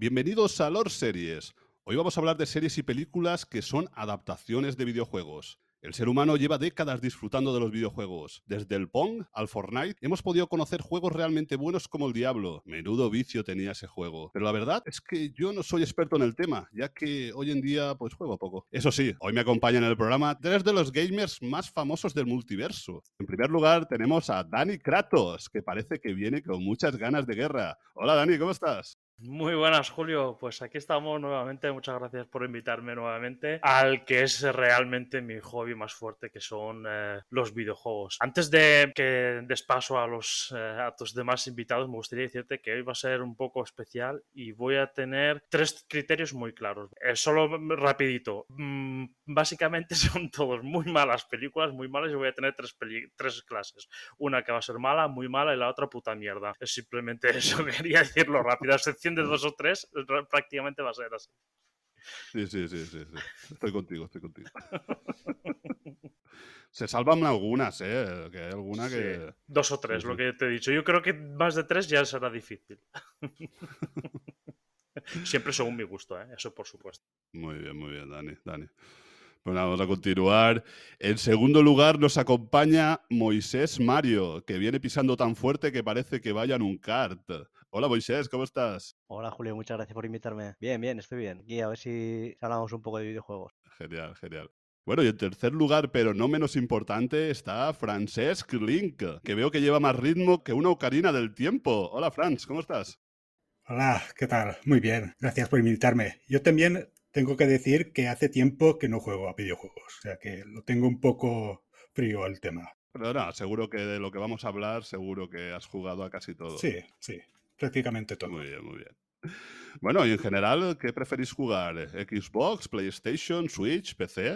Bienvenidos a Lore Series. Hoy vamos a hablar de series y películas que son adaptaciones de videojuegos. El ser humano lleva décadas disfrutando de los videojuegos. Desde el Pong al Fortnite hemos podido conocer juegos realmente buenos como el Diablo. Menudo vicio tenía ese juego. Pero la verdad es que yo no soy experto en el tema, ya que hoy en día pues juego poco. Eso sí, hoy me acompañan en el programa tres de los gamers más famosos del multiverso. En primer lugar tenemos a Dani Kratos, que parece que viene con muchas ganas de guerra. Hola Dani, ¿cómo estás? Muy buenas, Julio. Pues aquí estamos nuevamente. Muchas gracias por invitarme nuevamente al que es realmente mi hobby más fuerte, que son eh, los videojuegos. Antes de que des paso a los eh, a tus demás invitados, me gustaría decirte que hoy va a ser un poco especial y voy a tener tres criterios muy claros. Eh, solo rapidito. Mm, básicamente son todos muy malas películas, muy malas, y voy a tener tres, tres clases. Una que va a ser mala, muy mala, y la otra puta mierda. Es simplemente eso, quería decirlo rápido. A de dos o tres, prácticamente va a ser así. Sí, sí, sí, sí, Estoy contigo, estoy contigo. Se salvan algunas, ¿eh? Que hay alguna que... Dos o tres, lo que te he dicho. Yo creo que más de tres ya será difícil. Siempre según mi gusto, ¿eh? Eso por supuesto. Muy bien, muy bien, Dani, Dani. Bueno, vamos a continuar. En segundo lugar nos acompaña Moisés Mario, que viene pisando tan fuerte que parece que vaya en un kart. Hola Moisés, ¿cómo estás? Hola Julio, muchas gracias por invitarme. Bien, bien, estoy bien. Y a ver si hablamos un poco de videojuegos. Genial, genial. Bueno, y en tercer lugar, pero no menos importante, está Francesc Link, que veo que lleva más ritmo que una ocarina del tiempo. Hola Franz, ¿cómo estás? Hola, ¿qué tal? Muy bien, gracias por invitarme. Yo también tengo que decir que hace tiempo que no juego a videojuegos, o sea que lo tengo un poco frío al tema. Pero no, seguro que de lo que vamos a hablar, seguro que has jugado a casi todo. Sí, sí, prácticamente todo. Muy bien, muy bien. Bueno, y en general, ¿qué preferís jugar? ¿Xbox, PlayStation, Switch, PC?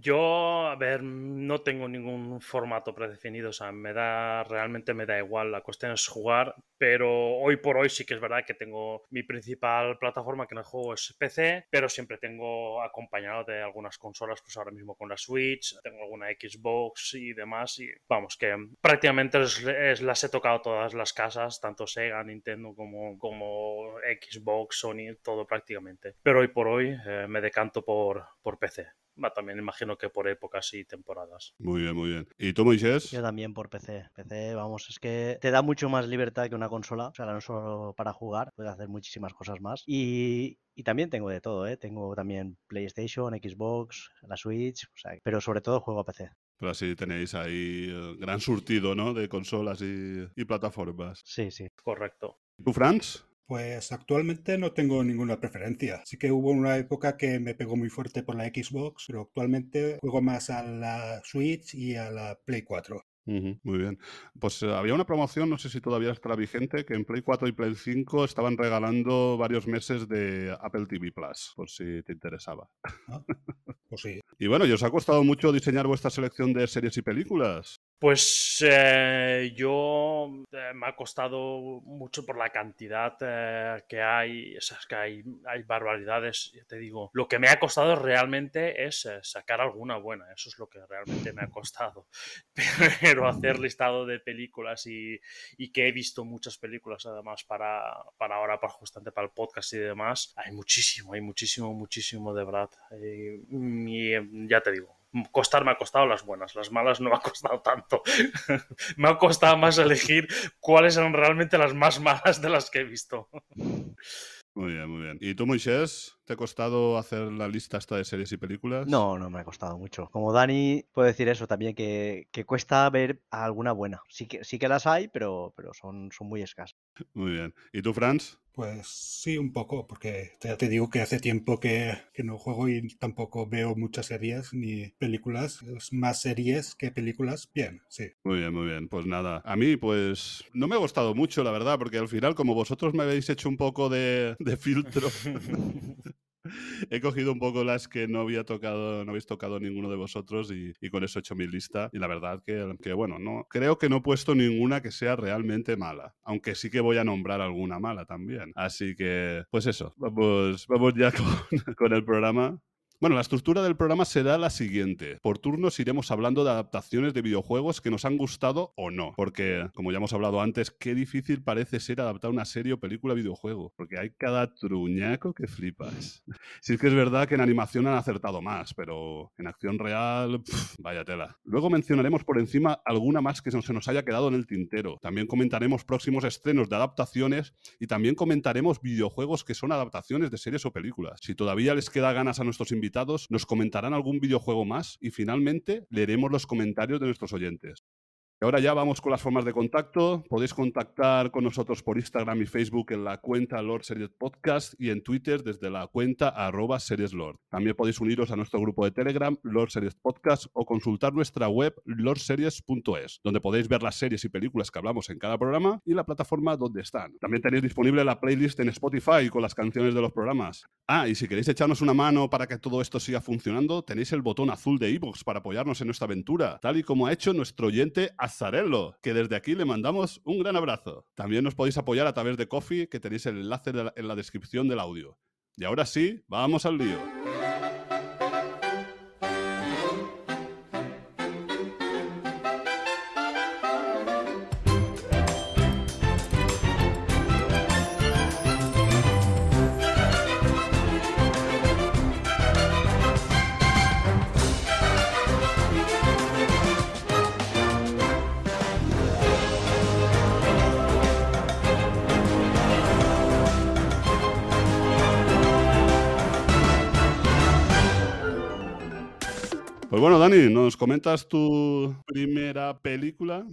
Yo, a ver, no tengo ningún formato predefinido, o sea, me da, realmente me da igual, la cuestión es jugar, pero hoy por hoy sí que es verdad que tengo mi principal plataforma que no juego es PC, pero siempre tengo acompañado de algunas consolas, pues ahora mismo con la Switch, tengo alguna Xbox y demás, y vamos, que prácticamente las he tocado todas las casas, tanto Sega, Nintendo como, como Xbox, Sony, todo prácticamente, pero hoy por hoy eh, me decanto por, por PC también imagino que por épocas y temporadas. Muy bien, muy bien. ¿Y tú, Moisés? Yo también por PC. PC, vamos, es que te da mucho más libertad que una consola. O sea, no solo para jugar, puedes hacer muchísimas cosas más. Y, y también tengo de todo, ¿eh? Tengo también PlayStation, Xbox, la Switch, o sea, pero sobre todo juego a PC. Pero así tenéis ahí eh, gran surtido, ¿no? De consolas y, y plataformas. Sí, sí. Correcto. ¿Tú, Franz? Pues actualmente no tengo ninguna preferencia. Sí que hubo una época que me pegó muy fuerte por la Xbox, pero actualmente juego más a la Switch y a la Play 4. muy bien. Pues eh, había una promoción, no sé si todavía estará vigente, que en Play 4 y Play 5 estaban regalando varios meses de Apple TV Plus, por si te interesaba. Ah, pues sí. Y bueno, ¿y os ha costado mucho diseñar vuestra selección de series y películas? Pues eh, yo eh, me ha costado mucho por la cantidad eh, que hay, esas que hay, hay barbaridades, ya te digo. Lo que me ha costado realmente es sacar alguna buena, eso es lo que realmente me ha costado. Pero hacer listado de películas y, que he visto muchas películas además para, para ahora, para justamente para el podcast y demás, hay muchísimo, hay muchísimo, muchísimo de verdad. y ya te digo, costar me ha costado las buenas, las malas no me ha costado tanto. me ha costado más elegir cuáles son realmente las más malas de las que he visto. Muy bien, muy bien. ¿Y tú, Moisés? ¿Te ha costado hacer la lista esta de series y películas? No, no me ha costado mucho. Como Dani, puedo decir eso también, que, cuesta ver alguna buena. Sí que, sí que las hay, pero, pero son, son muy escasas. Muy bien. ¿Y tú, Franz? Pues sí, un poco, porque ya te digo que hace tiempo que, que, no juego y tampoco veo muchas series ni películas. Es más series que películas. Bien, sí. Muy bien, muy bien. Pues nada, a mí pues no me ha gustado mucho, la verdad, porque al final, como vosotros me habéis hecho un poco de, de filtro, he cogido un poco las que no había tocado, no habéis tocado ninguno de vosotros y, con eso he hecho mi lista. Y la verdad que, que, bueno, no creo que no he puesto ninguna que sea realmente mala, aunque sí que voy a nombrar alguna mala también. Así que, pues eso, vamos, vamos ya con, con el programa. Bueno, la estructura del programa será la siguiente. Por turnos iremos hablando de adaptaciones de videojuegos que nos han gustado o no. Porque, como ya hemos hablado antes, qué difícil parece ser adaptar una serie o película a videojuego. Porque hay cada truñaco que flipas. sí es que es verdad que en animación han acertado más, pero en acción real, vaya tela. Luego mencionaremos por encima alguna más que se nos haya quedado en el tintero. También comentaremos próximos estrenos de adaptaciones y también comentaremos videojuegos que son adaptaciones de series o películas. Si todavía les queda ganas a nuestros invitados, nos comentarán algún videojuego más y finalmente leeremos los comentarios de nuestros oyentes. Ahora ya vamos con las formas de contacto. Podéis contactar con nosotros por Instagram y Facebook en la cuenta Lord Series Podcast y en Twitter desde la cuenta arroba Series Lord. También podéis uniros a nuestro grupo de Telegram Lord Series Podcast o consultar nuestra web lordseries.es, donde podéis ver las series y películas que hablamos en cada programa y la plataforma donde están. También tenéis disponible la playlist en Spotify con las canciones de los programas. Ah, y si queréis echarnos una mano para que todo esto siga funcionando, tenéis el botón azul de iVoox para apoyarnos en nuestra aventura, tal y como ha hecho nuestro oyente Azarello, que desde aquí le mandamos un gran abrazo. También nos podéis apoyar a través de Coffee, que tenéis el enlace en la descripción del audio. Y ahora sí, vamos al lío. Dani, ¿nos comentas tu primera película?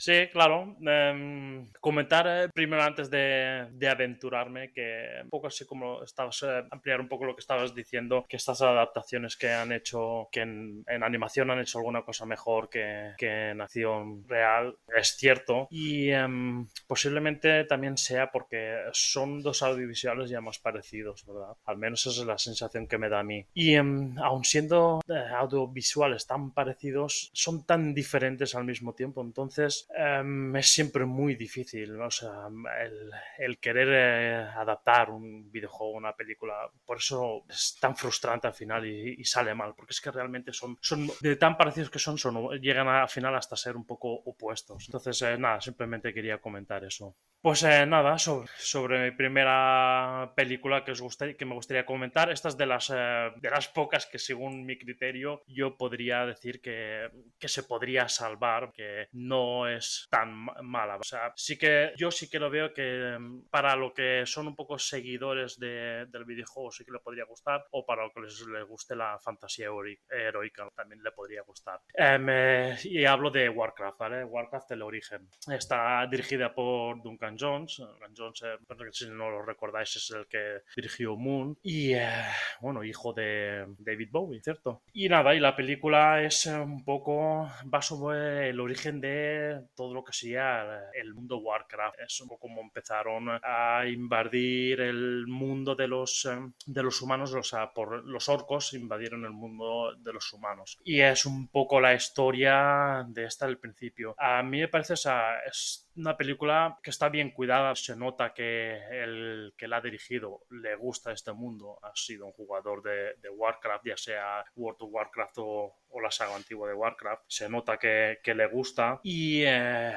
Sí, claro. Em, comentar eh, primero antes de, de, aventurarme que un poco así como estabas, eh, ampliar un poco lo que estabas diciendo, que estas adaptaciones que han hecho, que en, animación han hecho alguna cosa mejor que, que, en acción real, es cierto. Y em, posiblemente también sea porque son dos audiovisuales ya más parecidos, ¿verdad? Al menos esa es la sensación que me da a mí. Y em, aun siendo eh, audiovisuales tan parecidos, son tan diferentes al mismo tiempo. Entonces, Um, es siempre muy difícil, o sea, el, el querer eh, adaptar un videojuego, una película, por eso es tan frustrante al final y, y, sale mal, porque es que realmente son, son de tan parecidos que son, son llegan al final hasta ser un poco opuestos. Entonces, eh, nada, simplemente quería comentar eso. Pues eh, nada, sobre, sobre, mi primera película que, os gustaría, que me gustaría comentar. Esta es de las, eh, de las pocas que según mi criterio yo podría decir que, que, se podría salvar, que no es tan mala. O sea, sí que yo sí que lo veo que mm, para lo que son un poco seguidores de, del videojuego sí que le podría gustar, o para lo que les, les guste la fantasía heroica también le podría gustar. Eh, y hablo de Warcraft, ¿vale? Warcraft, el origen. Está dirigida por Duncan Jones. Duncan Jones, eh, si no lo recordáis, es el que dirigió Moon. Y, eh, bueno, hijo de David Bowie, ¿cierto? Y nada, y la película es un poco, va sobre el origen de todo lo que sería el mundo Warcraft. Es un poco como empezaron a invadir el mundo de los, eh, de los humanos, o sea, por los orcos invadieron el mundo de los humanos. Y es un poco la historia de esta del principio. A mí me parece, o sea, es una película que está bien cuidada, se nota que el que la ha dirigido le gusta este mundo, ha sido un jugador de, Warcraft, ya sea World of Warcraft o, la saga antigua de Warcraft, se nota que, que le gusta y eh,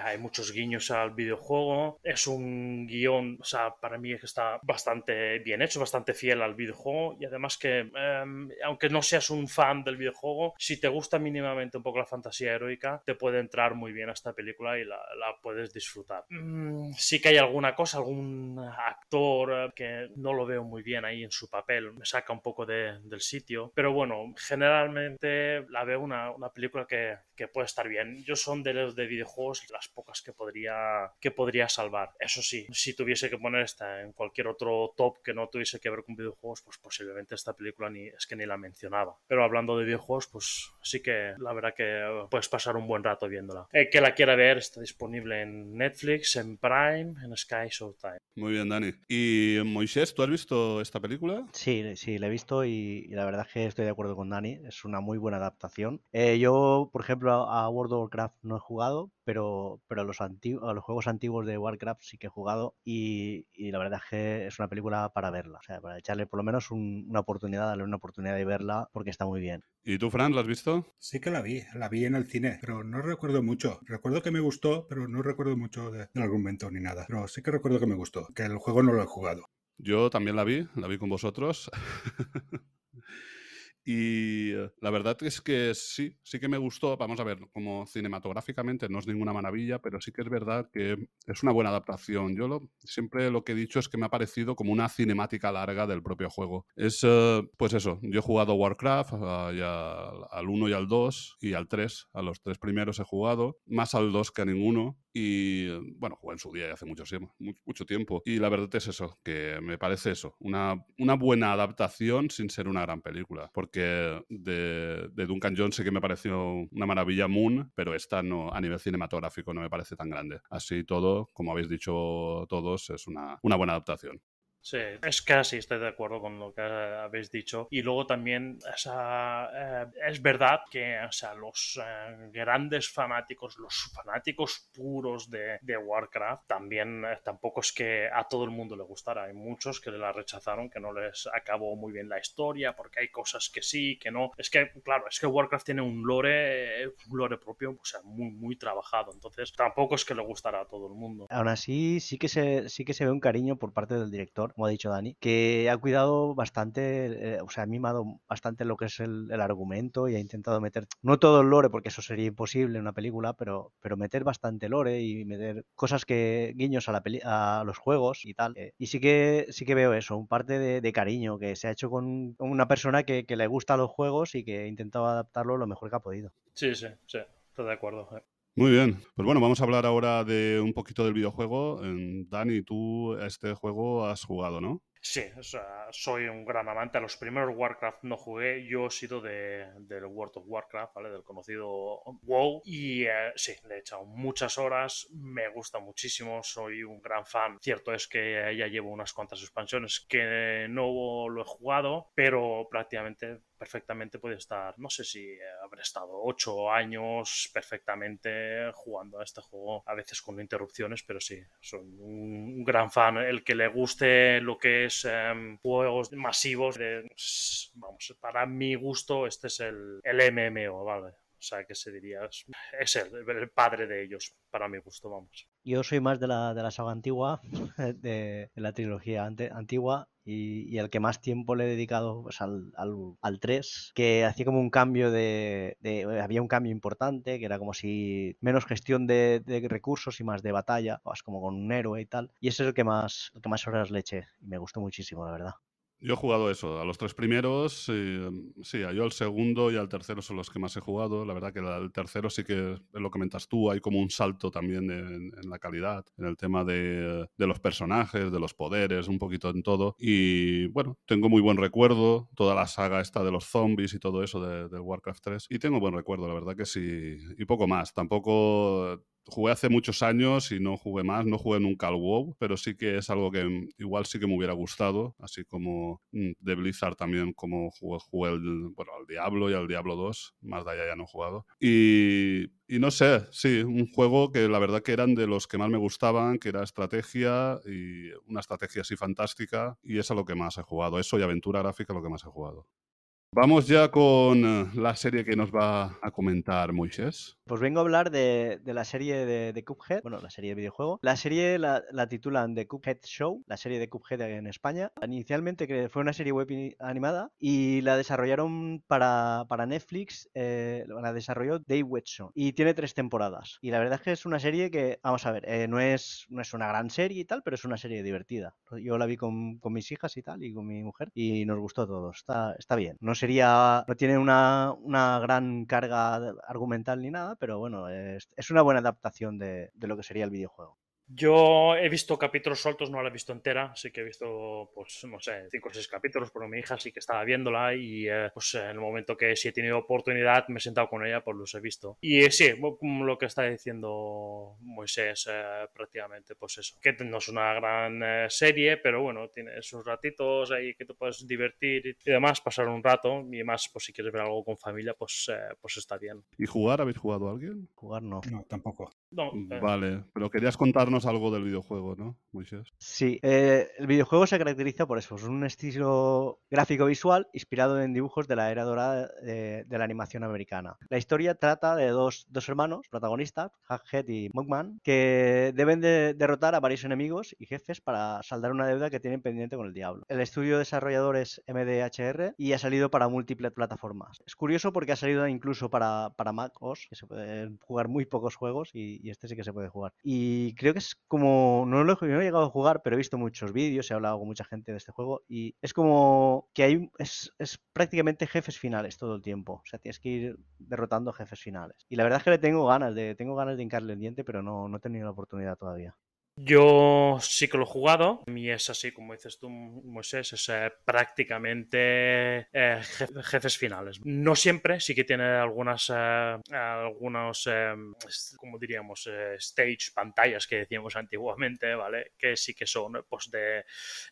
hay muchos guiños al videojuego, es un guion, o sea, para mí está bastante bien hecho, bastante fiel al videojuego. Y además que, eh, aunque no seas un fan del videojuego, si te gusta mínimamente un poco la fantasía heroica, te puede entrar muy bien a esta película y la, la puedes disfrutar disfrutar. Mm, sí que hay alguna cosa, algún actor eh, que no lo veo muy bien ahí en su papel, me saca un poco de, del sitio, pero bueno, generalmente la veo una, película que, puede estar bien. Yo son de los de videojuegos las pocas que podría, que podría salvar. Eso sí, si tuviese que poner esta en cualquier otro top que no tuviese que ver con videojuegos, pues posiblemente esta película ni, es que ni la mencionaba. Pero hablando de videojuegos, pues sí que la verdad que puedes pasar un buen rato viéndola. El que la quiera ver está disponible en en Netflix, en Prime, en Sky Showtime. Muy bien, Dani. Y Moisés, ¿tú has visto esta película? Sí, sí, la he visto y, y la verdad es que estoy de acuerdo con Dani. Es una muy buena adaptación. Eh, yo, por ejemplo, a World of Warcraft no he jugado, pero, pero a, los antiguos, a los juegos antiguos de Warcraft sí que he jugado y, y la verdad es que es una película para verla. O sea, para echarle por lo menos un- una oportunidad, darle una oportunidad de verla porque está muy bien. ¿Y tú, Fran, la has visto? Sí que la vi, la vi en el cine, pero no recuerdo mucho. Recuerdo que me gustó, pero no recuerdo mucho de- del argumento ni nada. Pero sí que recuerdo que me gustó, que el juego no lo he jugado. Yo también la vi, la vi con vosotros. Y eh, la verdad es que sí, sí que me gustó. Vamos a ver, como cinematográficamente no es ninguna maravilla, pero sí que es verdad que es una buena adaptación. Yo lo- siempre lo que he dicho es que me ha parecido como una cinemática larga del propio juego. Es, eh, pues eso, yo he jugado Warcraft ah, al- al 1 y al 2 y al 3. A los tres primeros he jugado, más al 2 que a ninguno. Y eh, bueno, jugué en su día y hace mucho, mucho tiempo. Y la verdad es eso, que me parece eso, una, una buena adaptación sin ser una gran película. Porque de, de Duncan Jones sí que me pareció una maravilla Moon, pero esta no, a nivel cinematográfico no me parece tan grande. Así todo, como habéis dicho todos, es una, una buena adaptación. Sí, es casi, estoy de acuerdo con lo que habéis dicho. Y luego también, eh, es verdad que o sea, los eh, grandes fanáticos, los fanáticos puros de, de Warcraft, también eh, tampoco es que a todo el mundo le gustara. Hay muchos que la rechazaron, que no les acabó muy bien la historia, porque hay cosas que sí, que no. Es que, claro, es que Warcraft tiene un lore, eh, un lore propio, o sea, muy, muy trabajado. Entonces, tampoco es que le gustara a todo el mundo. Aún así, sí que se, sí que se ve un cariño por parte del director, como ha dicho Dani, que ha cuidado bastante, eh, o sea, ha mimado bastante lo que es el, argumento y ha intentado meter, no todo el lore, porque eso sería imposible en una película, pero, pero meter bastante lore y meter cosas que, guiños a, la peli- a los juegos y tal. eh, y sí que, sí que veo eso, un parte de, cariño que se ha hecho con una persona que, que le gusta los juegos y que ha intentado adaptarlo lo mejor que ha podido. Sí, sí, sí, estoy de acuerdo. eh. Muy bien, pues bueno, vamos a hablar ahora de un poquito del videojuego. Dani, tú este juego has jugado, ¿no? Sí, o sea, soy un gran amante. A los primeros Warcraft no jugué. Yo he sido de, del World of Warcraft, ¿vale? Del conocido WoW. Y eh, sí, le he echado muchas horas. Me gusta muchísimo. Soy un gran fan. Cierto es que ya llevo unas cuantas expansiones que no lo he jugado, pero prácticamente perfectamente puede estar, no sé si eh, habré estado ocho años perfectamente jugando a este juego, a veces con interrupciones, pero sí, soy un, gran fan. El que le guste lo que es em, juegos masivos, de, pues, vamos, para mi gusto, este es el, el MMO, ¿vale? O sea, que se diría, es, el padre de ellos, para mi gusto, vamos. Yo soy más de la, de la saga antigua, de, la trilogía ante- antigua, y, el que más tiempo le he dedicado pues, al, al, al 3, que hacía como un cambio de, Había un cambio importante, que era como si menos gestión de, de recursos y más de batalla, vas como con un héroe y tal. Y ese es el que más, el que más horas le eché, y me gustó muchísimo, la verdad. Yo he jugado eso, a los tres primeros, eh, sí, yo al segundo y al tercero son los que más he jugado. La verdad que el tercero sí que lo comentas tú, hay como un salto también de- en, en la calidad, en el tema de, de los personajes, de los poderes, un poquito en todo. Y bueno, tengo muy buen recuerdo, toda la saga esta de los zombies y todo eso de, del Warcraft 3. Y tengo buen recuerdo, la verdad que sí, y poco más. Tampoco jugué hace muchos años y no jugué más, no jugué nunca al WoW, pero sí que es algo que igual sí que me hubiera gustado, así como mm, de Blizzard también, como jugué, bueno, al Diablo y al Diablo 2, más de allá ya no he jugado. Y, no sé, sí, un juego que la verdad que eran de los que más me gustaban, que era estrategia y una estrategia así fantástica, y es a lo que más he jugado, eso y aventura gráfica lo que más he jugado. Vamos ya con eh, la serie que nos va a comentar Moisés. Pues vengo a hablar de, de la serie de, de Cuphead, bueno, la serie de videojuego. La serie la, la titulan The Cuphead Show, la serie de Cuphead en España. Inicialmente fue una serie web animada y la desarrollaron para, para Netflix, eh, la desarrolló Dave Watson y tiene tres temporadas. Y la verdad es que es una serie que, vamos a ver, eh, no, es, no es una gran serie y tal, pero es una serie divertida. Yo la vi con, con mis hijas y tal, y con mi mujer, y nos gustó todo. Está, está bien. No sería, no tiene una, una gran carga argumental ni nada, pero bueno, es, una buena adaptación de, de lo que sería el videojuego. Yo he visto capítulos sueltos, no la he visto entera, sí que he visto, pues, no sé, cinco o seis capítulos, porque mi hija sí que estaba viéndola y, eh, pues, en el momento que sí he tenido oportunidad, me he sentado con ella, pues los he visto. Y eh, sí, lo que está diciendo Moisés, eh, prácticamente, pues eso, que no es una gran eh, serie, pero bueno, tiene sus ratitos ahí que te puedes divertir y demás, pasar un rato, y más, pues si quieres ver algo con familia, pues, eh, pues está bien. ¿Y jugar? ¿Habéis jugado a alguien? Jugar no. No, tampoco. No, eh, Vale, pero querías contarnos algo del videojuego, ¿no, Moisés? Sí, eh, el videojuego se caracteriza por eso, es un estilo gráfico visual inspirado en dibujos de la era dorada de, de la animación americana. La historia trata de dos, dos hermanos protagonistas, Hughead y Mugman, que deben de derrotar a varios enemigos y jefes para saldar una deuda que tienen pendiente con el diablo. El estudio desarrollador es MDHR y ha salido para múltiples plataformas. Es curioso porque ha salido incluso para, para Mac OS, que se pueden jugar muy pocos juegos y, y este sí que se puede jugar. Y creo que es como, no lo he, llegado a jugar, pero he visto muchos vídeos, he hablado con mucha gente de este juego y es como que hay, es, es prácticamente jefes finales todo el tiempo. O sea, tienes que ir derrotando jefes finales. Y la verdad es que le tengo ganas de, tengo ganas de hincarle el diente, pero no, no he tenido la oportunidad todavía. Yo sí que lo he jugado y es así, como dices tú, Moisés, es eh, prácticamente eh, jef- jefes finales. No siempre, sí que tiene algunas, eh, algunos, es- como diríamos, stage, pantallas que decíamos antiguamente, ¿vale? Que sí que son pues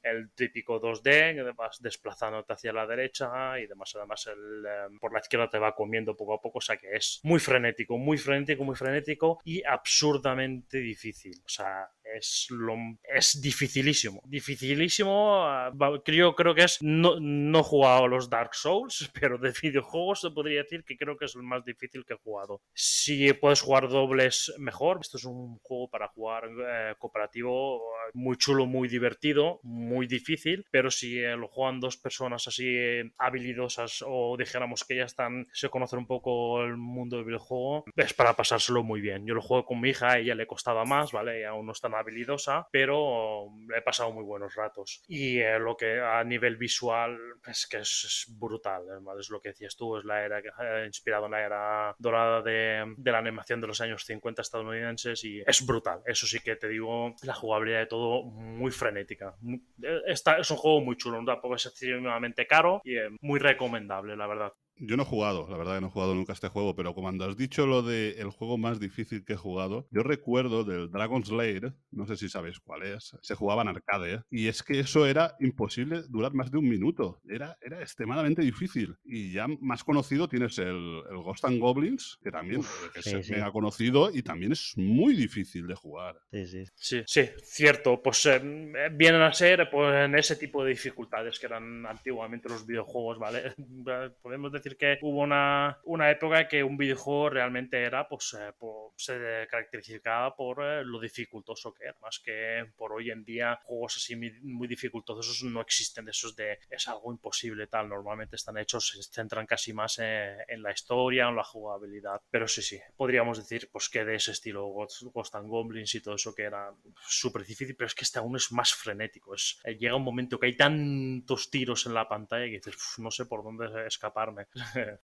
el típico 2D, que vas desplazándote hacia la derecha y demás. Además, el, eh, por la izquierda te va comiendo poco a poco, o sea que es muy frenético, muy frenético, muy frenético y absurdamente difícil. O sea, es, lo, es dificilísimo. Dificilísimo. ah, Yo creo que es. No, no he jugado los Dark Souls, pero de videojuegos te podría decir que creo que es el más difícil que he jugado. Si puedes jugar dobles, mejor. Esto es un juego para jugar eh, cooperativo muy chulo, muy divertido, muy difícil. Pero si eh, lo juegan dos personas así eh, habilidosas o dijéramos que ya están, se conocen un poco el mundo del videojuego, es para pasárselo muy bien. Yo lo juego con mi hija, a ella le costaba más, ¿vale? Ella aún no es tan habilidosa, pero he pasado muy buenos ratos. Y eh, lo que a nivel visual es que es, brutal, es lo que decías tú, es la era eh, inspirado en la era dorada de, de la animación de los años 50 estadounidenses y es brutal. Eso sí que te digo, la jugabilidad de todo muy frenética. Eh, Está, es un juego muy chulo, tampoco es excesivamente caro y eh, muy recomendable, la verdad. Yo no he jugado, la verdad que no he jugado nunca este juego, pero cuando has dicho lo de el juego más difícil que he jugado, yo recuerdo del Dragon's Lair, no sé si sabéis cuál es, se jugaba en arcade, ¿eh? y es que eso era imposible durar más de un minuto, era, era extremadamente difícil. Y ya más conocido tienes el, el Ghost and Goblins, que también Uf, eh, que sí, es sí. mega conocido y también es muy difícil de jugar. Sí, sí. Sí, sí, cierto. Pues eh, vienen a ser pues, en ese tipo de dificultades que eran antiguamente los videojuegos, ¿vale? Podemos decir que hubo una, una época que un videojuego realmente era, pues, eh, se caracterizaba por eh, lo dificultoso que era, más que por hoy en día juegos así muy, dificultosos no existen, de esos de es algo imposible tal, normalmente están hechos, se centran casi más eh, en la historia, en la jugabilidad, pero sí, sí, podríamos decir pues que de ese estilo Ghost, Ghost and Goblins y todo eso que era súper difícil, pero es que este aún es más frenético, es, eh, llega un momento que hay tantos tiros en la pantalla que dices, "Uf, no sé por dónde escaparme.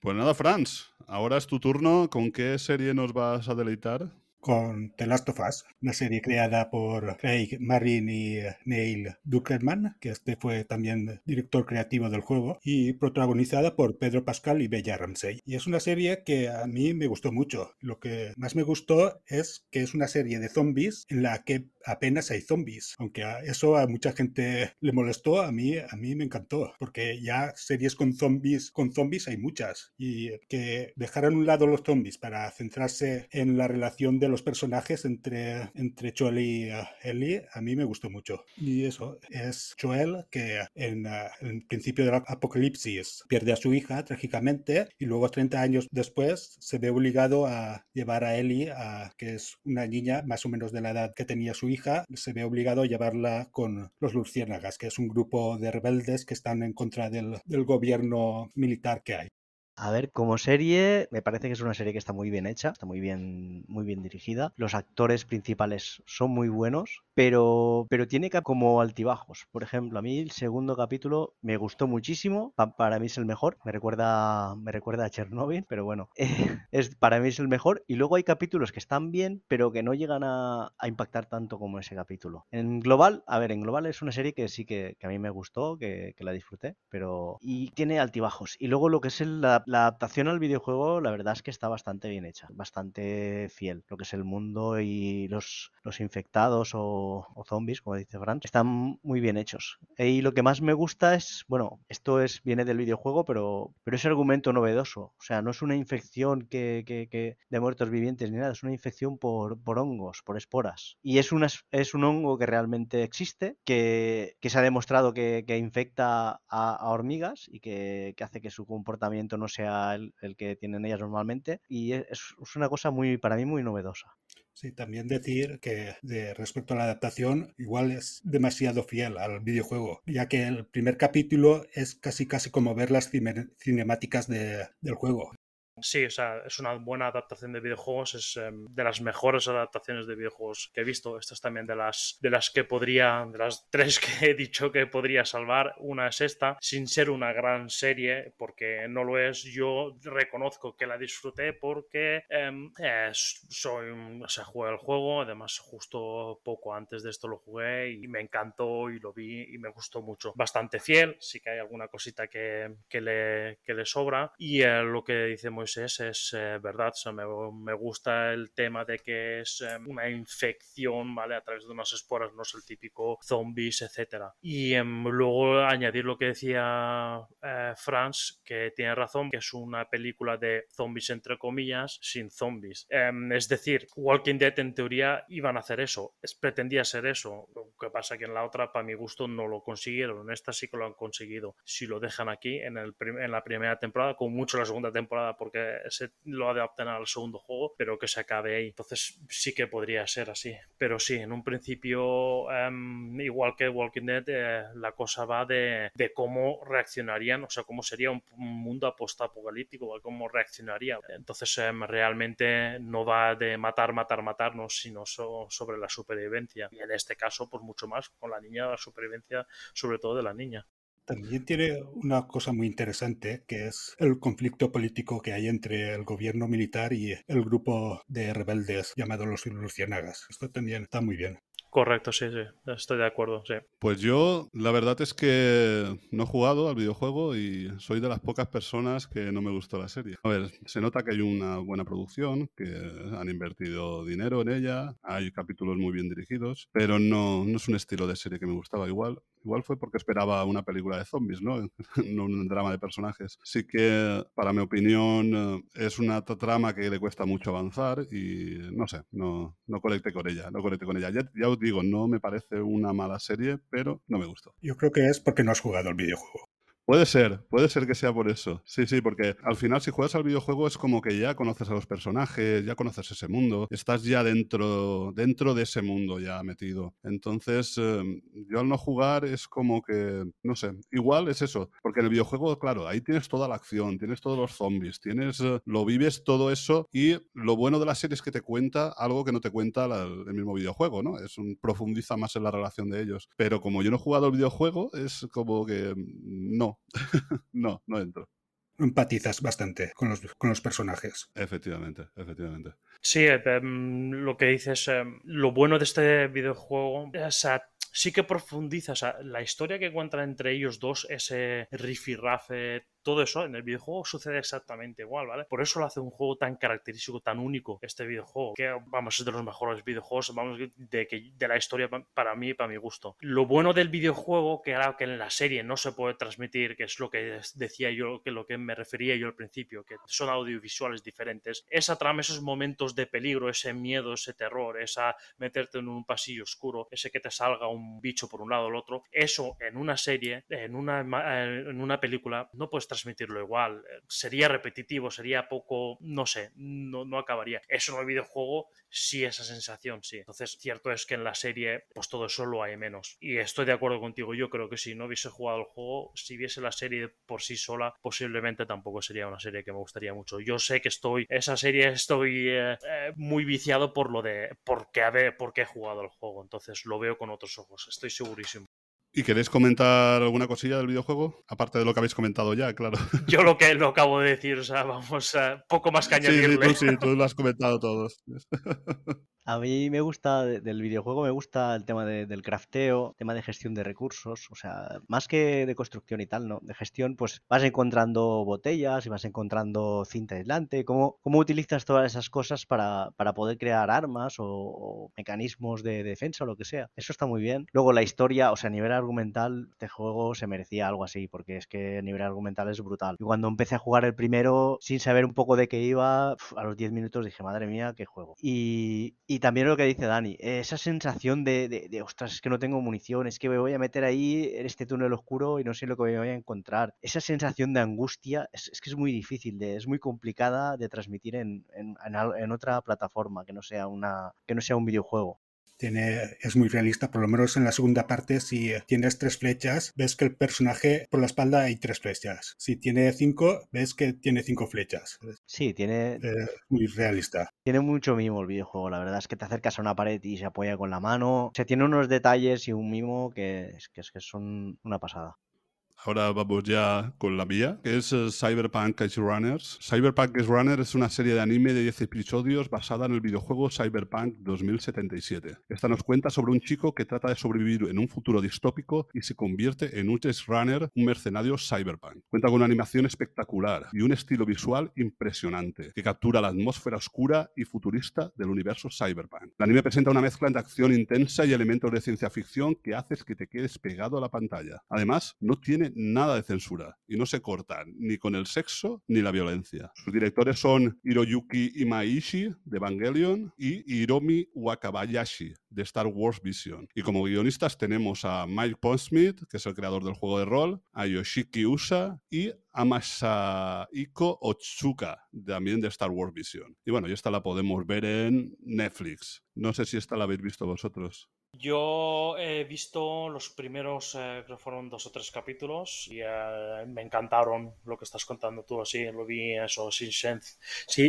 Pues nada, Franz, ahora es tu turno. ¿Con qué serie nos vas a deleitar? Con The Last of Us, una serie creada por Craig Marin y eh, Neil Druckmann, que este fue también director creativo del juego, y protagonizada por Pedro Pascal y Bella Ramsey. Y es una serie que a mí me gustó mucho. Lo que más me gustó es que es una serie de zombies en la que apenas hay zombies, aunque a eso a mucha gente le molestó, a mí a mí me encantó, porque ya series con zombies con zombies hay muchas y que dejaran a un lado los zombies para centrarse en la relación de los personajes entre, entre Joel y uh, Ellie, a mí me gustó mucho. Y eso, es Joel que en, en el principio del apocalipsis pierde a su hija trágicamente y luego 30 años después se ve obligado a llevar a Ellie, que es una niña más o menos de la edad que tenía su hija, se ve obligado a llevarla con los Luciérnagas, que es un grupo de rebeldes que están en contra del, del gobierno militar que hay. A ver, como serie, me parece que es una serie que está muy bien hecha, está muy bien, muy bien dirigida. Los actores principales son muy buenos, pero, pero tiene como altibajos. Por ejemplo, a mí el segundo capítulo me gustó muchísimo. para mí es el mejor. Me recuerda, me recuerda a Chernobyl, pero bueno, es, para mí es el mejor. Y luego hay capítulos que están bien, pero que no llegan a, impactar tanto como ese capítulo. En global, a ver, en global es una serie que sí que, a mí me gustó, que, la disfruté, pero. Y tiene altibajos. Y luego lo que es la, adaptación al videojuego, la verdad es que está bastante bien hecha, bastante fiel. Lo que es el mundo y los, los infectados o, zombies, como dice Fran, están muy bien hechos. Y lo que más me gusta es, bueno, esto es viene del videojuego, pero, pero es argumento novedoso. O sea, no es una infección que, que, de muertos vivientes ni nada, es una infección por, por hongos, por esporas. Y es, una, es un hongo que realmente existe, que, que se ha demostrado que, infecta a, hormigas y que, hace que su comportamiento no sea el, el que tienen ellas normalmente. Y es, es una cosa muy, para mí, muy novedosa. Sí, también decir que de respecto a la adaptación, igual es demasiado fiel al videojuego, ya que el primer capítulo es casi casi como ver las cinemáticas de, del juego. Sí, o sea, es una buena adaptación de videojuegos, es em, de las mejores adaptaciones de videojuegos que he visto. Esta es también de las, de las que podría, de las tres que he dicho que podría salvar. Una es esta, sin ser una gran serie, porque no lo es. Yo reconozco que la disfruté porque em, soy o sea, jugué el juego, además justo poco antes de esto lo jugué y me encantó y lo vi y me gustó mucho. Bastante fiel, sí que hay alguna cosita que, que, le, que le sobra y eh, lo que dice es eh, verdad. me, gusta el tema de que es em, una infección, ¿vale? A través de unas esporas, no es el típico zombies, etcétera. Y em, luego añadir lo que decía eh, Franz, que tiene razón, que es una película de zombies entre comillas, sin zombies. Em, es decir, Walking Dead en teoría iban a hacer eso, es, pretendía ser eso. Lo que pasa que en la otra, para mi gusto, no lo consiguieron. En esta sí que lo han conseguido. Si lo dejan aquí, en, el en la primera temporada, con mucho la segunda temporada, porque se lo adapten al segundo juego, pero que se acabe ahí. Entonces sí que podría ser así. Pero sí, en un principio, em, igual que Walking Dead, eh, la cosa va de, cómo reaccionarían, o sea, cómo sería un, mundo post-apocalíptico, cómo reaccionaría. Entonces em, realmente no va de matar, matar, matarnos, sino sobre la supervivencia. Y en este caso, pues mucho más con la niña, la supervivencia sobre todo de la niña. También tiene una cosa muy interesante, que es el conflicto político que hay entre el gobierno militar y el grupo de rebeldes llamado los Lucianagas. Esto también está muy bien. Correcto, sí, sí, estoy de acuerdo, sí. Pues yo, la verdad es que no he jugado al videojuego y soy de las pocas personas que no me gustó la serie. A ver, se nota que hay una buena producción, que han invertido dinero en ella, hay capítulos muy bien dirigidos, pero no, no es un estilo de serie que me gustaba igual. Igual fue porque esperaba una película de zombies, ¿no? no un drama de personajes. Sí que, para mi opinión, es una trama que le cuesta mucho avanzar y no sé, no, no conecté con ella, no conecté con ella. Ya, ya digo, no me parece una mala serie, pero no me gustó. Yo creo que es porque no has jugado el videojuego. Puede ser, puede ser que sea por eso. Sí, sí, porque al final si juegas al videojuego es como que ya conoces a los personajes, ya conoces ese mundo, estás ya dentro, dentro de ese mundo ya metido. Entonces, em, yo al no jugar es como que, no sé, igual es eso, porque en el videojuego, claro, ahí tienes toda la acción, tienes todos los zombies, tienes, eh, lo vives todo eso y lo bueno de la serie es que te cuenta algo que no te cuenta el mismo videojuego, ¿no? Es un, profundiza más en la relación de ellos. Pero como yo no he jugado el videojuego, es como que mm, no, no, no entro. Empatizas bastante con los, con los personajes. Efectivamente, efectivamente. Sí, eh, em, lo que dices, em, lo bueno de este videojuego es sí que profundiza, la historia que encuentra entre ellos dos, ese rifirrafe todo eso en el videojuego sucede exactamente igual, ¿vale? Por eso lo hace un juego tan característico, tan único, este videojuego, que vamos, es de los mejores videojuegos, vamos, de, de la historia para mí, para mi gusto. Lo bueno del videojuego, que era que en la serie no se puede transmitir, que es lo que decía yo, que lo que me refería yo al principio, que son audiovisuales diferentes, esa trama, esos momentos de peligro, ese miedo, ese terror, esa meterte en un pasillo oscuro, ese que te salga un bicho por un lado o el otro, eso en una serie, en una, en una película, no puedes transmitirlo igual. Sería repetitivo, sería poco, no sé, no, no acabaría. Eso en el videojuego sí esa sensación, sí. Entonces, cierto es que en la serie, pues todo eso lo hay menos. Y estoy de acuerdo contigo. Yo creo que si no hubiese jugado el juego, si viese la serie por sí sola, posiblemente tampoco sería una serie que me gustaría mucho. Yo sé que estoy, esa serie estoy eh, eh, muy viciado por lo de, porque, a ver, porque he jugado el juego. Entonces lo veo con otros ojos. Estoy segurísimo. ¿Y queréis comentar alguna cosilla del videojuego? Aparte de lo que habéis comentado ya, claro. Yo lo que lo acabo de decir, o sea, vamos, a poco más que añadirle. Sí, sí, tú, lo has comentado todos. A mí me gusta, del videojuego me gusta el tema del crafteo, tema de gestión de recursos, o sea, más que de construcción y tal, ¿no? De gestión, pues vas encontrando botellas y vas encontrando cinta aislante, cómo, cómo utilizas todas esas cosas para, para poder crear armas o, mecanismos de, defensa o lo que sea. Eso está muy bien. Luego la historia, o sea, a nivel argumental, este juego se merecía algo así, porque es que a nivel argumental es brutal. Y cuando empecé a jugar el primero, sin saber un poco de qué iba, a los 10 minutos dije, madre mía, qué juego. Y, y también lo que dice Dani, esa sensación de, de, ostras, es que no tengo munición, es que me voy a meter ahí en este túnel oscuro y no sé lo que me voy a encontrar. Esa sensación de angustia es, que es muy difícil, de, es muy complicada de transmitir en, en, en, otra plataforma que no sea una que no sea un videojuego es muy realista, por lo menos en la segunda parte, si tienes tres flechas, ves que el personaje por la espalda hay tres flechas. Si tiene cinco, ves que tiene cinco flechas. Sí, tiene... muy realista. Tiene mucho mimo el videojuego, la verdad es que te acercas a una pared y se apoya con la mano. O sea, tiene unos detalles y un mimo que, que, que son una pasada. Ahora vamos ya con la mía, que es eh, Cyberpunk Edge Runners. Cyberpunk Edge Runners es una serie de anime de 10 episodios basada en el videojuego Cyberpunk 2077. Esta nos cuenta sobre un chico que trata de sobrevivir en un futuro distópico y se convierte en un Edge Runner, un mercenario cyberpunk. Cuenta con una animación espectacular y un estilo visual impresionante, que captura la atmósfera oscura y futurista del universo cyberpunk. El anime presenta una mezcla de acción intensa y elementos de ciencia ficción que haces que te quedes pegado a la pantalla. Además, no tiene nada de censura y no se cortan ni con el sexo ni la violencia. Sus directores son Hiroyuki Imaishi de Evangelion y Hiromi Wakabayashi de Star Wars Vision. Y como guionistas tenemos a Mike Pondsmith, que es el creador del juego de rol, a Yoshiki Usa y a Masahiko Otsuka, también de Star Wars Vision. Y bueno, y esta la podemos ver en Netflix. No sé si esta la habéis visto vosotros. Yo he visto los primeros, eh, creo que fueron dos o tres capítulos y eh, me encantaron lo que estás contando tú, así lo vi eso sin,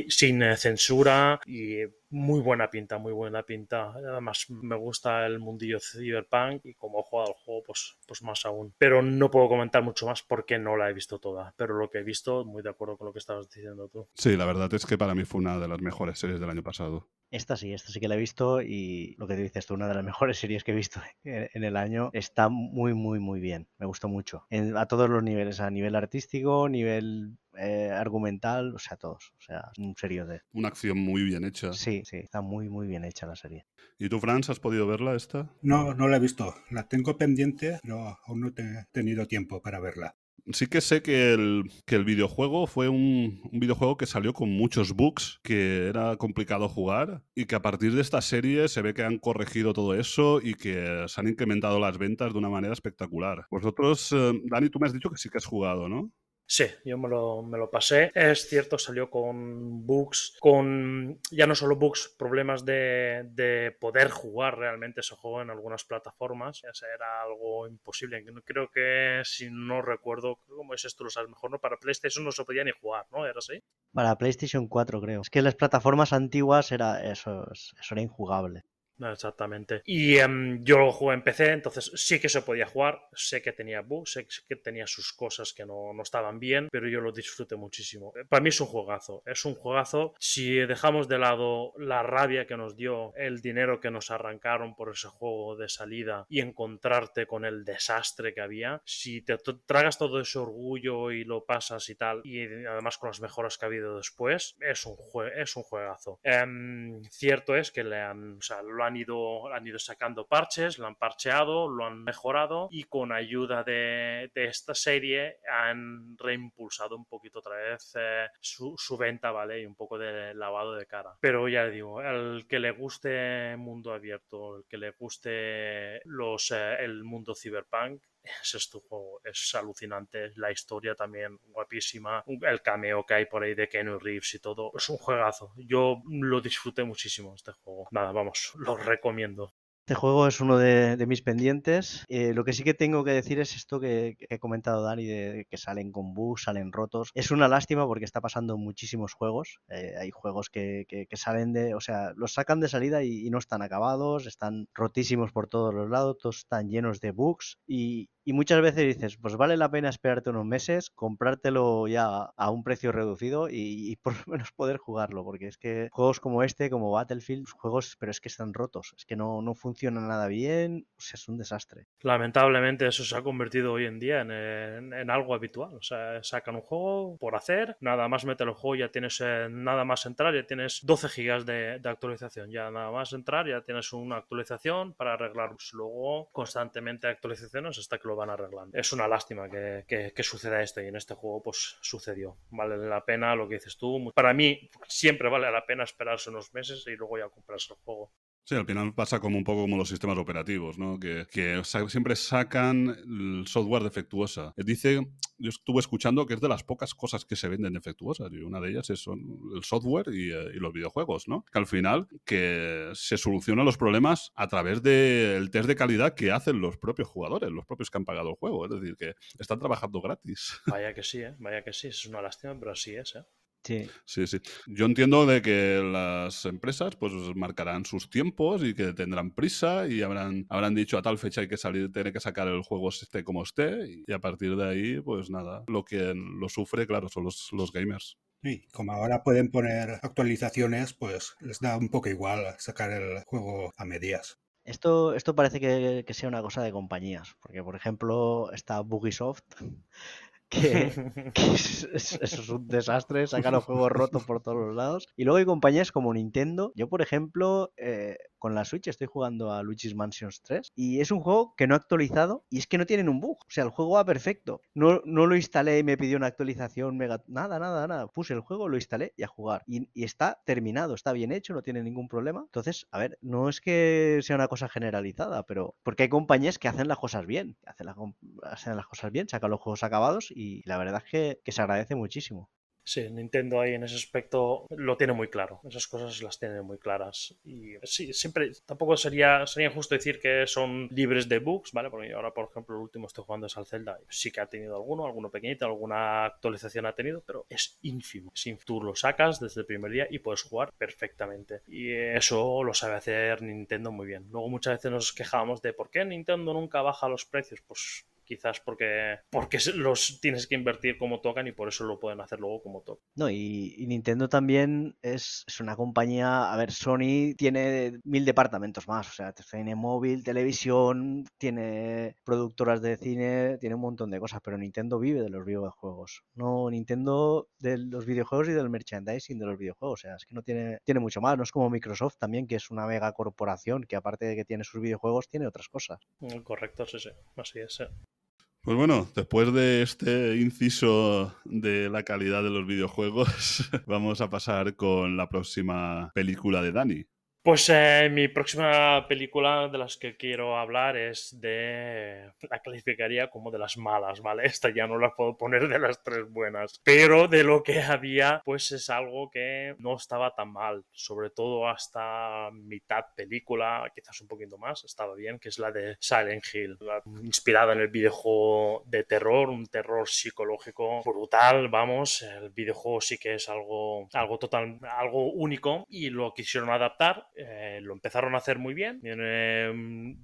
sin eh, censura y muy buena pinta, muy buena pinta. Además me gusta el mundillo cyberpunk y como he jugado el juego, pues, pues más aún. Pero no puedo comentar mucho más porque no la he visto toda, pero lo que he visto, muy de acuerdo con lo que estabas diciendo tú. Sí, la verdad es que para mí fue una de las mejores series del año pasado. Esta sí, esta sí que la he visto y lo que te dices tú, una de las mejores series que he visto en el año, está muy, muy, muy bien. Me gustó mucho. a todos los niveles, a nivel artístico, nivel eh, argumental, o sea, todos. O sea, un serio de. Una acción muy bien hecha. Sí, sí, está muy, muy bien hecha la serie. ¿Y tú, Franz, has podido verla esta? No, no la he visto. La tengo pendiente, pero aún no he tenido tiempo para verla sí que sé que el, que el videojuego fue un, videojuego que salió con muchos bugs, que era complicado jugar y que a partir de esta serie se ve que han corregido todo eso y que se han incrementado las ventas de una manera espectacular. Vosotros, eh, Dani, tú me has dicho que sí que has jugado, ¿no? Sí, yo me lo, me lo, pasé. Es cierto, salió con bugs, con ya no solo bugs, problemas de, de, poder jugar realmente ese juego en algunas plataformas. Ya era algo imposible. Creo que, si no recuerdo, ¿cómo es esto? Lo sabes mejor, ¿no? Para PlayStation no se podía ni jugar, ¿no? ¿Era así? Para PlayStation 4, creo. Es que las plataformas antiguas era eso, eso era injugable. Exactamente. Y em, yo jugué en PC, entonces sí que se podía jugar. Sé que tenía bugs, sé que tenía sus cosas que no, no, estaban bien, pero yo lo disfruté muchísimo. Para mí es un juegazo. Es un juegazo. Si dejamos de lado la rabia que nos dio, el dinero que nos arrancaron por ese juego de salida y encontrarte con el desastre que había, si te tragas todo ese orgullo y lo pasas y tal, y además con las mejoras que ha habido después, es un, es un juegazo. Em, cierto es que le lo han han ido, han ido sacando parches, lo han parcheado, lo han mejorado y con ayuda de, esta serie han reimpulsado un poquito otra vez eh, su, venta, ¿vale? Y un poco de lavado de cara. Pero ya le digo, el que le guste mundo abierto, el que le guste los, eh, el mundo cyberpunk, es este juego. Es alucinante. La historia también guapísima. El cameo que hay por ahí de Keanu Reeves y todo. Es un juegazo. Yo lo disfruté muchísimo este juego. Nada, vamos, lo recomiendo. Este juego es uno de, mis pendientes. Eh, lo que sí que tengo que decir es esto que, he comentado Dani, de que salen con bugs, salen rotos. Es una lástima porque está pasando muchísimos juegos. Eh, hay juegos que, salen de, o sea, los sacan de salida y, no están acabados, están rotísimos por todos los lados, todos están llenos de bugs y, y muchas veces dices, pues vale la pena esperarte unos meses, comprártelo ya a un precio reducido y, por lo menos poder jugarlo, porque es que juegos como este, como Battlefield, juegos, pero es que están rotos, es que no, no funcionan nada bien, o sea, es un desastre. Lamentablemente eso se ha convertido hoy en día en, algo habitual, o sea, sacan un juego por hacer, nada más meter el juego, ya tienes eh, nada más entrar, ya tienes 12 gigas de, de, actualización, ya nada más entrar, ya tienes una actualización para arreglar, luego constantemente actualizaciones hasta que van arreglando. Es una lástima que, que, suceda esto y en este juego pues sucedió. Vale la pena lo que dices tú. Para mí siempre vale la pena esperarse unos meses y luego ya comprarse el juego. Sí, al final pasa como un poco como los sistemas operativos, ¿no? Que, siempre sacan el software defectuosa. Dice, yo estuve escuchando que es de las pocas cosas que se venden defectuosas y una de ellas es el software y, eh, y, los videojuegos, ¿no? Que al final que se solucionan los problemas a través del test de calidad que hacen los propios jugadores, los propios que han pagado el juego. Es decir, que están trabajando gratis. Vaya que sí, ¿eh? Vaya que sí. Es una lástima, pero así es, ¿eh? Sí. sí, sí. Yo entiendo de que las empresas pues marcarán sus tiempos y que tendrán prisa y habrán, habrán dicho a tal fecha hay que salir, tiene que sacar el juego esté como esté y a partir de ahí pues nada, lo que lo sufre claro son los, los gamers. Sí, como ahora pueden poner actualizaciones, pues les da un poco igual sacar el juego a medias. Esto, esto parece que, que, sea una cosa de compañías, porque por ejemplo está Bugisoft, que, es, eso es un desastre, sacar los juegos rotos por todos los lados. Y luego hay compañías como Nintendo. Yo, por ejemplo, eh, con la Switch estoy jugando a Luigi's Mansions 3 y es un juego que no he actualizado y es que no tienen un bug. O sea, el juego va perfecto. No, no lo instalé y me pidió una actualización mega... Nada, nada, nada. Puse el juego, lo instalé y a jugar. Y, está terminado, está bien hecho, no tiene ningún problema. Entonces, a ver, no es que sea una cosa generalizada, pero porque hay compañías que hacen las cosas bien. Hacen, hacen las cosas bien, sacan los juegos acabados y la verdad es que se agradece muchísimo. Sí, Nintendo ahí en ese aspecto lo tiene muy claro. Esas cosas las tiene muy claras. Y sí, siempre, tampoco sería, sería injusto decir que son libres de bugs, ¿vale? Porque ahora, por ejemplo, el último estoy jugando es al Zelda. Sí que ha tenido alguno, alguno pequeñito, alguna actualización ha tenido, pero es ínfimo. Sin tú lo sacas desde el primer día y puedes jugar perfectamente. Y eso lo sabe hacer Nintendo muy bien. Luego muchas veces nos quejamos de por qué Nintendo nunca baja los precios. Pues quizás porque, porque los tienes que invertir como tocan y por eso lo pueden hacer luego como tocan. No, y, Nintendo también es, una compañía, a ver, Sony tiene mil departamentos más, o sea, tiene móvil, televisión, tiene productoras de cine, tiene un montón de cosas, pero Nintendo vive de los videojuegos. No, Nintendo de los videojuegos y del merchandising de los videojuegos, o sea, es que no tiene, tiene mucho más, no es como Microsoft también, que es una mega corporación que aparte de que tiene sus videojuegos, tiene otras cosas. Mm, correcto, sí, sí, así es. Pues bueno, después de este inciso de la calidad de los videojuegos, vamos a pasar con la próxima película de Dani. Pues eh, mi próxima película de las que quiero hablar es de... La calificaría como de las malas, ¿vale? Esta ya no la puedo poner de las tres buenas. Pero de lo que había, pues es algo que no estaba tan mal. Sobre todo hasta mitad película, quizás un poquito más, estaba bien, que es la de Silent Hill. inspirada en el videojuego de terror, un terror psicológico brutal, vamos. El videojuego sí que es algo, algo total, algo único y lo quisieron adaptar eh, lo empezaron a hacer muy bien.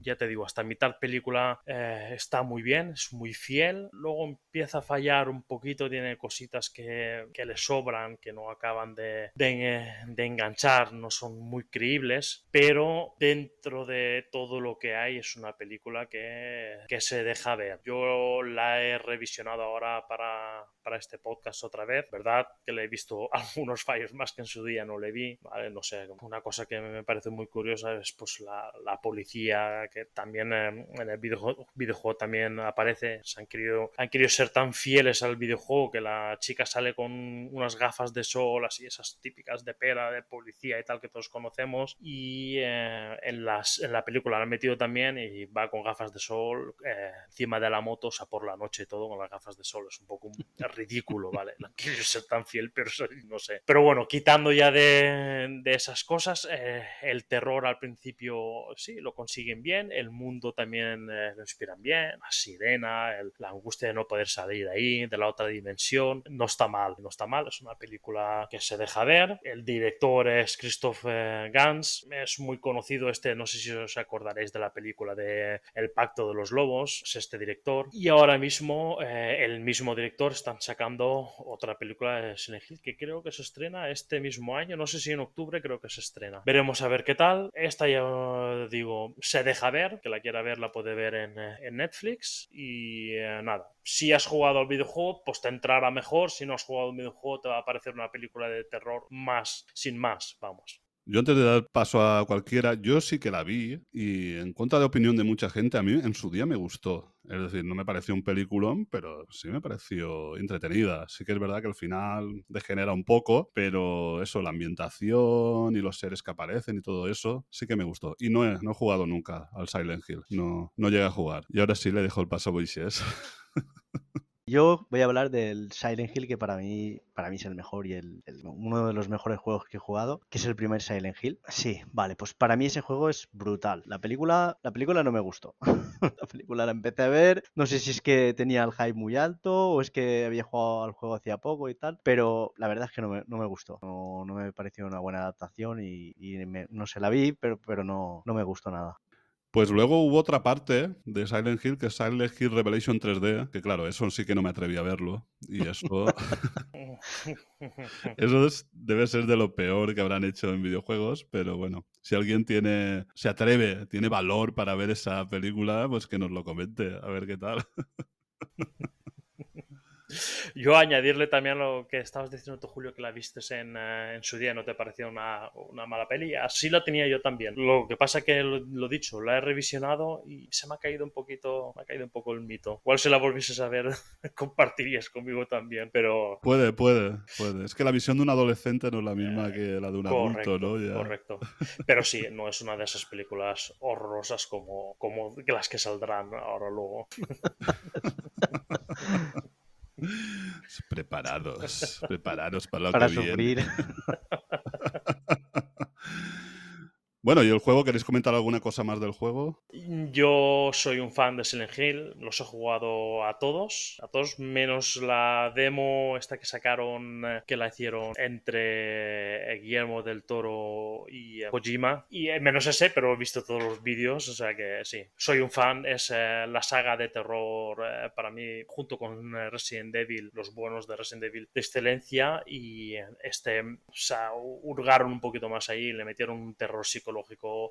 Ya te digo, hasta mitad película eh, está muy bien, es muy fiel. Luego empieza a fallar un poquito, tiene cositas que, que le sobran, que no acaban de, de, de, enganchar, no son muy creíbles. Pero dentro de todo lo que hay, es una película que, que se deja ver. Yo la he revisionado ahora para, para este podcast otra vez. ¿Verdad? Que le he visto algunos fallos más que en su día no le vi. ¿vale? No sé, una cosa que me me parece muy curiosa es pues la, la policía que también eh, en el videojuego, videojuego, también aparece. Se han querido, han querido ser tan fieles al videojuego que la chica sale con unas gafas de sol, así esas típicas de pera, de policía y tal que todos conocemos. Y eh, en, las, en la película la han metido también y va con gafas de sol eh, encima de la moto, o sea, por la noche y todo con las gafas de sol. Es un poco ridículo, ¿vale? No quiero ser tan fiel, pero no sé. Pero bueno, quitando ya de, de esas cosas, eh, el terror al principio sí, lo consiguen bien, el mundo también eh, lo inspiran bien, la sirena, el, la angustia de no poder salir de ahí, de la otra dimensión, no está mal, no está mal, es una película que se deja ver. El director es Christoph eh, Gans, es muy conocido este, no sé si os acordaréis de la película de El Pacto de los Lobos, es este director. Y ahora mismo eh, el mismo director están sacando otra película de Silent Hill que creo que se estrena este mismo año, no sé si en octubre creo que se estrena. Veremos a ver qué tal. Esta ya digo, se deja ver, que la quiera ver la puede ver en, eh, en Netflix y eh, nada. Si has jugado al videojuego, pues te entrará mejor. Si no has jugado al videojuego, te va a parecer una película de terror más, sin más, vamos. Yo antes de dar paso a cualquiera, yo sí que la vi y en contra de opinión de mucha gente, a mí en su día me gustó. Es decir, no me pareció un peliculón, pero sí me pareció entretenida. Sí que es verdad que al final degenera un poco, pero eso, la ambientación y los seres que aparecen y todo eso, sí que me gustó. Y no he, no he jugado nunca al Silent Hill, no, no llegué a jugar. Y ahora sí le dejo el paso a Moisés. Yo voy a hablar del Silent Hill, que para mí, para mí es el mejor y el, uno de los mejores juegos que he jugado, que es el primer Silent Hill. Sí, vale, pues para mí ese juego es brutal. La película, la película no me gustó. la película la empecé a ver, no sé si es que tenía el hype muy alto o es que había jugado al juego hacía poco y tal, pero la verdad es que no me, no me gustó. No, no me pareció una buena adaptación y, y me- no se la vi, pero, pero no, no me gustó nada. Pues luego hubo otra parte de Silent Hill, que es Silent Hill Revelation 3D, que claro, eso sí que no me atreví a verlo. Y eso, eso es- debe ser de lo peor que habrán hecho en videojuegos, pero bueno, si alguien tiene, se atreve, tiene valor para ver esa película, pues que nos lo comente, a ver qué tal. Yo añadirle también lo que estabas diciendo tú, Julio, que la vistes en, eh, en su día, no te pareció una, una mala peli. Así la tenía yo también. Lo que pasa que, lo, lo dicho, la he revisionado y se me ha caído un poquito, me ha caído un poco el mito. Igual si la volvieses a ver, compartirías conmigo también, pero... Puede, puede, puede. Es que la visión de un adolescente no es la misma Eh, que la de un Correcto, adulto, ¿no? Ya. correcto. Pero sí, no es una de esas películas horrorosas como, como las que saldrán ahora luego. Preparados, preparados para lo Para que viene. Bueno, ¿y el juego? ¿Queréis comentar alguna cosa más del juego? Yo soy un fan de Silent Hill, los he jugado a todos, a todos menos la demo esta que sacaron, eh, que la hicieron entre eh, Guillermo del Toro y eh, Kojima, y menos ese, pero he visto todos los vídeos, o sea que sí, soy un fan, es la saga de terror para mí, junto con Resident Evil, los buenos de Resident Evil, de excelencia, y este, o sea, hurgaron un poquito más ahí, le metieron un terror psicológico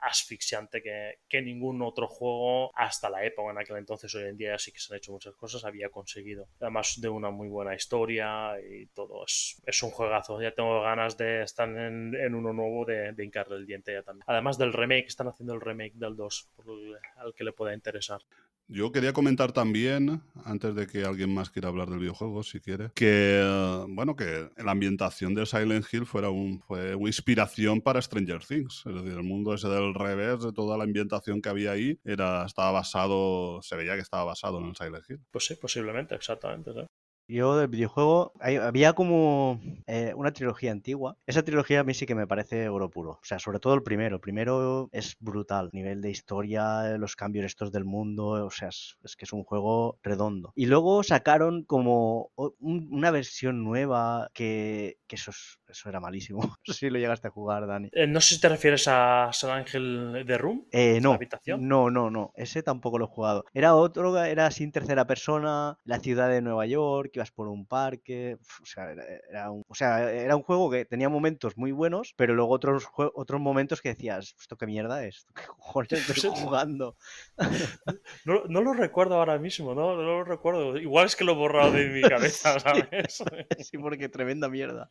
asfixiante que, ningún otro juego hasta la época en aquel entonces, hoy en día sí que se han hecho muchas cosas, había conseguido. Además de una muy buena historia y todo, es, es un juegazo. Ya tengo ganas de estar en, uno nuevo, de, de hincarle el diente ya también. Además del remake, están haciendo el remake del 2, por el- al que le pueda interesar. Yo quería comentar también, antes de que alguien más quiera hablar del videojuego, si quiere, que bueno, que la ambientación de Silent Hill fuera un, fue una inspiración para Stranger Things. Es decir, el mundo ese del revés, de toda la ambientación que había ahí, era, estaba basado, se veía que estaba basado en el Silent Hill. Pues sí, posiblemente, exactamente. ¿sí? Yo del videojuego, había como eh, una trilogía antigua. Esa trilogía a mí sí que me parece oro puro. O sea, sobre todo el primero. El primero es brutal. Nivel de historia, los cambios estos del mundo. O sea, es, que es un juego redondo. Y luego sacaron como una versión nueva que, que eso, es- eso era malísimo. Si lo llegaste a jugar, Dani. Eh, no sé si te refieres a San Ángel de Room. Eh, ¿La no, habitación? no, no, no, ese tampoco lo he jugado. Era otro, era sin tercera persona, la ciudad de Nueva York, ibas por un parque, uf, o sea, era, un, o sea, era un juego que tenía momentos muy buenos, pero luego otros, otros momentos que decías, ¿esto qué mierda es? ¿Qué cojones estoy jugando? No, no lo recuerdo ahora mismo, ¿no? No lo recuerdo. Igual es que lo he borrado de mi cabeza, ¿sabes? Sí, porque tremenda mierda.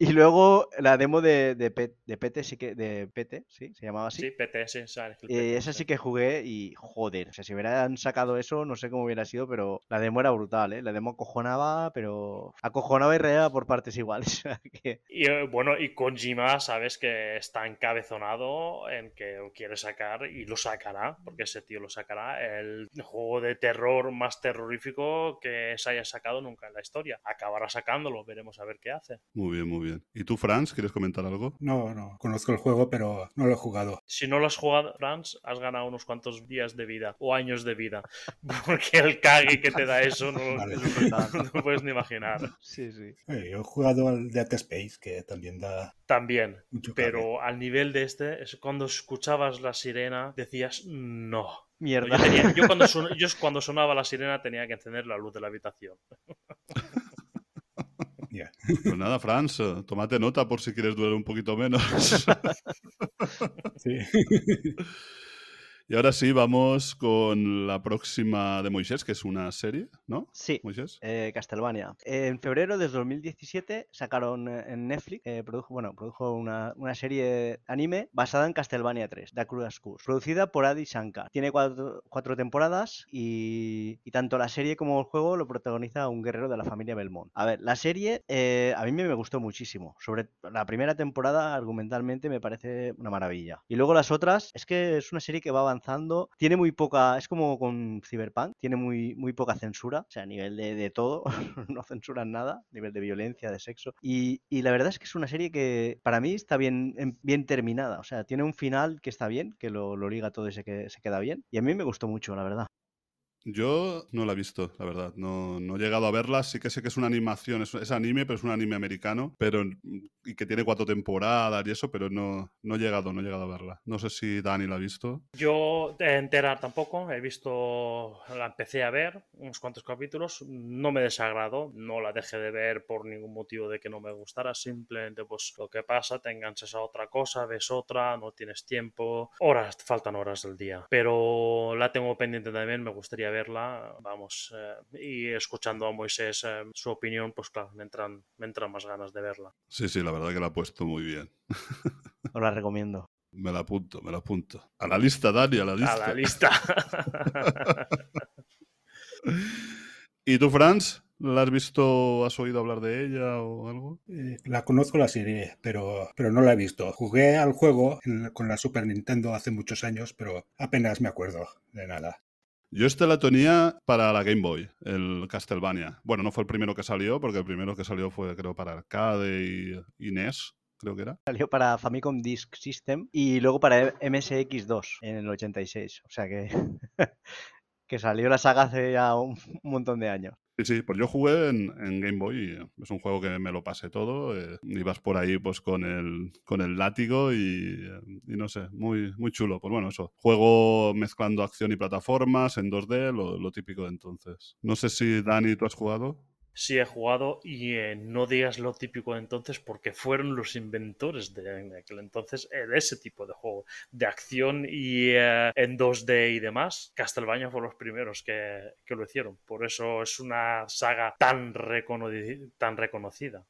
Y luego la demo de, de, P- de PT, sí que, de PT, sí, se llamaba así. Sí, PT, sí, Silent Hill Eh, esa sí que jugué y joder, o sea, si hubieran sacado eso, no sé cómo hubiera sido, pero la demo era brutal, ¿eh? La demo acojonaba, pero acojonaba y reía por partes iguales. que- Y eh, bueno, y Kojima, sabes que está encabezonado en que lo quiere sacar y lo sacará, porque ese tío lo sacará, el juego de terror más terrorífico que se haya sacado nunca en la historia. Acabará sacándolo, veremos a ver qué hace. Muy bien, muy bien. ¿Y tú, Franz, quieres comentar algo? No, no, conozco el juego, pero no lo he jugado. Si no lo has jugado, Franz, has ganado unos cuantos días de vida o años de vida, porque el cague que te da eso no, Vale. no lo puedes ni imaginar. Sí, sí. Eh, yo he jugado al Dead Space, que también da También, mucho cague. pero al nivel de este, es cuando escuchabas la sirena, decías, no. Mierda. Yo, tenía- yo cuando son- yo cuando sonaba la sirena tenía que encender la luz de la habitación. Pues nada, Franz, eh, tómate nota por si quieres durar un poquito menos. Sí. y ahora sí, vamos con la próxima de Moisés, que es una serie, ¿no? Sí. Moisés. Eh, Castlevania. En febrero de 2017 sacaron eh, en Netflix, eh, produjo, bueno, produjo una, una serie anime basada en Castlevania 3, The Cruel's Curse, producida por Adi Shankar. Tiene cuatro, cuatro temporadas y, y tanto la serie como el juego lo protagoniza un guerrero de la familia Belmont. A ver, la serie eh, a mí me gustó muchísimo. Sobre la primera temporada, argumentalmente, me parece una maravilla. Y luego las otras, es que es una serie que va avanzando, tiene muy poca, es como con Cyberpunk, tiene muy, muy poca censura, o sea, a nivel de, de todo, no censuran nada, a nivel de violencia, de sexo. Y, y la verdad es que es una serie que para mí está bien, em- bien terminada, o sea, tiene un final que está bien, que lo, lo liga todo y se, que, se queda bien. Y a mí me gustó mucho, la verdad. Yo no la he visto, la verdad. No, no he llegado a verla. Sí que sé que es una animación, es, anime, pero es un anime americano, pero y que tiene cuatro temporadas y eso, pero no, no he llegado, no he llegado a verla. No sé si Dani la ha visto. Yo de enterar tampoco, he visto, la empecé a ver unos cuantos capítulos, no me desagradó, no la dejé de ver por ningún motivo de que no me gustara, simplemente pues lo que pasa, te enganchas a otra cosa, ves otra, no tienes tiempo, horas, faltan horas del día, pero la tengo pendiente también, me gustaría verla, vamos, eh, y escuchando a Moisés eh, su opinión, pues claro, me entran, me entran más ganas de verla. Sí, sí, la verdad que la ha puesto muy bien. Os la recomiendo. Me la apunto, me la apunto. A la lista, Dani, a la lista. A la lista. ¿Y tú, Franz? ¿La has visto, has oído hablar de ella o algo? Eh, La conozco la serie, pero, pero no la he visto. Jugué al juego en- con la Super Nintendo hace muchos años, pero apenas me acuerdo de nada. Yo este la tenía para la Game Boy, el Castlevania. Bueno, no fue el primero que salió, porque el primero que salió fue, creo, para arcade y, y NES, creo que era. Salió para Famicom Disk System y luego para MSX2 en el 86. O sea que, que salió la saga hace ya un, un montón de años. Sí, sí, pues yo jugué en, Game Boy eh, es un juego que me lo pasé todo. eh, ibas por ahí pues con el, con el látigo y, eh, y no sé, muy, muy chulo. Pues bueno, eso. Juego mezclando acción y plataformas en 2D, lo, lo típico de entonces. No sé si Dani, ¿tú has jugado? Sí he jugado y eh, no digas lo típico de entonces porque fueron los inventores de en aquel entonces eh, de ese tipo de juego de acción y eh, en 2D y demás. Castlevania fue los primeros que, que lo hicieron. Por eso es una saga tan, reconoci- tan reconocida.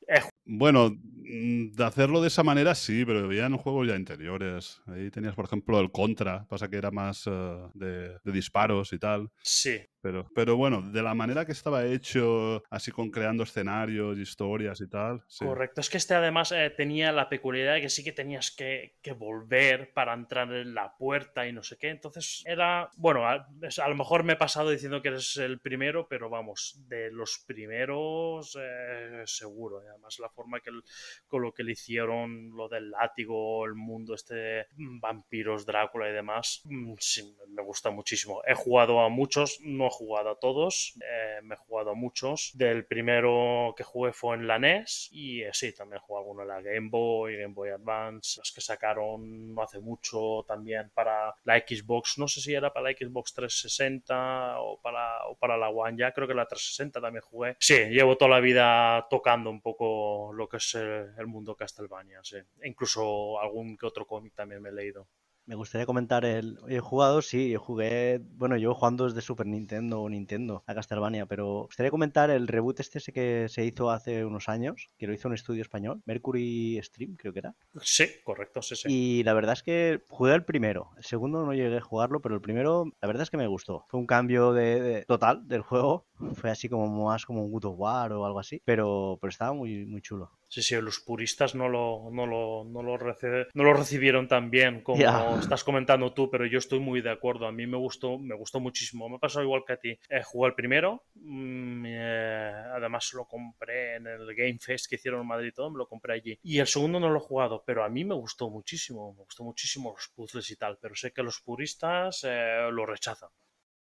Bueno, de hacerlo de esa manera sí, pero había en juegos ya anteriores. Ahí tenías, por ejemplo, el Contra, pasa que era más eh, de, de disparos y tal. Sí, Pero, pero bueno, de la manera que estaba hecho, así con creando escenarios, historias y tal. correcto. Es que este además eh, tenía la peculiaridad de que sí que tenías que, volver para entrar en la puerta y no sé qué. Entonces era, bueno, a, lo mejor me he pasado diciendo que eres el primero, pero vamos, de los primeros eh, seguro. Además la forma que el- con lo que le hicieron, lo del látigo, el mundo este vampiros, Drácula y demás, mm, sí, me gusta muchísimo. He jugado a muchos, no he jugado a todos, eh, me he jugado a muchos. Del primero que jugué fue en la NES y eh, sí, también jugado alguno en la Game Boy, Game Boy Advance, los que sacaron no hace mucho también para la Xbox, no sé si era para la Xbox 360 o para, o para la One, ya creo que la 360 también jugué. Sí, llevo toda la vida tocando un poco lo que es el, mundo Castlevania, sí. Incluso algún que otro cómic también me he leído. Me gustaría comentar el. He jugado, sí, jugué. Bueno, yo jugando desde Super Nintendo o Nintendo a Castlevania, pero me gustaría comentar el reboot este que se hizo hace unos años, que lo hizo un estudio español, Mercury Stream, creo que era. Sí, correcto, sí, sí. Y la verdad es que jugué el primero. El segundo no llegué a jugarlo, pero el primero, la verdad es que me gustó. Fue un cambio de, total del juego. Fue así como más como un God of War o algo así, pero, pero estaba muy, muy chulo. Sí, sí, los puristas no lo, no lo, no lo, no lo recibieron tan bien como estás comentando tú, pero yo estoy muy de acuerdo. A mí me gustó, me gustó muchísimo. Me ha pasado igual que a ti. Eh, jugué el primero, mm, eh, además lo compré en el Game Fest que hicieron en Madrid y todo, me lo compré allí. Y el segundo no lo he jugado, pero a mí me gustó muchísimo, me gustó muchísimo los puzzles y tal, pero sé que los puristas eh, lo rechazan.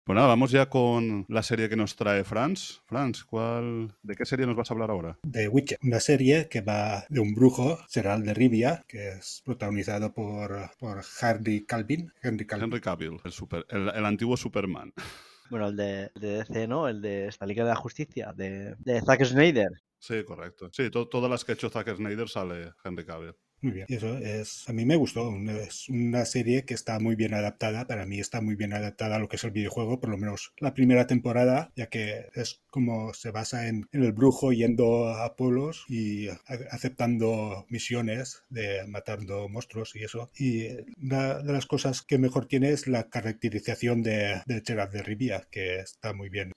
Pues nada, vamos ya con la serie que nos trae Franz. Franz, ¿cuál, ¿de qué serie nos vas a hablar ahora? De Witcher, una serie que va de un brujo, Gerald de Rivia, que es protagonizado por, por Henry Calvin. Henry, Cavill, el, super, el, antiguo Superman. Bueno, el de, DC, ¿no? El de la Liga de la Justicia, de, de Zack Snyder. Sí, correcto. Sí, todas las que ha hecho Zack Snyder sale Henry Cavill. Muy bien. Y eso es, a mí me gustó. Es una serie que está muy bien adaptada. Para mí está muy bien adaptada a lo que es el videojuego, por lo menos la primera temporada, ya que es como se basa en, el brujo yendo a pueblos y aceptando misiones de matando monstruos y eso. Y una de las cosas que mejor tiene es la caracterización de, de Gerard de Rivia, que está muy bien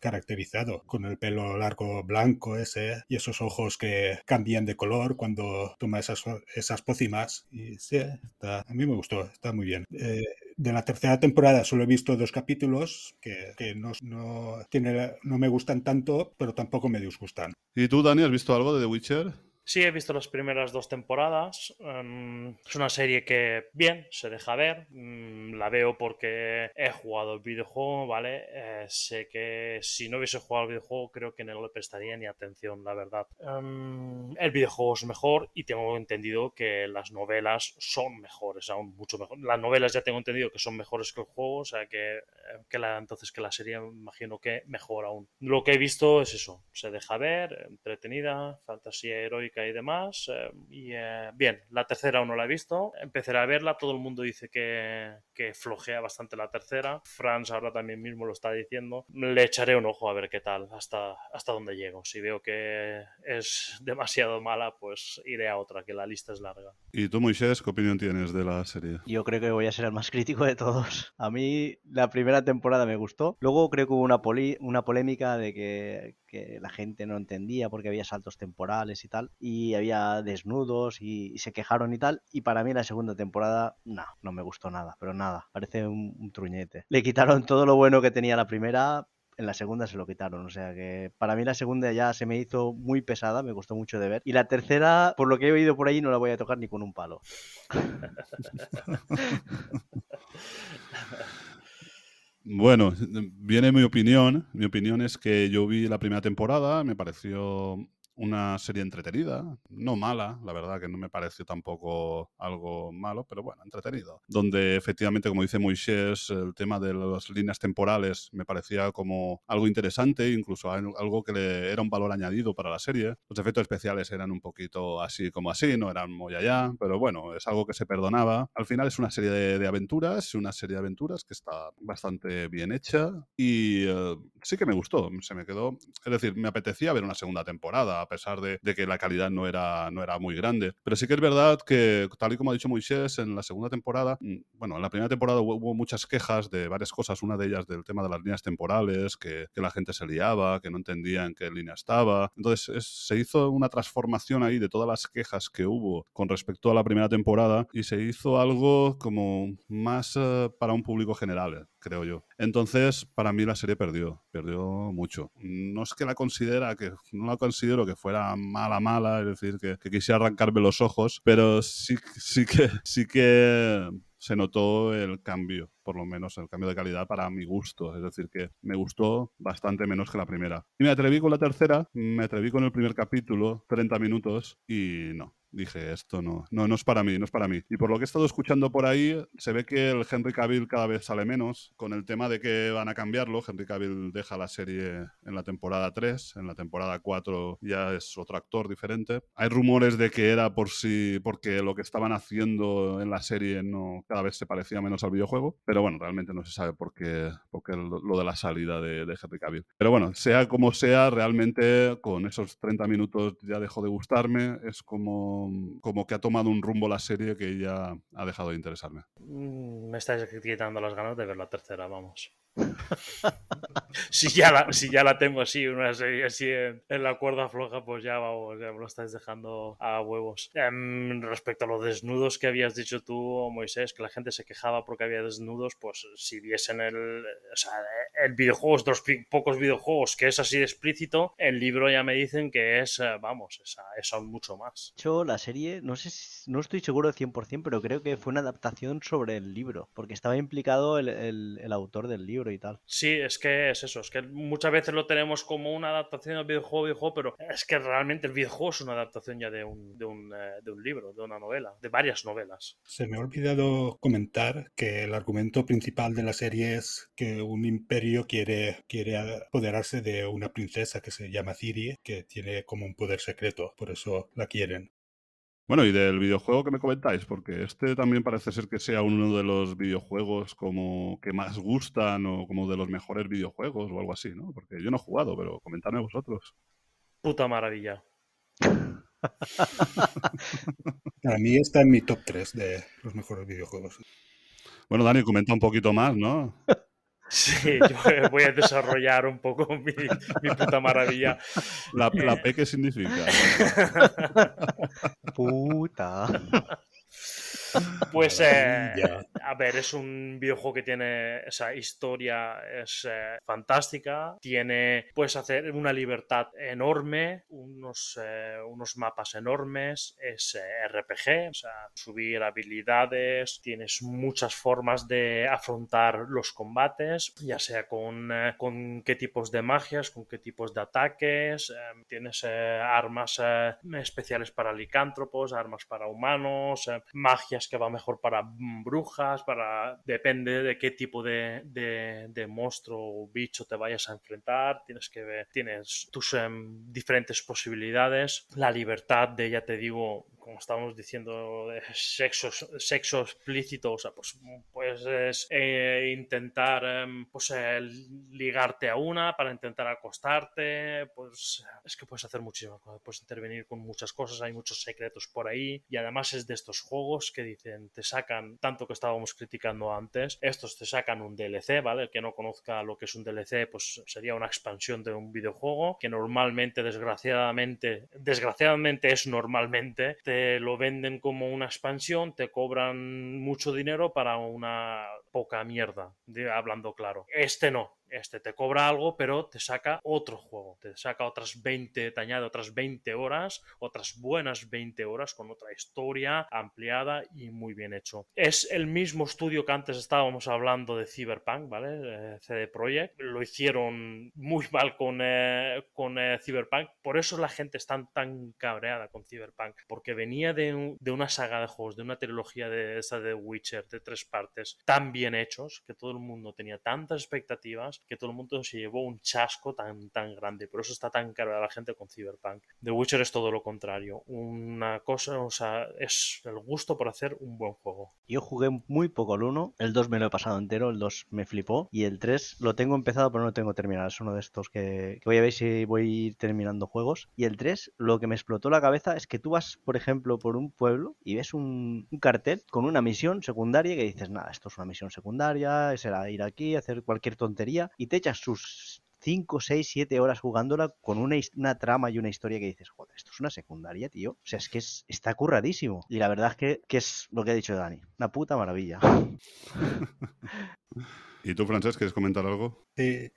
caracterizado, con el pelo largo blanco ese y esos ojos que cambian de color cuando toma esas esas pócimas. Y sí, a mí me gustó, está muy bien. Eh, de la tercera temporada solo he visto dos capítulos que, que no, no, tiene, no me gustan tanto, pero tampoco me disgustan. ¿Y tú, Dani, has visto algo de The Witcher? Sí, he visto las primeras dos temporadas. Em, es una serie que, bien, se deja ver. Mm, la veo porque he jugado el videojuego, ¿vale? Eh, sé que si no hubiese jugado el videojuego, creo que no le prestaría ni atención, la verdad. Em, el videojuego es mejor y tengo entendido que las novelas son mejores, aún mucho mejor. Las novelas ya tengo entendido que son mejores que el juego, o sea que, eh, que la, entonces que la serie, imagino que mejor aún. Lo que he visto es eso: se deja ver, entretenida, fantasía heroica y demás. Eh, y eh, bien, la tercera aún no la he visto. Empezaré a verla. Todo el mundo dice que, que flojea bastante la tercera. Franz ahora también mismo lo está diciendo. Le echaré un ojo a ver qué tal, hasta, hasta dónde llego. Si veo que es demasiado mala, pues iré a otra, que la lista es larga. ¿Y tú, Moisés, qué opinión tienes de la serie? Yo creo que voy a ser el más crítico de todos. A mí la primera temporada me gustó. Luego creo que hubo una, una polémica de que, que la gente no entendía porque había saltos temporales y tal y había desnudos y, se quejaron y tal. Y para mí la segunda temporada, no, no me gustó nada, pero nada, parece un, truñete. Le quitaron todo lo bueno que tenía la primera, en la segunda se lo quitaron. O sea que para mí la segunda ya se me hizo muy pesada, me gustó mucho de ver. Y la tercera, por lo que he oído por ahí, no la voy a tocar ni con un palo. Bueno, viene mi opinión. Mi opinión es que yo vi la primera temporada, me pareció una serie entretenida, no mala, la verdad que no me pareció tampoco algo malo, pero bueno, entretenido. Donde efectivamente, como dice Moisés, el tema de las líneas temporales me parecía como algo interesante, incluso algo que le era un valor añadido para la serie. Los efectos especiales eran un poquito así como así, no eran muy allá, pero bueno, es algo que se perdonaba. Al final es una serie de, aventuras, una serie de aventuras que está bastante bien hecha y eh, sí que me gustó, se me quedó, es decir, me apetecía ver una segunda temporada pesar de, que la calidad no era, no era muy grande. Pero sí que es verdad que, tal y como ha dicho Moisés, en la segunda temporada, mm, bueno, en la primera temporada hubo, muchas quejas de varias cosas, una de ellas del tema de las líneas temporales, que, la gente se liaba, que no entendía en qué línea estaba. Entonces se hizo una transformación ahí de todas las quejas que hubo con respecto a la primera temporada y se hizo algo como más eh, para un público general creo yo. Entonces, para mí la serie perdió, perdió mucho. No es que la considera, que no la considero que fuera mala, mala, es decir, que, quisiera arrancarme los ojos, pero sí, sí que, sí que se notó el cambio, por lo menos el cambio de calidad para mi gusto. Es decir, que me gustó bastante menos que la primera. Y me atreví con la tercera, me atreví con el primer capítulo, 30 minutos, y no dije, esto no, no, no es para mí, no es para mí. Y por lo que he estado escuchando por ahí, se ve que el Henry Cavill cada vez sale menos, con el tema de que van a cambiarlo. Henry Cavill deja la serie en la temporada 3, en la temporada 4 ya es otro actor diferente. Hay rumores de que era por si, porque lo que estaban haciendo en la serie no cada vez se parecía menos al videojuego, pero bueno, realmente no se sabe por qué, por qué lo de la salida de, de Henry Cavill. Pero bueno, sea como sea, realmente con esos 30 minutos ya dejó de gustarme, es como como, que ha tomado un rumbo la serie que ya ha dejado de interesarme. Mm, me estáis quitando las ganas de ver la tercera, vamos. si, ya la, si ya la tengo así, una serie así en, la cuerda floja, pues ya vamos, ya me lo estáis dejando a huevos. Em, respecto a los desnudos que habías dicho tú, Moisés, que la gente se quejaba porque había desnudos, pues si viesen el, o sea, el videojuego, de los pocos videojuegos que es así de explícito, el libro ya me dicen que es, eh, vamos, es, es aún mucho más. Yo la serie, no sé no estoy seguro de 100%, pero creo que fue una adaptación sobre el libro, porque estaba implicado el, el autor del libro y tal. Sí, es que es eso, es que muchas veces lo tenemos como una adaptación del videojuego, videojuego, pero es que realmente el videojuego es una adaptación ya de un, de un, eh, de un libro, de una novela, de varias novelas. Se me ha olvidado comentar que el argumento principal de la serie es que un imperio quiere, quiere apoderarse de una princesa que se llama Ciri, que tiene como un poder secreto, por eso la quieren. Bueno, y del videojuego que me comentáis, porque este también parece ser que sea uno de los videojuegos como que más gustan o como de los mejores videojuegos o algo así, ¿no? Porque yo no he jugado, pero comentadme vosotros. Puta maravilla. Para mí está en mi top 3 de los mejores videojuegos. Bueno, Dani, comenta un poquito más, ¿no? Sí, yo voy a desarrollar un poco mi, puta maravilla. La, la P, ¿qué significa? Puta. Pues, eh, a ver, es un videojuego que tiene esa historia, es eh, fantástica, tiene, puedes hacer una libertad enorme, unos, eh, unos mapas enormes, es RPG, o sea, subir habilidades, tienes muchas formas de afrontar los combates, ya sea con, con qué tipos de magias, con qué tipos de ataques, tienes armas especiales para licántropos, armas para humanos, magias que va mejor para brujas, para depende de qué tipo de, de, monstruo o bicho te vayas a enfrentar, tienes que ver, tienes tus em, diferentes posibilidades, la libertad de, ya te digo, como estábamos diciendo, de sexo, sexo explícito, o sea, pues puedes eh, intentar em, pues, ligarte a una para intentar acostarte, pues es que puedes hacer muchísimas cosas, puedes intervenir con muchas cosas, hay muchos secretos por ahí y además es de estos juegos que dicen, te sacan, tanto que estábamos criticando antes, estos te sacan un DLC, ¿vale? El que no conozca lo que es un DLC, pues sería una expansión de un videojuego que normalmente, desgraciadamente, desgraciadamente es normalmente, lo venden como una expansión, te cobran mucho dinero para una poca mierda, hablando claro. Este no, este te cobra algo, pero te saca otro juego, te saca otras 20, te añade otras 20 horas, otras buenas 20 horas con otra historia ampliada y muy bien hecho. Es el mismo estudio que antes estábamos hablando de Cyberpunk, ¿vale? CD Projekt. Lo hicieron muy mal con, eh, con eh, Cyberpunk, por eso la gente está tan cabreada con Cyberpunk, porque venía de, de una saga de juegos, de una trilogía de esa de Witcher, de tres partes, tan bien hechos, que todo el mundo tenía tantas expectativas que todo el mundo se llevó un chasco tan, tan grande. Por eso está tan caro a la gente con Cyberpunk. The Witcher es todo lo contrario. Una cosa, o sea, es el gusto por hacer un buen juego. Yo jugué muy poco el 1, el 2 me lo he pasado entero, el 2 me flipó y el 3 lo tengo empezado pero no lo tengo terminado. Es uno de estos que, voy a ver si voy a ir terminando juegos. Y el 3, lo que me explotó la cabeza es que tú vas, por ejemplo, por un pueblo y ves un, un cartel con una misión secundaria que dices, nada, esto es una misión secundaria, será ir aquí, hacer cualquier tontería y te echas sus 5, 6, 7 horas jugándola con una, una, trama y una historia que dices, joder, esto es una secundaria, tío. O sea, es que es, está curradísimo. Y la verdad es que, que es lo que ha dicho Dani, una puta maravilla. ¿Y tú, Francesc, quieres comentar algo? Sí,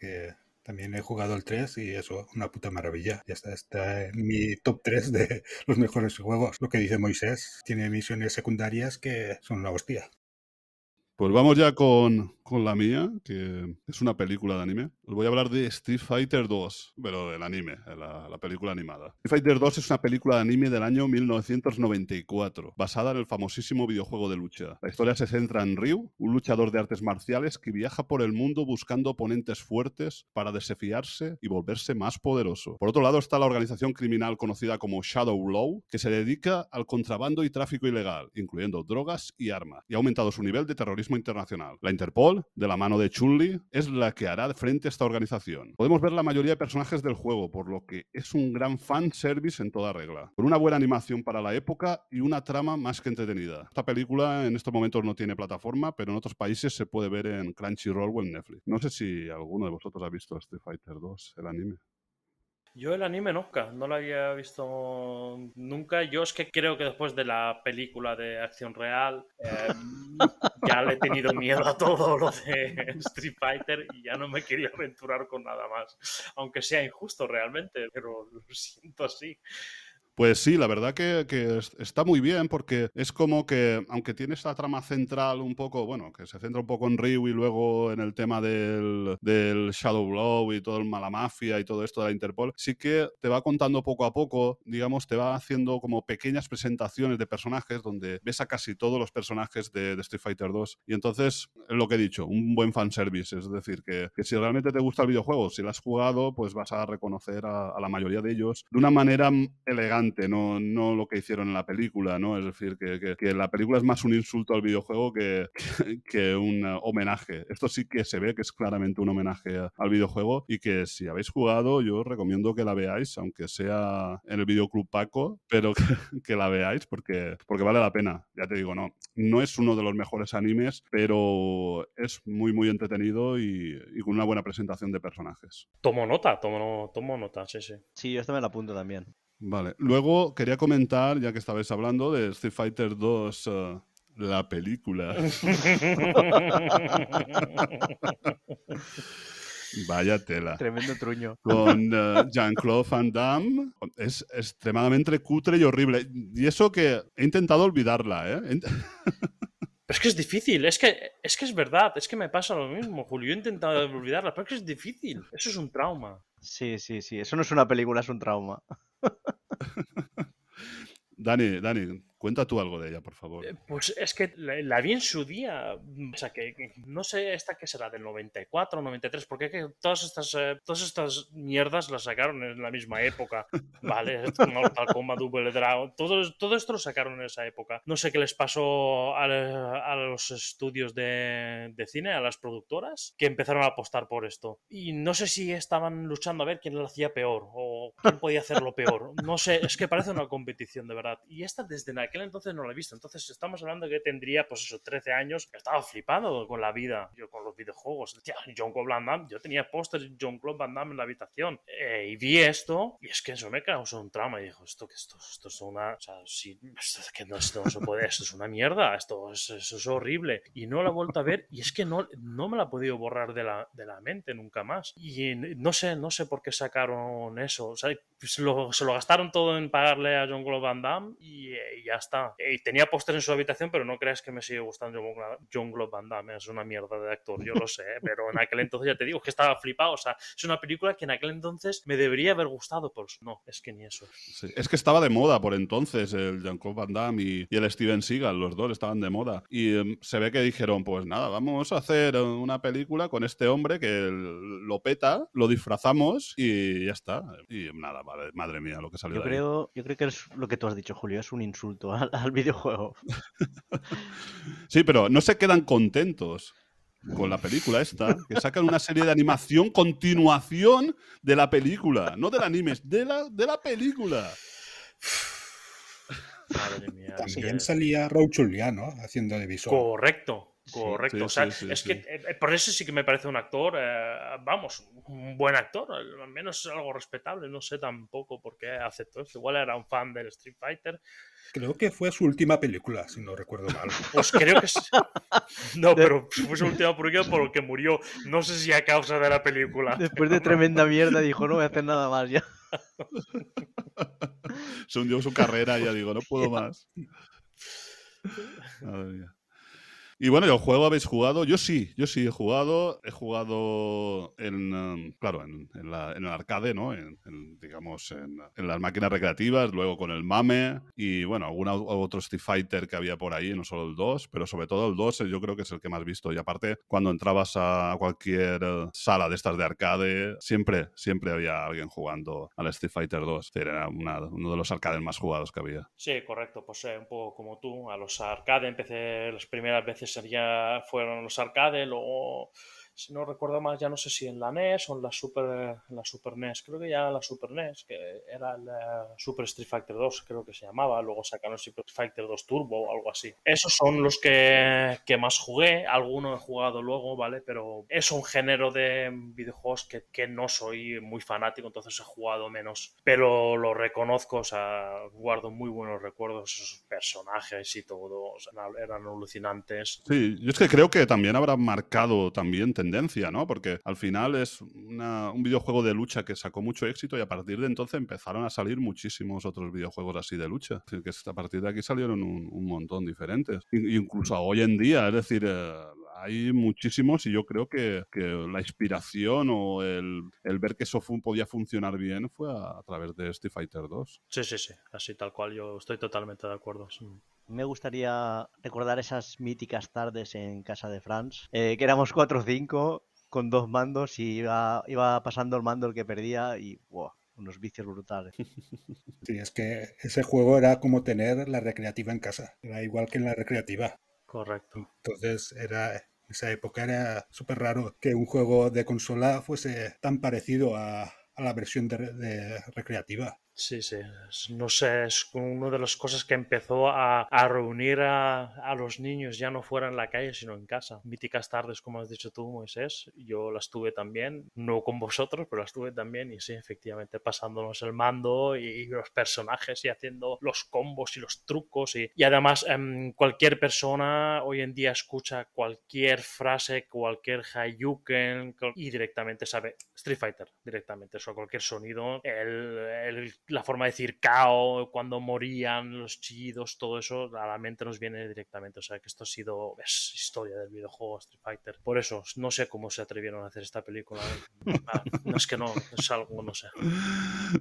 también he jugado el 3 y eso, una puta maravilla. Ya está, está en mi top 3 de los mejores juegos. Lo que dice Moisés, tiene misiones secundarias que son la hostia. Pues vamos ya con con la mía, que es una película de anime. Os voy a hablar de Street Fighter 2, pero del anime, la, la película animada. Street Fighter 2 es una película de anime del año 1994, basada en el famosísimo videojuego de lucha. La historia se centra en Ryu, un luchador de artes marciales que viaja por el mundo buscando oponentes fuertes para desafiarse y volverse más poderoso. Por otro lado está la organización criminal conocida como Shadow Law, que se dedica al contrabando y tráfico ilegal, incluyendo drogas y armas, y ha aumentado su nivel de terrorismo internacional. La Interpol, de la mano de Chun-Li, es la que hará frente a esta organización. Podemos ver la mayoría de personajes del juego, por lo que es un gran fan service en toda regla, con una buena animación para la época y una trama más que entretenida. Esta película en estos momentos no tiene plataforma, pero en otros países se puede ver en Crunchyroll o en Netflix. No sé si alguno de vosotros ha visto Street Fighter 2, el anime. Yo el anime nunca, no lo había visto nunca. Yo es que creo que después de la película de acción real eh, ya le he tenido miedo a todo lo de Street Fighter y ya no me quería aventurar con nada más. Aunque sea injusto realmente, pero lo siento así. Pues sí, la verdad que, está muy bien porque es como que, aunque tiene esta trama central un poco, bueno, que se centra un poco en Ryu y luego en el tema del, Shadow Blow y todo el mala mafia y todo esto de la Interpol, sí que te va contando poco a poco, digamos, te va haciendo como pequeñas presentaciones de personajes donde ves a casi todos los personajes de, Street Fighter 2. Y entonces, es lo que he dicho, un buen fanservice, es decir, que, que, si realmente te gusta el videojuego, si lo has jugado, pues vas a reconocer a la mayoría de ellos de una manera elegante no, no lo que hicieron en la película, ¿no? Es decir, que, que, que la película es más un insulto al videojuego que, que, un homenaje. Esto sí que se ve que es claramente un homenaje al videojuego y que si habéis jugado, yo os recomiendo que la veáis, aunque sea en el videoclub Paco, pero que, la veáis porque, porque vale la pena. Ya te digo, no, no es uno de los mejores animes, pero es muy, muy entretenido y, y con una buena presentación de personajes. Tomo nota, tomo, tomo nota, sí, sí. Sí, yo esto me lo apunto también. Vale. Luego quería comentar, ya que estabais hablando de Street Fighter 2, uh, la película. Vaya tela. Tremendo truño. Con uh, Jean-Claude Van Damme. Es extremadamente cutre y horrible. Y eso que he intentado olvidarla, ¿eh? Pero es que es difícil, es que, es que es verdad, es que me pasa lo mismo, Julio. Yo he intentado olvidarla, pero es que es difícil. Eso es un trauma. Sí, sí, sí. Eso no es una película, es un trauma. 哈哈哈哈哈哈那你那你 cuenta tú algo de ella, por favor. Pues es que la, la, vi en su día, o sea, que, que no sé esta que será del 94 o 93, porque que todas estas, eh, todas estas mierdas las sacaron en la misma época, ¿vale? Mortal Kombat, Double Dragon, todo, todo esto lo sacaron en esa época. No sé qué les pasó a, a los estudios de, de, cine, a las productoras, que empezaron a apostar por esto. Y no sé si estaban luchando a ver quién lo hacía peor o quién podía hacerlo peor. No sé, es que parece una competición de verdad. Y esta desde aquel entonces no la he visto. Entonces estamos hablando de que tendría, pues eso, 13 años. Estaba flipado con la vida, yo con los videojuegos. Tía, John Claude Van Damme, yo tenía póster John Claude Van Damme en la habitación. Eh, y vi esto, y es que eso me causó un trauma. Y dijo, esto, esto, esto es una... O sea, sí, esto, que no, esto no se puede, esto es una mierda, esto es, eso es horrible. Y no la he vuelto a ver, y es que no, no me la he podido borrar de la, de la mente nunca más. Y no sé, no sé por qué sacaron eso. O sea, se lo, se lo gastaron todo en pagarle a John Claude Van Damme y, y ya está. Y tenía póster en su habitación, pero no creas que me sigue gustando John Claude Van Damme. Es una mierda de actor, yo lo sé, pero en aquel entonces ya te digo que estaba flipado. O sea, es una película que en aquel entonces me debería haber gustado, pero no, es que ni eso. Sí, es que estaba de moda por entonces el John Claude Van Damme y, y, el Steven Seagal, los dos estaban de moda. Y um, se ve que dijeron, pues nada, vamos a hacer una película con este hombre que lo peta, lo disfrazamos y ya está. Y nada, madre, madre mía, lo que salió yo de creo, ahí. Yo creo que es lo que tú has dicho, Julio, es un insulto al, al videojuego. sí, pero no se quedan contentos con la película esta, que sacan una serie de animación continuación de la película, no del anime, de la, de la película. Madre mía. También que... salía Raúl Juliá, ¿no? Haciendo de visor. Correcto. Correcto, Sí, o sea, sí, sí, es sí. que eh, por eso sí que me parece un actor, eh, vamos, un buen actor, al menos algo respetable, no sé tampoco por qué aceptó eso, igual era un fan del Street Fighter, Creo que fue su última película, si no recuerdo mal. pues creo que sí. No, pero fue su última película por lo que murió, no sé si a causa de la película. Después de tremenda mierda dijo, no voy a hacer nada más ya. Se hundió su carrera ya digo, no puedo más. Madre mía. Y bueno, el juego habéis jugado. Yo sí, yo sí he jugado. He jugado en, um, claro, en, en la- el arcade, ¿no? En, en, digamos, en, las máquinas recreativas, luego con el MAME y bueno, algún otro Street Fighter que había por ahí, no solo el 2, pero sobre todo el 2 eh, yo creo que es el que más visto. Y aparte, cuando entrabas a cualquier sala de estas de arcade, siempre, siempre había alguien jugando al Street Fighter 2. Es decir, Era una- uno de los arcades más jugados que había. Sí, correcto, pues eh, un poco como tú, a los arcade empecé, las primeras veces sería, fueron los arcade, luego, si no recuerdo más, ya no sé si en la NES o en la Super, en la Super NES, creo que ya la Super NES, que era la Super Street Fighter 2, creo que se llamaba, luego sacaron Super Fighter 2 Turbo o algo así. Esos son los que, que más jugué, algunos he jugado luego, ¿vale? Pero es un género de videojuegos que, que no soy muy fanático, entonces he jugado menos, pero lo reconozco, o sea, guardo muy buenos recuerdos, esos personajes y todo, o sea, eran alucinantes. Sí, yo es que creo que también habrá marcado también tendencia, ¿no? Porque al final es una- un videojuego de lucha que sacó mucho éxito y a partir de entonces empezaron a salir muchísimos otros videojuegos así de lucha. Es decir, que a partir de aquí salieron un, montón diferentes. Incluso hoy en día, es decir, eh, hay muchísimos y yo creo que, que la inspiración o el, el ver que eso podía funcionar bien fue a, a través de Street Fighter 2. Sí, sí, sí, así tal cual, yo estoy totalmente de acuerdo. sí. Me gustaría recordar esas míticas tardes en casa de Franz, eh, que éramos 4 o 5 con dos mandos y iba, iba pasando el mando el que perdía y ¡buah! unos vicios brutales. Sí, es que ese juego era como tener la recreativa en casa. Era igual que en la recreativa. Correcto. Entonces era esa época era súper raro que un juego de consola fuese tan parecido a, a la versión de, de recreativa. Sí, sí, no sé, es una de las cosas que empezó a, reunir a, los niños, ya no fuera en la calle, sino en casa. Míticas tardes, como has dicho tú, Moisés, yo las tuve también, no con vosotros, pero las tuve también, y sí, efectivamente, pasándonos el mando y, los personajes y haciendo los combos y los trucos. Y, y además, em, cualquier persona hoy en día escucha cualquier frase, cualquier Hayuken, y directamente sabe Street Fighter, directamente, o cualquier sonido, el- la forma de decir KO, cuando morían, los chillidos, todo eso a la mente nos viene directamente. O sea que esto ha sido es historia del videojuego Street Fighter. Por eso, no sé cómo se atrevieron a hacer esta película. Ah, No es que no, es algo, no sé.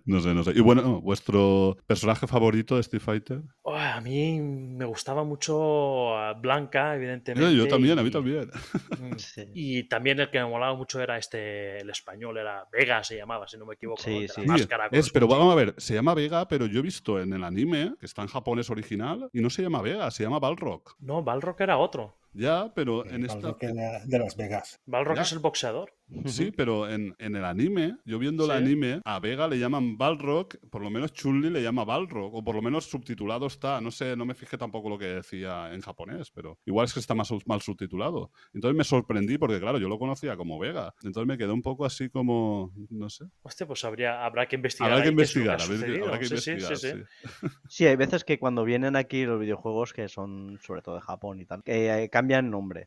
No sé, no sé. Y bueno, ¿vuestro personaje favorito de Street Fighter? Oh, a mí me gustaba mucho ah, Blanca, evidentemente. Yo, yo también, a mí y- también. Mm. Sí. Y también el que me molaba mucho era este, el español, era Vega, se llamaba, si no me equivoco. Sí, sí. Máscara es, pero vamos a ver, se llama Vega, pero yo he visto en el anime, que está en japonés original, y no se llama Vega, se llama Balrog. No, Balrog era otro. Ya, pero en esta... que de Las Vegas. Balrog Ya. es el boxeador. Sí, pero en, en el anime, yo viendo el Sí. anime, a Vega le llaman Balrog, por lo menos Chun-Li le llama Balrog, o por lo menos subtitulado está. No sé, no me fijé tampoco lo que decía en japonés, pero igual es que está más mal subtitulado. Entonces me sorprendí porque, claro, yo lo conocía como Vega. Entonces me quedé un poco así como, no sé. Hostia, pues habría, habrá que investigar. Habrá que investigar, sucedido. habrá que Sí, sí, investigar. sí, sí. sí. Sí, hay veces que cuando vienen aquí los videojuegos, que son sobre todo de Japón y tal, que eh,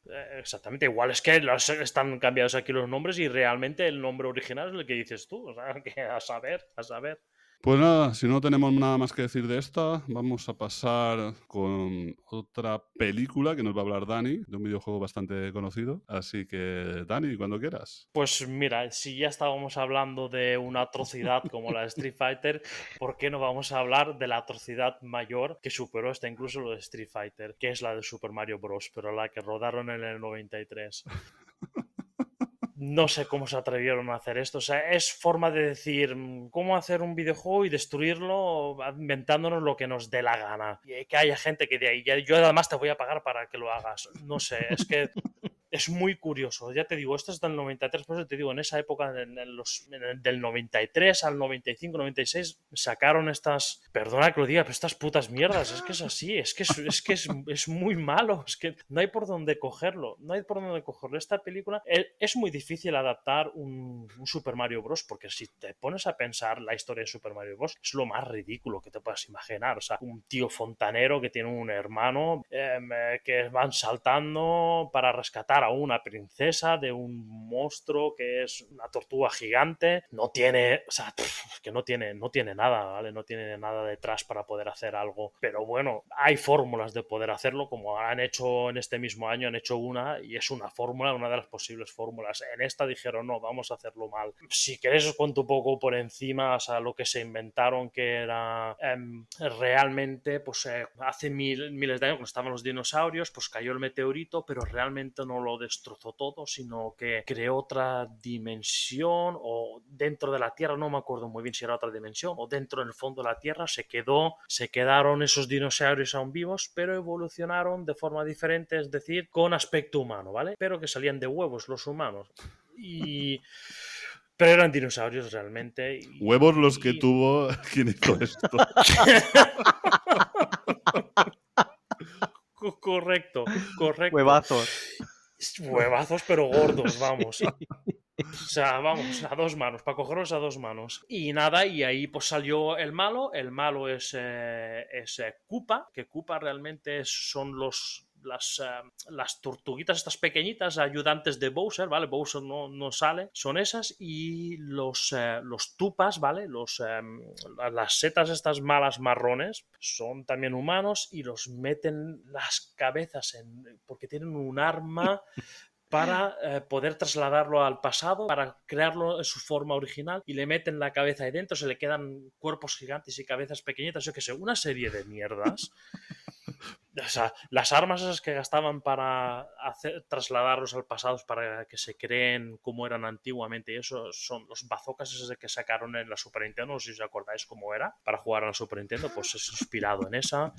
Eh, Exactamente, igual es que los, están cambiados aquí los nombres y realmente el nombre original es el que dices tú. O sea, que a saber, a saber. Pues nada, si no tenemos nada más que decir de esta, vamos a pasar con otra película que nos va a hablar Dani, de un videojuego bastante conocido. Así que, Dani, cuando quieras. Pues mira, si ya estábamos hablando de una atrocidad como la de Street Fighter, ¿por qué no vamos a hablar de la atrocidad mayor que superó hasta incluso lo de Street Fighter, que es la de Super Mario Bros., pero la que rodaron en el 93? No sé cómo se atrevieron a hacer esto. O sea, es forma de decir mm, cómo hacer un videojuego y destruirlo inventándonos lo que nos dé la gana. Y que haya gente que de ahí, "Ya- yo además te voy a pagar para que lo hagas. No sé, es que es muy curioso. Ya te digo, esto es del 93, por eso te digo, en esa época, en, los, del 93 al 95, 96, sacaron estas, perdona que lo diga, pero estas putas mierdas. Es que es así, es que es, que es, es muy malo, es que no hay por dónde cogerlo, no hay por dónde cogerlo. Esta película eh, es muy difícil adaptar un, un Super Mario Bros. porque si te pones a pensar la historia de Super Mario Bros. es lo más ridículo que te puedas imaginar. O sea, un tío fontanero que tiene un hermano em, eh, que van saltando para rescatar rescatar a una princesa de un monstruo que es una tortuga gigante. No tiene, o sea, que no tiene, no tiene nada, ¿vale? No tiene nada detrás para poder hacer algo. Pero bueno, hay fórmulas de poder hacerlo, como han hecho en este mismo año, han hecho una y es una fórmula, una de las posibles fórmulas. En esta dijeron, no, vamos a hacerlo mal. Si queréis os cuento un poco por encima, o sea, lo que se inventaron que era em, realmente, pues eh, hace mil, miles de años, cuando estaban los dinosaurios, pues cayó el meteorito, pero realmente no lo destrozó todo, sino que creó otra dimensión o dentro de la Tierra, no me acuerdo muy bien si era otra dimensión, o dentro en el fondo de la Tierra se quedó, se quedaron esos dinosaurios aún vivos, pero evolucionaron de forma diferente, es decir, con aspecto humano, ¿vale? Pero que salían de huevos los humanos. Y... Pero eran dinosaurios realmente. Huevos los que tuvo quien hizo esto. correcto, correcto. Huevazos. Huevazos, pero gordos, vamos. O sea, vamos, a dos manos, para cogerlos a dos manos. Y nada, y ahí pues salió el malo. El malo es, eh, es eh, Koopa, que Koopa realmente son los las, eh, las tortuguitas estas pequeñitas, ayudantes de Bowser, ¿vale? Bowser no, no sale, son esas y los, eh, los tupas, ¿vale? Los, eh, las setas estas malas marrones son también humanos y los meten las cabezas en... porque tienen un arma para poder trasladarlo al pasado, para crearlo en su forma original y le meten la cabeza ahí dentro, se le quedan cuerpos gigantes y cabezas pequeñitas, yo que sé, una serie de mierdas o sea, las armas esas que gastaban para hacer, trasladarlos al pasado para que se creen como eran antiguamente, y eso son los bazocas esos que sacaron en la Super Nintendo, no sé si os acordáis cómo era, para jugar a la Super Nintendo, pues es inspirado en esa.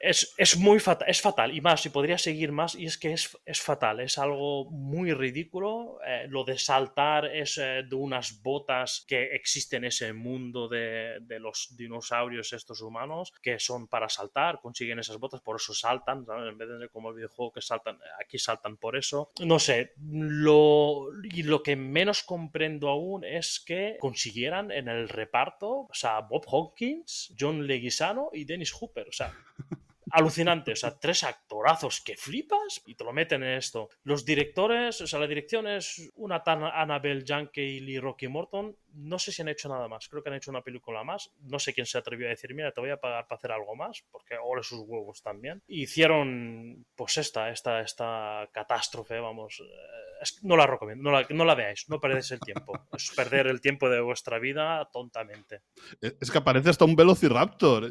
Es, es, muy fatal, es fatal, y más, y podría seguir más, y es que es, es fatal, es algo muy ridículo. Eh, lo de saltar es eh, de unas botas que existen en ese mundo de, de los dinosaurios estos humanos, que son para saltar, consiguen esas botas, por eso saltan, en vez de como el videojuego que saltan, aquí saltan por eso. No sé, lo, y lo que menos comprendo aún es que consiguieran en el reparto, o sea, Bob Hawkins, John Leguizano y Dennis Hooper, o sea, alucinante. O sea, tres actorazos que flipas y te lo meten en esto. Los directores, o sea, la dirección es una tan Annabelle Janke y Lee Rocky Morton. No sé si han hecho nada más. Creo que han hecho una película más. No sé quién se atrevió a decir, mira, te voy a pagar para hacer algo más, porque ole sus huevos también. hicieron, pues esta, esta, esta catástrofe, vamos. Eh, no la recomiendo, no la, no la veáis, no perdéis el tiempo. Es perder el tiempo de vuestra vida tontamente. Es que aparece hasta un Velociraptor.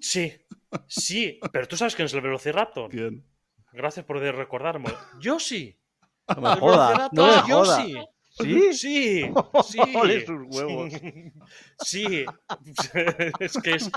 Sí, Sí, pero tú sabes quién es el Velociraptor. ¿Quién? Gracias por recordarme. Yo sí. No me joda, no me yo joda. sí. ¿Sí? Sí, sí. Sus huevos. Sí. es que es.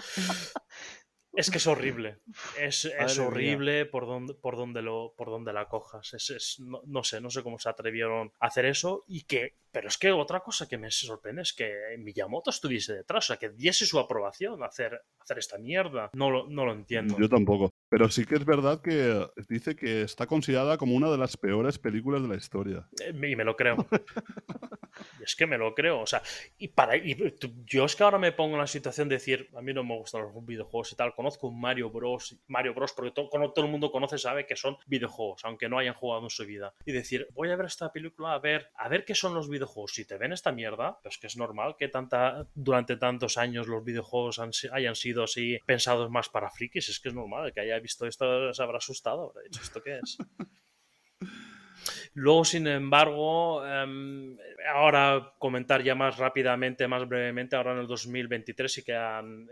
Es que es horrible. Es, es horrible por donde, por, donde lo, por donde la cojas. Es, es- no, no sé, no sé cómo se atrevieron a hacer eso. Y que. Pero es que otra cosa que me sorprende es que Miyamoto estuviese detrás. O sea, que diese su aprobación a hacer, hacer esta mierda. No lo, no lo entiendo. Yo tampoco. Pero sí que es verdad que dice que está considerada como una de las peores películas de la historia. Eh, Y me lo creo. Es que me lo creo. O sea, y para y yo es que ahora me pongo en la situación de decir, a mí no me gustan los videojuegos y tal. Conozco un Mario Bros. Mario Bros. porque to- cono- todo el mundo conoce, sabe que son videojuegos, aunque no hayan jugado en su vida. Y decir, voy a ver esta película, a ver, a ver qué son los videojuegos. Si te ven esta mierda, pues que es normal que tanta, durante tantos años los videojuegos han hayan sido así pensados más para frikis. Es que es normal, que haya visto esto se habrá asustado. Habrá dicho, ¿esto qué es? Luego, sin embargo, em, ahora comentar ya más rápidamente, más brevemente, ahora en el 2023 sí que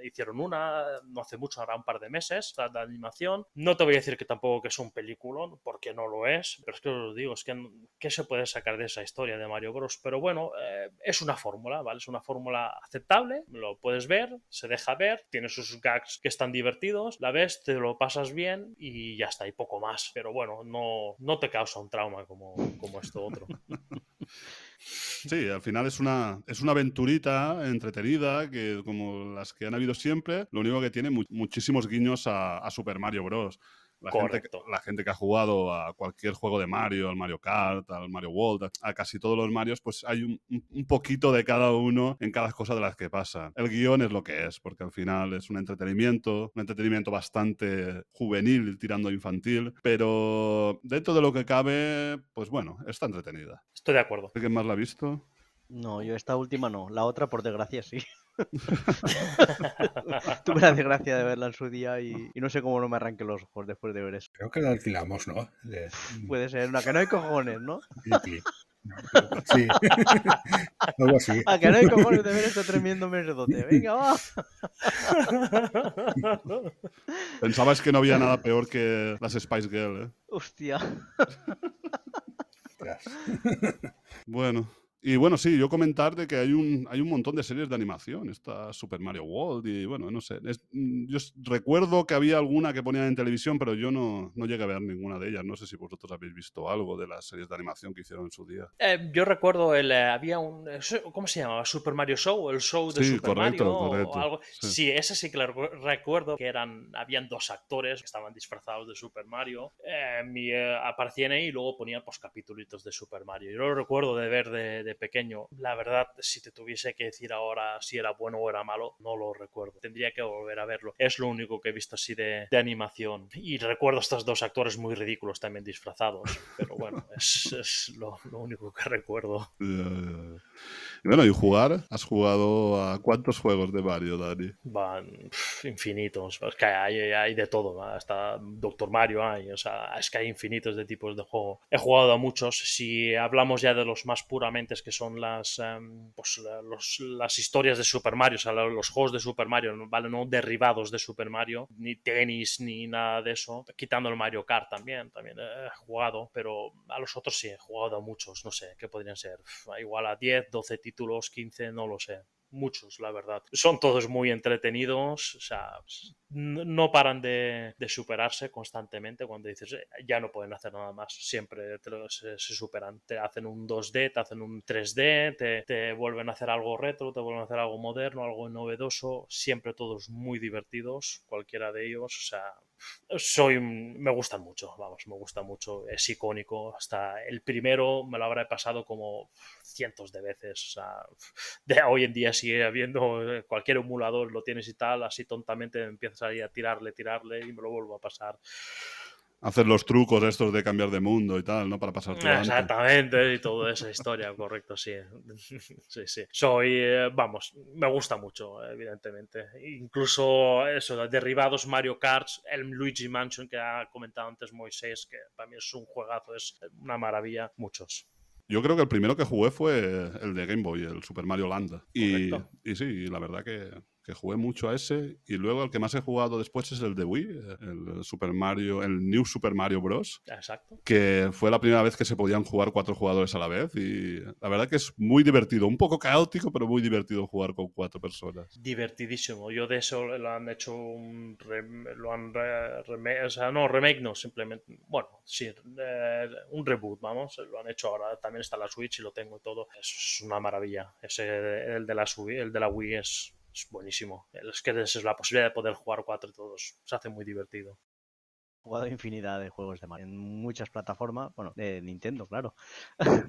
hicieron una, no hace mucho, ahora un par de meses, la animación. No te voy a decir que tampoco que es un peliculón, porque no lo es, pero es que os digo, es que ¿qué se puede sacar de esa historia de Mario Bros? Pero bueno, eh, es una fórmula, ¿vale? Es una fórmula aceptable, lo puedes ver, se deja ver, tiene sus gags que están divertidos, la ves, te lo pasas bien y ya está, y poco más. Pero bueno, no, no te causa un trauma como, como esto otro. Sí, al final es una, es una aventurita entretenida, que como las que han habido siempre, lo único que tiene mu- muchísimos guiños a Super Mario Bros. La gente, Correcto. la gente que ha jugado a cualquier juego de Mario, al Mario Kart, al Mario World, a, a casi todos los Marios, pues hay un, poquito de cada uno en cada cosa de las que pasa. El guion es lo que es, porque al final es un entretenimiento, un entretenimiento bastante juvenil, tirando infantil, pero dentro de lo que cabe, pues bueno, está entretenida. Estoy de acuerdo. ¿Alguien más la ha visto? No, yo esta última no. La otra, por desgracia, sí. Tuve la desgracia de verla en su día y, y no sé cómo no me arranqué los ojos después de ver eso. Creo que la alquilamos, ¿no? De- Puede ser una que no hay cojones, ¿no? sí. No, sí. Algo así. Ah, que no hay cojones de ver este tremendo mesodote. Venga, va. Pensabas que no había nada peor que las Spice Girl, ¿eh? Hostia. Bueno. Y bueno, sí, yo comentar de que hay un, hay un montón de series de animación. Está Super Mario World y bueno, no sé. es- mm, yo recuerdo que había alguna que ponían en televisión, pero yo no, no llegué a ver ninguna de ellas. No sé si vosotros habéis visto algo de las series de animación que hicieron en su día. Eh, yo recuerdo, el, eh, había un... eh, ¿Cómo se llamaba? ¿Super Mario Show? ¿El show de Sí, Super correcto, Mario? o correcto, algo? sí. Sí. ese sí que lo recu- recuerdo, que eran... Habían dos actores que estaban disfrazados de Super Mario. eh, mi, eh, aparecían ahí y luego ponían pues capítulos de Super Mario. Yo lo recuerdo de ver de, de pequeño. La verdad, si te tuviese que decir ahora si era bueno o era malo, no lo recuerdo. Tendría que volver a verlo. Es lo único que he visto así de, animación. Y recuerdo estos dos actores muy ridículos también disfrazados. Pero bueno, es, lo único que recuerdo. Y bueno, y jugar. ¿Has jugado a cuántos juegos de Mario, Dani? Van infinitos. Es que hay, hay de todo. Hasta Doctor Mario hay. O sea, es que hay infinitos de tipos de juego. He jugado a muchos. Si hablamos ya de los más puramente que son las, em, pues, los- las historias de Super Mario, o sea, lo- los juegos de Super Mario. ¿vale? No derivados de Super Mario, ni tenis, ni nada de eso. Quitando el Mario Kart también. También he jugado, pero a los otros sí he jugado a muchos. No sé, ¿qué podrían ser? Igual a 10, 12 títulos, 15, no lo sé muchos, la verdad. Son todos muy entretenidos, o sea, no paran de, superarse constantemente cuando dices, "Eh, ya no pueden hacer nada más, siempre se superan. Te hacen un 2D, te hacen un 3D, te, te vuelven a hacer algo retro, te vuelven a hacer algo moderno, algo novedoso, siempre todos muy divertidos, cualquiera de ellos, o sea, soy me gustan mucho, vamos, me gusta mucho, es icónico, hasta el primero me lo habré pasado como cientos de veces, o sea, de hoy en día sigue habiendo eh, cualquier emulador, lo tienes y tal, así tontamente empiezas ahí a tirarle, tirarle y me lo vuelvo a pasar. Hacer los trucos estos de cambiar de mundo y tal, ¿no? Para pasar Exactamente, y toda esa historia, correcto, sí. Sí, sí. Soy, eh, vamos, me gusta mucho, evidentemente. Incluso eso, de derivados Mario Kart, el Luigi Mansion que ha comentado antes Moisés, que para mí es un juegazo, es una maravilla, muchos. Yo creo que el primero que jugué fue el de Game Boy, el Super Mario Land. Y, y sí, la verdad que, que jugué mucho a ese. Y luego el que más he jugado después es el de Wii, el Super Mario, el New Super Mario Bros. Exacto. Que fue la primera vez que se podían jugar cuatro jugadores a la vez. Y la verdad que es muy divertido, un poco caótico, pero muy divertido jugar con cuatro personas. Divertidísimo. Yo de eso lo han hecho un rem- lo han re- o sea, no remake, no, simplemente, bueno, sí, eh, un reboot, vamos, lo han hecho ahora. También está la Switch y lo tengo todo. Es una maravilla. Ese, el de la el de la Wii es, es buenísimo. Es que es la posibilidad de poder jugar cuatro y todos. Se hace muy divertido. He jugado infinidad de juegos de Mario en muchas plataformas. Bueno, de Nintendo, claro.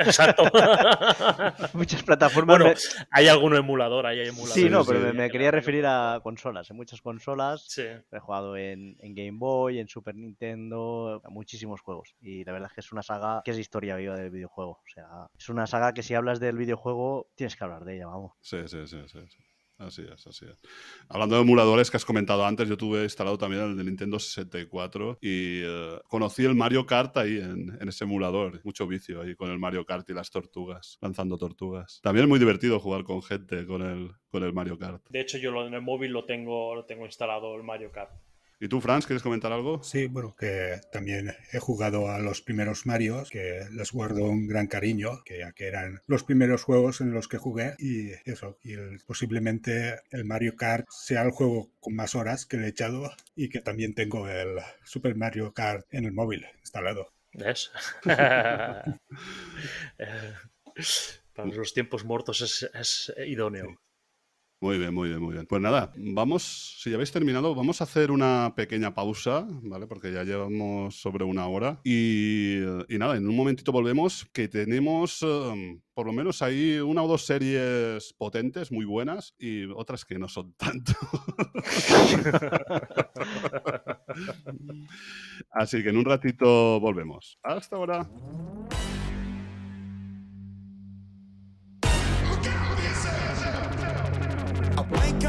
Exacto. muchas plataformas. bueno, me- hay algún emulador, ahí hay emuladores. Sí, no, pero me, sí. me quería referir a consolas. En muchas consolas Sí. he jugado en, en Game Boy, en Super Nintendo, a muchísimos juegos. Y la verdad es que es una saga que es historia viva del videojuego. O sea, es una saga que si hablas del videojuego tienes que hablar de ella, vamos. Sí, sí, sí, sí. sí. Así es, así es. Hablando de emuladores que has comentado antes, yo tuve instalado también el de Nintendo 64 y eh, conocí el Mario Kart ahí en, en ese emulador. Mucho vicio ahí con el Mario Kart y las tortugas, lanzando tortugas. También es muy divertido jugar con gente con el, con el Mario Kart. De hecho, yo en el móvil lo tengo, lo tengo instalado el Mario Kart. ¿Y tú, Franz, quieres comentar algo? Sí, bueno, que también he jugado a los primeros Marios, que les guardo un gran cariño, que ya que eran los primeros juegos en los que jugué y eso, y el- posiblemente el Mario Kart sea el juego con más horas que le he echado y que también tengo el Super Mario Kart en el móvil instalado. ¿Ves? Eh, Para los tiempos muertos es, es idóneo. Muy bien, muy bien, muy bien. Pues nada, vamos, si ya habéis terminado, vamos a hacer una pequeña pausa, ¿vale? Porque ya llevamos sobre una hora. Y, y nada, en un momentito volvemos, que tenemos um, por lo menos ahí una o dos series potentes, muy buenas, y otras que no son tanto. Así que en un ratito volvemos. Hasta ahora.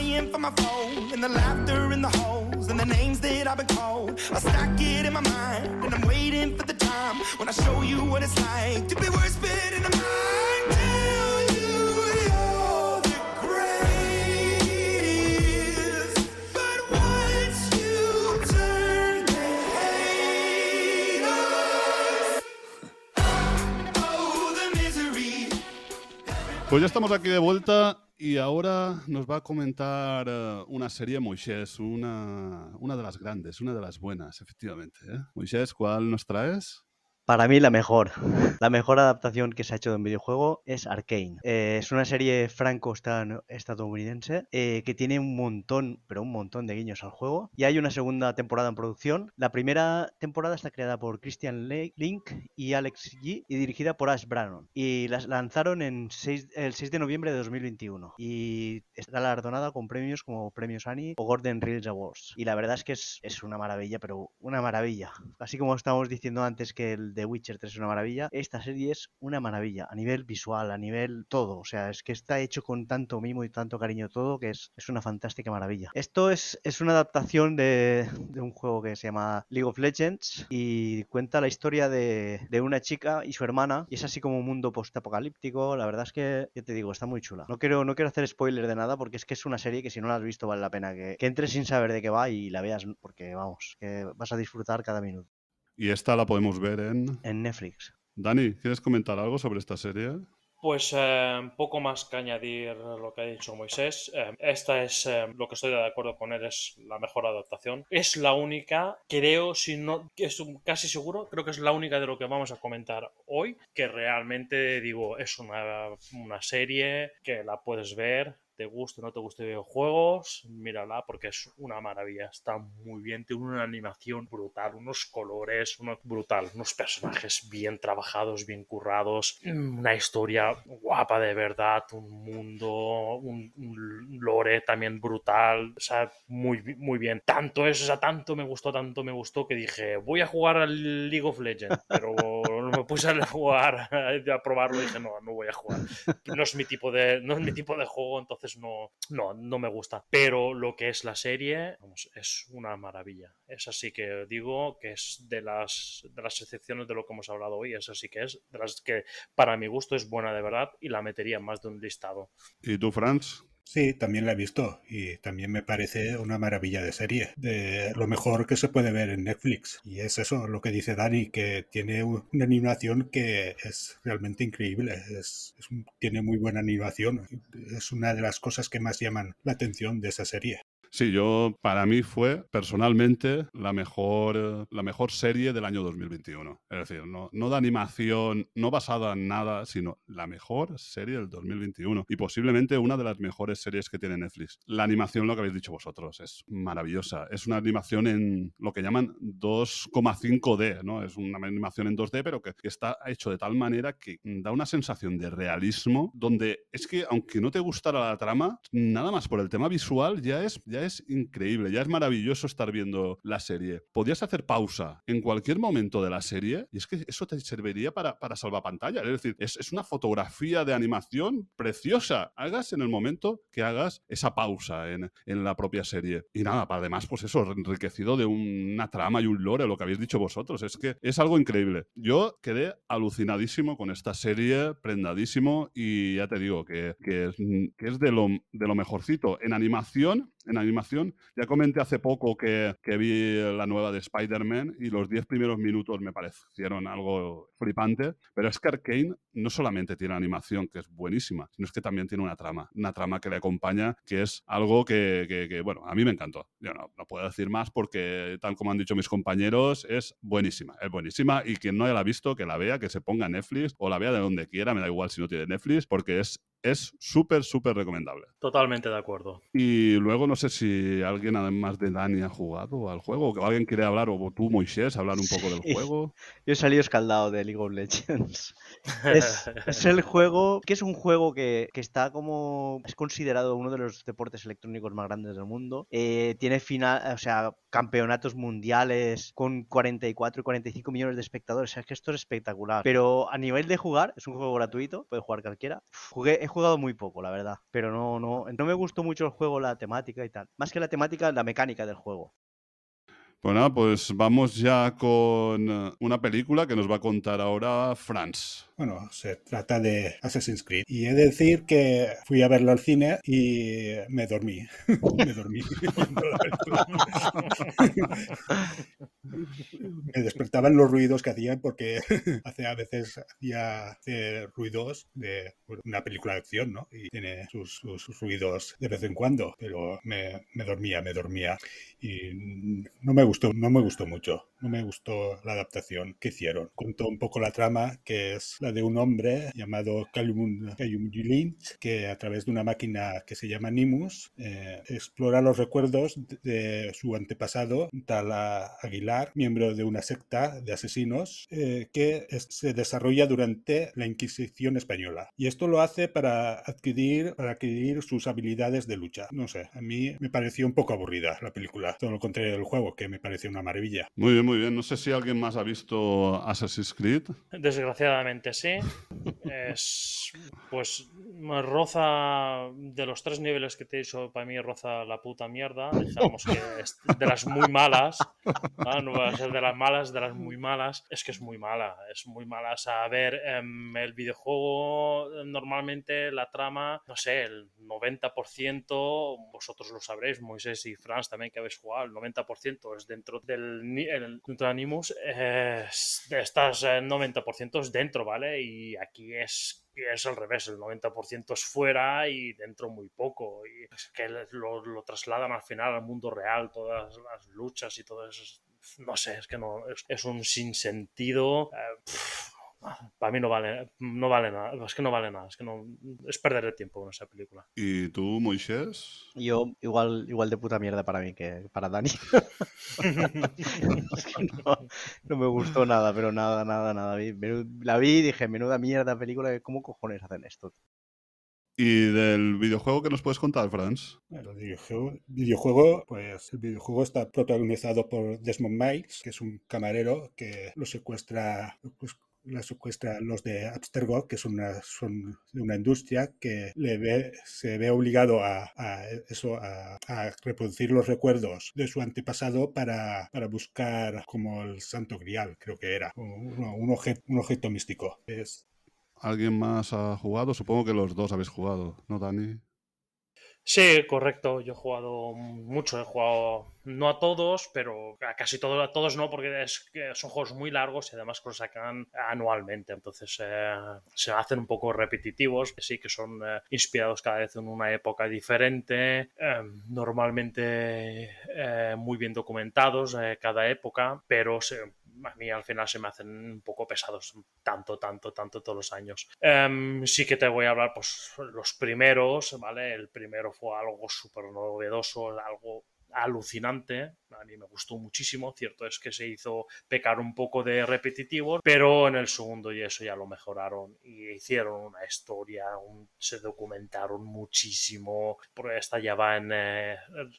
You're for my phone. And the laughter in the holes and the names that I've been called. I stack it in my mind and I'm waiting for the time when I show you what it's like to be worse fit in the mind. Tell you you're the greatest. But once you turn, they hate us. Oh, the misery. Pues ya estamos aquí de vuelta y ahora nos va a comentar eh, una serie Moisés, una, una de las grandes, una de las buenas, efectivamente. ¿eh? Moisés, ¿cuál nos traes? Para mí la mejor, la mejor adaptación que se ha hecho de un videojuego es Arcane. Eh, es una serie franco-estadounidense eh, que tiene un montón, pero un montón de guiños al juego. Y hay una segunda temporada en producción. La primera temporada está creada por Christian Link y Alex G y dirigida por Ash Brannon. Y las lanzaron en 6 el 6 de noviembre de 2021. Y está galardonada con premios como Premios Annie o Gordon Reels Awards. Y la verdad es que es, es una maravilla, pero una maravilla. Así como estábamos diciendo antes que el The Witcher 3 es una maravilla, esta serie es una maravilla a nivel visual, a nivel todo. O sea, es que está hecho con tanto mimo y tanto cariño todo que es, es una fantástica maravilla. Esto es, es una adaptación de, de un juego que se llama League of Legends y cuenta la historia de, de una chica y su hermana. Y es así como un mundo post-apocalíptico. La verdad es que, ya te digo, está muy chula. No quiero, no quiero hacer spoiler de nada porque es que es una serie que si no la has visto vale la pena que, que entres sin saber de qué va y la veas porque, vamos, que vas a disfrutar cada minuto. Y esta la podemos ver en... En Netflix. Dani, ¿quieres comentar algo sobre esta serie? Pues eh, poco más que añadir lo que ha dicho Moisés. Eh, esta es eh, lo que estoy de acuerdo con él, es la mejor adaptación. Es la única, creo, si no, es un- casi seguro, creo que es la única de lo que vamos a comentar hoy, que realmente digo, es una, una serie que la puedes ver. Te guste o no te guste videojuegos, mírala porque es una maravilla. Está muy bien, tiene una animación brutal, unos colores, uno, brutal, unos personajes bien trabajados, bien currados, una historia guapa de verdad, un mundo, un, un lore también brutal, o sea, muy, muy bien. Tanto es, o sea, tanto me gustó, tanto me gustó que dije, voy a jugar al League of Legends, pero puse a jugar, a probarlo y dije, no, no voy a jugar. No es mi tipo de, no es mi tipo de juego, entonces no, no, no me gusta. Pero lo que es la serie, vamos, es una maravilla. Es así que digo que es de las, de las excepciones de lo que hemos hablado hoy, es así que es de las que para mi gusto es buena de verdad y la metería en más de un listado. ¿Y tú, Franz? Sí, también la he visto y también me parece una maravilla de serie, de lo mejor que se puede ver en Netflix. Y es eso, lo que dice Dani, que tiene una animación que es realmente increíble, es, es tiene muy buena animación, es una de las cosas que más llaman la atención de esa serie. Sí, yo, para mí fue personalmente la mejor, eh, la mejor serie del año 2021. Es decir, no, no de animación, no basada en nada, sino la mejor serie del 2021. Y posiblemente una de las mejores series que tiene Netflix. La animación, lo que habéis dicho vosotros, es maravillosa. Es una animación en lo que llaman 2,5D, ¿no? Es una animación en 2D, pero que está hecho de tal manera que da una sensación de realismo, donde es que, aunque no te gustara la trama, nada más por el tema visual ya es, ya es increíble, ya es maravilloso estar viendo la serie. Podías hacer pausa en cualquier momento de la serie y es que eso te serviría para, para salvar pantalla. Es decir, es, es una fotografía de animación preciosa. Hagas en el momento que hagas esa pausa en, en la propia serie. Y nada, para además, pues eso, enriquecido de una trama y un lore, lo que habéis dicho vosotros. Es que es algo increíble. Yo quedé alucinadísimo con esta serie, prendadísimo, y ya te digo que, que es, que es de, lo, de lo mejorcito. En animación, en animación. Ya comenté hace poco que, que vi la nueva de Spider-Man y los 10 primeros minutos me parecieron algo flipante, pero es que Arkane no solamente tiene animación, que es buenísima, sino es que también tiene una trama, una trama que le acompaña, que es algo que, que, que bueno, a mí me encantó. Yo no, no, puedo decir más porque, tal como han dicho mis compañeros, es buenísima, es buenísima y quien no la ha visto, que la vea, que se ponga Netflix o la vea de donde quiera, me da igual si no tiene Netflix, porque es es súper, súper recomendable. Totalmente de acuerdo. Y luego no sé si alguien además de Dani ha jugado al juego, o que alguien quiere hablar, o tú, Moisés, hablar un poco del juego. Yo he salido escaldado de League of Legends. Es, es el juego, que es un juego que, que está como, es considerado uno de los deportes electrónicos más grandes del mundo. Eh, tiene final, o sea, campeonatos mundiales con 44 y 45 millones de espectadores. O sea, es que esto es espectacular. Pero a nivel de jugar, es un juego gratuito, puede jugar cualquiera. Jugué, he jugado muy poco, la verdad. Pero no, no, no me gustó mucho el juego, la temática y tal. Más que la temática, la mecánica del juego. Pues nada, pues vamos ya con eh, una película que nos va a contar ahora Franz. Bueno, se trata de Assassin's Creed. Y he de decir que fui a verlo al cine y me dormí. me dormí. me despertaban los ruidos que hacían porque hace a veces hacía ruidos de una película de acción, ¿no? Y tiene sus ruidos de vez en cuando, pero me, me dormía, me dormía. Y no me gustó, no me gustó mucho. No me gustó la adaptación que hicieron. Contó un poco la trama, que es la de un hombre llamado Callum Lynch, que a través de una máquina que se llama Nimus, eh, explora los recuerdos de, de su antepasado, Tala Aguilar, miembro de una secta de asesinos, eh, que es- se desarrolla durante la Inquisición española. Y esto lo hace para adquirir, para adquirir sus habilidades de lucha. No sé, a mí me pareció un poco aburrida la película. Todo lo contrario del juego, que me pareció una maravilla. Muy bien, muy bien. No sé si alguien más ha visto Assassin's Creed. Desgraciadamente sí. Es, pues roza de los tres niveles que te he dicho, para mí roza la puta mierda. Digamos que es de las muy malas. No va a ser de las malas, de las muy malas. Es que es muy mala. Es muy mala. O sea, a ver, em, el videojuego, normalmente la trama, no sé, el 90%, vosotros lo sabréis, Moisés y Franz también que habéis jugado, el 90% es dentro del el, de Animus, eh, es- estás el 90% es dentro, ¿vale? Y aquí es, es al revés, el 90% es fuera y dentro muy poco. Y es que lo, lo trasladan al final al mundo real, todas las luchas y todo eso. No sé, es que no, es, es un sinsentido. eh, pff, para mí no vale, no vale nada, es que no vale nada, es que no, es perder el tiempo con esa película. ¿Y tú, Moisés? Yo igual, igual de puta mierda para mí que para Dani. Es que no, no me gustó nada, pero nada, nada, nada. La vi y dije, menuda mierda película, ¿cómo cojones hacen esto? ¿Y del videojuego que nos puedes contar, Franz? El videojuego, videojuego, pues el videojuego está protagonizado por Desmond Miles, que es un camarero que lo secuestra, pues, la secuestra los de Abstergo, que son una, una industria que le ve, se ve obligado a, eso, a, reproducir los recuerdos de su antepasado para, para buscar como el Santo Grial, creo que era, un objeto, un objeto místico. Es, ¿Alguien más ha jugado? Supongo que los dos habéis jugado, ¿no, Dani? Sí, correcto. Yo he jugado mucho, he jugado no a todos, pero a casi todos, a todos no, porque es son juegos muy largos y además que los sacan anualmente, entonces eh, se hacen un poco repetitivos, sí que son eh, inspirados cada vez en una época diferente, eh, normalmente muy bien documentados cada época, pero se, a mí al final se me hacen un poco pesados tanto, tanto, tanto todos los años. Um, sí que te voy a hablar, pues, los primeros, ¿vale? El primero fue algo súper novedoso, algo alucinante a mí me gustó muchísimo. Cierto es que se hizo pecar un poco de repetitivo, pero en el segundo y eso ya lo mejoraron y hicieron una historia, se documentaron muchísimo, porque esta ya va en, eh,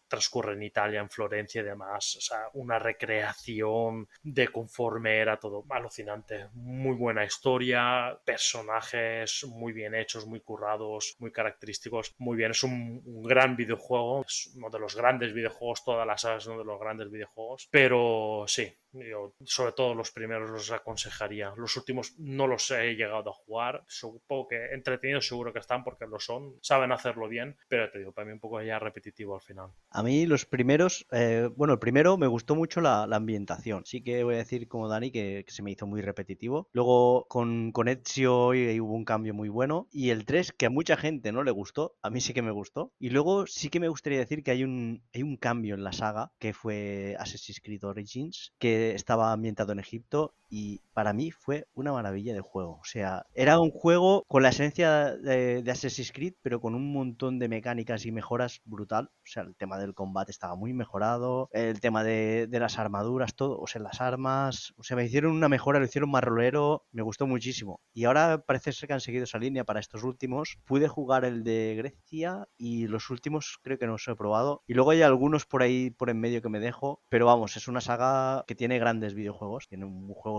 transcurre en Italia, en Florencia y demás. O sea, una recreación de conforme era todo alucinante. Muy buena historia, personajes muy bien hechos, muy currados, muy característicos, muy bien. Es un, un gran videojuego, es uno de los grandes videojuegos, todas las sagas, uno de los grandes videojuegos. Pero sí, yo sobre todo los primeros los aconsejaría. Los últimos no los he llegado a jugar. Supongo que entretenidos seguro que están porque lo son. Saben hacerlo bien, pero te digo, para mí un poco ya repetitivo al final. A mí los primeros, eh, bueno, el primero me gustó mucho la, ambientación. Sí que voy a decir como Dani que, se me hizo muy repetitivo. Luego con, con Ezio hubo un cambio muy bueno. Y el 3 que a mucha gente no le gustó, a mí sí que me gustó. Y luego sí que me gustaría decir que hay un, hay un cambio en la saga que fue Assassin's Creed Origins, que estaba ambientado en Egipto y para mí fue una maravilla de juego. O sea, era un juego con la esencia de, Assassin's Creed, pero con un montón de mecánicas y mejoras brutal. O sea, el tema del combate estaba muy mejorado, el tema de, las armaduras, todo, o sea, las armas, o sea, me hicieron una mejora, lo hicieron más rolero, me gustó muchísimo. Y ahora parece ser que han seguido esa línea para estos últimos. Pude jugar el de Grecia y los últimos creo que no los he probado. Y luego hay algunos por ahí, por en medio que me dejo, pero vamos, es una saga que tiene grandes videojuegos, tiene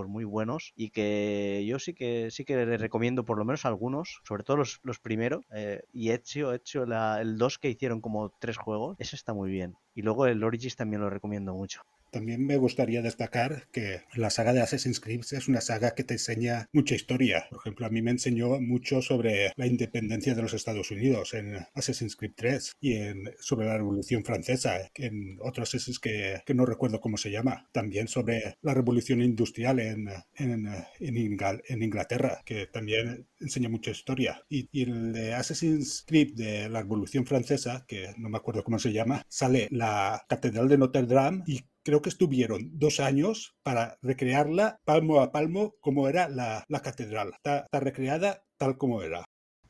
muy buenos y que yo sí que sí que le recomiendo por lo menos algunos, sobre todo los, los primeros, eh, y Ezio, hecho el 2 que hicieron como tres juegos, ese está muy bien. Y luego el Origins también lo recomiendo mucho. También me gustaría destacar que la saga de Assassin's Creed es una saga que te enseña mucha historia. Por ejemplo, a mí me enseñó mucho sobre la independencia de los Estados Unidos en Assassin's Creed 3 y en, sobre la Revolución Francesa en otros Assassin's que, que no recuerdo cómo se llama. También sobre la Revolución Industrial en, en, en, Inglaterra, que también enseña mucha historia. Y, y, el de Assassin's Creed de la Revolución Francesa, que no me acuerdo cómo se llama, sale la Catedral de Notre Dame y creo que estuvieron dos años para recrearla palmo a palmo como era la, catedral. está recreada tal como era.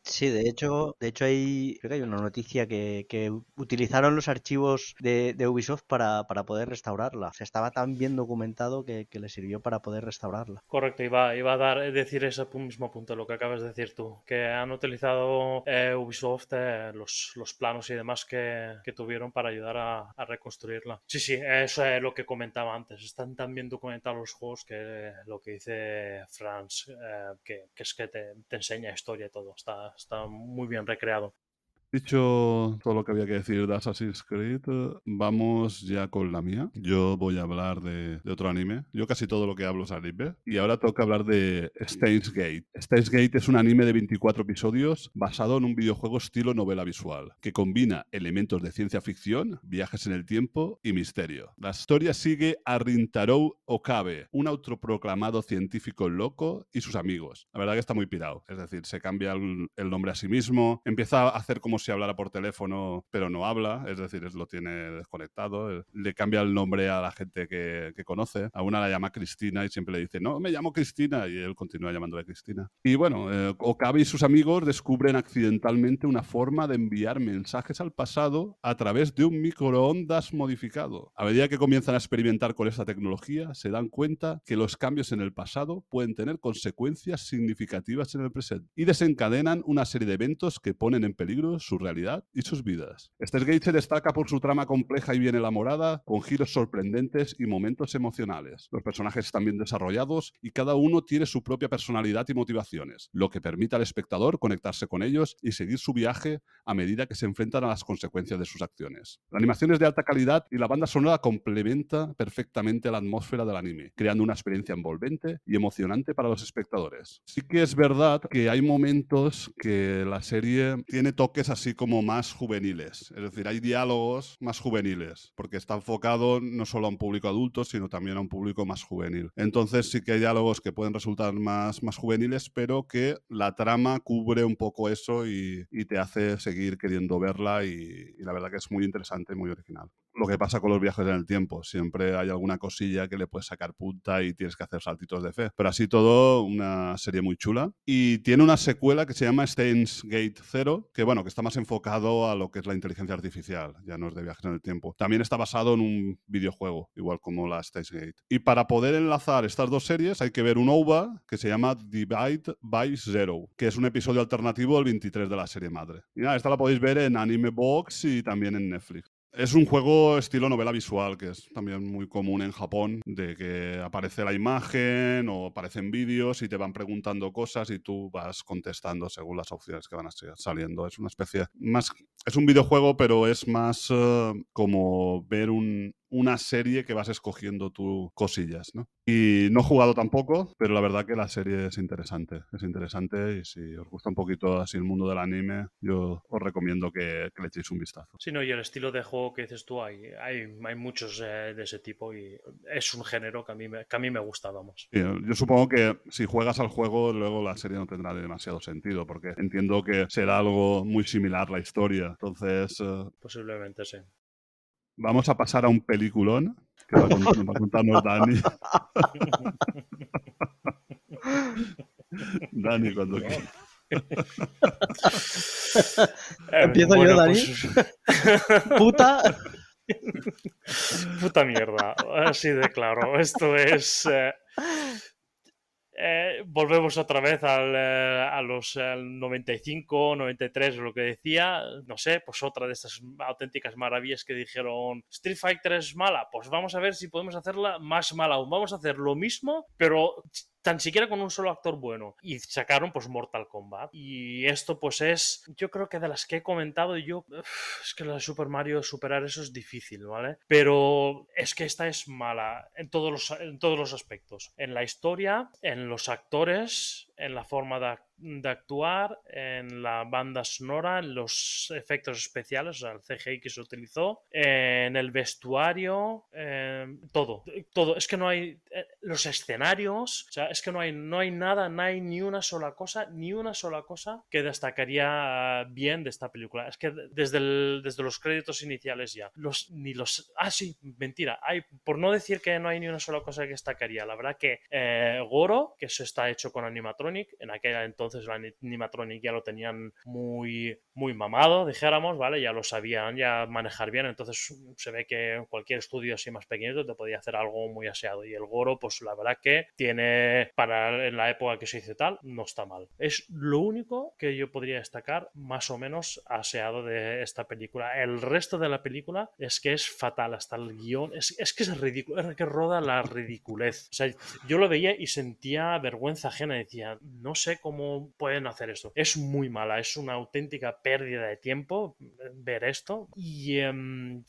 Sí, de hecho, de hecho hay, creo que hay una noticia que, utilizaron los archivos de, Ubisoft para, para, poder restaurarla. O sea, estaba tan bien documentado que, que le sirvió para poder restaurarla. Correcto, iba, iba a dar, decir ese mismo punto, lo que acabas de decir tú, que han utilizado eh, Ubisoft eh, los, los, planos y demás que, que tuvieron para ayudar a, reconstruirla. Sí, sí, eso es lo que comentaba antes. Están tan bien documentados los juegos que lo que dice Franz, eh, que, es que te, te enseña historia y todo. Está, está muy bien recreado. Dicho todo lo que había que decir de Assassin's Creed, vamos ya con la mía. Yo voy a hablar de, otro anime. Yo casi todo lo que hablo es anime. Y ahora toca hablar de Steins Gate. Steins Gate es un anime de 24 episodios basado en un videojuego estilo novela visual, que combina elementos de ciencia ficción, viajes en el tiempo y misterio. La historia sigue a Rintaro Okabe, un autoproclamado científico loco y sus amigos. La verdad que está muy pirado. Es decir, se cambia el, el nombre a sí mismo, empieza a hacer como si hablara por teléfono, pero no habla, es decir, lo tiene desconectado. Eh, le cambia el nombre a la gente que, conoce. A una la llama Cristina y siempre le dice, no, me llamo Cristina, y él continúa llamándole Cristina. Y bueno, eh, Okabe y sus amigos descubren accidentalmente una forma de enviar mensajes al pasado a través de un microondas modificado. A medida que comienzan a experimentar con esta tecnología, se dan cuenta que los cambios en el pasado pueden tener consecuencias significativas en el presente y desencadenan una serie de eventos que ponen en peligro su realidad y sus vidas. Gate se destaca por su trama compleja y bien elaborada, con giros sorprendentes y momentos emocionales. Los personajes están bien desarrollados y cada uno tiene su propia personalidad y motivaciones, lo que permite al espectador conectarse con ellos y seguir su viaje a medida que se enfrentan a las consecuencias de sus acciones. La animación es de alta calidad y la banda sonora complementa perfectamente la atmósfera del anime, creando una experiencia envolvente y emocionante para los espectadores. Sí que es verdad que hay momentos que la serie tiene toques así como más juveniles. Es decir, hay diálogos más juveniles, porque está enfocado no solo a un público adulto, sino también a un público más juvenil. Entonces sí que hay diálogos que pueden resultar más, más juveniles, pero que la trama cubre un poco eso y, te hace seguir queriendo verla y, y la verdad que es muy interesante y muy original lo que pasa con los viajes en el tiempo. Siempre hay alguna cosilla que le puedes sacar punta y tienes que hacer saltitos de fe. Pero así todo, una serie muy chula. Y tiene una secuela que se llama Steins Gate 0, que bueno, que está más enfocado a lo que es la inteligencia artificial, ya no es de viajes en el tiempo. También está basado en un videojuego, igual como la Gate. Y para poder enlazar estas dos series hay que ver un OVA que se llama Divide by Zero, que es un episodio alternativo del 23 de la serie madre. Y nada, esta la podéis ver en Anime Box y también en Netflix. Es un juego estilo novela visual, que es también muy común en Japón, de que aparece la imagen o aparecen vídeos y te van preguntando cosas y tú vas contestando según las opciones que van a saliendo. Es una especie más... Es un videojuego, pero es más uh, como ver un, una serie que vas escogiendo tú cosillas, ¿no? Y no he jugado tampoco, pero la verdad que la serie es interesante. Es interesante y si os gusta un poquito así el mundo del anime, yo os recomiendo que, le echéis un vistazo. Sí, no, y el estilo de juego que dices tú, hay, hay, hay muchos eh, de ese tipo y es un género que a mí me, que a mí me gusta, vamos. yo supongo que si juegas al juego, luego la serie no tendrá demasiado sentido, porque entiendo que será algo muy similar la historia. Entonces... Uh... Posiblemente sí. Vamos a pasar a un peliculón que va a, contarnos Dani. Dani, cuando quieras. Empiezo yo, Dani. Pues... Puta. Puta mierda. Así de claro. Esto es. Eh, eh, volvemos otra vez al, eh, a los 95, 93, lo que decía. No sé, pues otra de estas auténticas maravillas que dijeron: Street Fighter es mala. Pues vamos a ver si podemos hacerla más mala aún. Vamos a hacer lo mismo, pero tan siquiera con un solo actor bueno. Y sacaron pues Mortal Kombat. Y esto pues es, yo creo que de las que he comentado yo, es que la de Super Mario superar eso es difícil, ¿vale? Pero es que esta es mala en todos los, en todos los aspectos. En la historia, en los actores, en la forma de, actuar, en la banda sonora, en los efectos especiales, o sea, el CGI que se utilizó, en el vestuario, todo, todo. Es que no hay eh, los escenarios, o sea, es que no hay, no hay nada, no hay ni una sola cosa, ni una sola cosa que destacaría bien de esta película. Es que desde, desde los créditos iniciales ya, los, ni los... Ah, sí, mentira, hay, por no decir que no hay ni una sola cosa que destacaría, la verdad que eh, Goro, que eso está hecho con animatronic, en aquella entonces la animatronic ya lo tenían muy, muy mamado, dijéramos, ¿vale? Ya lo sabían ya manejar bien, entonces se ve que cualquier estudio así más pequeñito te podía hacer algo muy aseado. Y el Goro, pues la verdad que tiene, para en la época que se hizo tal, no está mal. Es lo único que yo podría destacar más o menos aseado de esta película. El resto de la película es que es fatal, hasta el guion, es, es que es ridículo, es que roda la ridiculez. O sea, yo lo veía y sentía vergüenza ajena, decía, no sé cómo pueden hacer esto. Es muy mala, es una auténtica pérdida de tiempo eh, ver esto. Y em,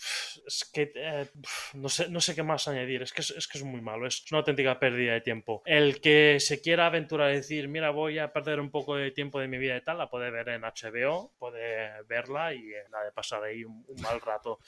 es que eh, no, sé, no sé qué más añadir, es que es, que es muy malo, es una auténtica pérdida de tiempo. El que se quiera aventurar a decir, mira, voy a perder un poco de tiempo de mi vida y tal, la puede ver en HBO, puede verla y eh, nada de pasar ahí un, mal rato.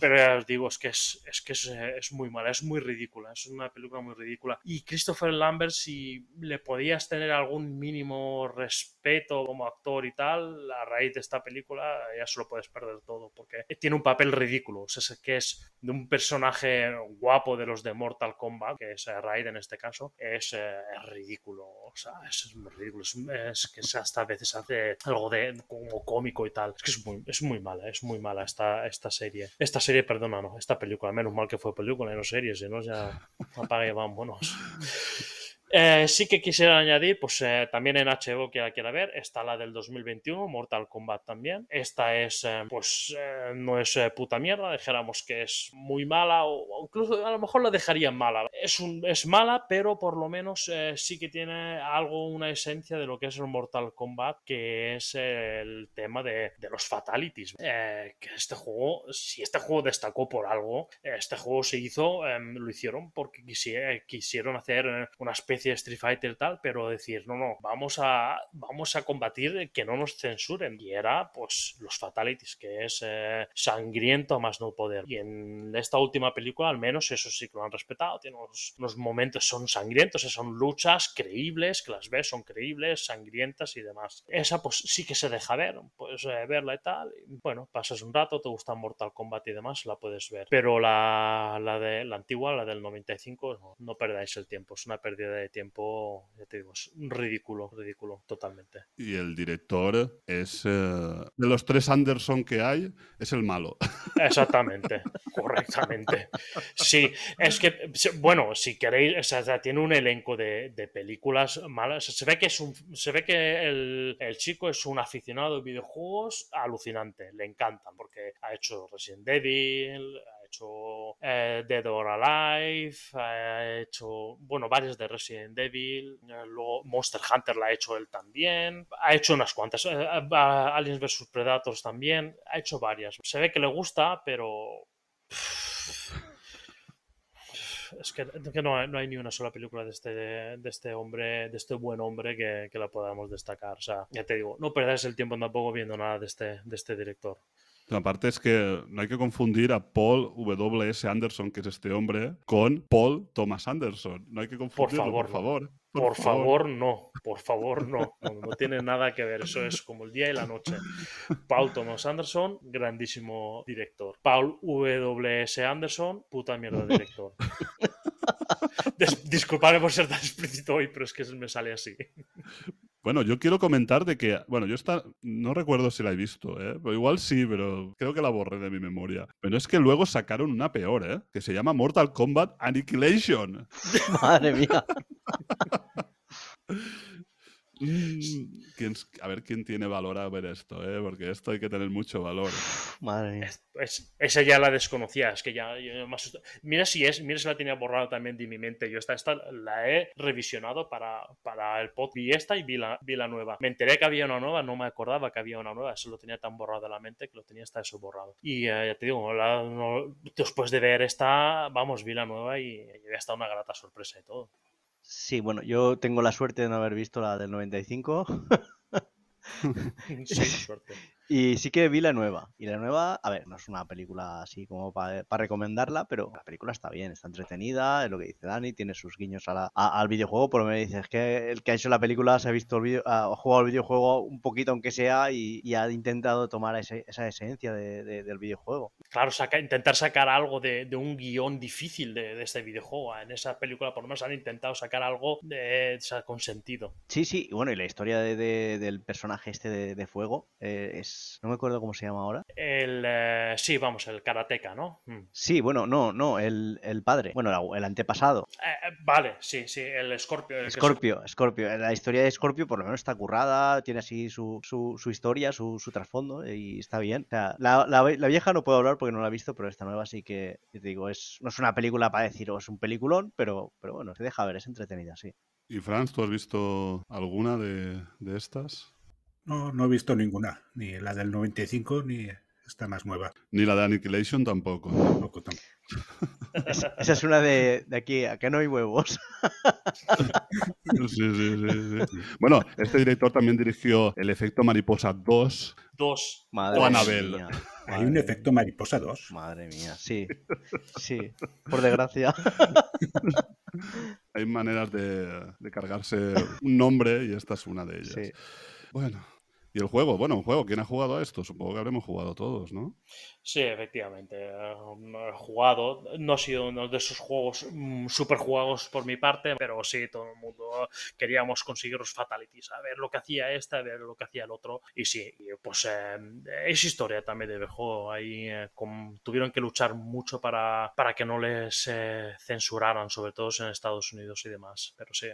Pero ya os digo, es que es, es que es, es, muy mala, es muy ridícula, es una película muy ridícula. Y Christopher Lambert, si le podías tener algún mínimo respeto como actor y tal, a raíz de esta película ya se lo puedes perder todo, porque tiene un papel ridículo, o sea, que es de un personaje guapo de los de Mortal Kombat, que es Raid en este caso, es, eh, ridículo, o sea, es, ridículo, es, que hasta a veces hace algo de como cómico y tal, es que es muy, es muy mala, es muy mala esta, esta serie, esta serie, perdona, no, esta película, menos mal que fue película y no serie, si no ya y vámonos. Eh, sí que quisiera añadir, pues eh, también en HBO que la quiera ver, está la del 2021, Mortal Kombat también. Esta es, eh, pues, no es puta mierda, dijéramos que es muy mala o, incluso a lo mejor la dejaría mala. Es, un, es mala, pero por lo menos sí que tiene algo, una esencia de lo que es el Mortal Kombat, que es el tema de, de los fatalities. que este juego, si este juego destacó por algo, este juego se hizo, em, lo hicieron porque quisieron hacer una especie de Street Fighter tal, pero decir, no, no, vamos a, vamos a combatir que no nos censuren. Y era, pues, los Fatalities, que es eh, sangriento a más no poder. Y en esta última película, al menos, eso sí que lo han respetado. Tiene unos, momentos, son sangrientos, son luchas creíbles, que las ves, son creíbles, sangrientas y demás. Esa, pues, sí que se deja ver, puedes eh, verla y tal. bueno, pasas un rato, te gusta Mortal Kombat y demás, la puedes ver. Pero la, la de la antigua, la del 95, no, no perdáis el tiempo, es una pérdida de de tiempo, ya te digo, es ridículo, ridículo, totalmente. Y el director es, eh, de los tres Anderson que hay, es el malo. Exactamente, correctamente. Sí, es que, bueno, si queréis, o sea, tiene un elenco de, de películas malas. Se ve que, es un, se ve que el, el chico es un aficionado de videojuegos alucinante, le encantan, porque ha hecho Resident Evil, ha hecho eh, Dead or Alive, ha hecho, bueno, varios de Resident Evil, eh, luego Monster Hunter la ha hecho él también, ha hecho unas cuantas, eh, eh, Aliens vs Predators también, ha hecho varias. Se ve que le gusta, pero... Es que, que no, hay, no, hay, ni una sola película de este, de este hombre, de este buen hombre que, que, la podamos destacar. O sea, ya te digo, no perdáis el tiempo tampoco viendo nada de este, de este director. Aparte es que no hay que confundir a Paul W.S. Anderson, que es este hombre, con Paul Thomas Anderson. No hay que confundirlo, por favor. Por favor, por, por favor. favor. no. Por favor, no. no. No tiene nada que ver. Eso es como el día y la noche. Paul Thomas Anderson, grandísimo director. Paul W.S. Anderson, puta mierda de director. Disculpadme por ser tan explícito hoy, pero es que me sale así. Bueno, yo quiero comentar de que, bueno, yo esta, no recuerdo si la he visto, ¿eh? pero igual sí, pero creo que la borré de mi memoria. Pero es que luego sacaron una peor, ¿eh? que se llama Mortal Kombat Annihilation. Madre mía. Mm, ¿Quién, a ver quién tiene valor a ver esto, ¿eh? porque esto hay que tener mucho valor. Madre mía. Es, es, esa ya la desconocía, es que ya, yo más, mira si es, mira si la tenía borrada también de mi mente. Yo esta, esta la he revisionado para, para el pod y esta y vi la, vi la nueva. Me enteré que había una nueva, no me acordaba que había una nueva, eso lo tenía tan borrado de la mente que lo tenía hasta eso borrado. Y uh, ya te digo, la, no, después de ver esta, vamos, vi la nueva y, y hasta una grata sorpresa y todo. Sí, bueno, yo tengo la suerte de no haber visto la del 95. sí, suerte. Y sí que vi la nueva. Y la nueva, a ver, no es una película así como para pa recomendarla, pero la película está bien, está entretenida, es lo que dice Dani, tiene sus guiños a la, a, al videojuego, pero me dices que el que ha hecho la película se ha visto el video, ha jugado el videojuego un poquito aunque sea y, y ha intentado tomar ese, esa esencia de, de, del videojuego. Claro, saca, intentar sacar algo de, de un guion difícil de, este videojuego. En esa película por lo menos han intentado sacar algo de, o sea, con sentido. Sí, sí, y bueno, y la historia del personaje este de, fuego eh, es no me acuerdo cómo se llama ahora. El, eh, sí, vamos, el karateka, ¿no? Mm. Sí, bueno, no, no, el, el padre, bueno, el antepasado. Eh, vale, sí, sí, el Scorpio. Scorpio, es... Scorpio. La historia de Scorpio por lo menos está currada, tiene así su, su, su historia, su, su, trasfondo y está bien. O sea, la, la, la, vieja no puedo hablar porque no la he visto, pero esta nueva sí que, te digo, es, no es una película para decir, oh, es un peliculón, pero, pero bueno, se deja ver, es entretenida, sí. ¿Y Franz, tú has visto alguna de, de estas? No, no he visto ninguna, ni la del 95 ni esta más nueva. Ni la de Annihilation tampoco. Tampoco, tampoco. Es, esa es una de, de aquí, acá no hay huevos. Sí, sí, sí, sí, Bueno, este director también dirigió El efecto mariposa 2. 2. o Anabel. Mía. ¿Hay un efecto mariposa 2? Madre mía, sí. Sí, por desgracia. Hay maneras de, de cargarse un nombre y esta es una de ellas. Sí. Bueno, el juego, bueno, un juego, ¿quién ha jugado a esto? Supongo que habremos jugado todos, ¿no? Sí, efectivamente. He jugado, no ha sido uno de esos juegos mmm, super jugados por mi parte, pero sí, todo el mundo queríamos conseguir los fatalities, a ver lo que hacía este, a ver lo que hacía el otro. Y sí, pues eh, es historia también del juego. Ahí eh, tuvieron que luchar mucho para, para que no les eh, censuraran, sobre todo en Estados Unidos y demás. Pero sí.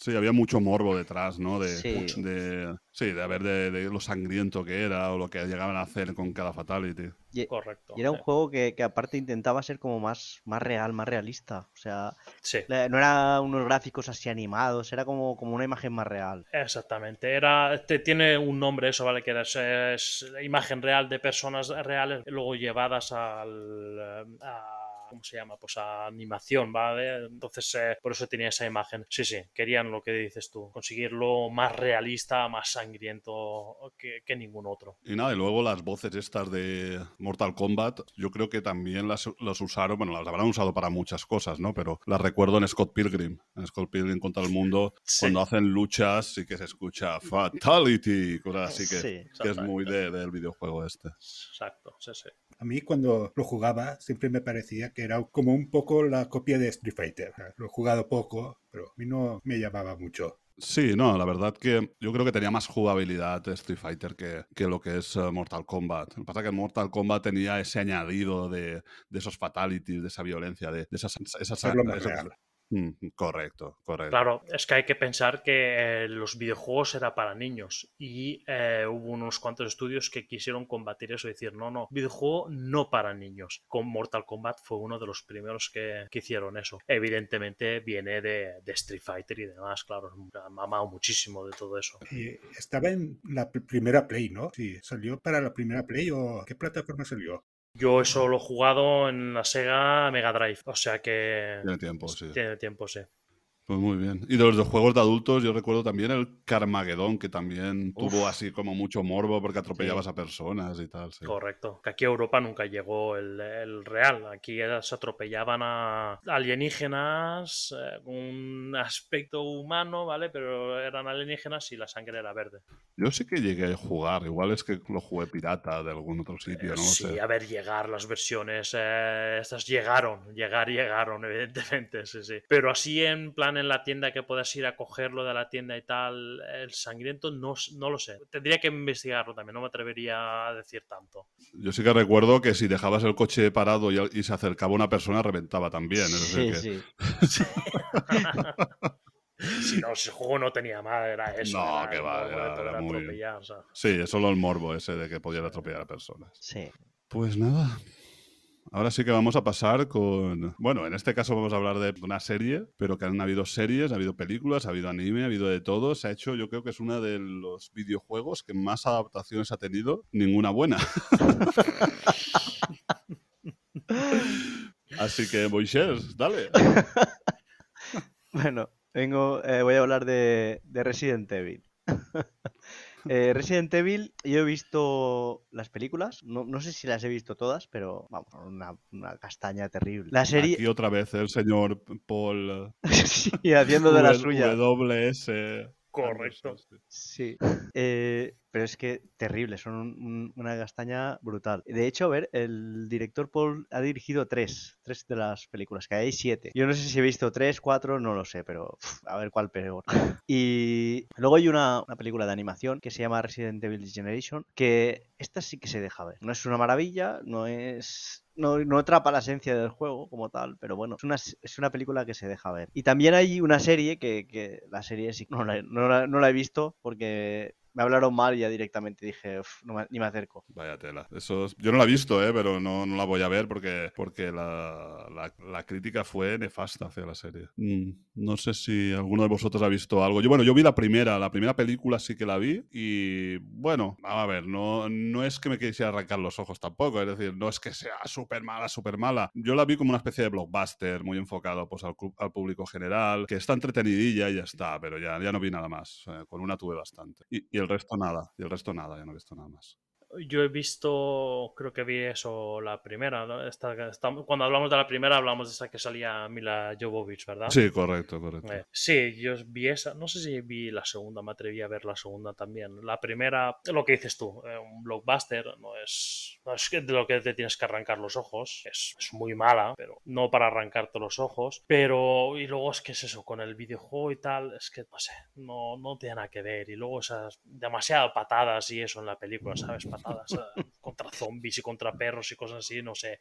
Sí, había mucho morbo detrás, ¿no? De, sí. de, sí, de ver de, de, lo sangriento que era o lo que llegaban a hacer con cada fatality. Y, Correcto. Y era un juego que, que, aparte intentaba ser como más, más real, más realista. O sea, sí. no era unos gráficos así animados, era como, como una imagen más real. Exactamente. Era, te, tiene un nombre eso, ¿vale? Que es, es imagen real de personas reales, luego llevadas al... A ¿cómo se llama? Pues a animación, ¿vale? Entonces, eh, por eso tenía esa imagen. Sí, sí, querían lo que dices tú, conseguirlo más realista, más sangriento que, que ningún otro. Y nada, y luego las voces estas de Mortal Kombat, yo creo que también las, las usaron, bueno, las habrán usado para muchas cosas, ¿no? Pero las recuerdo en Scott Pilgrim, en Scott Pilgrim contra el mundo, sí. cuando hacen luchas y que se escucha Fatality, cosas así que, sí, que es muy de, del videojuego este. Exacto, sí, sí. A mí cuando lo jugaba siempre me parecía que era como un poco la copia de Street Fighter. Lo he jugado poco, pero a mí no me llamaba mucho. Sí, no, la verdad que yo creo que tenía más jugabilidad Street Fighter que, que lo que es eh, Mortal Kombat. Lo que pasa es que Mortal Kombat tenía ese añadido de, de esos fatalities, de esa violencia, de, de esas, esas, correcto, correcto. Claro, es que hay que pensar que eh, los videojuegos era para niños y eh, hubo unos cuantos estudios que quisieron combatir eso y decir, no, no, videojuego no para niños. Con Mortal Kombat fue uno de los primeros que, que hicieron eso. Evidentemente viene de, de Street Fighter y demás, claro, ha mamado muchísimo de todo eso. Y estaba en la pr- primera Play, ¿no? Sí, ¿salió para la primera Play o qué plataforma salió? Yo eso lo he jugado en la Sega Mega Drive, o sea que Tiene tiempo, sí. tiene tiempo, sí. Pues muy bien. Y de los de juegos de adultos, yo recuerdo también el Carmageddon, que también Uf. tuvo así como mucho morbo porque atropellabas Sí. a personas y tal. sí. Correcto. Que aquí a Europa nunca llegó el, el real. Aquí era- se atropellaban a alienígenas eh, un aspecto humano, ¿vale? Pero eran alienígenas y la sangre era verde. Yo sí que llegué a jugar, igual es que lo jugué pirata de algún otro sitio, Eh, no sí, sé. a ver, llegar las versiones. eh, estas llegaron, llegar, llegaron, evidentemente, sí, sí. Pero así en plan en la tienda que puedas ir a cogerlo de la tienda y tal, el sangriento no, no lo sé. Tendría que investigarlo también, no me atrevería a decir tanto. Yo sí que recuerdo que si dejabas el coche parado y, y se acercaba una persona, reventaba también. Es decir, Sí, que- sí. Si no, el juego no tenía más, era eso. No, era que va, era- era muy- atropellar, o sea. Sí, es solo el morbo ese de que podían atropellar a personas. Sí. Pues nada. Ahora sí que vamos a pasar con. Bueno, en este caso vamos a hablar de una serie, pero que han habido series, ha habido películas, ha habido anime, ha habido de todo. Se ha hecho, yo creo que es uno de los videojuegos que más adaptaciones ha tenido, ninguna buena. Así que, Moisés, dale. Bueno, vengo, eh, voy a hablar de, de Resident Evil. Eh, Resident Evil, yo he visto las películas, no, no sé si las he visto todas, pero vamos, una, una castaña terrible. La serie, Aquí otra vez el señor Paul sí, haciendo de la W- suya. WS. Correcto. Sí. Eh, pero es que terrible, son un- un- una castaña brutal. De hecho, a ver, el director Paul ha dirigido tres, tres de las películas, que hay siete. Yo no sé si he visto tres, cuatro, no lo sé, pero a ver cuál peor. Y luego hay una, película de animación que se llama Resident Evil Generation, que esta sí que se deja ver. No es una maravilla, no es... No, atrapa la esencia del juego como tal, pero bueno, es una, es una película que se deja ver. Y también hay una serie que, la serie sí no no la he visto porque me hablaron mal y ya directamente dije, "Uf, no me- ni me acerco. Vaya tela. Eso es- Yo no la he visto, ¿eh? pero no, no la voy a ver porque, porque la, la- la crítica fue nefasta hacia la serie. Mm, no sé si alguno de vosotros ha visto algo. Yo, bueno, yo vi la primera, la primera película sí que la vi y bueno, a ver, no, no es que me quisiera arrancar los ojos tampoco, es decir, no es que sea súper mala, súper mala. Yo la vi como una especie de blockbuster muy enfocado pues, al, al público general, que está entretenidilla y ya está, pero ya, ya no vi nada más. Eh, con una tuve bastante. Y, y el resto nada, y el resto nada, ya no he visto nada más. Yo he visto, creo que vi eso la primera. ¿no? Esta- esta- cuando hablamos de la primera, hablamos de esa que salía Mila Jovovich, ¿verdad? Sí, correcto, correcto. Eh, sí, yo vi esa. No sé si vi la segunda, me atreví a ver la segunda también. La primera, lo que dices tú, eh, un blockbuster, no es, no es de lo que te tienes que arrancar los ojos. Es, es muy mala, pero no para arrancarte los ojos. Pero, y luego es que es eso, con el videojuego y tal, es que no sé, no, no tiene nada que ver. Y luego esas demasiadas patadas y eso en la película, ¿sabes? Eh, contra zombies y contra perros y cosas así, no sé.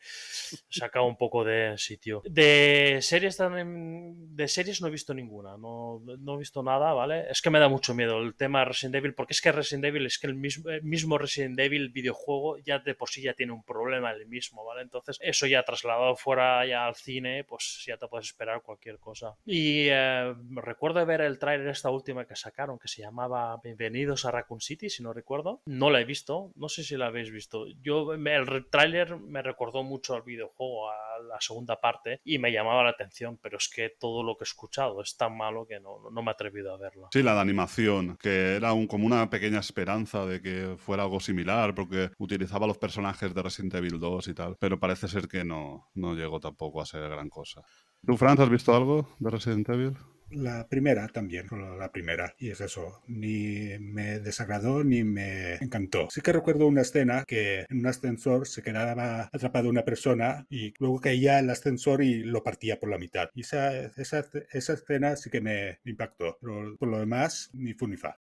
Saca un poco de sitio. De series de series no he visto ninguna, no, no he visto nada, ¿vale? Es que me da mucho miedo el tema de Resident Evil, porque es que Resident Evil, es que el mismo, mismo Resident Evil videojuego ya de por sí ya tiene un problema el mismo, ¿vale? Entonces, eso ya trasladado fuera ya al cine, pues ya te puedes esperar cualquier cosa. Y eh, recuerdo ver el tráiler esta última que sacaron, que se llamaba Bienvenidos a Raccoon City, si no recuerdo. No la he visto, no sé si la habéis visto. Yo, el tráiler me recordó mucho al videojuego, a la segunda parte, y me llamaba la atención, pero es que todo lo que he escuchado es tan malo que no, no me he atrevido a verlo. Sí, la de animación, que era un, como una pequeña esperanza de que fuera algo similar, porque utilizaba los personajes de Resident Evil 2 y tal, pero parece ser que no, no llegó tampoco a ser gran cosa. ¿Tú, Franz, has visto algo de Resident Evil? La primera también, la primera. Y es eso, ni me desagradó ni me encantó. Sí que recuerdo una escena que en un ascensor se quedaba atrapado una persona y luego caía el ascensor y lo partía por la mitad. Y esa, esa, esa escena sí que me impactó. Pero por lo demás, ni fu ni fa.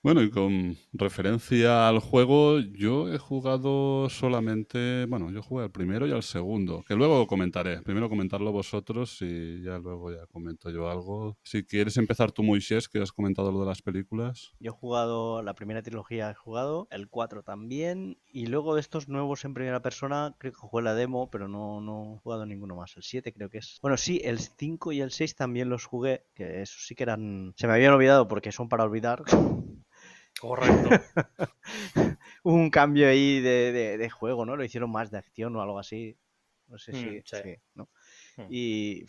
Bueno, y con referencia al juego, yo he jugado solamente, bueno, yo jugué al primero y al segundo, que luego comentaré. Primero comentarlo vosotros y ya luego ya comento yo algo. Si quieres empezar tú, Moisés, que has comentado lo de las películas. Yo he jugado la primera trilogía, he jugado el 4 también, y luego de estos nuevos en primera persona, creo que jugué la demo, pero no, no he jugado ninguno más. El 7 creo que es. Bueno, sí, el 5 y el 6 también los jugué, que esos sí que eran... Se me habían olvidado porque son para olvidar. Correcto. Un cambio ahí de, de- de juego, ¿no? Lo hicieron más de acción o algo así. No sé Mm, si. sí. sí, ¿no? Mm. Y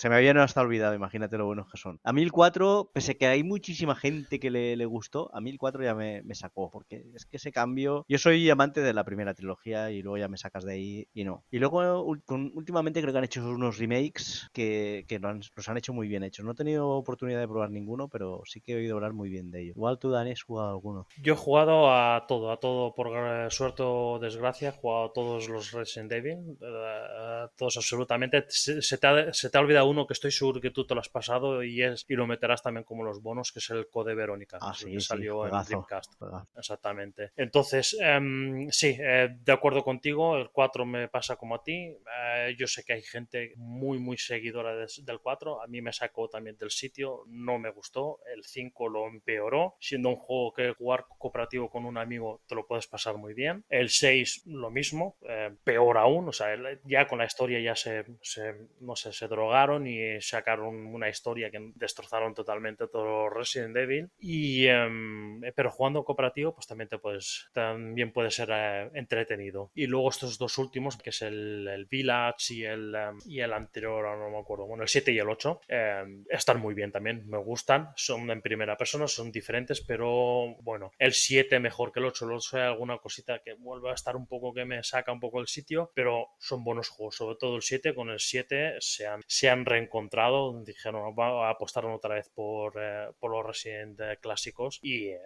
se me habían hasta olvidado, imagínate lo buenos que son. A mí el 4, pese que hay muchísima gente que le, le gustó, a mí el 4 ya me, me sacó, porque es que ese cambio... Yo soy amante de la primera trilogía y luego ya me sacas de ahí y no. Y luego últimamente creo que han hecho unos remakes que, que los han hecho muy bien hechos. No he tenido oportunidad de probar ninguno, pero sí que he oído hablar muy bien de ellos. Igual tú, Dani, has jugado alguno. Yo he jugado a todo, a todo por eh, suerte o desgracia, he jugado a todos los Resident Evil, eh, a todos absolutamente. Se te ha, se te ha olvidado uno que estoy seguro que tú te lo has pasado y es y lo meterás también como los bonos, que es el Code Verónica, Ah, que es el sí, que sí, salió en. Dreamcast. Exactamente. Entonces, em, sí, eh, de acuerdo contigo, el 4 me pasa como a ti. Eh, yo sé que hay gente muy, muy seguidora del 4. A mí me sacó también del sitio, no me gustó. El 5 lo empeoró, siendo un juego que jugar cooperativo con un amigo te lo puedes pasar muy bien. El 6 lo mismo, eh, peor aún. O sea, ya con la historia ya se, se- no sé, se drogaron y sacaron una historia que destrozaron totalmente todo Resident Evil. Y, em, eh, pero jugando cooperativo, pues también te puedes, también puede ser eh, entretenido. Y luego estos dos últimos, que es el, el Village y el, em, y el anterior, no me acuerdo, bueno, el 7 y el 8, em, están muy bien también, me gustan, son en primera persona, son diferentes, pero bueno, el 7 mejor que el 8, el 8 hay alguna cosita que vuelve a estar un poco que me saca un poco el sitio, pero son buenos juegos, sobre todo el 7, con el 7 se han, se han reencontrado, dijeron, apostaron otra vez por, eh, por los Resident eh, clásicos y, eh,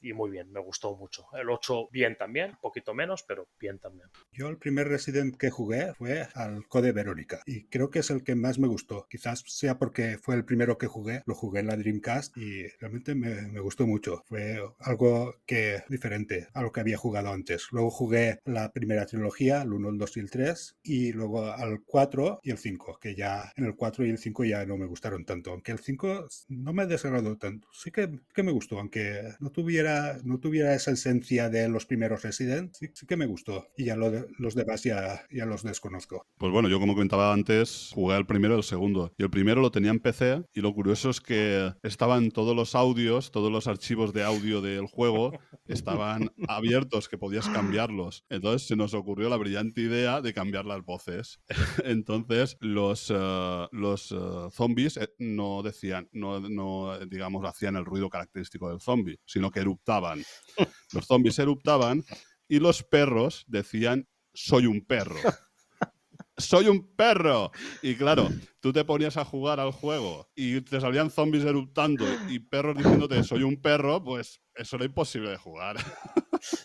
y- y muy bien, me gustó mucho. El 8 bien también, poquito menos, pero bien también. Yo el primer Resident que jugué fue al Code Verónica y creo que es el que más me gustó. Quizás sea porque fue el primero que jugué, lo jugué en la Dreamcast y realmente me, me gustó mucho. Fue algo que diferente a lo que había jugado antes. Luego jugué la primera trilogía, el 1, el 2 y el 3 y luego al 4 y el 5, que ya en el 4 y el 5 ya no me gustaron tanto, aunque el 5 no me desagradó tanto. Sí que, que me gustó, aunque no tuviera, no tuviera esa esencia de los primeros Resident, sí, sí que me gustó. Y ya lo de- los demás ya, ya los desconozco. Pues bueno, yo como comentaba antes, jugué al primero y el segundo. Y el primero lo tenía en PC y lo curioso es que estaban todos los audios, todos los archivos de audio del juego estaban abiertos, que podías cambiarlos. Entonces se nos ocurrió la brillante idea de cambiar las voces. Entonces los, eh, los eh, zombies eh, no decían, no, no, digamos, hacían el ruido característico del zombie, sino que eruptaban. Los zombies eruptaban y los perros decían, soy un perro soy un perro. Y claro, tú te ponías a jugar al juego y te salían zombies eruptando y perros diciéndote soy un perro, pues eso era imposible de jugar.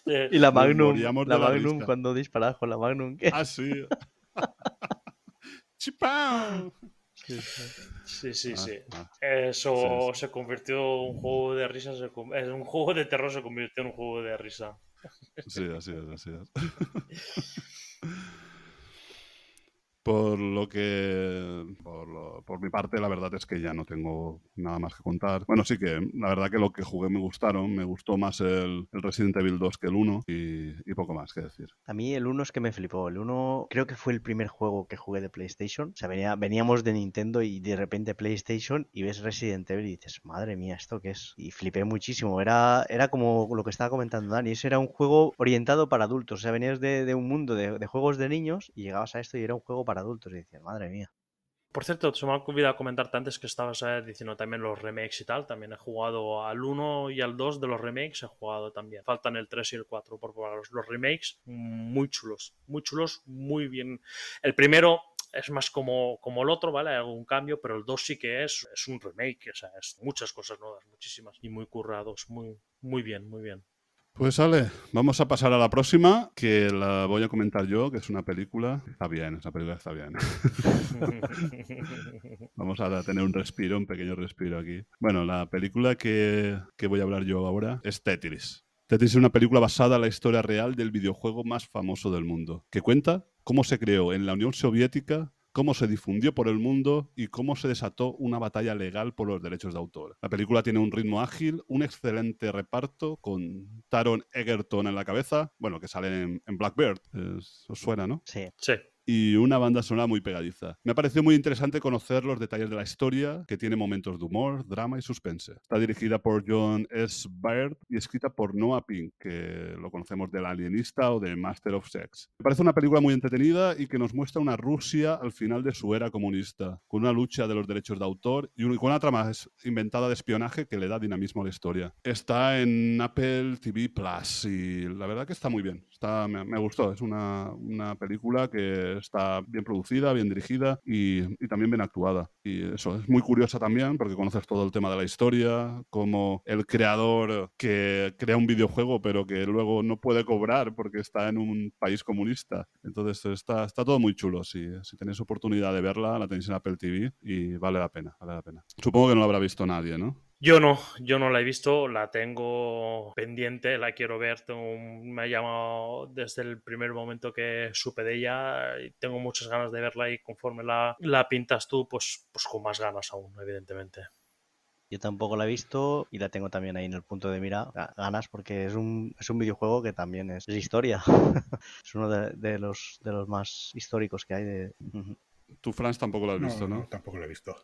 Eh, Y la Magnum, la la Magnum cuando disparabas con la Magnum. ¿qué? Así. ¡Chipao! sí, sí, Ah, sí. ah. Eso Sí, se convirtió en un juego de risa, se un juego de terror se convirtió en un juego de risa. Sí, así es, así es. Por lo que, por, mi parte, la verdad es que ya no tengo nada más que contar. Bueno, sí que la verdad que lo que jugué me gustaron. Me gustó más el, Resident Evil 2 que el 1 y, y poco más que decir. A mí el 1 es que me flipó. El 1 creo que fue el primer juego que jugué de PlayStation. O sea, venía, veníamos de Nintendo y de repente PlayStation y ves Resident Evil y dices, madre mía, ¿esto qué es? Y flipé muchísimo. Era, era como lo que estaba comentando Dani. Ese era un juego orientado para adultos. O sea, venías de, de un mundo de, de juegos de niños y llegabas a esto y era un juego para adultos. Y dices, madre mía. Por cierto, se me ha olvidado comentarte antes que estabas eh, diciendo también los remakes y tal. También he jugado al 1 y al 2 de los remakes, he jugado también. Faltan el 3 y el 4 por probarlos. Los remakes, muy chulos, muy chulos, muy bien. El primero es más como, como el otro, ¿vale? Hay algún cambio, pero el 2 sí que es, es un remake, o sea, es muchas cosas nuevas, muchísimas, y muy currados, muy, muy bien, muy bien. Pues Ale, vamos a pasar a la próxima, que la voy a comentar yo, que es una película. Está bien, esa película está bien. vamos a tener un respiro, un pequeño respiro aquí. Bueno, la película que, que voy a hablar yo ahora es Tetris. Tetris es una película basada en la historia real del videojuego más famoso del mundo, que cuenta cómo se creó en la Unión Soviética cómo se difundió por el mundo y cómo se desató una batalla legal por los derechos de autor. La película tiene un ritmo ágil, un excelente reparto con Taron Egerton en la cabeza, bueno, que sale en, en Blackbird, es- os suena, ¿no? Sí. Sí. Y una banda sonora muy pegadiza. Me ha parecido muy interesante conocer los detalles de la historia, que tiene momentos de humor, drama y suspense. Está dirigida por John S. Baird y escrita por Noah Pink, que lo conocemos del Alienista o de Master of Sex. Me parece una película muy entretenida y que nos muestra una Rusia al final de su era comunista, con una lucha de los derechos de autor y con una trama inventada de espionaje que le da dinamismo a la historia. Está en Apple TV Plus y la verdad que está muy bien. Me, me gustó. Es una, una película que está bien producida, bien dirigida y, y también bien actuada. Y eso, es muy curiosa también porque conoces todo el tema de la historia, como el creador que crea un videojuego pero que luego no puede cobrar porque está en un país comunista. Entonces está, está todo muy chulo. Si, si tenéis oportunidad de verla, la tenéis en Apple TV y vale la pena, vale la pena. Supongo que no la habrá visto nadie, ¿no? Yo no, yo no la he visto, la tengo pendiente, la quiero ver, tengo un- me ha llamado desde el primer momento que supe de ella y tengo muchas ganas de verla y conforme la, la pintas tú, pues, pues con más ganas aún, evidentemente. Yo tampoco la he visto y la tengo también ahí en el punto de mira. Ga- Ganas porque es un, es un videojuego que también es, es historia. es uno de, de los, de los más históricos que hay. De... Tú, Franz, tampoco lo has visto, ¿no? tampoco lo he visto.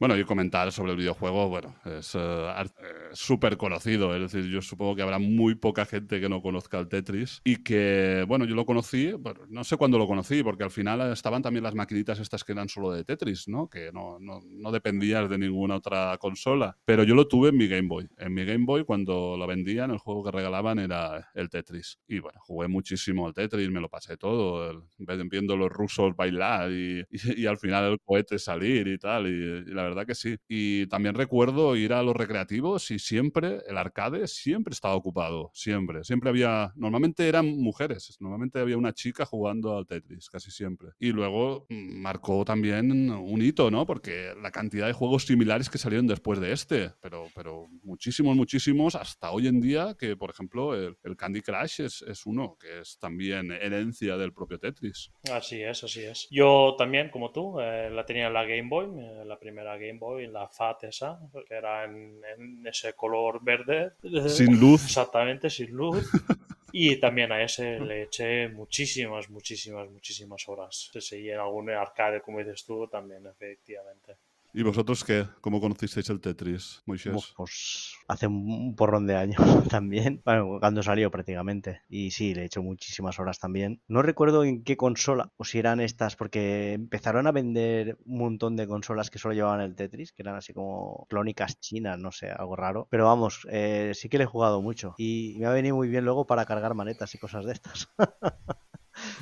Bueno, y comentar sobre el videojuego, bueno, es eh, ar- eh, súper conocido. Es decir, yo supongo que habrá muy poca gente que no conozca el Tetris. Y que, bueno, yo lo conocí, no sé cuándo lo conocí, porque al final estaban también las maquinitas estas que eran solo de Tetris, ¿no? Que no, no, no dependías de ninguna otra consola. Pero yo lo tuve en mi Game Boy. En mi Game Boy, cuando lo vendían, el juego que regalaban era el Tetris. Y bueno, jugué muchísimo al Tetris, me lo pasé todo, el- viendo los rusos bailar y al final el cohete salir y tal. Y, y la verdad que sí. Y también recuerdo ir a los recreativos y siempre, el arcade siempre estaba ocupado, siempre. Siempre había, normalmente eran mujeres, normalmente había una chica jugando al Tetris, casi siempre. Y luego marcó también un hito, ¿no? Porque la cantidad de juegos similares que salieron después de este, pero, pero muchísimos, muchísimos, hasta hoy en día, que por ejemplo el, Candy Crush es, es uno, que es también herencia del propio Tetris. Así es, así es. Yo también, como tú, eh, la tenía en la Game Boy, eh, la primera Game Boy, la FAT esa, que era en, en ese color verde. Sin luz. Exactamente, sin luz. Y también a ese le eché muchísimas, muchísimas, muchísimas horas. Sí, en algún arcade, como dices tú, también, efectivamente. ¿Y vosotros qué? ¿Cómo conocisteis el Tetris, Moisés? Pues hace un un porrón de años también. Bueno, cuando salió prácticamente. Y sí, le he hecho muchísimas horas también. No recuerdo en qué consola, o si eran estas, porque empezaron a vender un montón de consolas que solo llevaban el Tetris, que eran así como clónicas chinas, no sé, algo raro. Pero vamos, eh, sí que le he jugado mucho. Y me ha venido muy bien luego para cargar manetas y cosas de estas.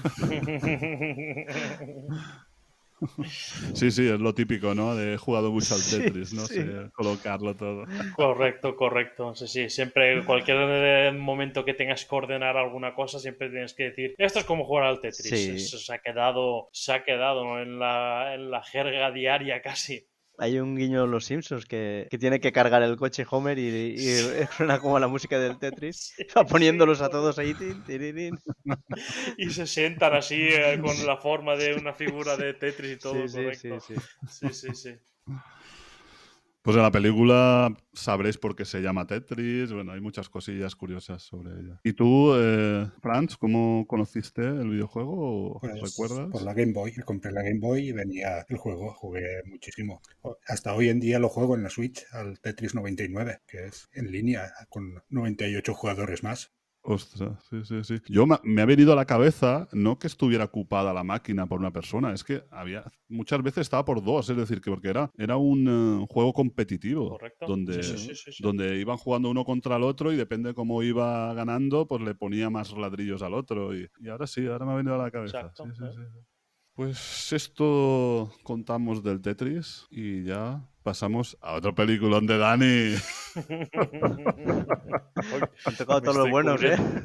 Sí, sí, es lo típico, ¿no? De he jugado mucho al Sí, Tetris, no sí. colocarlo todo. Correcto, correcto. Sí, sí, siempre, cualquier momento que tengas que ordenar alguna cosa, siempre tienes que decir, esto es como jugar al Tetris. Sí. Eso se ha quedado, se ha quedado ¿no? en, la, en la jerga diaria casi. Hay un guiño en Los Simpsons que, que tiene que cargar el coche Homer y, y suena como la música del Tetris. Va poniéndolos a todos ahí. tin. Y se sientan así eh, con la forma de una figura de Tetris y todo, sí, correcto. sí, sí. Sí, sí, sí. Pues en la película sabréis por qué se llama Tetris. Bueno, hay muchas cosillas curiosas sobre ella. ¿Y tú, eh, Franz, cómo conociste el videojuego? ¿O Pues, ¿Recuerdas? Por la Game Boy. Compré la Game Boy y venía el juego. Jugué muchísimo. Hasta hoy en día lo juego en la Switch, al Tetris 99, que es en línea con 98 jugadores más. Ostras, sí, sí, sí. Yo me, me ha venido a la cabeza no que estuviera ocupada la máquina por una persona, es que había muchas veces estaba por dos, es decir, que porque era, era un eh, juego competitivo Correcto. donde, Sí, sí, sí, donde iban jugando uno contra el otro y depende cómo iba ganando, pues le ponía más ladrillos al otro. Y, y ahora sí, ahora me ha venido a la cabeza. Exacto, ¿eh? Pues esto contamos del Tetris y ya pasamos a otro peliculón de Dani. Han tocado Me todos los estoy buenos, ¿eh? cubriendo-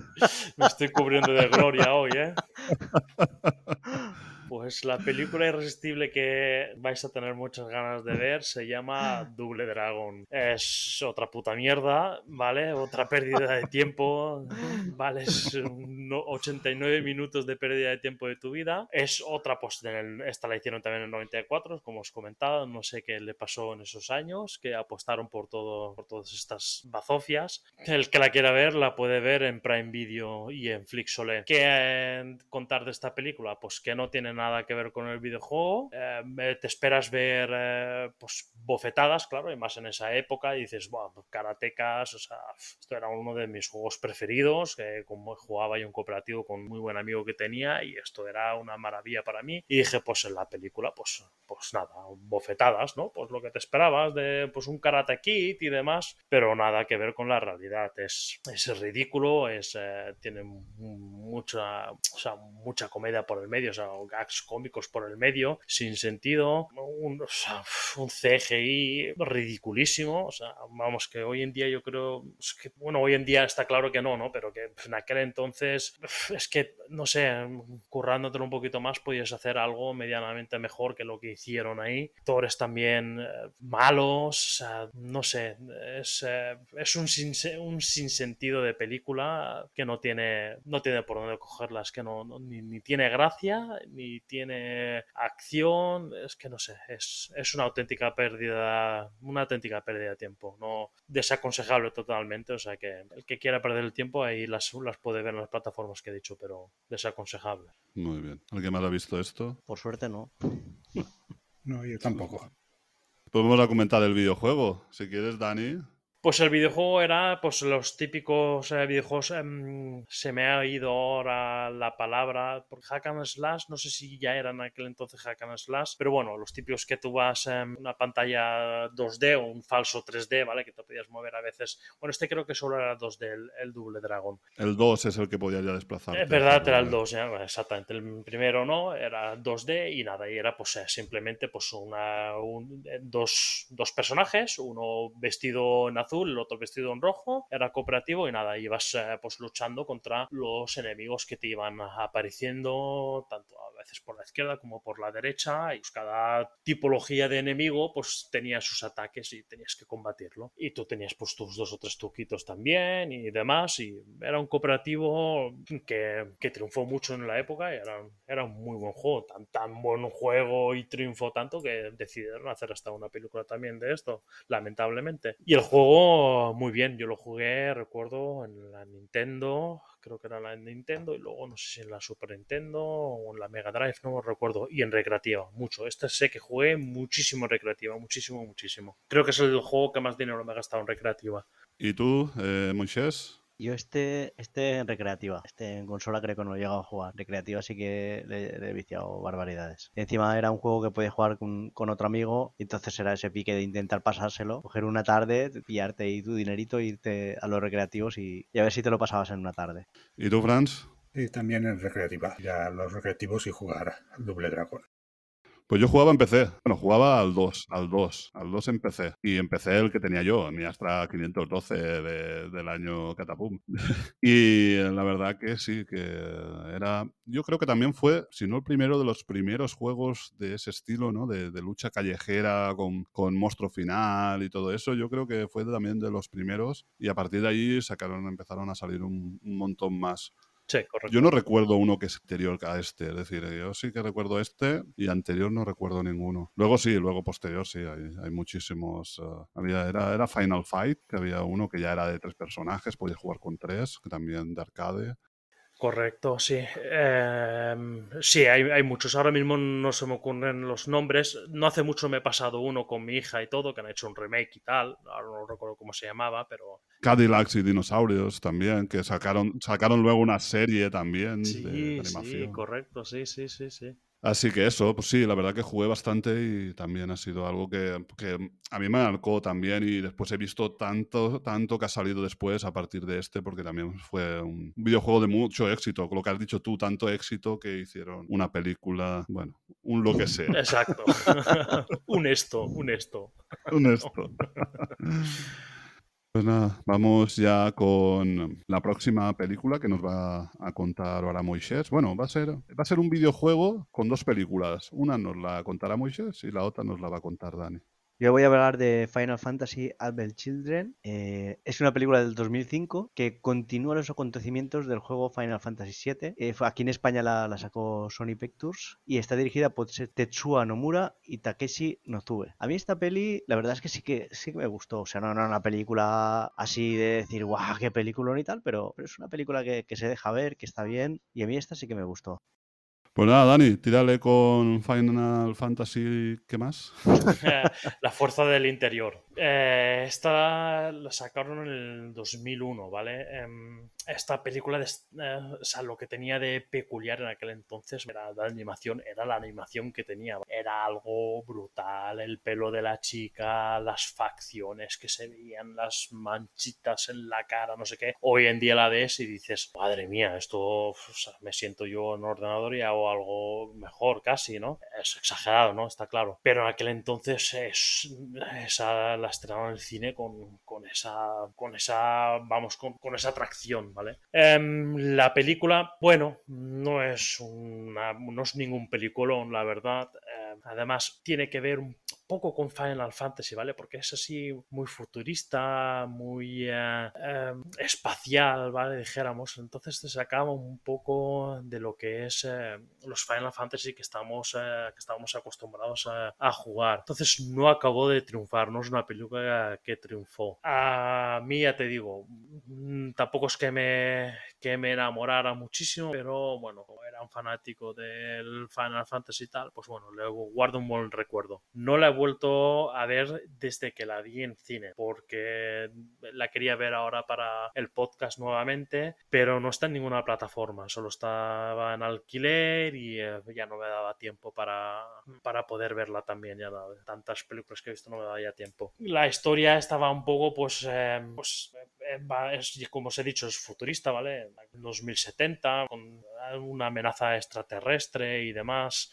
Me estoy cubriendo de gloria hoy, ¿eh? Pues la película irresistible que vais a tener muchas ganas de ver se llama Double Dragon. Es otra puta mierda, ¿vale? Otra pérdida de tiempo, ¿vale? Es un no- 89 minutos de pérdida de tiempo de tu vida. Es otra, pues en el- esta la hicieron también en el 94, como os comentaba. No sé qué le pasó en esos años, que apostaron por, todo, por todas estas bazofias. El que la quiera ver la puede ver en Prime Video y en Flixolé. ¿Qué eh, contar de esta película? Pues que no tiene nada que ver con el videojuego. Eh, te esperas ver eh, pues bofetadas, claro, y más en esa época. Dices, wow, karatecas, o sea, esto era uno de mis juegos preferidos, que como jugaba yo un cooperativo con un muy buen amigo que tenía, y esto era una maravilla para mí. Y dije, pues en la película, pues, pues nada, bofetadas, ¿no? Pues lo que te esperabas de pues un Karate Kid y demás, pero nada que ver con la realidad. Es, es ridículo, es, eh, tiene mucha, mucha comedia por el medio, o sea, cómicos por el medio, sin sentido, un, CGI ridiculísimo, o sea, vamos, que hoy en día yo creo, bueno, hoy en día está claro que no, ¿no? Pero que en aquel entonces, es que, no sé, currándotelo un poquito más, podías hacer algo medianamente mejor que lo que hicieron ahí. Actores también eh, malos, o sea, no sé, es, eh, es un, sin, un sinsentido de película que no tiene, no tiene por dónde cogerla, es que no, ni, tiene gracia, ni tiene acción, es que no sé, es, es una auténtica pérdida, una auténtica pérdida de tiempo, no desaconsejable totalmente, o sea que el que quiera perder el tiempo ahí las, las puede ver en las plataformas que he dicho, pero desaconsejable. Muy bien. ¿Alguien más ha visto esto? Por suerte no. No, yo tampoco. Vamos a comentar el videojuego. Si quieres, Dani. Pues el videojuego era pues los típicos eh, videojuegos. eh, se me ha ido ahora la palabra. Por hack and slash, no sé si ya era en aquel entonces hack and slash, pero bueno, los típicos que tú vas en una pantalla 2D o un falso 3D, ¿vale? Que te podías mover a veces. Bueno, este creo que solo era 2D, el, el Double Dragon. El 2 es el que podía ya desplazar. Es verdad, era el 2, ya, exactamente. El primero no, era 2D y nada, y era pues eh, simplemente pues una, un, dos, dos personajes, uno vestido en azul, el otro vestido en rojo, era cooperativo y nada, ibas eh, pues luchando contra los enemigos que te iban apareciendo, tanto a veces por la izquierda como por la derecha, y pues cada tipología de enemigo pues tenía sus ataques y tenías que combatirlo. Y tú tenías pues tus dos o tres truquitos también y demás, y era un cooperativo que, que triunfó mucho en la época y era, era un muy buen juego, tan, tan buen juego y triunfó tanto que decidieron hacer hasta una película también de esto, lamentablemente. Y el juego, muy bien, yo lo jugué, recuerdo, en la Nintendo, creo que era la Nintendo, y luego no sé si en la Super Nintendo o en la Mega Drive, no lo recuerdo, y en recreativa, mucho. Este sé que jugué muchísimo en recreativa, muchísimo, muchísimo. Creo que es el juego que más dinero me he gastado en recreativa. ¿Y tú, eh, Moisés? Yo este, este en recreativa, este en consola creo que no he llegado a jugar. Recreativa sí que le, le he viciado barbaridades. Y encima era un juego que podías jugar con, con, otro amigo, y entonces era ese pique de intentar pasárselo, coger una tarde, pillarte ahí tu dinerito, irte a los recreativos y, y a ver si te lo pasabas en una tarde. ¿Y tú, Franz? Y también en recreativa, ya los recreativos y jugar al Double Dragon. Pues yo jugaba en PC. Bueno, jugaba al 2, al 2, al 2 en PC. Y empecé el que tenía yo, mi Astra 512 de, del año Catapum. y la verdad que sí, que era. Yo creo que también fue, si no el primero de los primeros juegos de ese estilo, ¿no? De, de lucha callejera con, con, monstruo final y todo eso. Yo creo que fue también de los primeros. Y a partir de ahí sacaron, empezaron a salir un, un montón más. Sí, correcto. Yo no recuerdo uno que es anterior a este, es decir, yo sí que recuerdo este y anterior no recuerdo ninguno. Luego sí, luego posterior sí, hay, hay muchísimos. Uh, había, era, era Final Fight, que había uno que ya era de tres personajes, podía jugar con tres, que también de arcade. Correcto, sí. Eh, sí, hay, hay, muchos. Ahora mismo no se me ocurren los nombres. No hace mucho me he pasado uno con mi hija y todo, que han hecho un remake y tal. Ahora no recuerdo cómo se llamaba, pero. Cadillacs y dinosaurios también, que sacaron, sacaron luego una serie también sí, de, de animación. Sí, correcto, sí, sí, sí, sí. Así que eso, pues sí, la verdad que jugué bastante y también ha sido algo que, que a mí me marcó también y después he visto tanto, tanto que ha salido después a partir de este porque también fue un videojuego de mucho éxito, lo que has dicho tú, tanto éxito que hicieron una película, bueno, un lo que sea. Exacto. un esto, un esto. un esto. Pues nada, vamos ya con la próxima película que nos va a contar ahora Moisés. Bueno, va a ser, va a ser un videojuego con dos películas. Una nos la contará Moisés y la otra nos la va a contar Dani. Yo voy a hablar de Final Fantasy Advent Children. Eh, es una película del 2005 que continúa los acontecimientos del juego Final Fantasy VII. Eh, aquí en España la, sacó Sony Pictures y está dirigida por Tetsuya Nomura y Takeshi Nozue. A mí esta peli, la verdad es que sí que sí que me gustó. O sea, no era una película así de decir, guau, qué película y tal, pero, pero es una película que, que se deja ver, que está bien y a mí esta sí que me gustó. Pues nada, Dani, tírale con Final Fantasy, ¿qué más? la fuerza del interior. Eh, esta la sacaron en el 2001, ¿vale? Eh, esta película, de, eh, o sea, lo que tenía de peculiar en aquel entonces era la animación, era la animación que tenía. Era algo brutal, el pelo de la chica, las facciones que se veían, las manchitas en la cara, no sé qué. Hoy en día la ves y dices, madre mía, esto me siento yo en ordenador y hago algo mejor casi, ¿no? Es exagerado, ¿no? Está claro. Pero en aquel entonces es, esa la estrenaron en el cine con, con, esa, con esa, vamos, con, con esa atracción, ¿vale? Eh, la película, bueno, no es, una, no es ningún peliculón, la verdad. Eh, además, tiene que ver un poco con Final Fantasy, ¿vale? Porque es así muy futurista, muy eh, eh, espacial, ¿vale? Dijéramos. Entonces te sacaba un poco de lo que es eh, los Final Fantasy que estamos, que estamos acostumbrados a, a, jugar. Entonces no acabó de triunfar, no es una película que triunfó. A mí ya te digo, tampoco es que me, que me enamorara muchísimo, pero bueno, un fanático del Final Fantasy y tal, pues bueno, le guardo un buen recuerdo. No la he vuelto a ver desde que la vi en cine, porque la quería ver ahora para el podcast nuevamente, pero no está en ninguna plataforma, solo estaba en alquiler y eh, ya no me daba tiempo para, para poder verla también, ya tantas películas que he visto no me daba ya tiempo. La historia estaba un poco, pues, eh, pues es, como os he dicho, es futurista, ¿vale? En 2070, con una amenaza extraterrestre y demás,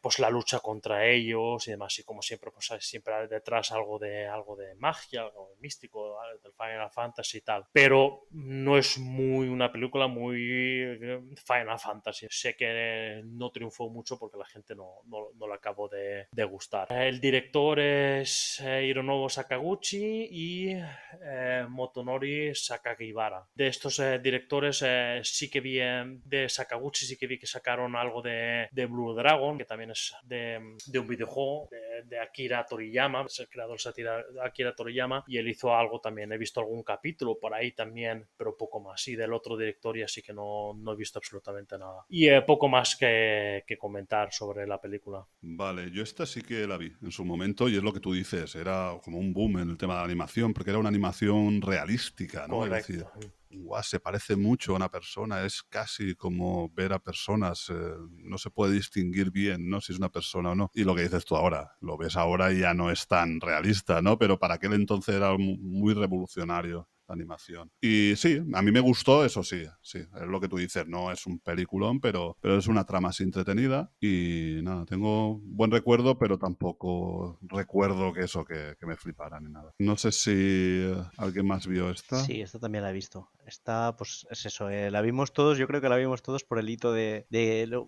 pues la lucha contra ellos y demás, y como siempre, pues hay siempre detrás algo de, algo de magia, algo místico, del Final Fantasy y tal, pero no es muy una película muy Final Fantasy. Sé que no triunfó mucho porque la gente no, no, no la acabó de, gustar. El director es Hironobu Sakaguchi y eh, Motonori Sakagibara. De estos eh, directores eh, sí que vi de Sakaguchi, sí que vi que sacaron algo de, de Blue Dragon, que también es de, de un videojuego de, de, Akira Toriyama, es el creador de Akira Toriyama, y él hizo algo también. He visto algún capítulo por ahí también, pero poco más. Y del otro director y así que no, no he visto absolutamente nada. Y eh, poco más que, que comentar sobre la película. Vale, yo esta sí que la vi en su momento y es lo que tú dices, era como un boom en el tema de la animación, porque era una animación realística, ¿no? Correcto. Es decir, se parece mucho a una persona, es casi como ver a personas, eh, no se puede distinguir bien, ¿no? Si es una persona o no. Y lo que dices tú ahora, lo ves ahora y ya no es tan realista, ¿no? Pero para aquel entonces era muy revolucionario animación. Y sí, a mí me gustó, eso sí, sí, es lo que tú dices, no es un peliculón, pero, pero es una trama así entretenida y nada, tengo buen recuerdo, pero tampoco recuerdo que eso, que, me flipara ni nada. No sé si alguien más vio esta. Sí, esta también la he visto. Esta, pues es eso, eh, la vimos todos, yo creo que la vimos todos por el hito de,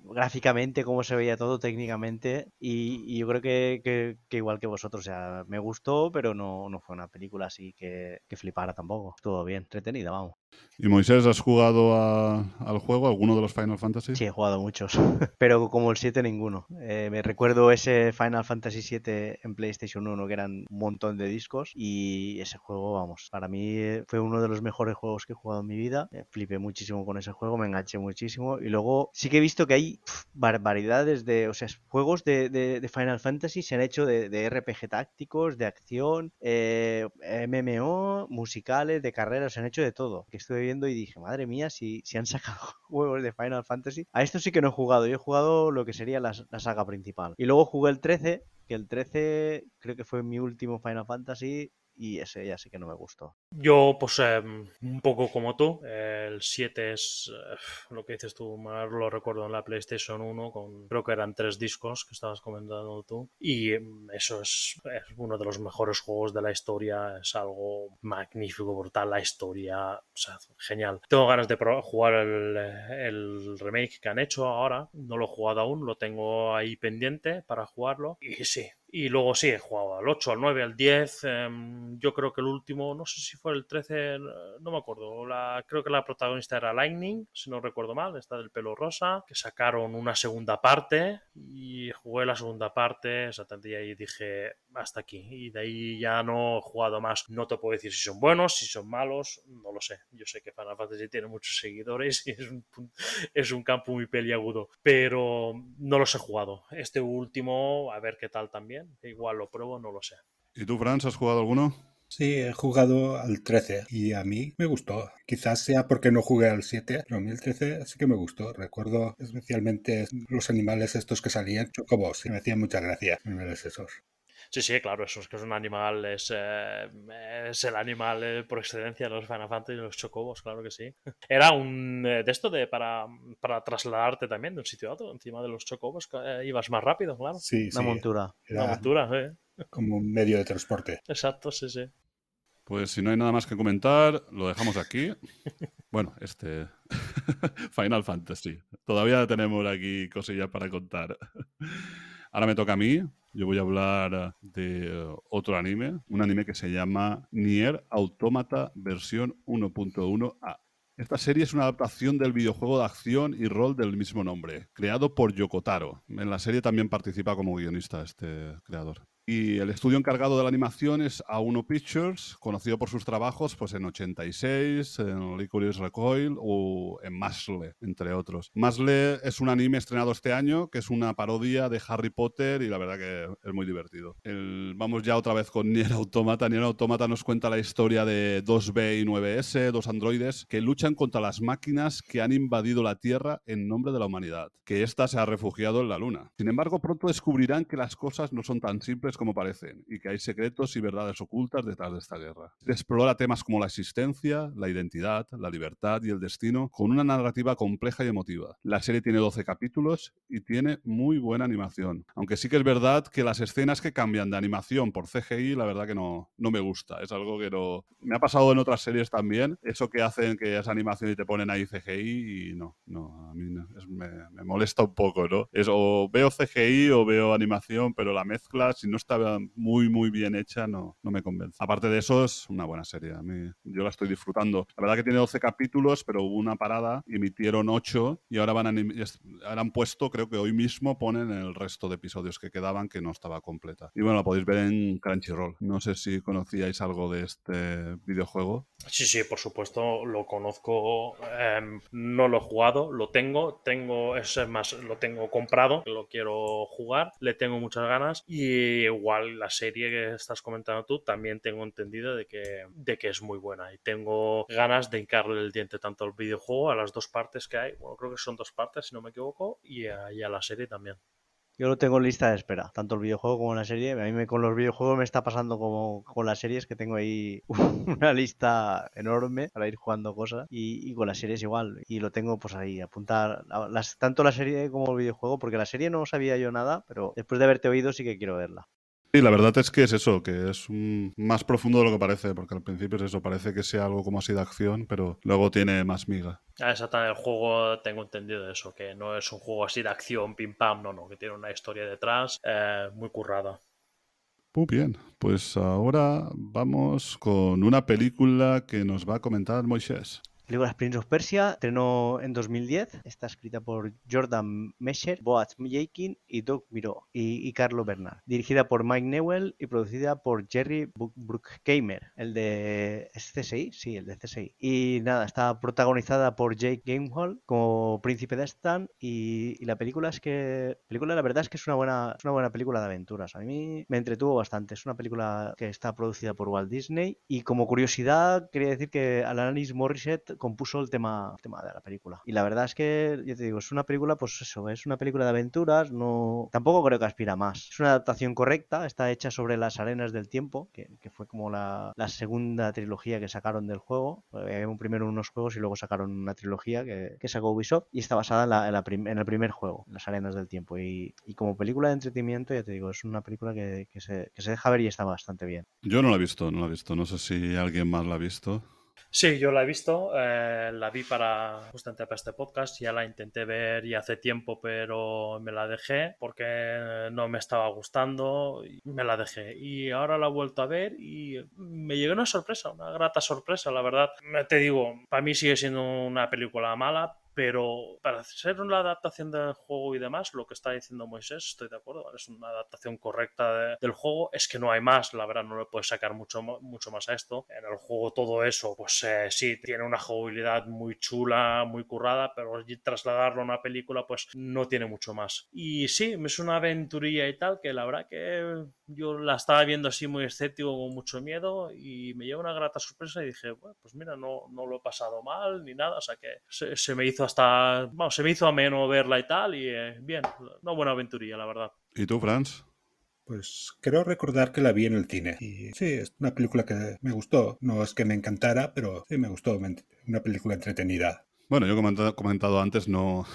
gráficamente, cómo se veía todo técnicamente y, yo creo que, igual que vosotros, o sea, me gustó, pero no, no fue una película así que flipara tampoco. Estuvo bien, entretenida, vamos. ¿Y Moisés, has jugado a, al juego, alguno de los Final Fantasy? Sí, he jugado muchos, pero como el 7 ninguno. Eh, me recuerdo ese Final Fantasy 7 en PlayStation 1, que eran un montón de discos, y ese juego, vamos, para mí fue uno de los mejores juegos que he jugado en mi vida. Me flipé muchísimo con ese juego, me enganché muchísimo, y luego sí que he visto que hay barbaridades de, o sea, juegos de, Final Fantasy se han hecho de, RPG tácticos, de acción, eh, MMO, musicales, de carreras, se han hecho de todo. Estuve viendo y dije, madre mía, si, si han sacado juegos de Final Fantasy. A esto sí que no he jugado, yo he jugado lo que sería la, la saga principal. Y luego jugué el 13, que el 13 creo que fue mi último Final Fantasy y ese ya sí que no me gustó. Yo, pues, eh, un poco como tú. El 7 es eh, lo que dices tú, más lo recuerdo en la PlayStation 1, con creo que eran tres discos que estabas comentando tú. Y mm, eso es, uno de los mejores juegos de la historia. Es algo magnífico, brutal. La historia, o sea, genial. Tengo ganas de jugar el, el remake que han hecho ahora. No lo he jugado aún, lo tengo ahí pendiente para jugarlo. Y sí, y luego sí, he jugado al 8, al 9, al 10. em, yo creo que el último, no sé si fue el 13, no me acuerdo. La, creo que la protagonista era Lightning, si no recuerdo mal, esta del pelo rosa. Que sacaron una segunda parte y jugué la segunda parte, exactamente, y ahí dije hasta aquí. Y de ahí ya no he jugado más. No te puedo decir si son buenos, si son malos, no lo sé. Yo sé que Final Fantasy tiene muchos seguidores y es un, es un campo muy peliagudo, pero no los he jugado. Este último, a ver qué tal también. Igual lo pruebo, no lo sé. ¿Y tú, Franz, has jugado alguno? Sí, he jugado al 13 y a mí me gustó. Quizás sea porque no jugué al 7, pero a mí el 13 sí que me gustó. Recuerdo especialmente los animales estos que salían, chocobos, y me hacían mucha gracia. Animales esos. Sí, sí, claro, eso es que es un animal, es, eh, es el animal eh, por excelencia de los Final Fantasy y los chocobos, claro que sí. Era un eh, de esto de para, para trasladarte también de un sitio a otro, encima de los chocobos, eh, ibas más rápido, claro. Sí, Una sí. montura. Una Era montura, eh. como un medio de transporte. Exacto, sí, sí. Pues si no hay nada más que comentar, lo dejamos aquí. Bueno, este Final Fantasy. Todavía tenemos aquí cosillas para contar. Ahora me toca a mí. Yo voy a hablar de eh, otro anime, un anime que se llama Nier Automata versión 1.1a. Esta serie es una adaptación del videojuego de acción y rol del mismo nombre, creado por Yokotaro. En la serie también participa como guionista este creador. Y el estudio encargado de la animación es A1 Pictures, conocido por sus trabajos pues, en 86, en Licorice Recoil o en Mashle, entre otros. Mashle es un anime estrenado este año, que es una parodia de Harry Potter y la verdad que es muy divertido. Vamos ya otra vez con Nier Automata. Nier Automata nos cuenta la historia de 2B y 9S, dos androides, que luchan contra las máquinas que han invadido la Tierra en nombre de la humanidad, que ésta se ha refugiado en la Luna. Sin embargo, pronto descubrirán que las cosas no son tan simples como parecen y que hay secretos y verdades ocultas detrás de esta guerra. Explora temas como la existencia, la identidad, la libertad y el destino con una narrativa compleja y emotiva. La serie tiene 12 capítulos y tiene muy buena animación, aunque sí que es verdad que las escenas que cambian de animación por CGI, la verdad que no, no me gusta. Es algo que no... Me ha pasado en otras series también, eso que hacen que es animación y te ponen ahí CGI y no, no, a mí no, es- me, me molesta un poco, ¿no? Es o veo CGI o veo animación, pero la mezcla, si no está muy, muy bien hecha, no, no me convence. Aparte de eso, es una buena serie. A mí, yo la estoy disfrutando. La verdad que tiene 12 capítulos, pero hubo una parada, emitieron 8 y ahora van a, han puesto, creo que hoy mismo ponen el resto de episodios que quedaban que no estaba completa. Y bueno, la podéis ver en Crunchyroll. No sé si conocíais algo de este videojuego. Sí, sí, por supuesto, lo conozco, em, no lo he jugado, lo tengo, tengo, es más, lo tengo comprado, lo quiero jugar, le tengo muchas ganas y igual la serie que estás comentando tú también tengo entendido de que, de que es muy buena y tengo ganas de hincarle el diente tanto al videojuego, a las dos partes que hay, bueno, creo que son dos partes si no me equivoco, y a, la serie también. Yo lo tengo en lista de espera, tanto el videojuego como la serie. A mí me, con los videojuegos me está pasando como con las series, que tengo ahí una lista enorme para ir jugando cosas. Y, y con las series igual. Y lo tengo pues ahí, apuntar las, tanto la serie como el videojuego, porque la serie no sabía yo nada, pero después de haberte oído sí que quiero verla. Sí, la verdad es que es eso, que es un- más profundo de lo que parece, porque al principio es eso, parece que sea algo como así de acción, pero luego tiene más miga. Ah, Exactamente, el juego tengo entendido eso, que no es un juego así de acción, pim pam, no, no, que tiene una historia detrás eh, muy currada. Muy bien, pues ahora vamos con una película que nos va a comentar Moisés. Películas Prince of Persia estrenó en 2010. Está escrita por Jordan Mesher, Boaz Yakin y Doug Miro y, y Carlo Bernard. Dirigida por Mike Newell y producida por Jerry Bruckheimer, el de ¿es CSI, sí, el de CSI. Y nada, está protagonizada por Jake Gyllenhaal como príncipe de Stan y, y la película es que película la verdad es que es una buena es una buena película de aventuras. A mí me entretuvo bastante. Es una película que está producida por Walt Disney y como curiosidad quería decir que Alanis Morissette compuso el tema, tema de la película. Y la verdad es que, yo te digo, es una película, pues eso, es una película de aventuras, no tampoco creo que aspira más. Es una adaptación correcta, está hecha sobre las arenas del tiempo, que, fue como la, segunda trilogía que sacaron del juego. Había primero unos juegos y luego sacaron una trilogía que, que sacó Ubisoft y está basada en, la, en, el primer juego, las arenas del tiempo. Y, y, como película de entretenimiento, ya te digo, es una película que, se, que se deja ver y está bastante bien. Yo no la he visto, no la he visto. No sé si alguien más la ha visto. Sí, yo la he visto, eh, la vi para justamente para este podcast, ya la intenté ver y hace tiempo, pero me la dejé porque no me estaba gustando y me la dejé. Y ahora la he vuelto a ver y me llegó una sorpresa, una grata sorpresa, la verdad. Te digo, para mí sigue siendo una película mala, pero para ser una adaptación del juego y demás, lo que está diciendo Moisés, estoy de acuerdo, es una adaptación correcta de, del juego, es que no hay más, la verdad no le puedes sacar mucho, mucho más a esto. En el juego todo eso, pues eh, sí, tiene una jugabilidad muy chula, muy currada, pero trasladarlo a una película, pues no tiene mucho más. Y sí, es una aventurilla y tal, que la verdad que yo la estaba viendo así muy escéptico, con mucho miedo, y me llevó una grata sorpresa y dije, bueno, pues mira, no, no lo he pasado mal ni nada, o sea que se, se me hizo hasta, bueno, se me hizo ameno verla y tal, y eh, bien, una buena aventurilla, la verdad. ¿Y tú, Franz? Pues creo recordar que la vi en el cine. Y sí, es una película que me gustó. No es que me encantara, pero sí me gustó. Una película entretenida. Bueno, yo he comentado antes, no,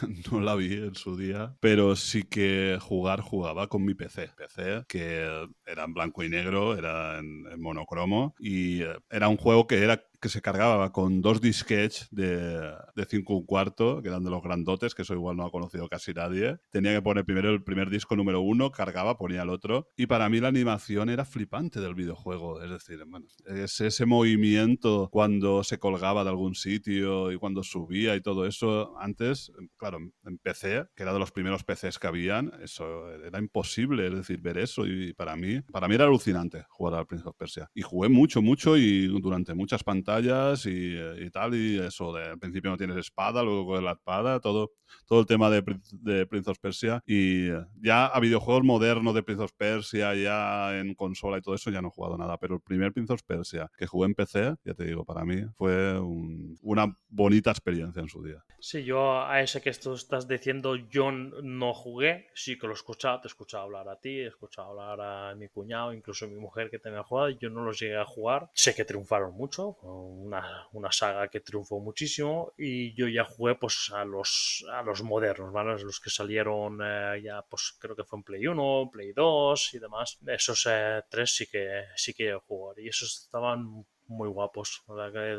no la vi en su día, pero sí que jugar jugaba con mi PC. PC que era en blanco y negro, era en, en monocromo y era un juego que era que se cargaba con dos disquets de, de 5 un cuarto, que eran de los grandotes, que eso igual no ha conocido casi nadie. Tenía que poner primero el primer disco número uno, cargaba, ponía el otro. Y para mí la animación era flipante del videojuego. Es decir, bueno, es ese movimiento cuando se colgaba de algún sitio y cuando subía y todo eso. Antes, claro, en PC, que era de los primeros PCs que habían, eso era imposible, es decir, ver eso. Y para mí, para mí era alucinante jugar al Prince of Persia. Y jugué mucho, mucho y durante muchas pantallas pantallas y, y, tal, y eso, de, al principio no tienes espada, luego con la espada, todo, todo el tema de, de Prince of Persia, y ya a videojuegos modernos de Prince of Persia, ya en consola y todo eso, ya no he jugado nada, pero el primer Prince of Persia que jugué en PC, ya te digo, para mí fue un, una bonita experiencia en su día. Sí, yo a ese que tú estás diciendo, yo no jugué, sí que lo he escuchado, te he escuchado hablar a ti, he escuchado hablar a mi cuñado, incluso a mi mujer que tenía jugado, yo no los llegué a jugar, sé que triunfaron mucho, una, una, saga que triunfó muchísimo y yo ya jugué pues a los, a los modernos, ¿vale? Los que salieron eh, ya pues creo que fue en Play 1, Play 2 y demás. Esos eh, tres sí que sí que jugar y esos estaban muy guapos,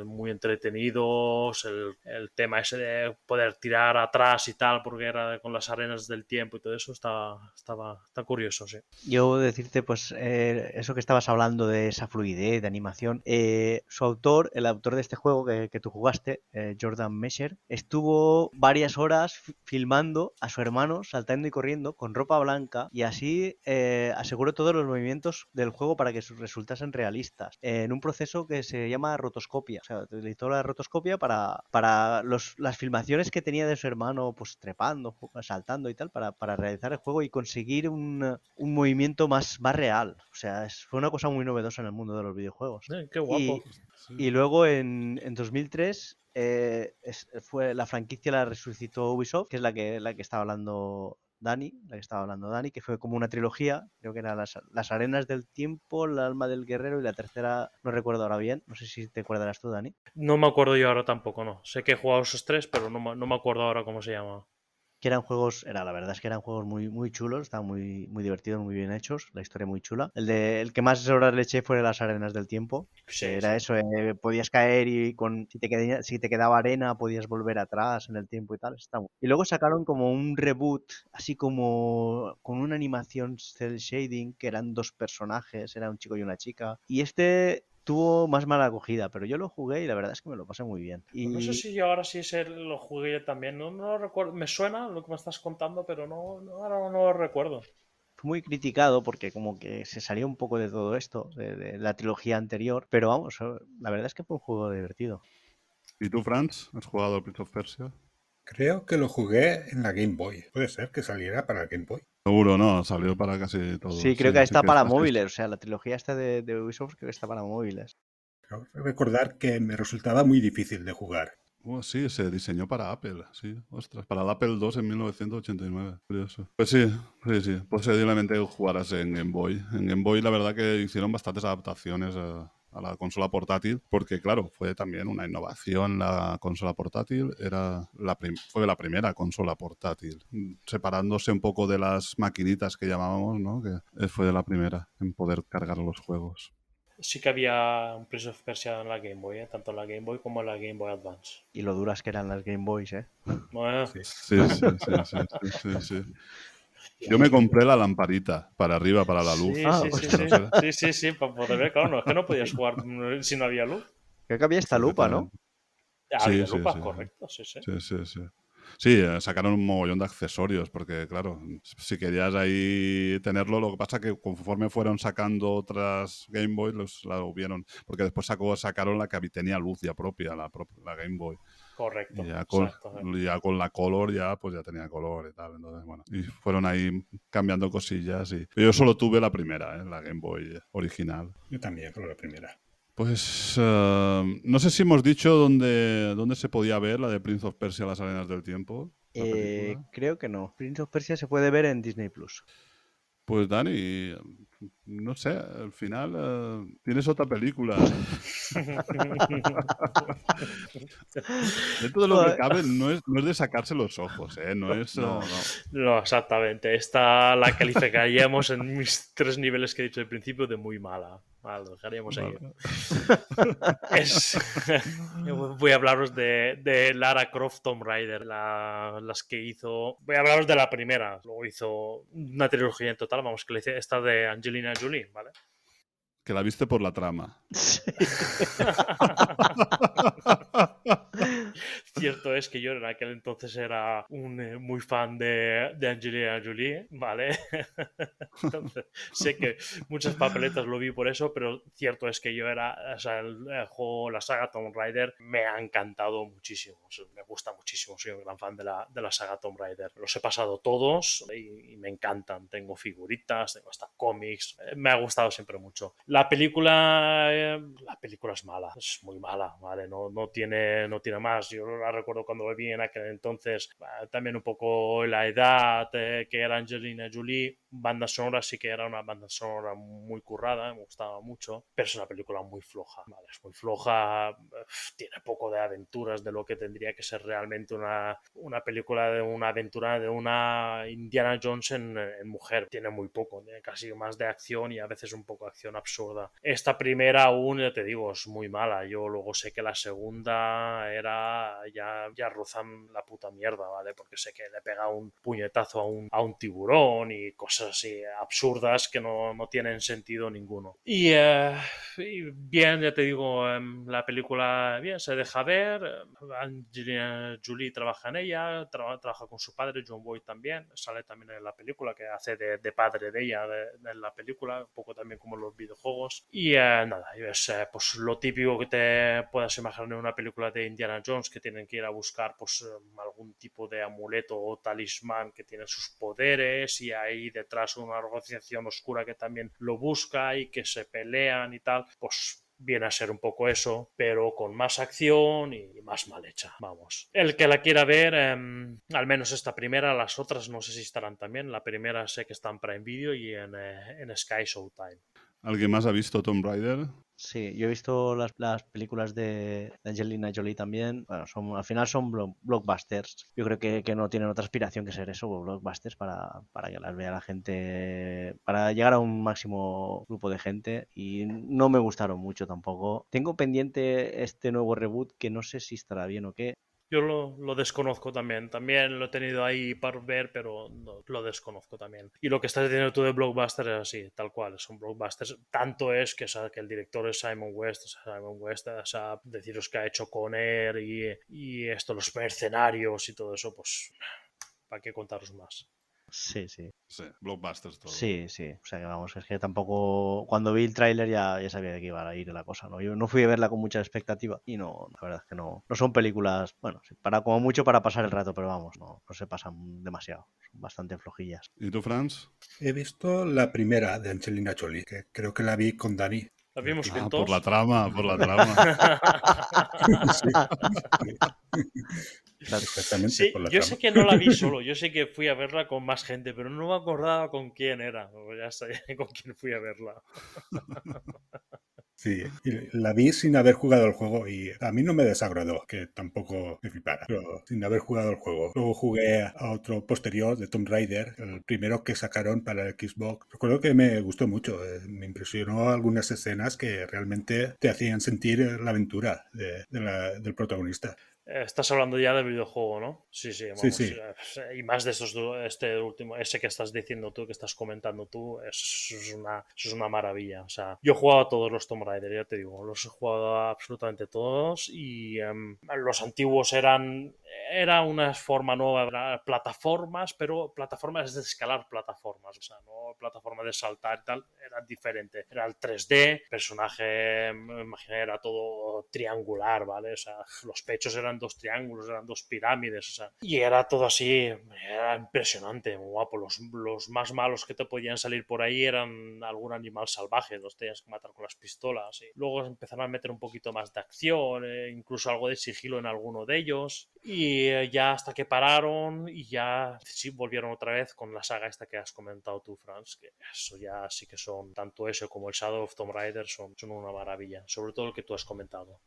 muy entretenidos, el, el, tema ese de poder tirar atrás y tal, porque era con las arenas del tiempo y todo eso, estaba, estaba, está curioso, sí. Yo decirte, pues, eh, eso que estabas hablando de esa fluidez, de animación, eh, su autor, el autor de este juego que, que tú jugaste, eh, Jordan Mesher, estuvo varias horas filmando a su hermano saltando y corriendo con ropa blanca y así eh, aseguró todos los movimientos del juego para que resultasen realistas, en un proceso que se llama rotoscopia. O sea, utilizó la rotoscopia para, para los, las filmaciones que tenía de su hermano, pues trepando, saltando y tal, para, para realizar el juego y conseguir un, un movimiento más, más real. O sea, es, fue una cosa muy novedosa en el mundo de los videojuegos. Eh, qué guapo. Y, sí. y luego en, en 2003 eh, es, fue la franquicia la resucitó Ubisoft, que es la que, la que estaba hablando Dani, la que estaba hablando Dani, que fue como una trilogía, creo que era las, Arenas del Tiempo, el Alma del Guerrero y la tercera, no recuerdo ahora bien, no sé si te acuerdas tú, Dani. No me acuerdo yo ahora tampoco, no. Sé que he jugado esos tres, pero no, no me acuerdo ahora cómo se llama que eran juegos, era la verdad es que eran juegos muy, muy chulos, estaban muy, muy divertidos, muy bien hechos, la historia muy chula. El de el que más horas le eché fue las arenas del tiempo. Sí, era sí. eso, eh, podías caer y con si te, quedaba, si te quedaba arena podías volver atrás en el tiempo y tal. Está muy... Y luego sacaron como un reboot, así como con una animación cel shading, que eran dos personajes, era un chico y una chica. Y este tuvo más mala acogida, pero yo lo jugué y la verdad es que me lo pasé muy bien. Y... No sé si yo ahora sí se lo jugué yo también. No, no lo recuerdo. Me suena lo que me estás contando, pero no, no ahora no lo recuerdo. Fue muy criticado porque como que se salió un poco de todo esto, de, de la trilogía anterior, pero vamos, eh, la verdad es que fue un juego divertido. ¿Y tú, Franz? ¿Has jugado al Prince of Persia? Creo que lo jugué en la Game Boy. Puede ser que saliera para la Game Boy. Seguro, no, salió para casi todo. Sí, creo que está para móviles, o sea, la trilogía esta de, de Ubisoft creo que está para móviles. Recordar que me resultaba muy difícil de jugar. Oh, sí, se diseñó para Apple, sí, ostras, para el Apple II en 1989, curioso. Pues sí, sí, sí, posiblemente jugaras en Game Boy. En Game Boy la verdad que hicieron bastantes adaptaciones a, a la consola portátil, porque claro, fue también una innovación la consola portátil, era la fue la primera consola portátil, separándose un poco de las maquinitas que llamábamos, ¿no? Que fue la primera en poder cargar los juegos. Sí que había un Prince of Persia en la Game Boy, ¿eh? tanto en la Game Boy como en la Game Boy Advance. Y lo duras que eran las Game Boys, ¿eh? Bueno, Sí. Sí, sí, sí, sí, sí, sí, sí. Yo me compré la lamparita para arriba, para la luz. Sí, Ah, sí, sí, sí, sí, sí, sí, para poder ver, claro, no, es que no podías jugar si no había luz. Creo que había esta lupa, ¿no? Había lupa, sí. correcto, sí, sí. Sí, sí, sí. Sí, eh, sacaron un mogollón de accesorios, porque claro, si querías ahí tenerlo, lo que pasa que conforme fueron sacando otras Game Boy, los, la hubieron, porque después sacó, sacaron la que había- tenía luz ya propia, la, la Game Boy. Correcto. Y ya con, exacto. ya con la color ya pues ya tenía color y tal. Entonces, bueno. Y fueron ahí cambiando cosillas. Y... Yo solo tuve la primera, ¿eh? la Game Boy original. Yo también, fue la primera. Pues eh, no sé si hemos dicho dónde, dónde se podía ver la de Prince of Persia, las arenas del tiempo. Eh, creo que no. Prince of Persia se puede ver en Disney Plus. Pues Dani, no sé, al final eh, tienes otra película. Dentro de lo que cabe, no es, no es de sacarse los ojos, ¿eh? No es... eh, No, No, exactamente. Esta la calificaríamos en mis tres niveles que he dicho al principio de muy mala. Vale, lo dejaríamos ahí. Vale. Es- Voy a hablaros de, de Lara Croft Tomb Raider, la- las que hizo. Voy a hablaros de la primera. Luego hizo una trilogía en total, vamos, que le hice esta de Angelina Jolie, ¿vale? Que la viste por la trama. Cierto es que yo en aquel entonces era un eh, muy fan de, de Angelina Jolie, ¿vale? Sé que muchas papeletas lo vi por eso, pero cierto es que yo era, o sea, el, juego, la saga Tomb Raider me ha encantado muchísimo, me gusta muchísimo, soy un gran fan de la, de la saga Tomb Raider. Los he pasado todos y, y me encantan, tengo figuritas, tengo hasta cómics, eh, me ha gustado siempre mucho. La película, eh, la película es mala, es muy mala, ¿vale? No, no, tiene, no tiene más. Yo la recuerdo cuando vi en aquel entonces, eh, también un poco la edad eh, que era Angelina Jolie, banda sonora sí que era una banda sonora muy currada, me gustaba mucho, pero es una película muy floja, ¿vale? Es muy floja, tiene poco de aventuras de lo que tendría que ser realmente una, una película de una aventura de una Indiana Jones en, en mujer. Tiene muy poco, tiene casi más de acción y a veces un poco acción absurda. Esta primera aún, ya te digo, es muy mala. Yo luego sé que la segunda era ya, ya rozan la puta mierda, ¿vale? Porque sé que le pega un puñetazo a un, a un tiburón y cosas así absurdas que no, no tienen sentido ninguno. Y, eh, y bien, ya te digo, em, la película bien se deja ver. Angelina Jolie trabaja en ella, tra- trabaja con su padre, John Boyd también. Sale también en la película, que hace de, de padre de ella de la película, un poco también como en los videojuegos. Y eh, nada, es eh, pues lo típico que te puedas imaginar en una película de Indiana Jones, que tienen que ir a buscar pues em, algún tipo de amuleto o talismán que tiene sus poderes y ahí detrás una organización oscura que también lo busca y que se pelean y tal, pues viene a ser un poco eso, pero con más acción y más mal hecha, vamos. El que la quiera ver, em, al menos esta primera, las otras no sé si estarán también, la primera sé que está en Prime Video y en, eh, en Sky Showtime. ¿Alguien más ha visto Tomb Raider? Sí, yo he visto las, las películas de Angelina Jolie también. Bueno, son, al final son blo- blockbusters. Yo creo que, que no tienen otra aspiración que ser eso, blockbusters, para, para que las vea la gente, para llegar a un máximo grupo de gente. Y no me gustaron mucho tampoco. Tengo pendiente este nuevo reboot que no sé si estará bien o qué. Yo lo, lo, desconozco también. También lo he tenido ahí para ver, pero no, lo desconozco también. Y lo que estás diciendo tú de Blockbuster es así, tal cual. Son blockbusters. Tanto es que, o que el director es Simon West. O sea, Simon West, deciros que ha hecho con él y, y esto, los mercenarios y todo eso, pues, ¿para qué contaros más? Sí, sí. Sí, blockbusters todo. Sí, sí. O sea que vamos, es que tampoco. Cuando vi el tráiler ya, ya sabía de qué iba a ir la cosa, ¿no? Yo no fui a verla con mucha expectativa y no, la verdad es que no. No son películas, bueno, para como mucho para pasar el rato, pero vamos, no, no se pasan demasiado. Son bastante flojillas. ¿Y tú, Franz? He visto la primera de Angelina Jolie, que creo que la vi con Dani. La vimos Ah, por la trama, por la trama. Exactamente. Sí, por la yo sé que no la vi solo, yo sé que fui a verla con más gente, pero no me acordaba con quién era. o Ya sé con quién fui a verla. Sí, la vi sin haber jugado el juego y a mí no me desagradó, que tampoco me flipara, pero sin haber jugado el juego. Luego jugué a otro posterior de Tomb Raider, el primero que sacaron para el Xbox. Recuerdo que me gustó mucho, eh, me impresionó algunas escenas que realmente te hacían sentir la aventura de- de la- del protagonista. Eh, Estás hablando ya del videojuego, ¿no? Sí, sí, vamos, Sí, sí. eh, Y más de estos, este último, ese que estás diciendo tú, que estás comentando tú, es, es una, eso es una maravilla. O sea, yo he jugado a todos los Tomb Raider, ya te digo, los he jugado a absolutamente todos y em, los antiguos eran, era una forma nueva, plataformas, pero plataformas de escalar plataformas, o sea, no plataformas de saltar y tal, era diferente. Era el 3D, personaje, me imaginé, era todo triangular, ¿vale? O sea, los pechos eran dos triángulos, eran dos pirámides, o sea, y era todo así, era impresionante, guapo. Los, los más malos que te podían salir por ahí eran algún animal salvaje, los tenías que matar con las pistolas. Y luego empezaron a meter un poquito más de acción, eh, incluso algo de sigilo en alguno de ellos. Y eh, ya hasta que pararon y ya sí volvieron otra vez con la saga esta que has comentado tú, Franz, que eso ya sí que son, tanto eso como el Shadow of Tomb Raider son, son una maravilla, sobre todo el que tú has comentado.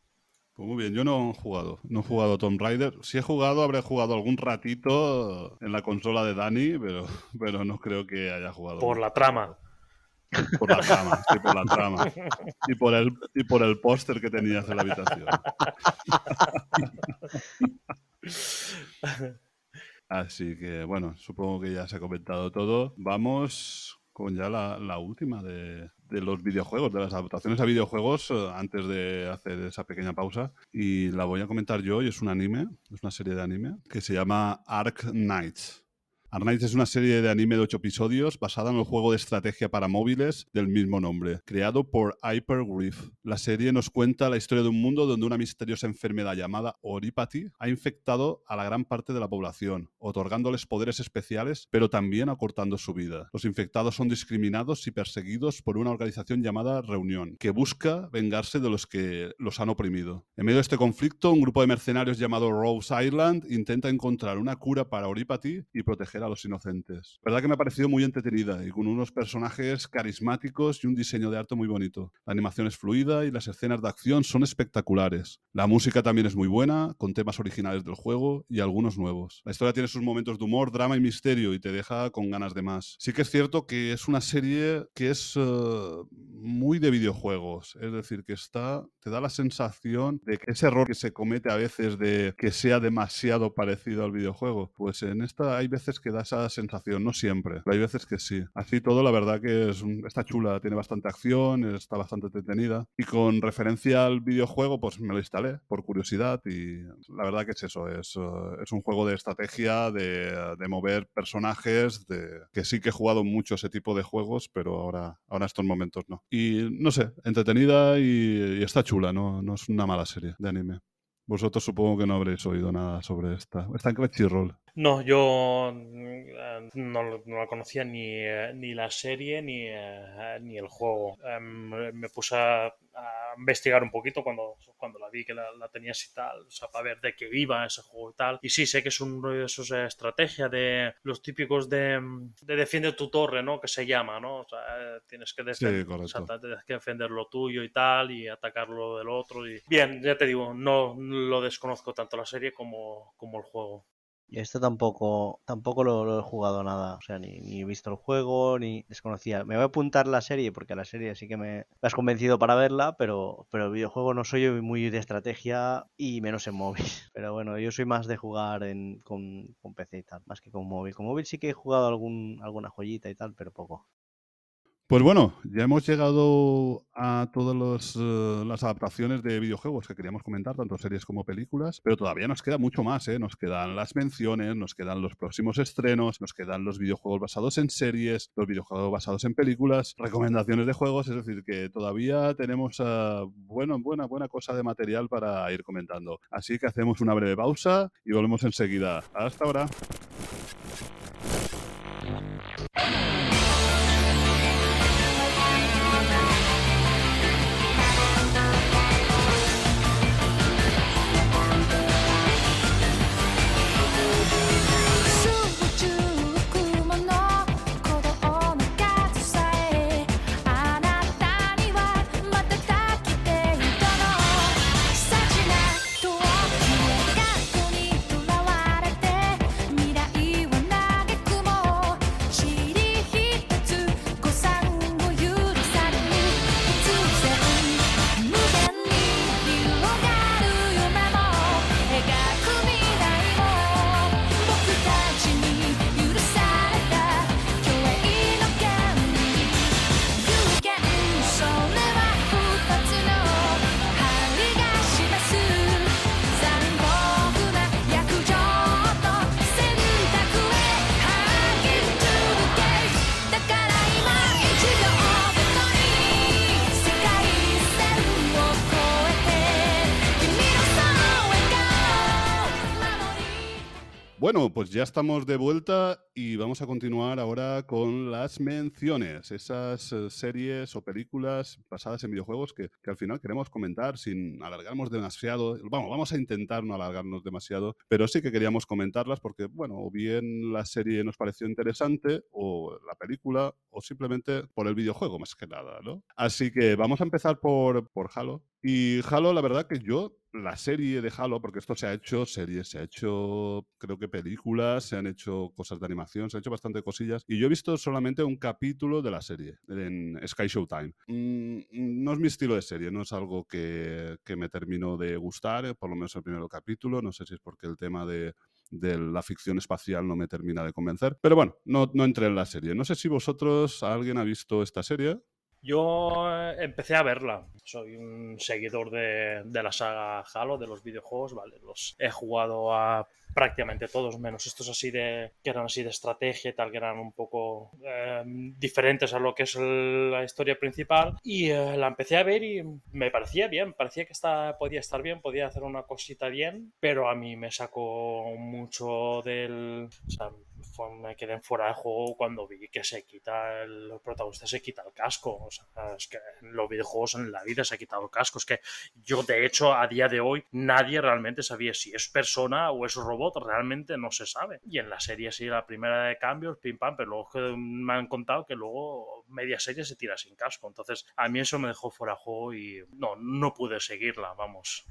Pues muy bien, yo no he jugado. No he jugado Tomb Raider. Si he jugado, habré jugado algún ratito en la consola de Dani, pero, pero no creo que haya jugado. Por la trama. Por la trama, sí, por la trama. Y por el, y por el póster que tenías en la habitación. Así que, bueno, supongo que ya se ha comentado todo. Vamos con ya la, la última de, de los videojuegos, de las adaptaciones a videojuegos, eh, antes de hacer esa pequeña pausa. Y la voy a comentar yo, y es un anime, es una serie de anime, que se llama Ark Knights. Ark Knights es una serie de anime de 8 episodios basada en el juego de estrategia para móviles del mismo nombre, creado por Hypergriff. La serie nos cuenta la historia de un mundo donde una misteriosa enfermedad llamada Oripathy ha infectado a la gran parte de la población, otorgándoles poderes especiales, pero también acortando su vida. Los infectados son discriminados y perseguidos por una organización llamada Reunión, que busca vengarse de los que los han oprimido. En medio de este conflicto, un grupo de mercenarios llamado Rose Island intenta encontrar una cura para Oripathy y proteger a los inocentes. verdad que me ha parecido muy entretenida y con unos personajes carismáticos y un diseño de arte muy bonito. La animación es fluida y las escenas de acción son espectaculares. La música también es muy buena, con temas originales del juego y algunos nuevos. La historia tiene sus momentos de humor, drama y misterio y te deja con ganas de más. Sí que es cierto que es una serie que es eh, muy de videojuegos, es decir, que está te da la sensación de que ese error que se comete a veces de que sea demasiado parecido al videojuego, pues en esta hay veces que da esa sensación, no siempre, pero hay veces que sí. Así todo, la verdad que es está chula, tiene bastante acción, está bastante entretenida. Y con referencia al videojuego, pues me lo instalé por curiosidad y la verdad que es eso, es, eh, es un juego de estrategia, de, de mover personajes, de que sí que he jugado mucho ese tipo de juegos, pero ahora, ahora estos momentos no. Y no sé, entretenida y, y está chula, ¿no? no es una mala serie de anime. Vosotros supongo que no habréis oído nada sobre esta. Está en Crunchyroll. No, yo mm, eh, no, no la conocía ni, eh, ni la serie ni, eh, ni el juego. Em, me puse a, a investigar un poquito cuando, cuando la vi que la, la tenías y tal, o sea, para ver de qué iba ese juego y tal. Y sí, sé que es un rollo de esos eh, estrategia de los típicos de, de defiende tu torre, ¿no? Que se llama, ¿no? O sea, tienes que defender, tienes que defender lo tuyo y tal y atacar lo del otro. Y... Bien, ya te digo, no lo desconozco tanto la serie como, como el juego. Y este tampoco, tampoco lo, he jugado nada. O sea, ni, he visto el juego, ni desconocía. Me voy a apuntar la serie, porque la serie sí que me, has convencido para verla, pero, pero el videojuego no soy muy de estrategia y menos en móvil. Pero bueno, yo soy más de jugar en, con, con PC y tal, más que con móvil. Con móvil sí que he jugado algún, alguna joyita y tal, pero poco. Pues bueno, ya hemos llegado a todas eh, las adaptaciones de videojuegos que queríamos comentar, tanto series como películas, pero todavía nos queda mucho más, ¿eh? Nos quedan las menciones, nos quedan los próximos estrenos, nos quedan los videojuegos basados en series, los videojuegos basados en películas, recomendaciones de juegos, es decir, que todavía tenemos bueno, buena, buena cosa de material para ir comentando. Así que hacemos una breve pausa y volvemos enseguida. Hasta ahora. Bueno, pues ya estamos de vuelta y vamos a continuar ahora con las menciones, esas eh, series o películas basadas en videojuegos que, al final queremos comentar sin alargarnos demasiado. Vamos, vamos a intentar no alargarnos demasiado, pero sí que queríamos comentarlas porque, bueno, o bien la serie nos pareció interesante o la película o simplemente por el videojuego más que nada, ¿no? Así que vamos a empezar por, por Halo. Y Halo, la verdad que yo, la serie de Halo, porque esto se ha hecho series, se ha hecho, creo que películas, se han hecho cosas de animación, se han hecho bastante cosillas. Y yo he visto solamente un capítulo de la serie en Sky Showtime. Mm, no es mi estilo de serie, no es algo que, me terminó de gustar, eh, por lo menos el primer capítulo. No sé si es porque el tema de, de la ficción espacial no me termina de convencer. Pero bueno, no, no entré en la serie. No sé si vosotros, alguien ha visto esta serie. Yo eh, empecé a verla. Soy un seguidor de, la saga Halo, de los videojuegos, ¿vale? Los he jugado a prácticamente todos, menos estos así de que eran así de estrategia y tal, que eran un poco eh, diferentes a lo que es la historia principal. Y eh, la empecé a ver y me parecía bien, parecía que está, podía estar bien, podía hacer una cosita bien, pero a mí me sacó mucho del... me quedé fuera de juego cuando vi que se quita el protagonista se quita el casco o sea es que en los videojuegos en la vida se ha quitado el casco es que yo de hecho a día de hoy nadie realmente sabía si es persona o es robot realmente no se sabe. Y en la serie sí la primera de cambios pim pam pero luego me han contado que luego media serie se tira sin casco. Entonces a mí eso me dejó fuera de juego y no no pude seguirla vamos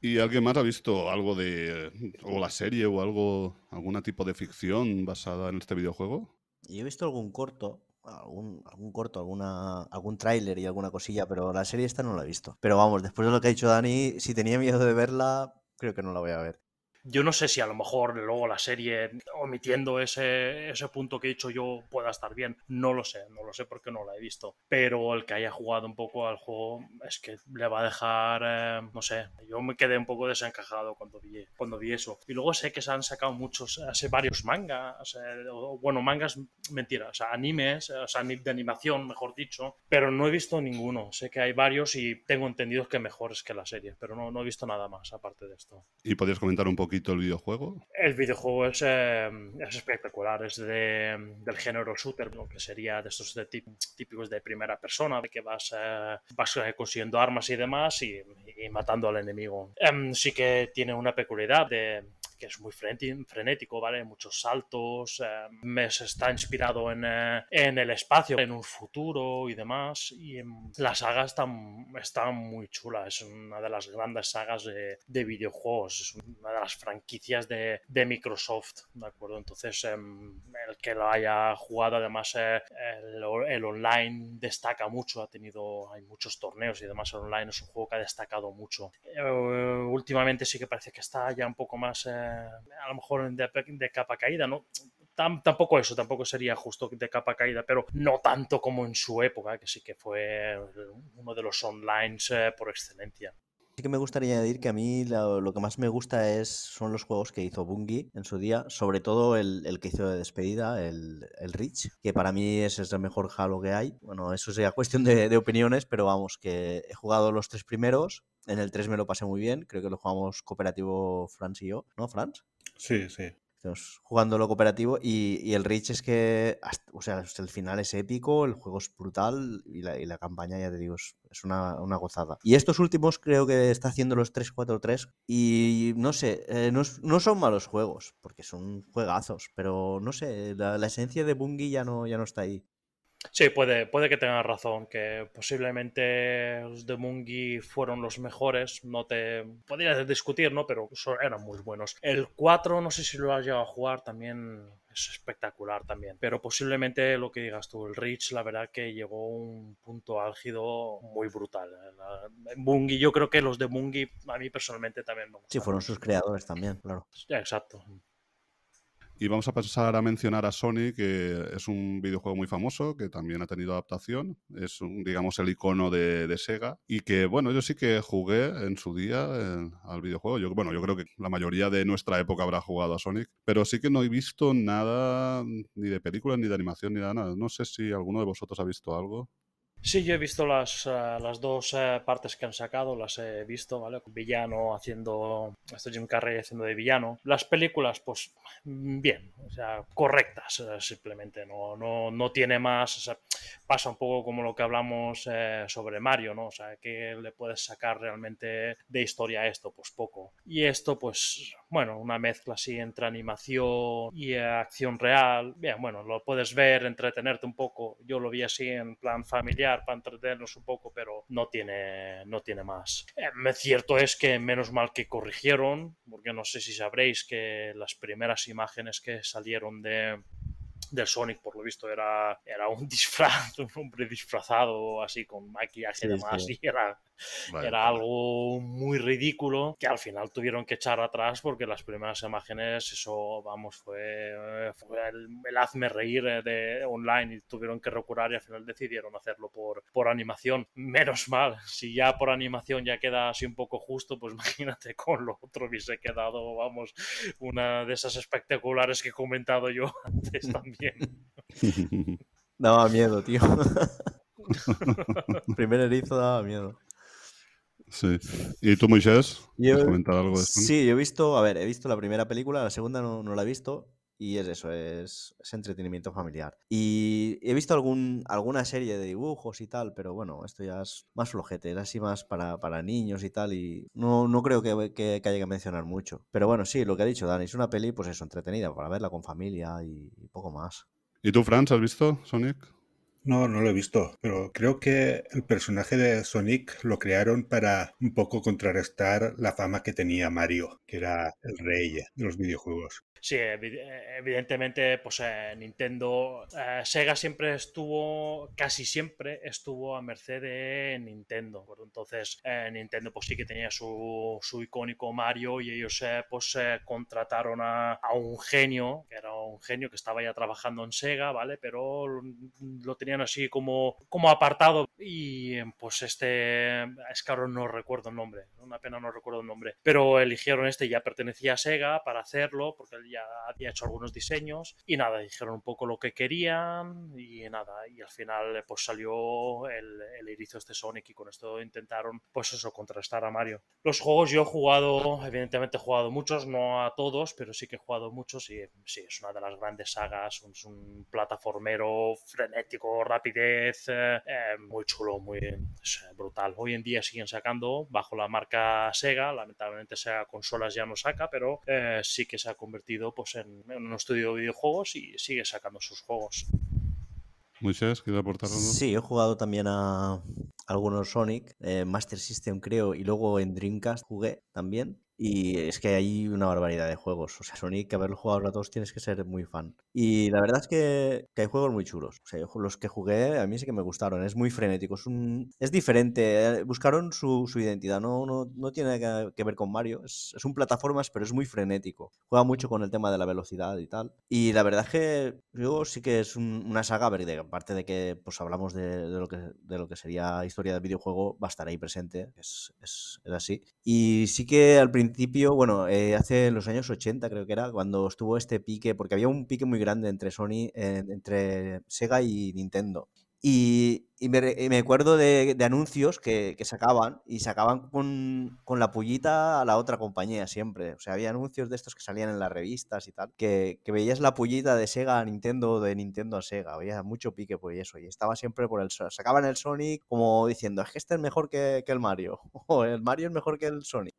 ¿Y alguien más ha visto algo de, o la serie o algo, algún tipo de ficción basada en este videojuego? Yo he visto algún corto, algún, algún corto, alguna, algún tráiler y alguna cosilla, pero la serie esta no la he visto. Pero vamos, después de lo que ha dicho Dani, si tenía miedo de verla, creo que no la voy a ver. Yo no sé si a lo mejor luego la serie, omitiendo ese, ese punto que he dicho yo, pueda estar bien. No lo sé, no lo sé porque no la he visto. Pero el que haya jugado un poco al juego es que le va a dejar, eh, no sé, yo me quedé un poco desencajado cuando vi, cuando vi eso. Y luego sé que se han sacado muchos, hace varios mangas, eh, bueno, mangas, mentira, o sea, animes, o sea, de animación, mejor dicho, pero no he visto ninguno. Sé que hay varios y tengo entendido que mejores que la serie, pero no, no he visto nada más aparte de esto. ¿Y podrías comentar un poquito el videojuego? El videojuego es, eh, es espectacular, es de, del género shooter, lo que sería de estos de típicos de primera persona, de que vas, eh, vas eh, consiguiendo armas y demás y, y matando al enemigo. Em, sí que tiene una peculiaridad de que es muy frenético, ¿vale? Muchos saltos, eh, me- está inspirado en, eh, en el espacio, en un futuro y demás. Y la saga está, está muy chula, es una de las grandes sagas de, de videojuegos, es una de las franquicias de, de Microsoft, ¿de acuerdo? Entonces, em, el que lo haya jugado, además, eh, el, online destaca mucho, ha tenido, hay muchos torneos y demás, el online es un juego que ha destacado mucho. Últimamente sí que parece que está ya un poco más, a lo mejor de, capa caída, ¿no? Tam- tampoco eso, tampoco sería justo de capa caída, pero no tanto como en su época, que sí que fue uno de los online eh, por excelencia. Sí que me gustaría añadir que a mí lo, que más me gusta es, son los juegos que hizo Bungie en su día, sobre todo el, el que hizo de despedida, el, el Reach, que para mí ese es el mejor Halo que hay. Bueno, eso sería cuestión de opiniones, pero vamos, que he jugado los tres primeros, en el 3 me lo pasé muy bien, creo que lo jugamos cooperativo Franz y yo, ¿no, Franz? Sí, sí. Estamos jugando lo cooperativo y, y el Reach es que, hasta- o sea, hasta el final es épico, el juego es brutal y la, y la campaña, ya te digo, es, es una, una gozada. Y estos últimos creo que está haciendo los 3-4-3 y no sé, eh, no son malos juegos, porque son juegazos, pero no sé, la, la esencia de Bungie ya no, ya no está ahí. Sí, puede, puede que tengas razón, que posiblemente los de Mungi fueron los mejores. No te podrías discutir, ¿no? Pero eran muy buenos. El 4, no sé si lo has llegado a jugar, también es espectacular también. Pero posiblemente lo que digas tú, el Reach, la verdad que llegó a un punto álgido muy brutal. Bungie, yo creo que los de Bungie, a mí personalmente también me Sí, fueron sus creadores también, claro. Ya, Exacto. Y vamos a pasar a mencionar a Sonic, que es un videojuego muy famoso, que también ha tenido adaptación. Es, un, digamos, el icono de, de Sega. Y que, bueno, yo sí que jugué en su día al videojuego. Yo, bueno, yo creo que la mayoría de nuestra época habrá jugado a Sonic. Pero sí que no he visto nada, ni de películas, ni de animación, ni nada. No sé si alguno de vosotros ha visto algo. Sí, yo he visto las, eh, las dos eh, partes que han sacado, las he visto, ¿vale? Villano haciendo, esto Jim Carrey haciendo de villano. Las películas, pues bien, o sea, correctas eh, simplemente, no, no, no tiene más, o sea, pasa un poco como lo que hablamos sobre Mario, ¿no? O sea, ¿qué le puedes sacar realmente de historia a esto? Pues poco. Y esto, pues, bueno, una mezcla así entre animación y acción real. Bien, bueno, lo puedes ver, entretenerte un poco. Yo lo vi así en plan familiar para entretenernos un poco, pero no tiene, no tiene más. Eh, cierto es que menos mal que corrigieron, porque no sé si sabréis que las primeras imágenes que salieron de del Sonic, por lo visto, era, era un disfraz, un hombre disfrazado así con maquillaje y Sí, demás, sí. y era, Vaya, era algo muy ridículo que al final tuvieron que echar atrás porque las primeras imágenes, eso, vamos, fue, fue el, el hazme reír eh, de online y tuvieron que recurar y al final decidieron hacerlo por, por animación. Menos mal, si ya por animación ya queda así un poco justo, pues imagínate con lo otro hubiese quedado, vamos, una de esas espectaculares que he comentado yo antes también. Daba miedo, tío. Primer erizo daba miedo. Sí. ¿Y tú, Moisés? Yo- ¿Quieres comentar algo de Sonic? Sí, yo he visto, a ver, he visto la primera película, la segunda no, no la he visto. Y es eso, es, es entretenimiento familiar. Y he visto algún, alguna serie de dibujos y tal, pero bueno, esto ya es más flojete, es así más para, para niños y tal, y no, no creo que, que, que haya que mencionar mucho. Pero bueno, sí, lo que ha dicho Dani, es una peli, pues eso, entretenida, para verla con familia y, y poco más. ¿Y tú, Franz, has visto Sonic? No, no lo he visto, pero creo que el personaje de Sonic lo crearon para un poco contrarrestar la fama que tenía Mario, que era el rey de los videojuegos. Sí, eh, evidentemente, pues eh, Nintendo, eh, Sega siempre estuvo, casi siempre estuvo a merced de Nintendo. Entonces, Nintendo pues sí que tenía su, su icónico Mario y ellos pues contrataron a, a un genio, que era un genio que estaba ya trabajando en Sega, ¿vale? Pero lo, lo tenían así como, como apartado y pues este, es que ahora no recuerdo el nombre, una pena no recuerdo el nombre, pero eligieron este, ya pertenecía a Sega para hacerlo, porque él ya había hecho algunos diseños y nada, dijeron un poco lo que querían y nada, y al final pues salió el, el erizo este Sonic y con esto intentaron pues eso, contrastar a Mario. Los juegos yo he jugado, evidentemente he jugado muchos, no a todos, pero sí que he jugado muchos y sí, es una de las grandes sagas, es un plataformero frenético rapidez, eh, eh, muy chulo, muy es, brutal. Hoy en día siguen sacando bajo la marca Sega, lamentablemente Sega consolas ya no saca, pero eh, sí que se ha convertido pues, en, en un estudio de videojuegos y sigue sacando sus juegos. Moisés, ¿quieres aportar algo? Sí, he jugado también a algunos Sonic, eh, Master System creo, y luego en Dreamcast jugué también. Y es que hay una barbaridad de juegos. O sea, Sonic, haberlo jugado a todos tienes que ser muy fan. Y la verdad es que, que hay juegos muy chulos. O sea, los que jugué a mí sí que me gustaron. Es muy frenético, es, es diferente. Buscaron su, su identidad. No, no, no tiene que, ver con Mario. Es, un plataformas, pero es muy frenético. Juega mucho con el tema de la velocidad y tal. Y la verdad es que yo sí que es un- una saga verde. Aparte de que pues hablamos de, de lo, que, de lo que sería historia del videojuego, va a estar ahí presente. Es, es, es así. Y sí que al principio, bueno, eh, hace los años 80 creo que era, cuando estuvo este pique, porque había un pique muy grande entre Sony, eh, entre Sega y Nintendo. Y, y me, y me acuerdo de, de anuncios que, que sacaban y sacaban con, con la pullita a la otra compañía siempre. O sea, había anuncios de estos que salían en las revistas y tal, que, que veías la pullita de Sega a Nintendo o de Nintendo a Sega. Había mucho pique por eso. Y estaba siempre por el... Sacaban el Sonic como diciendo, es que este es mejor que, que el Mario. O el Mario es mejor que el Sonic.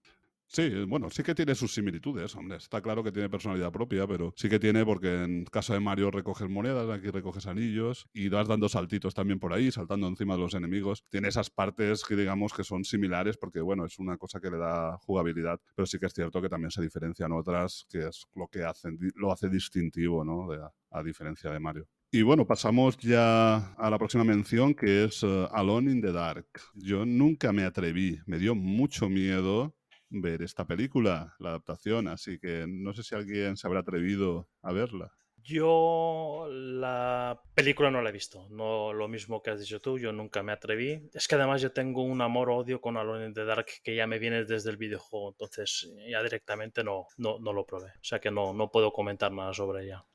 Sí, bueno, sí que tiene sus similitudes, hombre. Está claro que tiene personalidad propia, pero sí que tiene porque en caso de Mario recoges monedas, aquí recoges anillos y vas dando saltitos también por ahí, saltando encima de los enemigos. Tiene esas partes que digamos que son similares porque, bueno, es una cosa que le da jugabilidad, pero sí que es cierto que también se diferencian otras, que es lo que hacen, lo hace distintivo, ¿no? A diferencia de Mario. Y bueno, pasamos ya a la próxima mención, que es eh, Alone in the Dark. Yo nunca me atreví, me dio mucho miedo ver esta película, la adaptación, así que no sé si alguien se habrá atrevido a verla. Yo la película no la he visto, no lo mismo que has dicho tú, yo nunca me atreví. Es que además yo tengo un amor-odio con Alone in the Dark que ya me viene desde el videojuego, entonces ya directamente no, no, no lo probé. O sea que no, no puedo comentar nada sobre ella.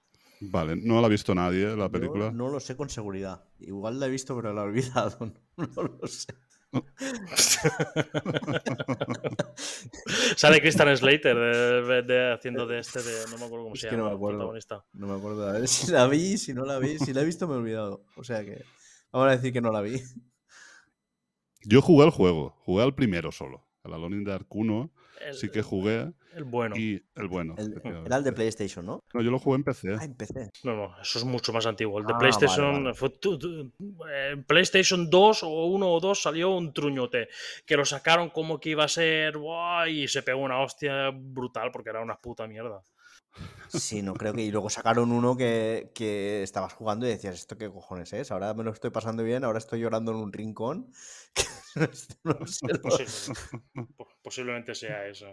Vale, no la ha visto nadie, la Yo película. no lo sé con seguridad. Igual la he visto, pero la he olvidado. No, lo sé. Sale Christian Slater de- de- haciendo de este, de, no me acuerdo cómo Es se que no llama, me acuerdo. protagonista. No me acuerdo. A ver si la vi, si no la vi. Si la he visto, me he olvidado. O sea que. Vamos a decir que no la vi. Yo jugué al juego, jugué al primero solo. Al Alone in the Dark 1 El, sí que jugué el bueno. y el bueno. El- era el de PlayStation, ¿no? No, yo lo jugué en PC. Ah, empecé. No, no, eso es mucho más antiguo. El de Ah, PlayStation, vale, vale. fue tu- tu- en PlayStation 2 o 1 o 2 salió un truñote que lo sacaron como que iba a ser ¡buah! y se pegó una hostia brutal porque era una puta mierda. Sí, no creo que. Y luego sacaron uno que, que estabas jugando y decías, ¿esto qué cojones es? Ahora me lo estoy pasando bien, ahora estoy llorando en un rincón. No sé, no- Posiblemente, po- posiblemente sea eso.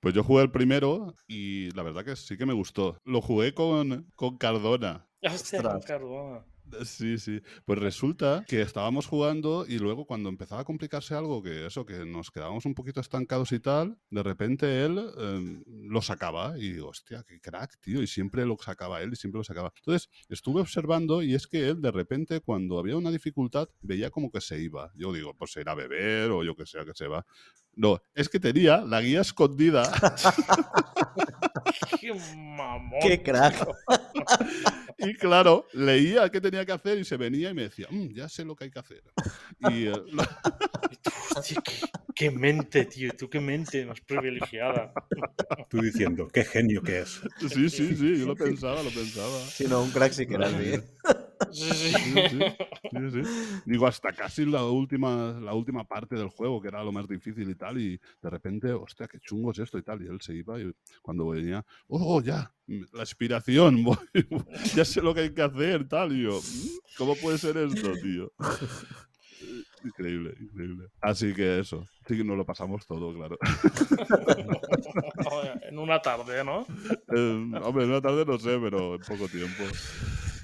Pues yo jugué el primero y la verdad que sí que me gustó. Lo jugué con, con Cardona. Hostia, Ostras. Ricardo, ah. Sí, sí. Pues resulta que estábamos jugando y luego cuando empezaba a complicarse algo, que eso, que nos quedábamos un poquito estancados y tal, de repente él eh, lo sacaba y digo, hostia, qué crack, tío. Y siempre lo sacaba él y siempre lo sacaba. Entonces estuve observando y es que él de repente cuando había una dificultad veía como que se iba. Yo digo, pues se irá a beber o yo que sea que se va. No, es que tenía la guía escondida ¡Qué mamón! ¡Qué crack! Y claro, leía qué tenía que hacer y se venía y me decía, "Mm, ya sé lo que hay que hacer. Y eh, Hostia, qué, qué mente, tío. Tú qué mente más privilegiada. Tú diciendo, qué genio que es. sí, sí, sí, yo lo pensaba, lo pensaba. Si no, un crack sí que era mía. Sí, sí. Digo, hasta casi la última, la última parte del juego, que era lo más difícil y tal, y de repente, hostia, qué chungo es esto y tal. Y él se iba y cuando venía, oh, ya, la aspiración, voy, ya sé lo que hay que hacer, tal. Y yo, "Mm, ¿cómo puede ser esto, tío? Increíble, increíble. Así que eso, sí que nos lo pasamos todo, claro. en una tarde, ¿no? Eh, hombre, en una tarde no sé, pero en poco tiempo.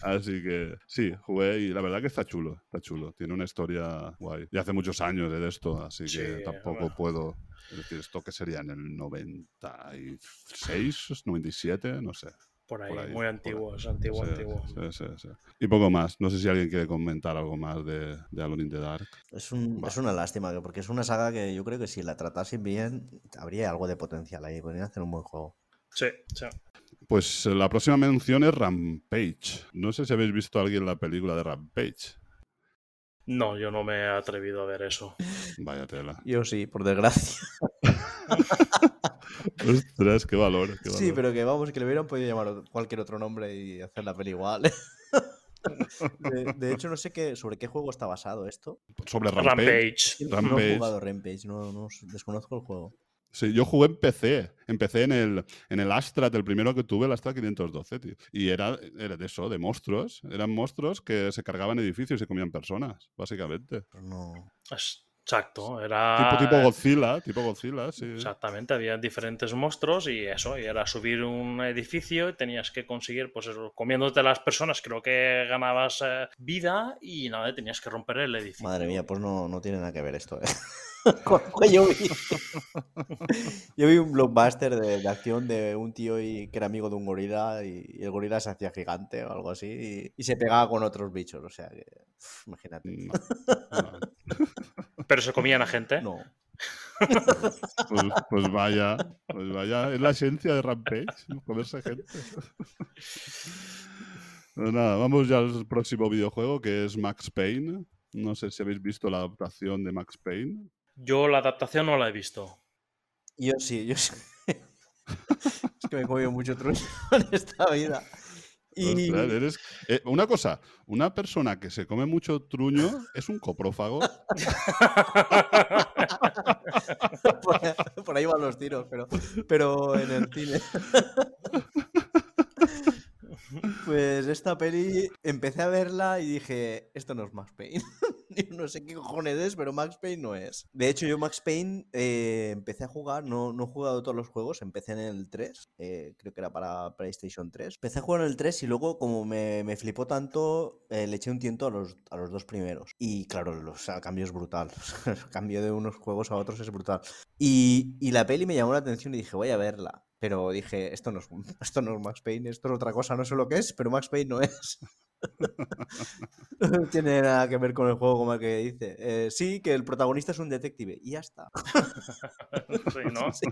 Así que sí, jugué y la verdad que está chulo, está chulo. Tiene una historia guay. Y hace muchos años de esto, así que Sí, tampoco bueno. puedo. Es decir, esto que sería en el 96, 97, no sé. Por ahí, Por ahí, muy ahí. antiguo, es antiguo, Sí, antiguo. sí, sí, sí. Y poco más. No sé si alguien quiere comentar algo más de, de Alone in the Dark. Es, un- es una lástima, que- porque es una saga que yo creo que si la tratasen bien, habría algo de potencial ahí. Podrían hacer un buen juego. Sí, sí. Pues eh, la próxima mención es Rampage. No sé si habéis visto a alguien la película de Rampage. No, yo no me he atrevido a ver eso. Vaya tela. Yo sí, por desgracia. Ostras, qué valor. qué Sí, pero que vamos, que le hubieran podido llamar cualquier otro nombre y hacer la peli igual. De, de hecho, no sé qué, sobre qué juego está basado esto. Sobre Rampage. Rampage. No he jugado Rampage, no, desconozco el juego. Sí, yo jugué en PC. Empecé en el, en el Astra, el primero que tuve, el Astra 512, tío. Y era, era de eso, de monstruos. Eran monstruos que se cargaban edificios y se comían personas, básicamente. Pero no. Exacto, era... Tipo, tipo Godzilla, tipo Godzilla, sí. Exactamente, había diferentes monstruos y eso, y era subir un edificio y tenías que conseguir, pues eso, comiéndote las personas, creo que ganabas eh, vida y nada, tenías que romper el edificio. Madre mía, pues no, no tiene nada que ver esto, ¿eh? Yo vi. Yo vi un blockbuster de, de acción de un tío y, que era amigo de un gorila y, y el gorila se hacía gigante o algo así y, y se pegaba con otros bichos, o sea que, uf, imagínate. No, no. Pero se comían a gente. No. Pues, pues vaya, pues vaya. Es la esencia de Rampage, comerse gente. Pues nada, vamos ya al próximo videojuego que es Max Payne. No sé si habéis visto la adaptación de Max Payne. Yo la adaptación no la he visto. Yo sí, yo sí. es que me he comido mucho truco en esta vida. Y Ostras, eres- eh, una cosa, una persona que se come mucho truño es un coprófago. por, por ahí van los tiros, pero, pero en el cine. Pues esta peli empecé a verla y dije, esto no es Max Payne. No sé qué cojones es, pero Max Payne no es. De hecho, yo Max Payne eh, empecé a jugar, no, no he jugado todos los juegos, empecé en el 3, eh, creo que era para PlayStation 3. Empecé a jugar en el 3 y luego como me, me flipó tanto, eh, le eché un tiento a los, a los dos primeros. Y claro, los, el cambio es brutal. el cambio de unos juegos a otros es brutal. Y, y la peli me llamó la atención y dije, voy a verla. Pero dije, esto no, es, esto no es Max Payne, esto es otra cosa, no sé lo que es, pero Max Payne no es. No tiene nada que ver con el juego como el que dice. Eh, sí, que el protagonista es un detective y ya está. Sí, ¿no? Sí.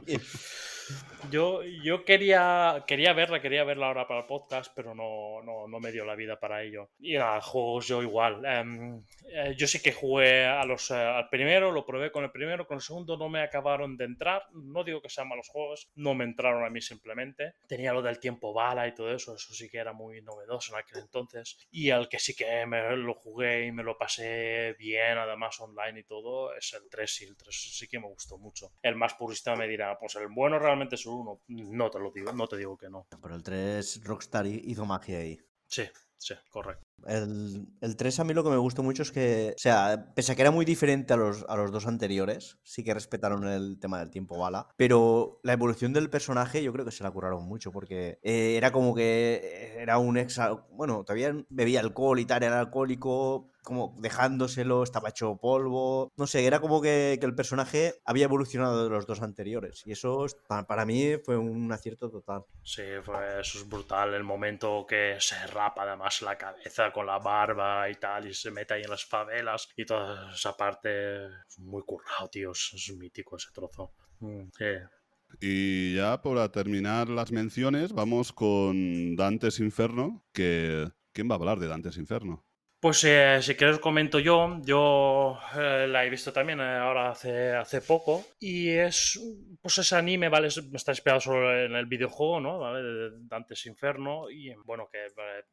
Yo, yo quería, quería verla, quería verla ahora para el podcast, pero no, no, no me dio la vida para ello. Y nada, juegos yo igual. Em, eh, yo sí que jugué a los, eh, al primero, lo probé con el primero, con el segundo no me acabaron de entrar. No digo que sean malos juegos, no me entraron a mí simplemente. Tenía lo del tiempo bala y todo eso, eso sí que era muy novedoso en aquel entonces. Y al que sí que me lo jugué y me lo pasé bien, además online y todo, es el 3 y el 3 sí que me gustó mucho. El más purista me dirá, pues el bueno realmente es el 1. No te lo digo, no te digo que no. Pero el 3, Rockstar hi- hizo magia ahí. Sí, sí, correcto. El, el 3 a mí lo que me gustó mucho es que, o sea, pese a que era muy diferente a los, a los dos anteriores, sí que respetaron el tema del tiempo bala, pero la evolución del personaje yo creo que se la curaron mucho porque eh, era como que era un ex, bueno, todavía bebía alcohol y tal, era alcohólico, como dejándoselo, estaba hecho polvo, no sé, era como que, que el personaje había evolucionado de los dos anteriores y eso es- pa- para mí fue un acierto total. Sí, fue- eso es brutal. El momento que se rapa además la cabeza con la barba y tal, y se mete ahí en las favelas y toda esa parte. es Muy currado, tío. Es, mítico ese trozo. Mm. Y ya para terminar las menciones, vamos con Dantes Inferno, que ¿quién va a hablar de Dantes Inferno? Pues eh, si quieres comento yo, yo eh, la he visto también eh, ahora hace, hace poco y es pues ese anime, ¿vale? Es- está inspirado solo en el videojuego, ¿no? ¿Vale? De Dantes Inferno y bueno, que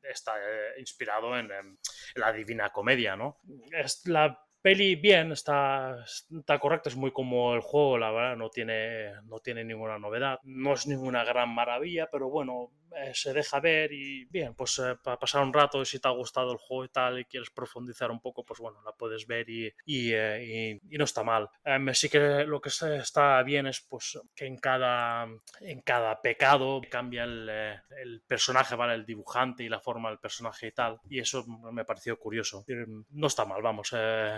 está inspirado en, em, la Divina Comedia, ¿no? Es la peli bien, está, está correcta, es muy como el juego, la verdad, no tiene, no tiene ninguna novedad, no es ninguna gran maravilla, pero bueno, eh, se deja ver y bien, pues eh, para pasar un rato, si te ha gustado el juego y tal y quieres profundizar un poco, pues bueno, la puedes ver y, y, eh, y- no está mal. Em, sí que lo que está- bien es pues que en cada, en cada pecado cambia el, el personaje, ¿vale? El dibujante y la forma del personaje y tal, y eso me pareció curioso. Eh, No está mal, vamos,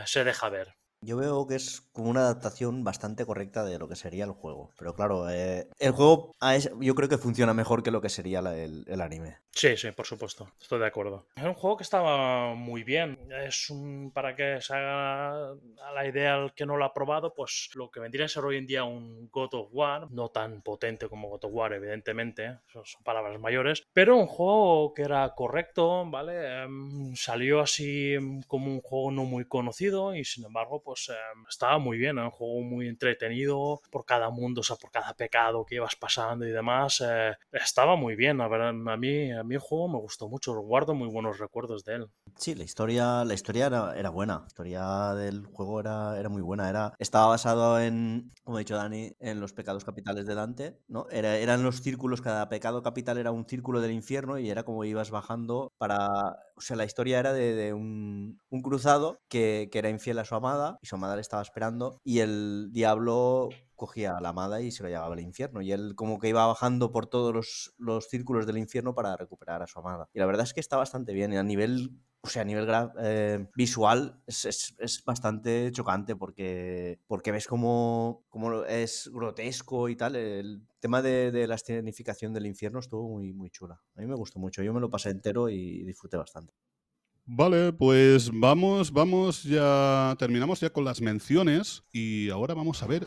se deja ver. Yo veo que es como una adaptación bastante correcta de lo que sería el juego. Pero claro, eh, el juego yo creo que funciona mejor que lo que sería el, anime. Sí, sí, por supuesto. Estoy de acuerdo. Es un juego que estaba muy bien. Es un. Para que se haga a la idea al que no lo ha probado, pues lo que vendría a ser hoy en día un God of War. No tan potente como God of War, evidentemente. Eso son palabras mayores. Pero un juego que era correcto, ¿vale? Em, salió así como un juego no muy conocido y sin embargo, pues em, estaba muy bien. Era un juego muy entretenido por cada mundo, o sea, por cada pecado que ibas pasando y demás. eh, estaba muy bien. A ver, a mí, a mí el juego me gustó mucho. Guardo muy buenos recuerdos de él. Sí, la historia, la historia era, era buena. La historia del juego era, era muy buena. Era, estaba basado en, como ha dicho Dani, en los pecados capitales de Dante, ¿no? Era, eran los círculos, cada pecado capital era un círculo del infierno y era como ibas bajando para. O sea, la historia era de, de un, un cruzado que, que era infiel a su amada y su amada le estaba esperando y el diablo cogía a la amada y se lo llevaba al infierno. Y él como que iba bajando por todos los, los círculos del infierno para recuperar a su amada. Y la verdad es que está bastante bien. Y a nivel, o sea, a nivel eh, visual es, es- es bastante chocante porque, porque ves como, como es grotesco y tal. El tema de, de la escenificación del infierno estuvo muy, muy chula. A mí me gustó mucho. Yo me lo pasé entero y disfruté bastante. Vale, pues vamos, vamos ya, terminamos ya con las menciones y ahora vamos a ver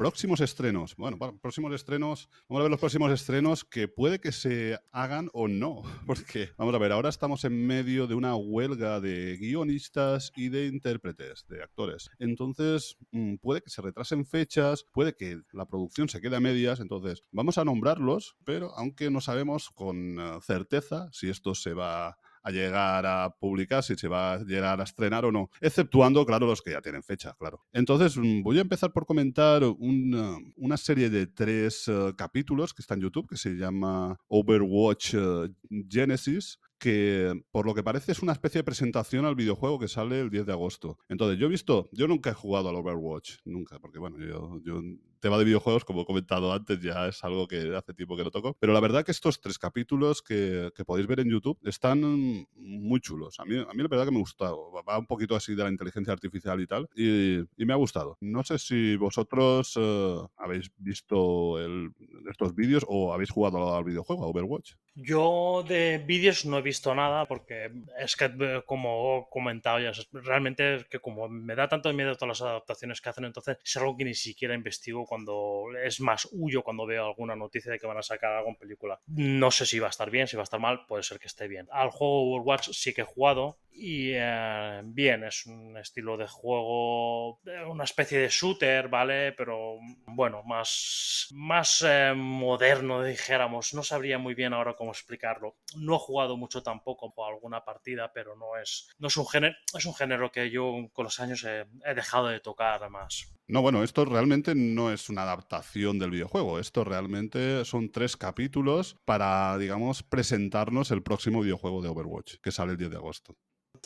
próximos estrenos. Bueno, próximos estrenos, vamos a ver los próximos estrenos que puede que se hagan o no, porque vamos a ver, ahora estamos en medio de una huelga de guionistas y de intérpretes, de actores. Entonces, mm, puede que se retrasen fechas, puede que la producción se quede a medias, entonces vamos a nombrarlos, pero aunque no sabemos con eh, certeza si esto se va a llegar a publicar, si se va a llegar a estrenar o no, exceptuando, claro, los que ya tienen fecha, claro. Entonces, mm, voy a empezar por comentar una, una serie de tres eh, capítulos que está en YouTube, que se llama Overwatch eh, Genesis, que por lo que parece es una especie de presentación al videojuego que sale el 10 de agosto. Entonces, yo he visto, yo nunca he jugado al Overwatch, nunca, porque bueno, yo, yo tema de videojuegos, como he comentado antes, ya es algo que hace tiempo que no toco. Pero la verdad que estos tres capítulos que, podéis ver en YouTube están muy chulos. A mí, a mí la verdad que me ha gustado. Va un poquito así de la inteligencia artificial y tal, y, me ha gustado. No sé si vosotros eh, habéis visto el- estos vídeos o habéis jugado al videojuego, a Overwatch. Yo de vídeos no he visto nada porque es que, eh, como he comentado ya, realmente es que como me da tanto miedo todas las adaptaciones que hacen, entonces es algo que ni siquiera investigo cuando es más huyo cuando veo alguna noticia de que van a sacar algo en película. No sé si va a estar bien, si va a estar mal, puede ser que esté bien. Al juego Overwatch sí que he jugado y eh, bien, es un estilo de juego, eh, una especie de shooter, ¿vale? Pero bueno, más, más eh, moderno, dijéramos. No sabría muy bien ahora cómo explicarlo. No he jugado mucho tampoco por alguna partida, pero no es, no es un género, es un género que yo con los años he, he dejado de tocar más. No, bueno, esto realmente no es una adaptación del videojuego. Esto realmente son tres capítulos para, digamos, presentarnos el próximo videojuego de Overwatch, que sale el 10 de agosto.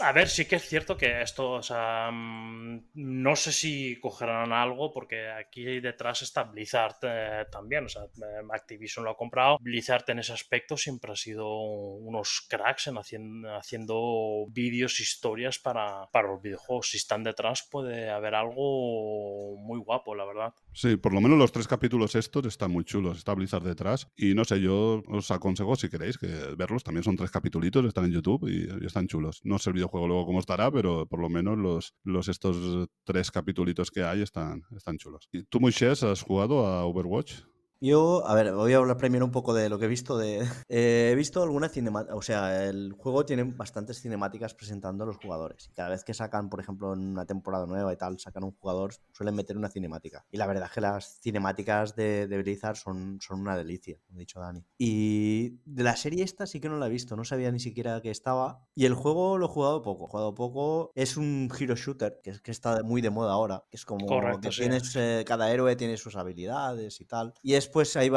A ver, sí que es cierto que esto, o sea, mm, no sé si cogerán algo porque aquí detrás está Blizzard eh, también, o sea, eh, Activision lo ha comprado. Blizzard en ese aspecto siempre ha sido unos cracks en haciendo, vídeos, historias para, para los videojuegos. Si están detrás puede haber algo muy guapo, la verdad. Sí, por lo menos los tres capítulos estos están muy chulos. Está Blizzard detrás. Y no sé, yo os aconsejo, si queréis, que verlos. También son tres capítulos, están en YouTube y, están chulos. No sé el videojuego luego cómo estará, pero por lo menos los, los estos tres capítulos que hay están, están chulos. ¿Y tú, Moisés, has jugado a Overwatch? Yo, a ver, voy a hablar primero un poco de lo que he visto de... eh, he visto alguna cinemática, o sea, el juego tiene bastantes cinemáticas presentando a los jugadores. Y cada vez que sacan, por ejemplo, en una temporada nueva y tal, sacan un jugador, suelen meter una cinemática. Y la verdad es que las cinemáticas de, de Blizzard son, son una delicia, como ha dicho Dani. Y de la serie esta sí que no la he visto, no sabía ni siquiera que estaba. Y el juego lo he jugado poco, he jugado poco. Es un hero shooter, que, es, que está muy de moda ahora. Que es como Correcto, que sí. tienes, eh, cada héroe tiene sus habilidades y tal. Y es después hay,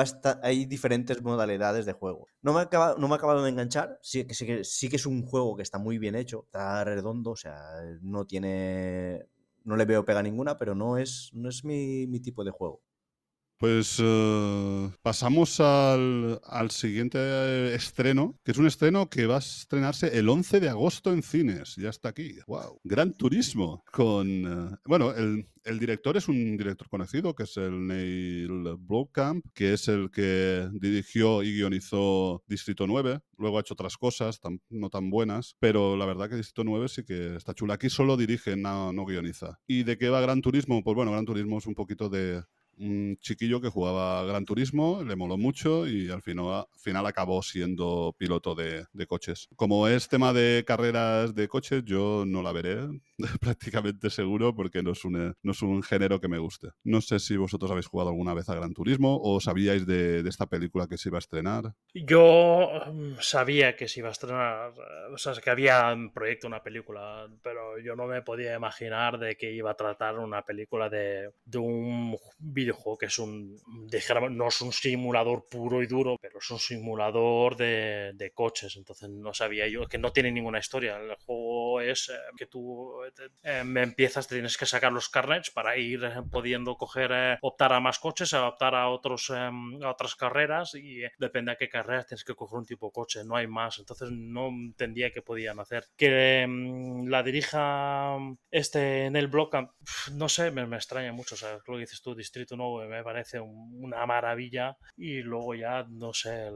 hay diferentes modalidades de juego. No me, ha acabado de enganchar. Sí que, que, sí que es un juego que está muy bien hecho, está redondo, o sea, no tiene. No le veo pega ninguna, pero no es, no es mi tipo de juego. Pues eh, pasamos al, siguiente eh, estreno, que es un estreno que va a estrenarse el 11 de agosto en cines. Ya está aquí. ¡Wow! Gran Turismo. Con. eh, bueno, el, director es un director conocido, que es el Neil Blomkamp, que es el que dirigió y guionizó Distrito 9. Luego ha hecho otras cosas, no tan buenas, pero la verdad que Distrito 9 sí que está chula. Aquí solo dirige, no guioniza. ¿Y de qué va Gran Turismo? Pues bueno, Gran Turismo es un poquito de un chiquillo que jugaba Gran Turismo, le moló mucho y al final, al final acabó siendo piloto de, coches. Como es tema de carreras de coches, yo no la veré prácticamente seguro porque no es, un, no es un género que me guste. No sé si vosotros habéis jugado alguna vez a Gran Turismo o sabíais de, esta película que se iba a estrenar. Yo mm, sabía que se iba a estrenar, eh, o sea, que había en proyecto una película, pero yo no me podía imaginar de que iba a tratar una película de, de un videojuego que es un, no es un simulador puro y duro, pero es un simulador de, de coches, entonces no sabía yo, que no tiene ninguna historia, el juego es eh, que tú eh, me empiezas, tienes que sacar los carnets para ir eh, pudiendo coger, eh, optar a más coches, a optar a, otros, em, a otras carreras y depende a qué carreras tienes que coger un tipo de coche, no hay más. Entonces no entendía qué podían hacer. Que em, la dirija este en el blog, no sé, me, me extraña mucho. O sea, lo que dices tú, Distrito Nuevo, me parece un- una maravilla y luego ya no sé,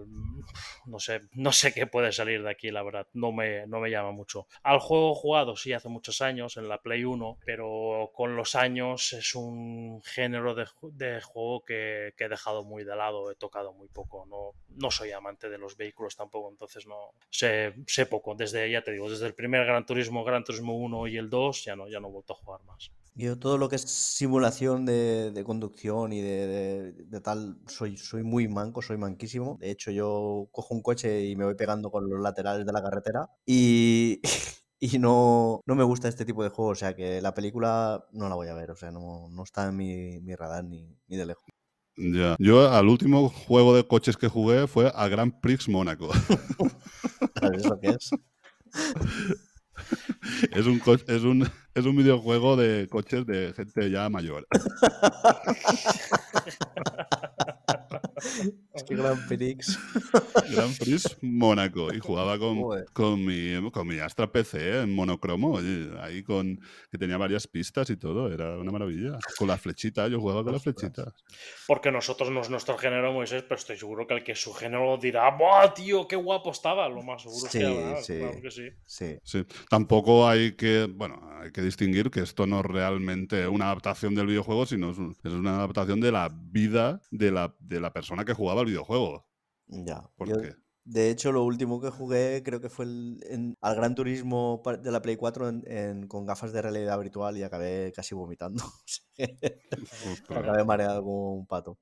no sé, no sé qué puede salir de aquí, la verdad. No me, no me llama mucho. Al juego jugado, sí, hace muchos años, en la Play 1, pero con los años es un género de, ju- de juego que, que he dejado muy de lado, he tocado muy poco. No, no soy amante de los vehículos tampoco, entonces no sé, sé poco. Desde, ya te digo, desde el primer Gran Turismo, Gran Turismo 1 y el 2, ya no, ya no he vuelto a jugar más. Yo todo lo que es simulación de, de conducción y de, de- de tal, soy, soy muy manco, soy manquísimo. De hecho, yo cojo un coche y me voy pegando con los laterales de la carretera y, y no, no me gusta este tipo de juego. O sea que la película no la voy a ver, o sea, no, no está en mi, mi radar ni, ni de lejos. Ya. Yo al último juego de coches que jugué fue a Grand Prix Mónaco. ¿Sabes lo que es? es, un es, un, es un videojuego de coches de gente ya mayor. Es que Grand Prix. Grand Prix Mónaco. Y jugaba con, con, mi, con mi Astra PC en monocromo. oye, ahí con que tenía varias pistas y todo. Era una maravilla. Con las flechitas. Yo jugaba con las flechitas. Porque nosotros no es nuestro género, Moisés, pero estoy seguro que el que es su género dirá, ¡buah, tío, qué guapo estaba! Lo más seguro es Sí, que habrá, sí. claro que sí. Sí. Sí. Tampoco hay que, bueno, hay que distinguir que esto no es realmente una adaptación del videojuego, sino es, un- es una adaptación de la vida de la, de la persona que jugaba el videojuego. Ya. ¿Por Yo, qué? de hecho, lo último que jugué creo que fue el- en- al Gran Turismo de la Play 4 en- en- con gafas de realidad virtual y acabé casi vomitando. Acabé mareado como un pato.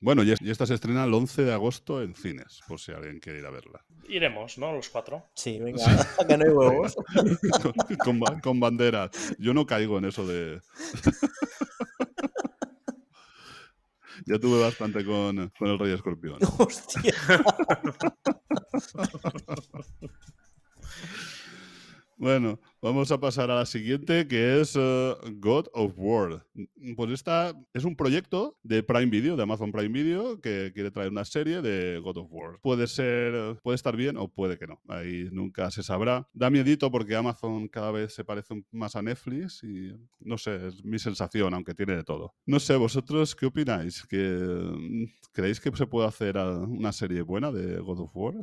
Bueno, y, es- y esta se estrena el 11 de agosto en cines, por si alguien quiere ir a verla. Iremos, ¿no? Los cuatro. Sí, venga, que no hay huevos. con, con con banderas. Yo no caigo en eso de. Ya tuve bastante con, con el Rey Escorpión. Hostia. Bueno, vamos a pasar a la siguiente, que es eh, God of War. Pues esta es un proyecto de Prime Video, de Amazon Prime Video, que quiere traer una serie de God of War. Puede ser, puede estar bien o puede que no. Ahí nunca se sabrá. Da miedito porque Amazon cada vez se parece más a Netflix y no sé, es mi sensación, aunque tiene de todo. No sé, vosotros qué opináis? ¿Que, mm, ¿Creéis que se puede hacer una serie buena de God of War?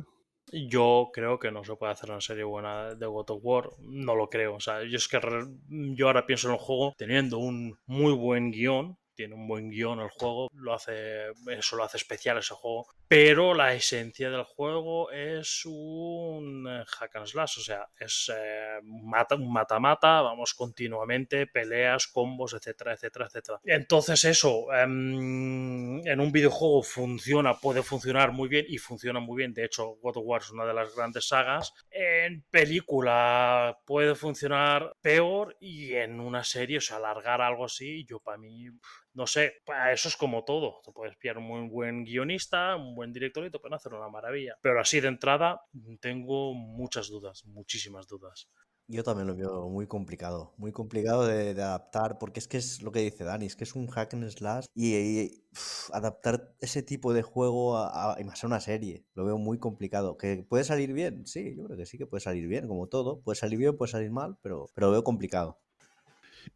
Yo creo que no se puede hacer una serie buena de God of War. No lo creo. O sea, yo es que yo ahora pienso en el juego teniendo un muy buen guion. Tiene un buen guion el juego, lo hace, eso lo hace especial ese juego. Pero la esencia del juego es un eh, hack and slash, o sea, es eh, un mata-mata, vamos continuamente, peleas, combos, etcétera, etcétera, etcétera. Entonces eso, em, en un videojuego funciona, puede funcionar muy bien y funciona muy bien. De hecho, God of War es una de las grandes sagas. En película puede funcionar peor y en una serie, o sea, alargar algo así, yo para mí no sé, eso es como todo. Te puedes pillar un muy buen guionista, un buen director y te pueden hacer una maravilla. Pero así de entrada tengo muchas dudas, muchísimas dudas. Yo también lo veo muy complicado, muy complicado de, adaptar, porque es que es lo que dice Dani, es que es un hack and slash y, y, adaptar ese tipo de juego a una serie, lo veo muy complicado. ¿Que puede salir bien? Sí, yo creo que sí que puede salir bien, como todo. Puede salir bien, puede salir mal, pero, pero lo veo complicado.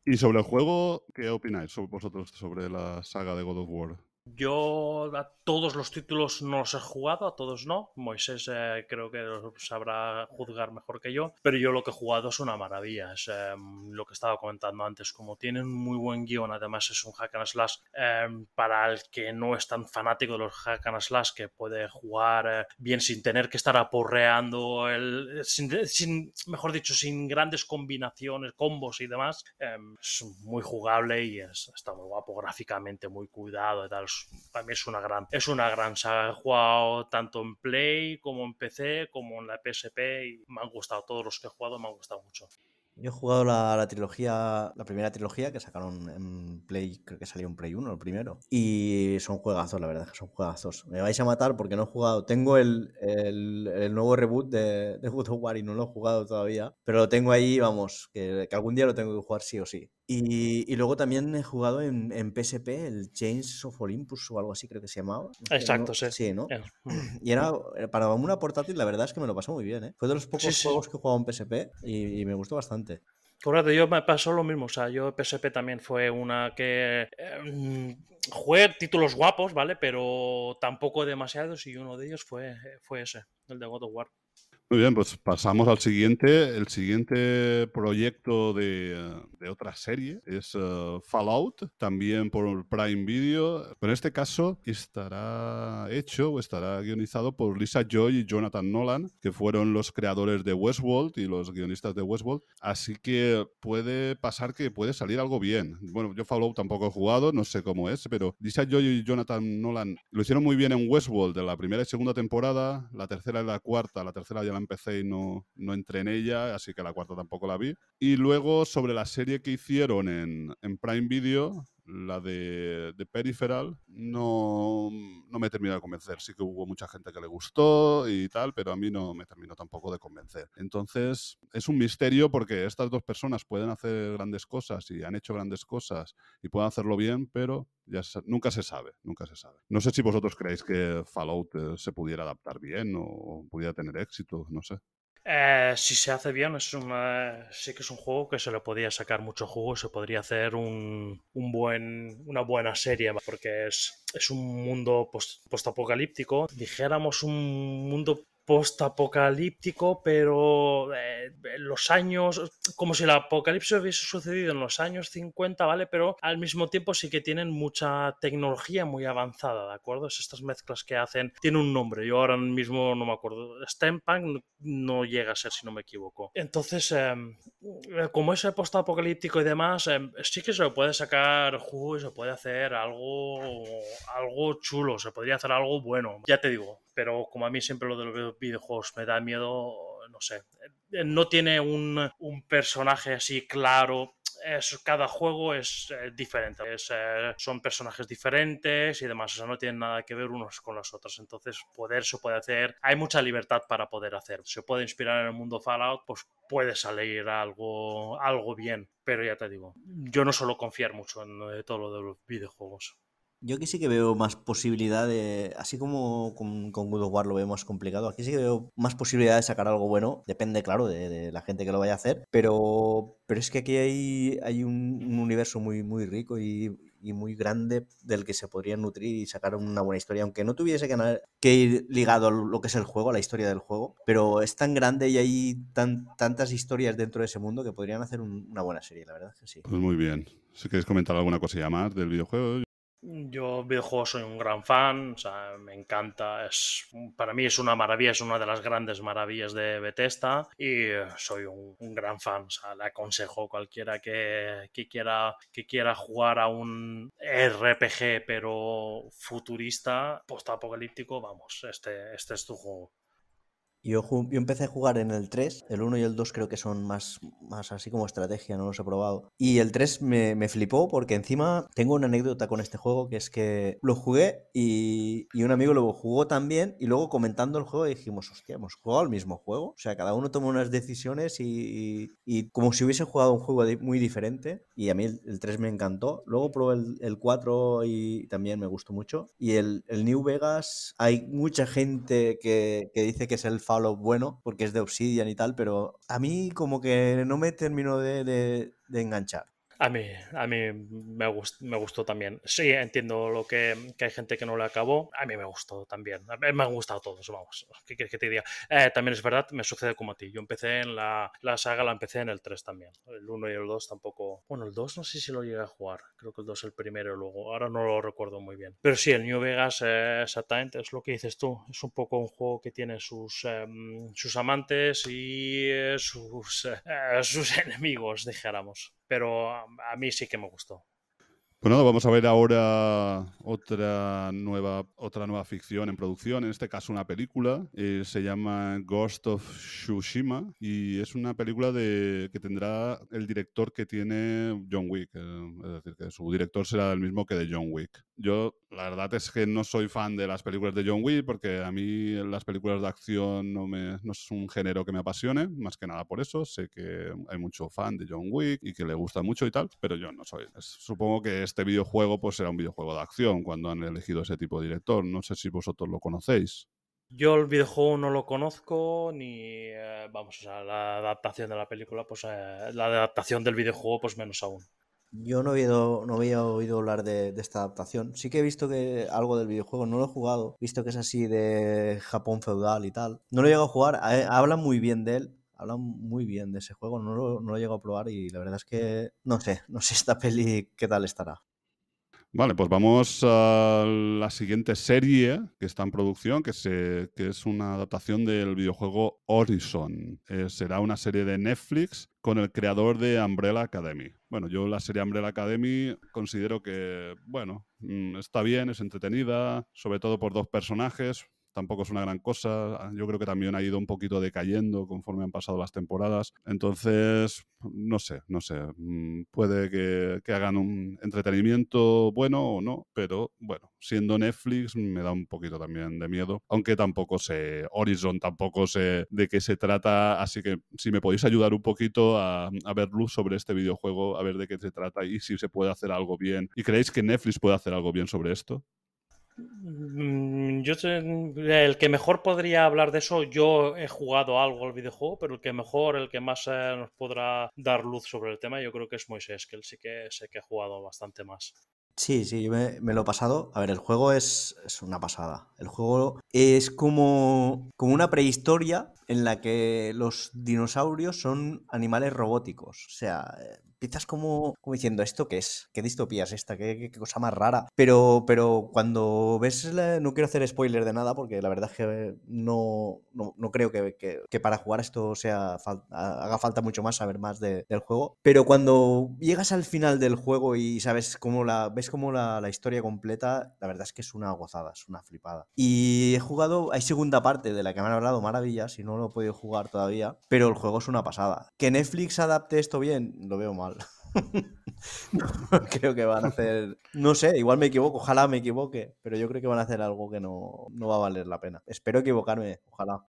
Y sobre el juego, ¿qué opináis vosotros sobre la saga de God of War? Yo a todos los títulos no los he jugado, a todos no. Moisés eh, creo que los sabrá juzgar mejor que yo, pero yo lo que he jugado es una maravilla. Es eh, lo que estaba comentando antes, como tienen un muy buen guion, además es un hack and slash eh, para el que no es tan fanático de los hack and slash, que puede jugar eh, bien sin tener que estar aporreando, el, sin, sin, mejor dicho, sin grandes combinaciones, combos y demás. eh, es muy jugable y es, está muy guapo gráficamente, muy cuidado y tal para mí es una gran es una gran saga. He jugado tanto en Play como en PC como en la PSP y me han gustado todos los que he jugado, me han gustado mucho. Yo he jugado la, trilogía, la primera trilogía que sacaron en Play, creo que salió en Play 1, el primero. Y son juegazos, la verdad, son juegazos. Me vais a matar porque no he jugado. Tengo el, el, nuevo reboot de, de God War y no lo he jugado todavía. Pero lo tengo ahí, vamos, que algún día lo tengo que jugar sí o sí. Y, y, luego también he jugado en, en, PSP el Chains of Olympus o algo así, creo que se llamaba. Exacto, sí. Sí, ¿no? Y era para una portátil, la verdad es que me lo pasó muy bien, ¿eh? Fue de los pocos sí, juegos sí. que he jugado en PSP y, y, me gustó bastante. Correcto, yo me pasó lo mismo. O sea, yo PSP también fue una que. Eh, jugué títulos guapos, ¿vale? Pero tampoco demasiados y uno de ellos fue, fue ese, el de God of War. Muy bien, pues pasamos al siguiente. El siguiente proyecto de, otra serie es uh, Fallout, también por Prime Video. Pero en este caso estará hecho o estará guionizado por Lisa Joy y Jonathan Nolan, que fueron los creadores de Westworld y los guionistas de Westworld. Así que puede pasar que puede salir algo bien. Bueno, yo Fallout tampoco he jugado, no sé cómo es, pero Lisa Joy y Jonathan Nolan lo hicieron muy bien en Westworld, en la primera y segunda temporada, la tercera y la cuarta, la tercera ya la empecé y no, no entré en ella, así que la cuarta tampoco la vi. Y luego sobre la serie que hicieron en, en Prime Video, la de, de Peripheral, no, no, me terminó de convencer. Sí que hubo mucha gente que le gustó y tal, pero a mí no me terminó tampoco de convencer. Entonces, es un misterio porque estas dos personas pueden hacer grandes cosas y han hecho grandes cosas y pueden hacerlo bien, pero ya se, nunca se sabe, nunca se sabe. No sé si vosotros creéis que Fallout eh, se pudiera adaptar bien o pudiera tener éxito, no sé. Eh, si se hace bien, es una, sí que es un juego que se le podría sacar mucho jugo, se podría hacer un, un buen, una buena serie, porque es, es un mundo post, postapocalíptico, dijéramos un mundo post-apocalíptico, pero eh, los años, como si el apocalipsis hubiese sucedido en los años 50, ¿vale? Pero al mismo tiempo sí que tienen mucha tecnología muy avanzada, ¿de acuerdo? Es estas mezclas que hacen, tiene un nombre, yo ahora mismo no me acuerdo, Steampunk no llega a ser, si no me equivoco. Entonces, eh, como es post-apocalíptico y demás, eh, sí que se puede sacar jugo y se puede hacer algo, algo chulo, se podría hacer algo bueno, ya te digo, pero como a mí siempre lo de los videojuegos me da miedo, no sé, no tiene un, un personaje así claro. Es, cada juego es eh, diferente, es, eh, son personajes diferentes y demás, o sea, no tienen nada que ver unos con los otros. Entonces, poder se puede hacer, hay mucha libertad para poder hacer. Se puede inspirar en el mundo Fallout, pues puede salir algo, algo bien, pero ya te digo, yo no suelo confiar mucho en eh, todo lo de los videojuegos. Yo aquí sí que veo más posibilidad de, así como con, con God of War lo veo más complicado, aquí sí que veo más posibilidad de sacar algo bueno, depende claro de, la gente que lo vaya a hacer, pero, pero es que aquí hay, hay un, un universo muy, muy rico y, muy grande del que se podría nutrir y sacar una buena historia, aunque no tuviese que, ir ligado a lo que es el juego, a la historia del juego, pero es tan grande y hay tan, tantas historias dentro de ese mundo que podrían hacer un, una buena serie, la verdad que sí. Pues muy bien. Si queréis comentar alguna cosilla más del videojuego. Yo videojuegos soy un gran fan, o sea, me encanta, es, para mí es una maravilla, es una de las grandes maravillas de Bethesda y soy un, gran fan, o sea, le aconsejo a cualquiera que, que, quiera, que quiera jugar a un RPG pero futurista, postapocalíptico, vamos, este, este es tu juego. Yo, yo empecé a jugar en el 3, el 1 y el 2 creo que son más, más así como estrategia, no los he probado. Y el 3 me, me flipó porque encima tengo una anécdota con este juego que es que lo jugué y, y un amigo lo jugó también y luego comentando el juego dijimos, hostia, hemos jugado al mismo juego. O sea, cada uno toma unas decisiones y, y- y como si hubiese jugado un juego muy diferente y a mí el, el 3 me encantó. Luego probé el, el 4 y también me gustó mucho. Y el, el New Vegas, hay mucha gente que, que dice que es el Fallout bueno porque es de Obsidian y tal, pero a mí como que no me de- de enganchar. A mí, a mí me, gust- me gustó también. Sí, entiendo lo que, hay gente que no le acabó. A mí me gustó también. Me han gustado todos, vamos. ¿Qué quieres que te diga? Eh, también es verdad, me sucede como a ti. Yo empecé en la, la saga, la empecé en el 3 también. El 1 y el 2 tampoco. Bueno, el 2 no sé si lo llegué a jugar. Creo que el 2 es el primero luego. Ahora no lo recuerdo muy bien. Pero sí, el New Vegas, eh, exactamente, es lo que dices tú. Es un poco un juego que tiene sus, em, sus amantes y eh, sus, eh, sus enemigos, dijéramos. Pero a, mí sí que me gustó. Bueno, vamos a ver ahora otra nueva, otra nueva ficción en producción, en este caso una película, eh, se llama Ghost of Tsushima y es una película que tendrá el director que tiene John Wick, eh, es decir, que su director será el mismo que de John Wick. Yo la verdad es que no soy fan de las películas de John Wick porque a mí las películas de acción no, me, no es un género que me apasione, más que nada por eso, sé que hay mucho fan de John Wick y que le gusta mucho y tal, pero yo no soy. Supongo que este videojuego pues será un videojuego de acción cuando han elegido ese tipo de director. No sé si vosotros lo conocéis. Yo el videojuego no lo conozco, ni eh, vamos, o sea, la adaptación de la película, pues eh, la adaptación del videojuego, pues menos aún. Yo no había, oído- no había oído hablar de, esta adaptación. Sí que he visto que algo del videojuego, no lo he jugado, visto que es así de Japón feudal y tal. No lo he llegado a jugar, eh, hablan muy bien de él, hablan muy bien de ese juego, no lo, no lo he llegado a probar y la verdad es que no sé, no sé esta peli qué tal estará. Vale, pues vamos a la siguiente serie que está en producción, que, se, que es una adaptación del videojuego Horizon. Eh, será una serie de Netflix con el creador de Umbrella Academy. Bueno, yo la serie Umbrella Academy considero que, bueno, mm, está bien, es entretenida, sobre todo por dos personajes. Tampoco es una gran cosa. Yo creo que también ha ido un poquito decayendo conforme han pasado las temporadas. Entonces, no sé, no sé. mm, Puede que, hagan un entretenimiento bueno o no, pero bueno, siendo Netflix me da un poquito también de miedo. Aunque tampoco sé, Horizon tampoco sé de qué se trata. Así que si me podéis ayudar un poquito a ver luz sobre este videojuego, a ver de qué se trata y si se puede hacer algo bien. ¿Y creéis que Netflix puede hacer algo bien sobre esto? Mm, Yo el que mejor podría hablar de eso, yo he jugado algo al videojuego, pero el que mejor, el que más eh, nos podrá dar luz sobre el tema, yo creo que es Moisés, que él sí que sé que ha jugado bastante más. Sí, sí, yo me, me lo he pasado. A ver, el juego es, es una pasada. El juego es como, como una prehistoria en la que los dinosaurios son animales robóticos. O sea, empiezas como, como diciendo, ¿esto qué es? ¿Qué distopía es esta? ¿Qué, cosa más rara? Pero, pero cuando ves, no quiero hacer spoiler de nada porque la verdad es que no, no, no creo que, que- para jugar esto sea haga falta mucho más saber más de- del juego. Pero cuando llegas al final del juego y sabes cómo la, ves cómo la, la historia completa, la verdad es que es una gozada, es una flipada. Y he jugado, hay segunda parte de la que me han hablado maravillas y no lo he podido jugar todavía, pero el juego es una pasada. Que Netflix adapte esto bien, lo veo mal. creo que van a hacer, no sé, igual me equivoco, ojalá me equivoque, pero yo creo que van a hacer algo que no, no va a valer la pena. Espero equivocarme, ojalá.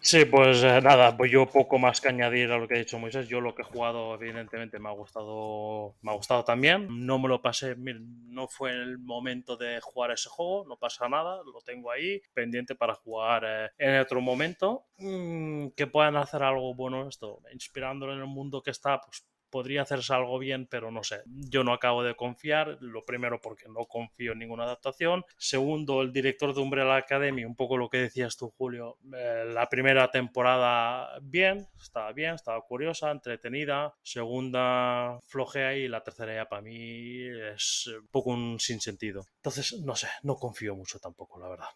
Sí, pues eh, nada, pues yo poco más que añadir a lo que ha dicho Moisés. Yo lo que he jugado, evidentemente, me ha gustado, me ha gustado también. No me lo pasé, no fue el momento de jugar ese juego, no pasa nada, lo tengo ahí pendiente para jugar eh, en otro momento. Mm, que puedan hacer algo bueno esto, inspirándolo en el mundo que está, pues podría hacerse algo bien, pero no sé. Yo no acabo de confiar. Lo primero porque no confío en ninguna adaptación. Segundo, el director de Umbrella Academy, un poco lo que decías tú, Julio. eh, la primera temporada bien, estaba bien, estaba curiosa, entretenida. Segunda flojea y la tercera ya para mí es un poco un sinsentido. Entonces, no sé, no confío mucho tampoco, la verdad.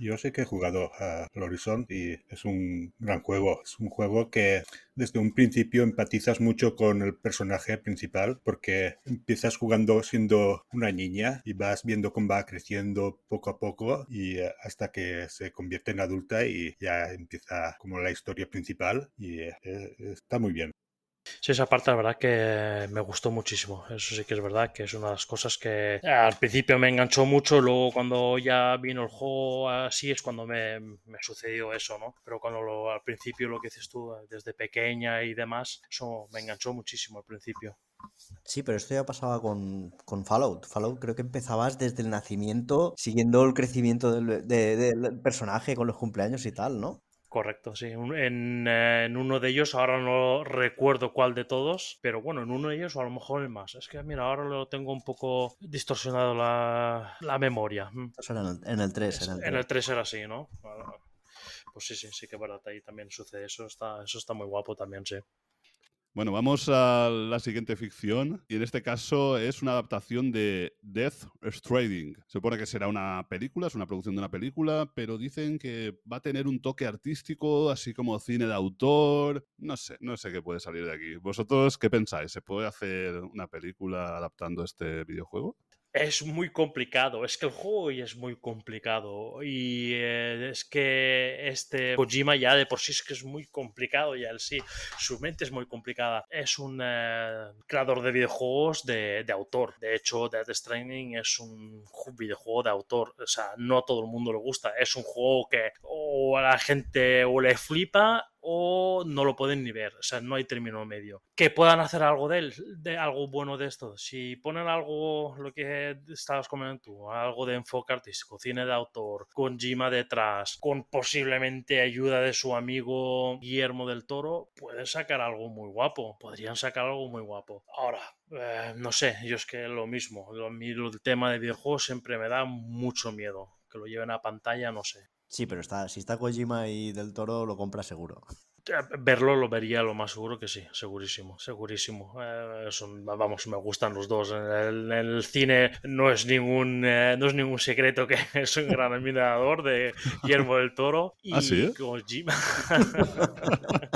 Yo sé que he jugado a Horizon y es un gran juego. Es un juego que desde un principio empatizas mucho con el personaje principal porque empiezas jugando siendo una niña y vas viendo cómo va creciendo poco a poco y eh, hasta que se convierte en adulta y ya empieza como la historia principal y eh, está muy bien. Sí, esa parte la verdad que me gustó muchísimo. Eso sí que es verdad que es una de las cosas que al principio me enganchó mucho, luego cuando ya vino el juego así es cuando me, me sucedió eso, ¿no? Pero cuando lo- al principio lo que dices tú, desde pequeña y demás, eso me enganchó muchísimo al principio. Sí, pero esto ya pasaba con, con Fallout. Fallout creo que empezabas desde el nacimiento, siguiendo el crecimiento del, de- del personaje con los cumpleaños y tal, ¿no? Correcto, sí. En, eh, en uno de ellos, ahora no recuerdo cuál de todos, pero bueno, en uno de ellos o a lo mejor en más. Es que mira, ahora lo tengo un poco distorsionado la, la memoria. Mm. En el, en el 3. Es- En el En el 3. 3 era así, ¿no? Pues sí, sí, sí que es verdad, ahí también sucede eso, está, eso está muy guapo también, sí. Bueno, vamos a la siguiente ficción y en este caso es una adaptación de Death Stranding. Se supone que será una película, es una producción de una película, pero dicen que va a tener un toque artístico, así como cine de autor. No sé, no sé qué puede salir de aquí. ¿Vosotros qué pensáis? ¿Se puede hacer una película adaptando este videojuego? Es muy complicado, es que el juego ya es muy complicado y eh, es que este Kojima ya de por sí es que es muy complicado ya el sí, su mente es muy complicada. Es un eh, creador de videojuegos de, de autor, de hecho Death Stranding es un ju- videojuego de autor, o sea, no a todo el mundo le gusta, es un juego que o a la gente o le flipa o no lo pueden ni ver, o sea, no hay término medio. Que puedan hacer algo de él, de algo bueno de esto. Si ponen algo, lo que estabas comentando tú, algo de enfoque artístico, cine de autor, con Jima detrás, con posiblemente ayuda de su amigo Guillermo del Toro, pueden sacar algo muy guapo, podrían sacar algo muy guapo. Ahora, eh, no sé, yo es que lo mismo, lo, el tema de videojuegos siempre me da mucho miedo. Que lo lleven a pantalla, no sé. Sí, pero está, si está Kojima y Del Toro, lo compra seguro. Eh, Verlo lo vería lo más seguro que sí, segurísimo, segurísimo. Eh, son- vamos, me gustan los dos. En el, el cine no es ningún eh, no es ningún secreto que es un gran admirador de Guillermo del Toro y ¿Ah, sí? Kojima.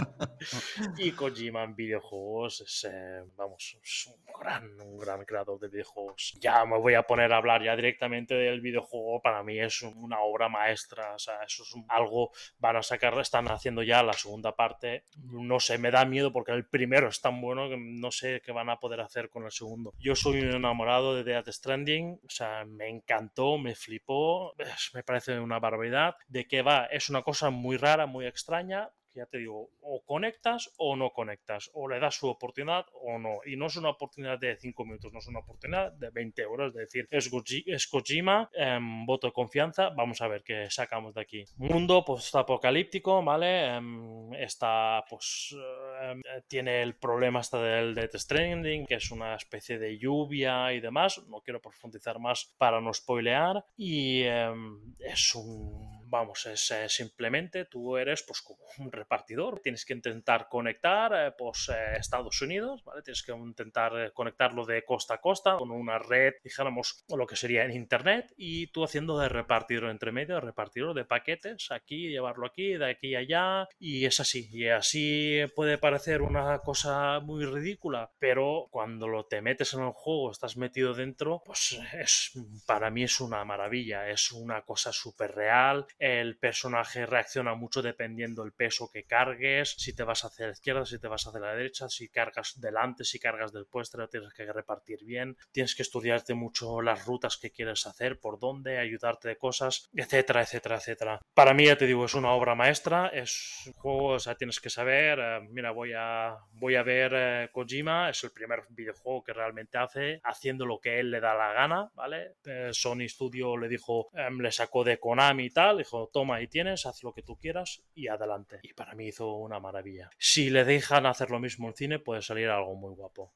y Kojima en videojuegos es, eh, vamos, es un gran, un gran creador de videojuegos. Ya me voy a poner a hablar ya directamente del videojuego. Para mí es una obra maestra. O sea, eso es un- algo van a sacar, están haciendo ya la segunda parte. No sé, me da miedo porque el primero es tan bueno que no sé qué van a poder hacer con el segundo. Yo soy un enamorado de Death Stranding, o sea, me encantó, me flipó, me parece una barbaridad. ¿De qué va? Es una cosa muy rara, muy extraña, ya te digo, o conectas o no conectas, o le das su oportunidad o no. Y no es una oportunidad de 5 minutos, no es una oportunidad de 20 euros, es decir, es, es Kojima, em, voto de confianza, vamos a ver qué sacamos de aquí. Mundo post-apocalíptico, ¿vale? Em, está, pues, em, tiene el problema hasta del Death Stranding, que es una especie de lluvia y demás, no quiero profundizar más para no spoilear, y es un vamos, es eh, simplemente tú eres pues como un repartidor, tienes que intentar conectar eh, pues eh, Estados Unidos, ¿vale? Tienes que intentar eh, conectarlo de costa a costa con una red, dijéramos, lo que sería en internet y tú haciendo de repartidor entre medio, de repartidor de paquetes, aquí, llevarlo aquí, de aquí a allá y es así, y así puede parecer una cosa muy ridícula, pero cuando lo te metes en el juego, estás metido dentro, pues es para mí es una maravilla, es una cosa súper real, el personaje reacciona mucho dependiendo del peso que cargues, si te vas hacia la izquierda, si te vas hacia la derecha, si cargas delante, si cargas te lo tienes que repartir bien, tienes que estudiarte mucho las rutas que quieres hacer, por dónde, ayudarte de cosas, etcétera, etcétera, etcétera. Para mí, ya te digo, es una obra maestra, es un juego, o sea, tienes que saber, eh, mira, voy a, voy a ver eh, Kojima, es el primer videojuego que realmente hace, haciendo lo que él le da la gana, ¿vale? Eh, Sony Studio le dijo, em, le sacó de Konami y tal, dijo, toma, ahí tienes, haz lo que tú quieras y adelante. Y mí hizo una maravilla. Si le dejan hacer lo mismo en cine, puede salir algo muy guapo.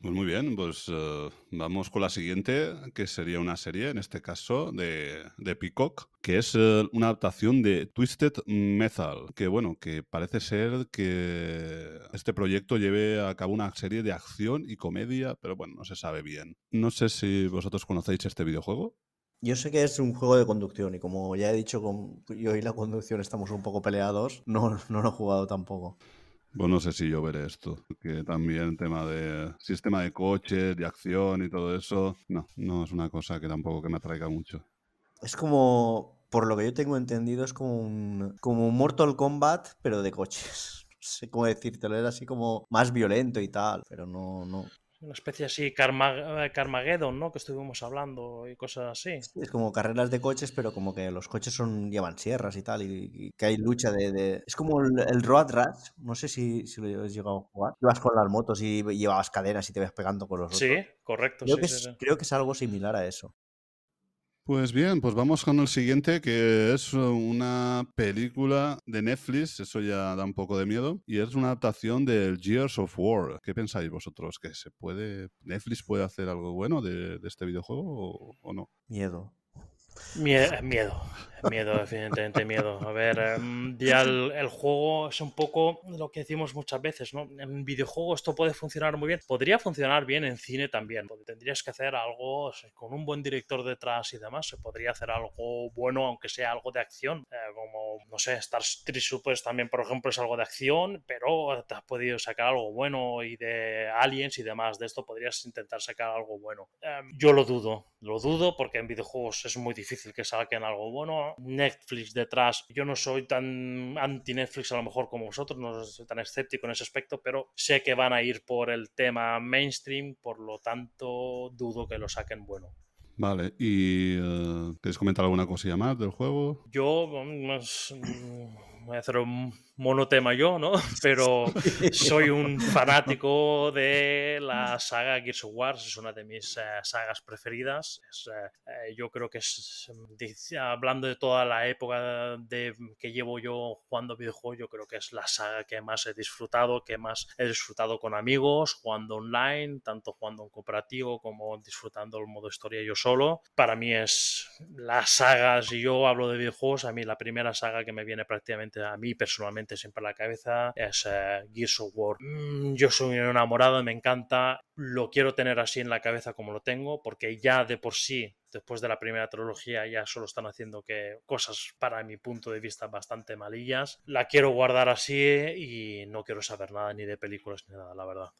Pues muy bien, pues eh, vamos con la siguiente, que sería una serie, en este caso, de, de Peacock, que es eh, una adaptación de Twisted Metal, que bueno, que parece ser que este proyecto lleve a cabo una serie de acción y comedia, pero bueno, no se sabe bien. No sé si vosotros conocéis este videojuego. Yo sé que es un juego de conducción y como ya he dicho, con yo y la conducción estamos un poco peleados, no, no lo he jugado tampoco. Pues no sé si yo veré esto. Que también tema de sistema de coches, de acción y todo eso, no, no es una cosa que tampoco que me atraiga mucho. Es como, por lo que yo tengo entendido, es como un, como un Mortal Kombat, pero de coches. No sé cómo decírtelo, era así como más violento y tal, pero no, no. Una especie así, eh, Carmageddon, ¿no? Que estuvimos hablando y cosas así. Es como carreras de coches, pero como que los coches son llevan sierras y tal, y, y que hay lucha de... de- Es como el, el Road Rash, no sé si, si lo has llegado a jugar. Ibas con las motos y llevabas cadenas y te vas pegando con los Sí, otros. correcto. Creo, sí, que sí, es, sí. creo que es algo similar a eso. Pues bien, pues vamos con el siguiente, que es una película de Netflix, eso ya da un poco de miedo, y es una adaptación del Gears of War. ¿Qué pensáis vosotros? ¿Que se puede, Netflix puede hacer algo bueno de, este videojuego o, o no? Miedo. Mie- miedo, miedo, evidentemente miedo. A ver, em, ya el, el juego es un poco lo que decimos muchas veces, ¿no? En videojuego esto puede funcionar muy bien. Podría funcionar bien en cine también. porque Tendrías que hacer algo con un buen director detrás y demás. Se podría hacer algo bueno, aunque sea algo de acción. eh, como, no sé, Star Street Supers también, por ejemplo, es algo de acción, pero te has podido sacar algo bueno y de aliens y demás. De esto podrías intentar sacar algo bueno. Em, yo lo dudo, lo dudo porque en videojuegos es muy difícil que saquen algo bueno. Netflix detrás, yo no soy tan anti-Netflix a lo mejor como vosotros, no soy tan escéptico en ese aspecto, pero sé que van a ir por el tema mainstream, por lo tanto dudo que lo saquen bueno. Vale, ¿y eh, queréis comentar alguna cosilla más del juego? Yo, más, mm, voy a hacer un monotema yo, ¿no? Pero soy un fanático de la saga Gears of War, es una de mis eh, sagas preferidas. Es, eh, eh, yo creo que es, hablando de toda la época de, que llevo yo jugando videojuegos, yo creo que es la saga que más he disfrutado, que más he disfrutado con amigos, jugando online, tanto jugando en cooperativo como disfrutando el modo historia yo solo. Para mí es la saga, si yo hablo de videojuegos, a mí la primera saga que me viene prácticamente a mí personalmente siempre a la cabeza es eh, Gears of War. Mm, yo soy enamorado, me encanta, lo quiero tener así en la cabeza como lo tengo, porque ya de por sí después de la primera trilogía ya solo están haciendo que cosas para mi punto de vista bastante malillas. La quiero guardar así y no quiero saber nada ni de películas ni nada, la verdad.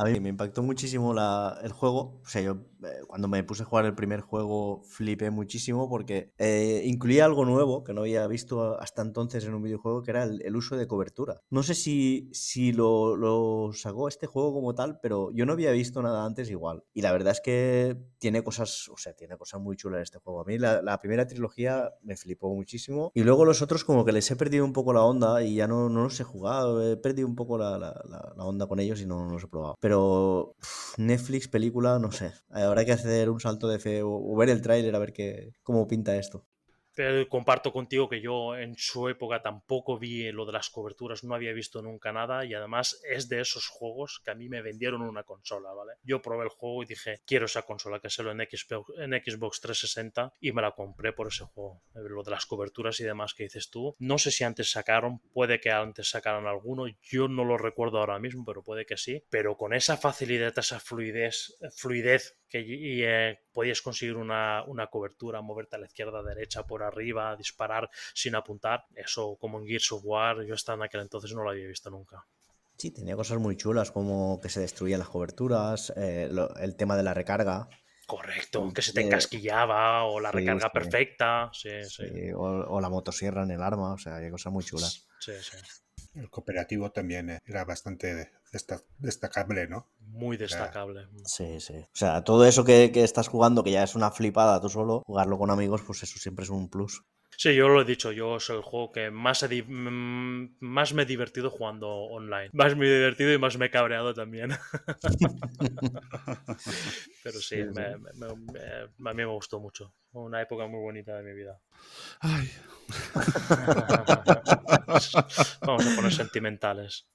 A mí me impactó muchísimo la- el juego. O sea, yo eh, cuando me puse a jugar el primer juego flipé muchísimo porque eh, incluía algo nuevo que no había visto hasta entonces en un videojuego, que era el, el uso de cobertura. No sé si, si lo, lo sacó este juego como tal, pero yo no había visto nada antes igual. Y la verdad es que tiene cosas, o sea, tiene cosas muy chulas este juego. A mí la, la primera trilogía me flipó muchísimo. Y luego los otros como que les he perdido un poco la onda y ya no, no los he jugado. He perdido un poco la, la- onda con ellos y no, no los he probado. Pero uf, Netflix, película, no sé. Habrá que hacer un salto de fe o, o ver el tráiler a ver qué, cómo pinta esto. Pero comparto contigo que yo en su época tampoco vi lo de las coberturas, no había visto nunca nada y además es de esos juegos que a mí me vendieron una consola, ¿vale? Yo probé el juego y dije, quiero esa consola, que solo en Xbox, en Xbox 360 y me la compré por ese juego. Eh, Lo de las coberturas y demás que dices tú, no sé si antes sacaron, puede que antes sacaran alguno, yo no lo recuerdo ahora mismo, pero puede que sí, pero con esa facilidad, esa fluidez, fluidez que y, eh, podías conseguir una, una cobertura, moverte a la izquierda, a la derecha, por arriba, disparar sin apuntar. Eso, como en Gears of War, yo hasta en aquel entonces no lo había visto nunca. Sí, tenía cosas muy chulas como que se destruían las coberturas, eh, lo- el tema de la recarga. Correcto, que se te Eh, encasquillaba o la sí, recarga sí. perfecta. Sí, sí. sí, o, o la motosierra en el arma, o sea, hay cosas muy chulas. Sí, sí. El cooperativo también era bastante desta- destacable, ¿no? Muy destacable. Sí, sí. O sea, todo eso que, que estás jugando, que ya es una flipada tú solo, jugarlo con amigos, pues eso siempre es un plus. Sí, yo lo he dicho, yo es el juego que más, mm, más me he divertido jugando online. Más me he divertido y más me he cabreado también. Pero sí, Sí, sí. me- me- me- me- a mí me gustó mucho. Una época muy bonita de mi vida. Ay, Vamos a poner sentimentales.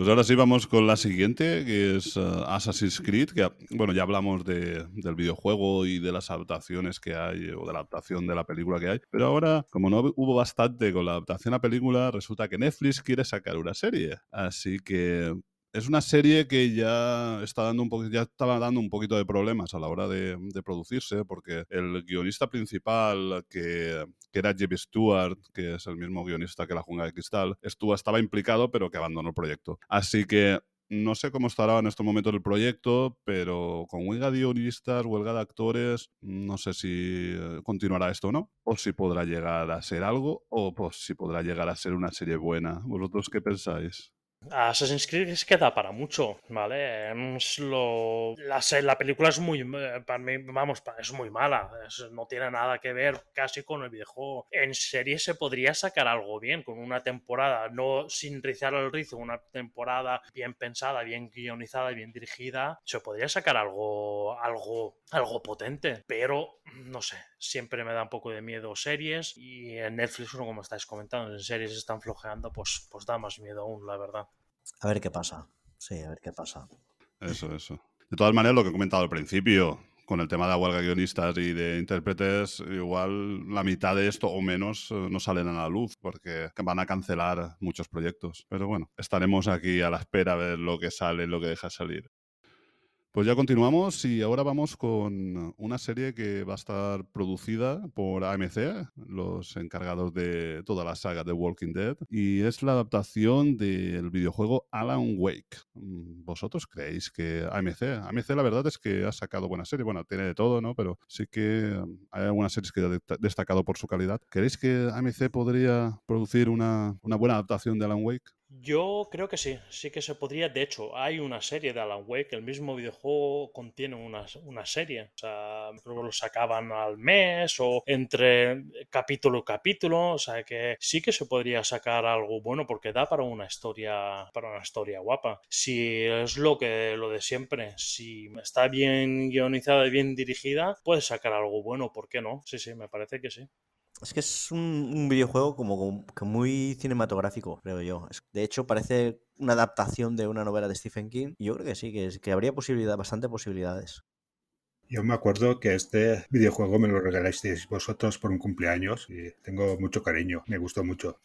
Pues ahora sí vamos con la siguiente, que es eh, Assassin's Creed, que bueno, ya hablamos de- del videojuego y de las adaptaciones que hay, o de la adaptación de la película que hay, pero ahora, como no hubo bastante con la adaptación a película, resulta que Netflix quiere sacar una serie. Así que es una serie que ya estaba dando un poquito de problemas a la hora de, producirse, porque el guionista principal, que, era Jimmy Stewart, que es el mismo guionista que La Jungla de Cristal, estaba implicado, pero que abandonó el proyecto. Así que no sé cómo estará en estos momentos el proyecto, pero con huelga de guionistas, huelga de actores, no sé si eh, continuará esto o no, o si podrá llegar a ser algo, o pues, si podrá llegar a ser una serie buena. ¿Vosotros qué pensáis? Assassin's Creed es que da para mucho, ¿vale? Es lo, la, la película es muy, eh, para vamos, es muy mala, no tiene nada que ver casi con el videojuego. En serie se podría sacar algo bien, con una temporada, no sin rizar el rizo, una temporada bien pensada, bien guionizada, bien dirigida, se podría sacar algo, algo, algo potente, pero no sé, siempre me da un poco de miedo series y en Netflix, bueno, como estáis comentando, en series están flojeando, pues, pues da más miedo aún, la verdad. A ver qué pasa. Sí, a ver qué pasa. Eso, eso. De todas maneras, lo que he comentado al principio, con el tema de la huelga de guionistas y de intérpretes, igual la mitad de esto o menos eh, no salen a la luz porque van a cancelar muchos proyectos. Pero bueno, estaremos aquí a la espera de ver lo que sale, lo que deja salir. Pues ya continuamos y ahora vamos con una serie que va a estar producida por AMC, los encargados de toda la saga de Walking Dead, y es la adaptación del videojuego Alan Wake. Mm, ¿Vosotros creéis que AMC, AMC la verdad es que ha sacado buenas series, bueno, tiene de todo, ¿no? Pero sí que mm, hay algunas series que ha de- destacado por su calidad. ¿Creéis que AMC podría producir una, una buena adaptación de Alan Wake? Yo creo que sí, sí que se podría. De hecho, hay una serie de Alan Wake, el mismo videojuego contiene una, una serie. O sea, lo sacaban al mes o entre capítulo capítulo. O sea, que sí que se podría sacar algo bueno porque da para una historia, para una historia guapa. Si es lo que lo de siempre, si está bien guionizada y bien dirigida, puedes sacar algo bueno, ¿por qué no? Sí, sí, me parece que sí. Es que es un, un videojuego como, como que muy cinematográfico, creo yo. Es- de hecho, parece una adaptación de una novela de Stephen King. Y yo creo que sí, que, habría posibilidad, bastante posibilidades. Yo me acuerdo que este videojuego me lo regalasteis vosotros por un cumpleaños y tengo mucho cariño, me gustó mucho.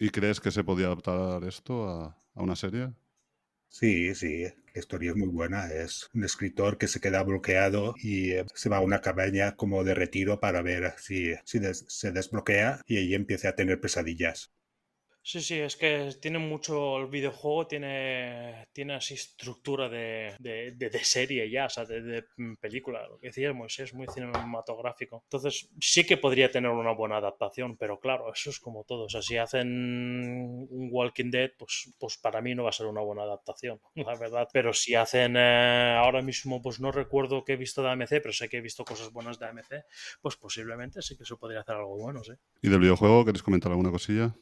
¿Y crees que se podía adaptar esto a, a una serie? Sí, sí, la historia es muy buena. Es un escritor que se queda bloqueado y eh, se va a una cabaña como de retiro para ver si, si des- se desbloquea y ahí empieza a tener pesadillas. Sí, sí, es que tiene mucho, el videojuego tiene, tiene así estructura de, de, de- serie ya, o sea, de, película, lo que decías, Moisés, es muy cinematográfico. Entonces, sí que podría tener una buena adaptación, pero claro, eso es como todo, o sea, si hacen un Walking Dead, pues, pues para mí no va a ser una buena adaptación, la verdad. Pero si hacen, eh, ahora mismo, pues no recuerdo qué he visto de AMC, pero sé que he visto cosas buenas de AMC, pues posiblemente sí que se podría hacer algo bueno, sí. ¿Y del videojuego queréis comentar alguna cosilla?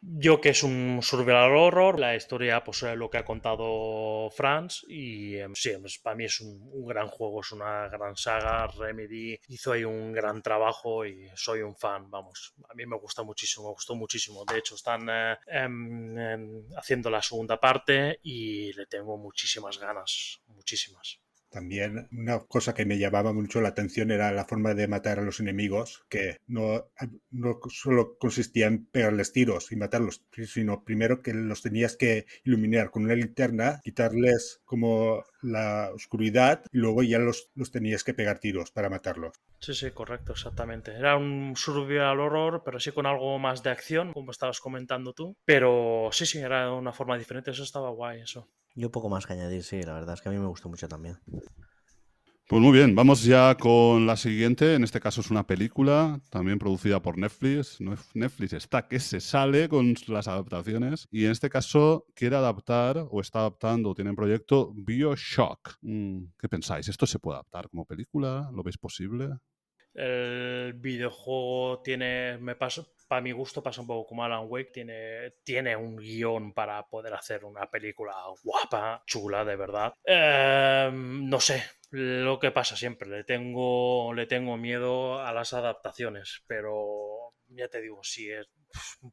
Yo que es un survival horror, la historia pues es lo que ha contado Franz y em, sí, pues, para mí es un, gran juego, es una gran saga, Remedy hizo ahí un gran trabajo y soy un fan, vamos, a mí me gusta muchísimo, me gustó muchísimo, de hecho están eh, em, haciendo la segunda parte y le tengo muchísimas ganas, muchísimas. También una cosa que me llamaba mucho la atención era la forma de matar a los enemigos, que no, no solo consistía en pegarles tiros y matarlos, sino primero que los tenías que iluminar con una linterna, quitarles como la oscuridad y luego ya los, los tenías que pegar tiros para matarlos. Sí, sí, correcto, exactamente. Era un survival horror, pero sí con algo más de acción, como estabas comentando tú. Pero sí, sí, era de una forma diferente, eso estaba guay, eso. Yo poco más que añadir, sí, la verdad es que a mí me gustó mucho también. Pues muy bien, vamos ya con la siguiente. En este caso es una película, también producida por Netflix. Netflix está que se sale con las adaptaciones. Y en este caso quiere adaptar, o está adaptando, o tiene en proyecto Bioshock. Mm, ¿Qué pensáis? ¿Esto se puede adaptar como película? ¿Lo veis posible? El videojuego tiene, me pasa, para mi gusto pasa un poco como Alan Wake, tiene, tiene un guion para poder hacer una película guapa, chula, de verdad. Eh, no sé, lo que pasa siempre, le tengo, le tengo miedo a las adaptaciones, pero ya te digo, si es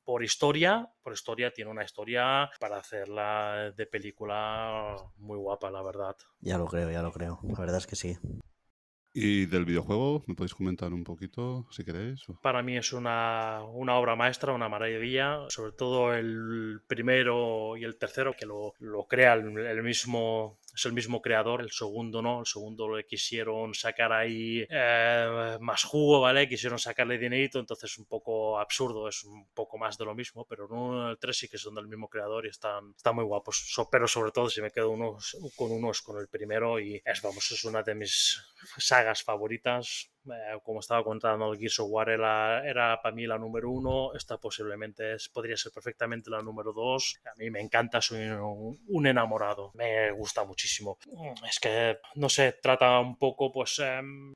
por historia, por historia tiene una historia para hacerla de película muy guapa, la verdad. Ya lo creo, ya lo creo. La verdad es que sí. ¿Y del videojuego? ¿Me podéis comentar un poquito, si queréis? Para mí es una, una obra maestra, una maravilla, sobre todo el primero y el tercero, que lo, lo crea el, el mismo, es el mismo creador, el segundo no, el segundo le quisieron sacar ahí eh, más jugo, ¿vale? Quisieron sacarle dinerito, entonces un poco absurdo, es un poco más de lo mismo, pero el uno el tres sí que son del mismo creador y están, están muy guapos, pero sobre todo si me quedo unos, con uno es con el primero y es, vamos, es una de mis sagas favoritas. Eh, como estaba contando, el Gears of War era, era para mí la número uno. Esta posiblemente es, podría ser perfectamente la número dos. A mí me encanta, soy un, un enamorado. Me gusta muchísimo. Mm, Es que, no sé, trata un poco, pues, em,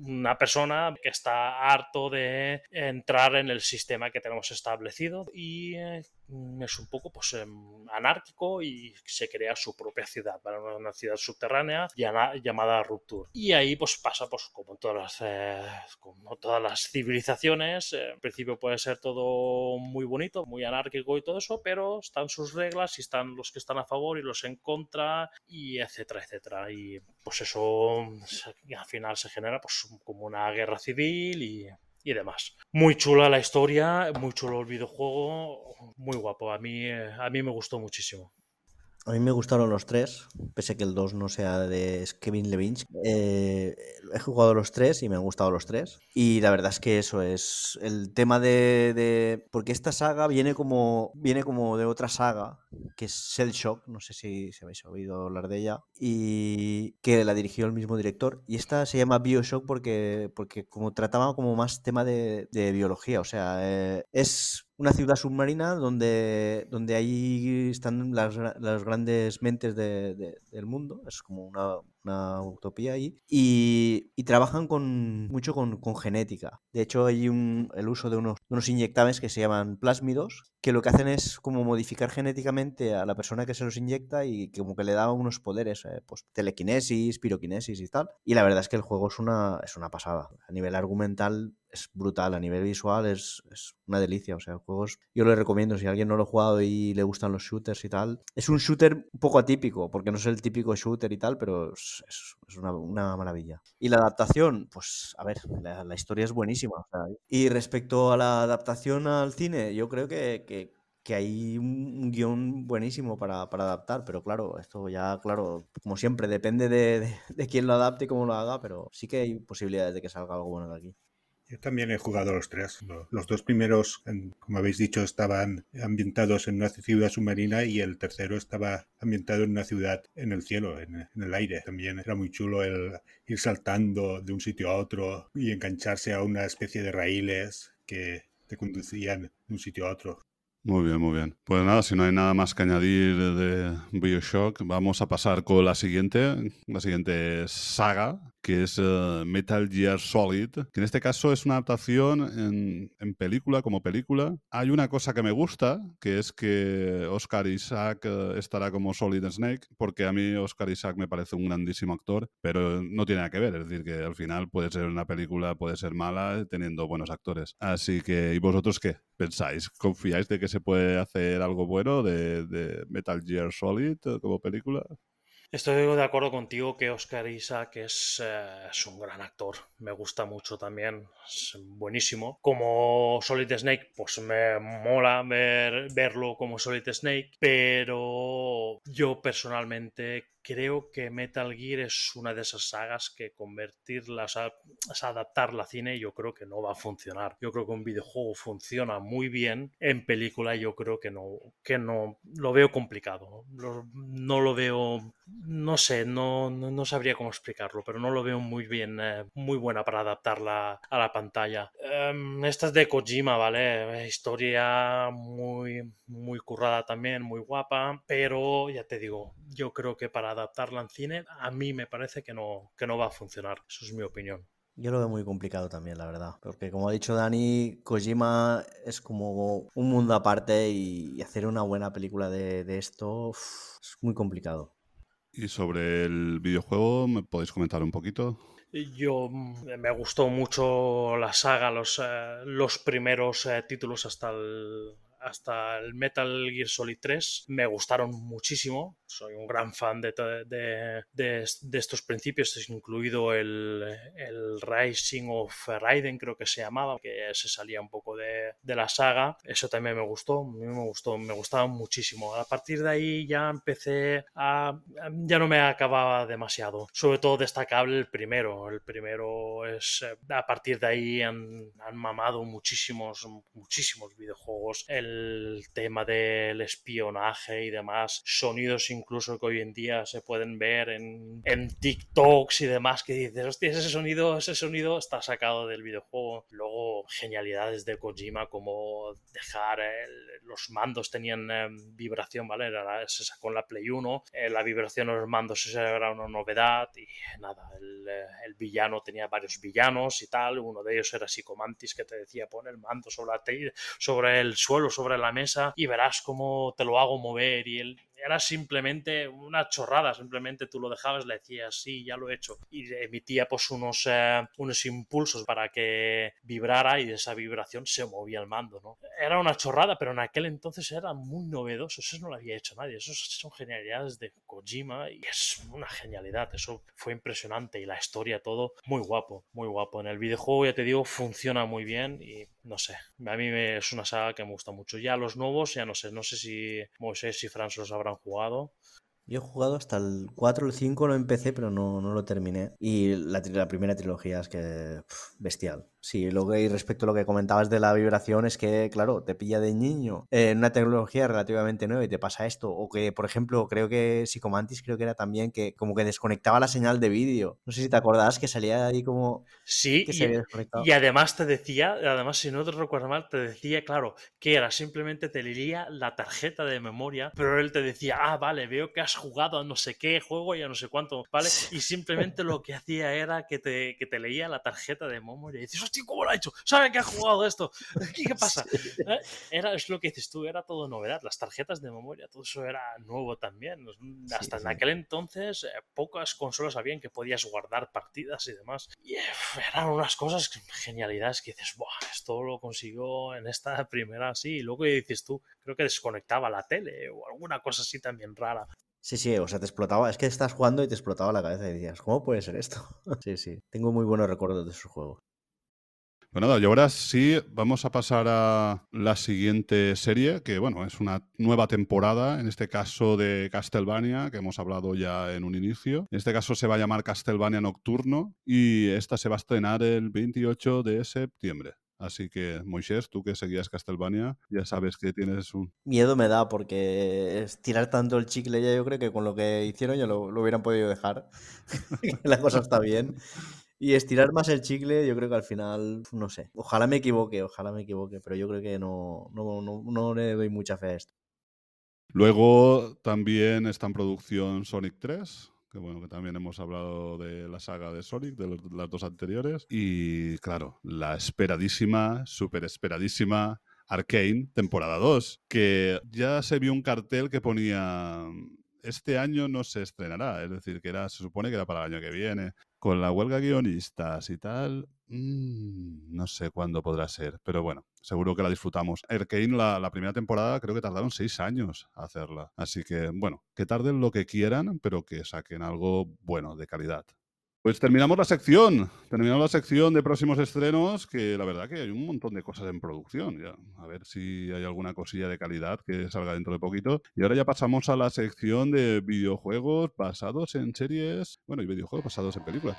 una persona que está harto de entrar en el sistema que tenemos establecido y eh, mm, es un poco, pues, em, anárquico y se crea su propia ciudad, ¿vale? una, ciudad subterránea llama- llamada Rupture. Y ahí, pues, pasa, pues, como en todas las, eh, como todas las civilizaciones, eh, en principio puede ser todo muy bonito, muy anárquico y todo eso, pero están sus reglas y están los que están a favor y los en contra y etcétera, etcétera. Y pues eso al final se genera pues como una guerra civil y, y demás. Muy chula la historia, muy chulo el videojuego, muy guapo. A mí, eh, a mí me gustó muchísimo. A mí me gustaron los tres, pese a que el 2 no sea de Kevin Levins. Eh, he jugado los tres y me han gustado los tres. Y la verdad es que eso es el tema de, de- porque esta saga viene como viene como de otra saga que es Cell Shock, no sé si, si habéis oído hablar de ella y que la dirigió el mismo director. Y esta se llama BioShock porque porque como trataba como más tema de, de biología, o sea, eh, es una ciudad submarina donde, donde ahí están las, las grandes mentes de- de- del mundo. Es como una, utopía ahí. Y, y trabajan con, mucho con, con genética. De hecho, hay un- el uso de unos, de unos inyectables que se llaman plásmidos, que lo que hacen es como modificar genéticamente a la persona que se los inyecta y como que le da unos poderes, eh, pues telequinesis, piroquinesis y tal. Y la verdad es que el juego es una, es una pasada. A nivel argumental es brutal, a nivel visual es, es una delicia. O sea, el juego es- yo lo recomiendo si alguien no lo ha jugado y le gustan los shooters y tal. Es un shooter un poco atípico, porque no es el típico shooter y tal, pero es, es- una, una maravilla. Y la adaptación, pues a ver, la, la historia es buenísima. o sea, y respecto a la adaptación al cine, yo creo que, que- hay un, guion buenísimo para, adaptar, pero claro, esto ya, claro, como siempre, depende de, quién lo adapte y cómo lo haga, pero sí que hay posibilidades de que salga algo bueno de aquí. Yo también he jugado los tres. Lo- Los dos primeros, como habéis dicho, estaban ambientados en una ciudad submarina y el tercero estaba ambientado en una ciudad en el cielo, en el aire. También era muy chulo el ir saltando de un sitio a otro y engancharse a una especie de raíles que te conducían de un sitio a otro. Muy bien, muy bien. Pues nada, si no hay nada más que añadir de Bioshock, vamos a pasar con la siguiente, la siguiente saga, que es eh, Metal Gear Solid, que en este caso es una adaptación en, en película, como película. Hay una cosa que me gusta, que es que Oscar Isaac eh, estará como Solid Snake, porque a mí Oscar Isaac me parece un grandísimo actor, pero no tiene nada que ver, es decir, que al final puede ser una película, puede ser mala, teniendo buenos actores. Así que, ¿y vosotros qué pensáis? ¿Confiáis de que se puede hacer algo bueno de, de Metal Gear Solid eh, como película? Estoy de acuerdo contigo que Oscar Isaac es, eh, es un gran actor. Me gusta mucho también. Es buenísimo. Como Solid Snake, pues me mola ver, verlo como Solid Snake. Pero yo personalmente creo que Metal Gear es una de esas sagas que convertirlas a, a adaptarla a cine yo creo que no va a funcionar. Yo creo que un videojuego funciona muy bien. En película yo creo que no, que no lo veo complicado. No lo veo, no sé, no, no, no sabría cómo explicarlo, pero no lo veo muy bien, eh, muy buena para adaptarla a la pantalla. Em, esta es de Kojima, ¿vale? Historia muy, muy currada también, muy guapa, pero ya te digo, yo creo que para adaptarla en cine, a mí me parece que no, que no va a funcionar. Eso es mi opinión. Yo lo veo muy complicado también, la verdad. Porque como ha dicho Dani, Kojima es como un mundo aparte y, hacer una buena película de, de esto uf, es muy complicado. Y sobre el videojuego, ¿me podéis comentar un poquito? Yo mm, me gustó mucho la saga, los, eh, los primeros eh, títulos hasta el, hasta el Metal Gear Solid 3. Me gustaron muchísimo. Soy un gran fan de, de, de- de estos principios, incluido el, Rising of Raiden, creo que se llamaba, que se salía un poco de, la saga. Eso también me gustó, me gustó, me gustaba muchísimo. A partir de ahí ya empecé a... ya no me acababa demasiado. Sobre todo destacable el primero. El primero es... eh, A partir de ahí han, han mamado muchísimos, muchísimos videojuegos. El tema del espionaje y demás. Sonidos incluso que hoy en día se pueden ver en, en TikToks y demás que dices, hostia, ese sonido, ese sonido está sacado del videojuego. Luego, genialidades de Kojima como dejar el- los mandos tenían eh, vibración, ¿vale? Era se sacó en la Play 1, eh, la vibración de los mandos era una novedad y nada, el, eh, el villano tenía varios villanos y tal, uno de ellos era Psicomantis que te decía pon el mando sobre, la sobre el suelo, sobre la mesa y verás cómo te lo hago mover y él era simplemente una chorrada, simplemente tú lo dejabas, le decías, sí, ya lo he hecho, y emitía pues unos, eh, unos impulsos para que vibrara y de esa vibración se movía el mando, ¿no? Era una chorrada, pero en aquel entonces era muy novedoso, eso no lo había hecho nadie, eso son genialidades de Kojima y es una genialidad, eso fue impresionante y la historia, todo, muy guapo, muy guapo. En el videojuego, ya te digo, funciona muy bien y no sé, a mí es una saga que me gusta mucho. Ya los nuevos, ya no sé, no sé si Moisés y Franz los habrán jugado. Yo he jugado hasta el 4 o el 5, lo empecé, pero no, no lo terminé. Y la, primera trilogía es que. bestial. Sí, lo que, y respecto a lo que comentabas de la vibración, es que, claro, te pilla de niño en una tecnología relativamente nueva y te pasa esto. O que, por ejemplo, creo que Psicomantis, creo que era también que como que desconectaba la señal de vídeo. No sé si te acordás que salía ahí como. Sí, que y, se había desconectado. y además te decía, además si no te recuerdo mal, te decía, claro, que era simplemente te leía la tarjeta de memoria, pero él te decía, ah, vale, veo que has jugado a no sé qué juego y a no sé cuánto, ¿vale? Y simplemente lo que hacía era que te, que te leía la tarjeta de memoria y dices, hostia, ¿cómo lo ha hecho? ¿Sabe que ha jugado esto? ¿Qué, qué pasa? ¿Eh? Era, es lo que dices tú, era todo novedad, las tarjetas de memoria, todo eso era nuevo también. Hasta en sí. aquel entonces, eh, pocas consolas habían que podías guardar partidas y demás. Y eh, eran unas cosas, genialidades que dices, Buah, esto lo consiguió en esta primera así. Y luego dices tú, creo que desconectaba la tele o alguna cosa así también rara. Sí, sí, o sea, te explotaba. Es que estás jugando y te explotaba la cabeza y decías, ¿cómo puede ser esto? sí, sí. Tengo muy buenos recuerdos de esos juegos. Pues nada, y ahora sí vamos a pasar a la siguiente serie, que bueno, es una nueva temporada, en este caso de Castlevania, que hemos hablado ya en un inicio. En este caso se va a llamar Castlevania Nocturno y esta se va a estrenar el 28 de septiembre. Así que, Moisés, tú que seguías Castlevania, ya sabes que tienes un... Miedo me da porque estirar tanto el chicle ya yo creo que con lo que hicieron ya lo, lo hubieran podido dejar. la cosa está bien. Y estirar más el chicle, yo creo que al final, no sé. Ojalá me equivoque, ojalá me equivoque, pero yo creo que no, no, no, no le doy mucha fe a esto. Luego también está en producción Sonic 3, que bueno, que también hemos hablado de la saga de Sonic, de las dos anteriores. Y claro, la esperadísima, súper esperadísima Arcane, temporada 2, que ya se vio un cartel que ponía este año no se estrenará, es decir, que era, se supone que era para el año que viene. Con la huelga guionistas y tal, mm, no sé cuándo podrá ser, pero bueno, seguro que la disfrutamos. Arcane, la, la primera temporada, creo que tardaron seis años a hacerla. Así que, bueno, que tarden lo que quieran, pero que saquen algo bueno, de calidad. Pues terminamos la sección. Terminamos la sección de próximos estrenos, que la verdad que hay un montón de cosas en producción. A ver si hay alguna cosilla de calidad que salga dentro de poquito. Y ahora ya pasamos a la sección de videojuegos basados en series, bueno, y videojuegos basados en películas.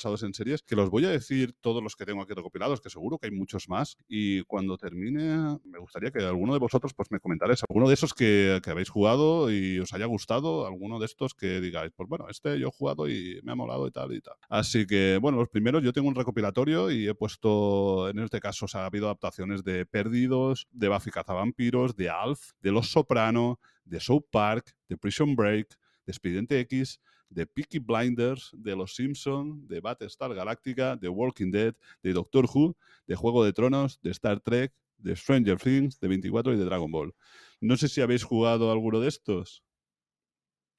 Basados en series, que los voy a decir todos los que tengo aquí recopilados, que seguro que hay muchos más. Y cuando termine, me gustaría que alguno de vosotros pues, me comentarais alguno de esos que, que habéis jugado y os haya gustado, alguno de estos que digáis, pues bueno, este yo he jugado y me ha molado y tal y tal. Así que, bueno, los primeros yo tengo un recopilatorio y he puesto, en este caso, o sea, ha habido adaptaciones de Perdidos, de Buffy Cazavampiros, de Alf, de Los Soprano, de South Park, de Prison Break, de Expediente X, de Peaky Blinders, de Los Simpson, de Battlestar Galactica, de Walking Dead, de Doctor Who, de Juego de Tronos, de Star Trek, de Stranger Things, de 24 y de Dragon Ball. No sé si habéis jugado alguno de estos.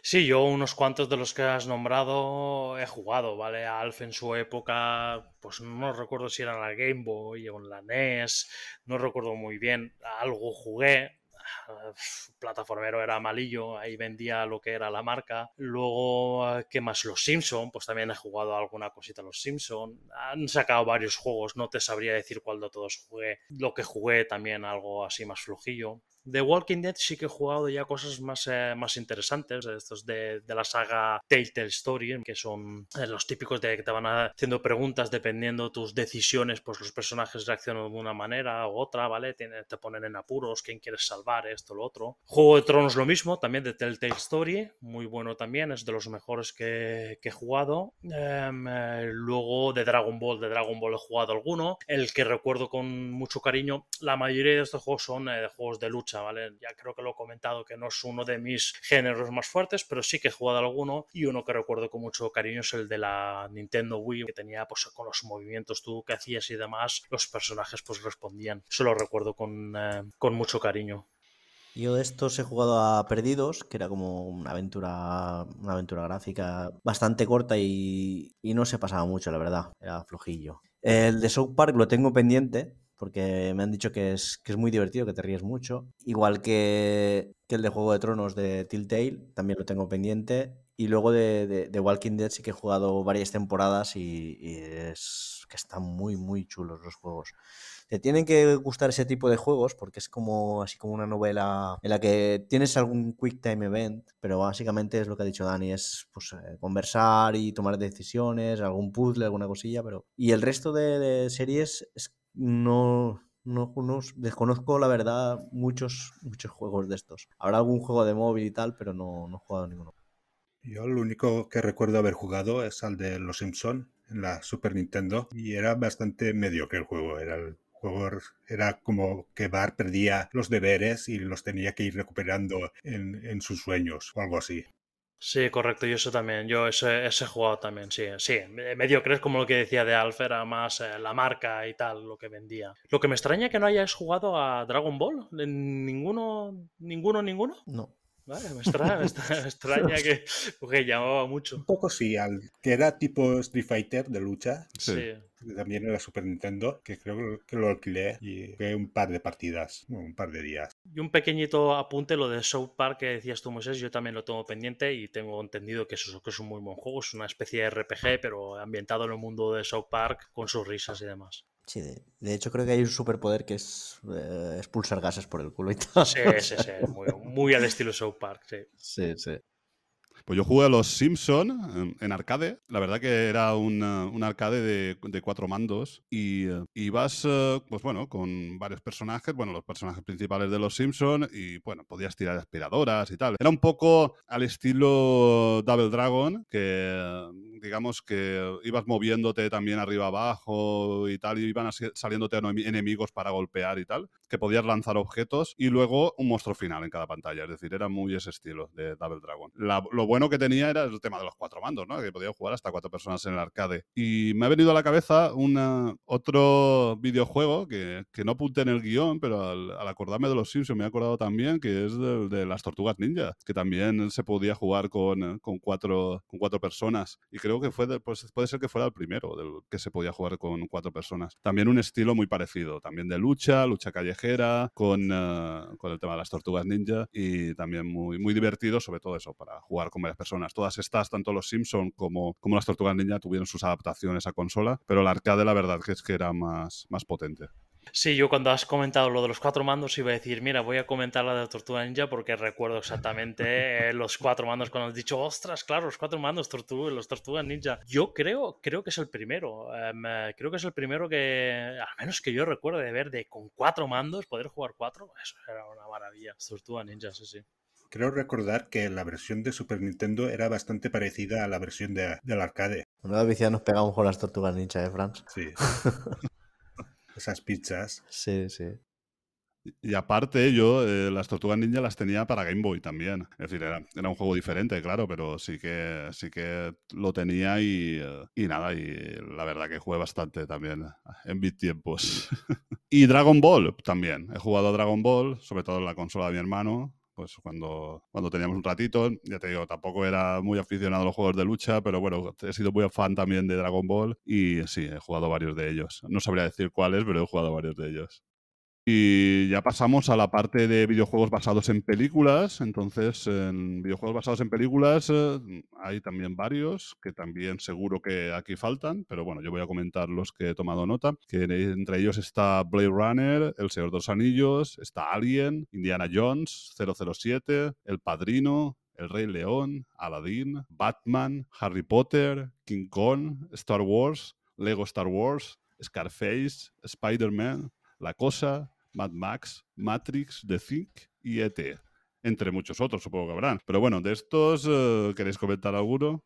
Sí, yo unos cuantos de los que has nombrado he jugado, ¿vale? Alf en su época, pues no recuerdo si era en la Game Boy o en la NES, no recuerdo muy bien, algo jugué, plataformero era malillo, ahí vendía lo que era la marca. Luego, eh, ¿qué más? Los Simpson, pues también he jugado alguna cosita los Simpson. Han sacado varios juegos, no te sabría decir cuál de todos jugué. Lo que jugué también algo así más flojillo. The Walking Dead sí que he jugado ya cosas más, eh, más interesantes, estos de, de, la saga Telltale Story, que son eh, los típicos de que te van haciendo preguntas dependiendo de tus decisiones, pues los personajes reaccionan de una manera u otra, ¿vale? Te, ponen en apuros, quién quieres salvar, esto, lo otro. Juego de Tronos lo mismo, también de Telltale Story, muy bueno también, es de los mejores que, he jugado. Um, eh, luego de Dragon Ball, de Dragon Ball he jugado alguno, el que recuerdo con mucho cariño, la mayoría de estos juegos son juegos de lucha Ya creo que lo he comentado que no es uno de mis géneros más fuertes, pero sí que he jugado alguno y uno que recuerdo con mucho cariño es el de la Nintendo Wii, que tenía pues con los movimientos tú que hacías y demás, los personajes pues respondían. Eso lo recuerdo con, eh, con mucho cariño. Yo de estos he jugado a Perdidos, que era como una aventura, una aventura gráfica bastante corta y, y no se pasaba mucho, la verdad. Era flojillo. El de South Park lo tengo pendiente, porque me han dicho que es, que es muy divertido, que te ríes mucho. Igual que, que el de Juego de Tronos de Telltale, también lo tengo pendiente. Y luego de, de, de, Walking Dead sí que he jugado varias temporadas y, y, es que están muy, muy chulos los juegos. Te tienen que gustar ese tipo de juegos porque es como así como una novela en la que tienes algún quick time event, pero básicamente es lo que ha dicho Dani, es pues eh, conversar y tomar decisiones, algún puzzle, alguna cosilla, pero... Y el resto de, de series es no, no, no, desconozco la verdad muchos, muchos juegos de estos. Habrá algún juego de móvil y tal, pero no, no he jugado ninguno. Yo lo único que recuerdo haber jugado es al de Los Simpson en la Super Nintendo y era bastante mediocre el juego. Era el juego era como que Bart perdía los deberes y los tenía que ir recuperando en, en sus sueños o algo así. Sí, correcto, yo eso también, yo ese, ese jugado también, sí, sí, medio crees como lo que decía de Alf, era más eh, la marca y tal, lo que vendía. Lo que me extraña que no hayas jugado a Dragon Ball, ¿ninguno, ninguno, ninguno? No. Vale, me extraña, me extraña, me extraña que porque llamaba mucho. Un poco sí, al, que era tipo Street Fighter de lucha. Sí. sí. También en la Super Nintendo, que creo que lo alquilé y fue un par de partidas, un par de días. Y un pequeñito apunte, lo de South Park que decías tú, Moisés, yo también lo tengo pendiente y tengo entendido que eso que es un muy buen juego, es una especie de RPG, pero ambientado en el mundo de South Park con sus risas y demás. Sí, de, de, hecho creo que hay un superpoder que es eh, expulsar gases por el culo y tal. Sí, sí, sí, muy, muy al estilo South Park, sí. Sí, sí. Pues yo jugué a los Simpson en, arcade. La verdad que era un, un arcade de, de, cuatro mandos y ibas, pues bueno, con varios personajes, bueno, los personajes principales de los Simpson y bueno, podías tirar aspiradoras y tal. Era un poco al estilo Double Dragon, que digamos que ibas moviéndote también arriba abajo y tal, y iban saliéndote enemigos para golpear y tal, que podías lanzar objetos y luego un monstruo final en cada pantalla. Es decir, era muy ese estilo de Double Dragon. Lo bueno que tenía era el tema de los cuatro mandos, ¿no? Que podía jugar hasta cuatro personas en el arcade. Y me ha venido a la cabeza una, otro videojuego que, que no apunté en el guion, pero al, acordarme de los Simpsons me he acordado también que es de, las Tortugas Ninja, que también se podía jugar con, con, cuatro, cuatro personas. Y creo que fue, pues puede ser que fuera el primero que se podía jugar con cuatro personas. También un estilo muy parecido, también de lucha, lucha callejera, con, uh, con el tema de las Tortugas Ninja y también muy, muy divertido, sobre todo eso, para jugar con varias personas. Todas estas, tanto los Simpson como, como las Tortugas Ninja, tuvieron sus adaptaciones a consola, pero el arcade la verdad que es que era más, más potente. Sí, yo cuando has comentado lo de los cuatro mandos iba a decir, mira, voy a comentar la de Tortuga Ninja porque recuerdo exactamente eh, los cuatro mandos cuando has dicho, ostras, claro, los cuatro mandos, Tortuga, los Tortugas Ninja. Yo creo, creo que es el primero. em, eh, creo que es el primero que, al menos que yo recuerdo de ver de con cuatro mandos, poder jugar cuatro. Eso era una maravilla. Tortuga Ninja, sí, sí. Creo recordar que la versión de Super Nintendo era bastante parecida a la versión de, del arcade. Una vez ya nos pegamos con las tortugas ninja, ¿eh, Franz? Sí. Esas pizzas. Sí, sí. Y aparte, yo eh, las Tortugas Ninja las tenía para Game Boy también. Es decir, era, era un juego diferente, claro, pero sí que, sí que lo tenía y, eh, y nada, y la verdad que jugué bastante también en mis tiempos. y Dragon Ball también. He jugado a Dragon Ball, sobre todo en la consola de mi hermano. Pues cuando, cuando teníamos un ratito, ya te digo, tampoco era muy aficionado a los juegos de lucha, pero bueno, he sido muy fan también de Dragon Ball y sí, he jugado varios de ellos. No sabría decir cuáles, pero he jugado varios de ellos. Y ya pasamos a la parte de videojuegos basados en películas. Entonces, en videojuegos basados en películas eh, hay también varios que también seguro que aquí faltan, pero bueno, yo voy a comentar los que he tomado nota, que entre ellos está Blade Runner, El Señor de los Anillos, está Alien, Indiana Jones, 007, El Padrino, El Rey León, Aladdin, Batman, Harry Potter, King Kong, Star Wars, Lego Star Wars, Scarface, Spider-Man, la Cosa, Mad Max, Matrix, The Think y ET. Entre muchos otros, supongo que habrán. Pero bueno, de estos, eh, ¿queréis comentar alguno?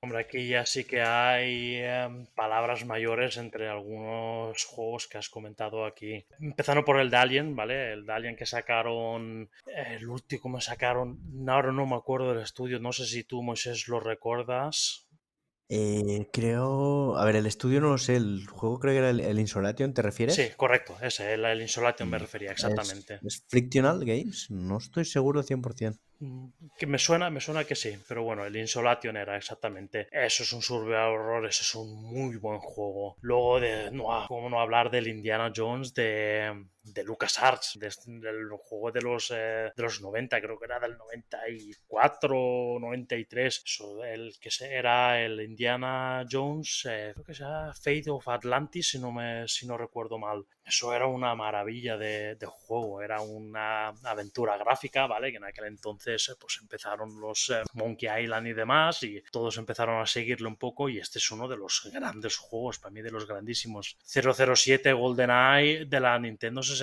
Hombre, aquí ya sí que hay em, palabras mayores entre algunos juegos que has comentado aquí. Empezando por el de Alien, ¿vale? El de Alien que sacaron, el último que sacaron, ahora no me acuerdo del estudio, no sé si tú, Moisés, lo recuerdas. Eh, creo. A ver, el estudio no lo sé. El juego creo que era el, el Insolation, ¿te refieres? Sí, correcto, ese, el, el Insolation me Mm, refería, ¿Es- exactamente. ¿Es, Frictional Games? No estoy seguro 100%. Mm, Que me suena, me suena que sí, pero bueno, el Insolation era exactamente. Eso es un survival horror, eso es un muy buen juego. Luego de, no, cómo no hablar del Indiana Jones de, de LucasArts, de- del juego de los, eh, de los 90, creo que era del 94, 93. Eso, el que era el Indiana Jones, eh, creo que sea Fate of Atlantis, si no, me, si no recuerdo mal. Eso era una maravilla de, de juego, era una aventura gráfica, ¿vale? Que en aquel entonces eh, pues empezaron los eh, Monkey Island y demás y todos empezaron a seguirlo un poco y este es uno de los grandes juegos, para mí de los grandísimos. 007 GoldenEye de la Nintendo 64,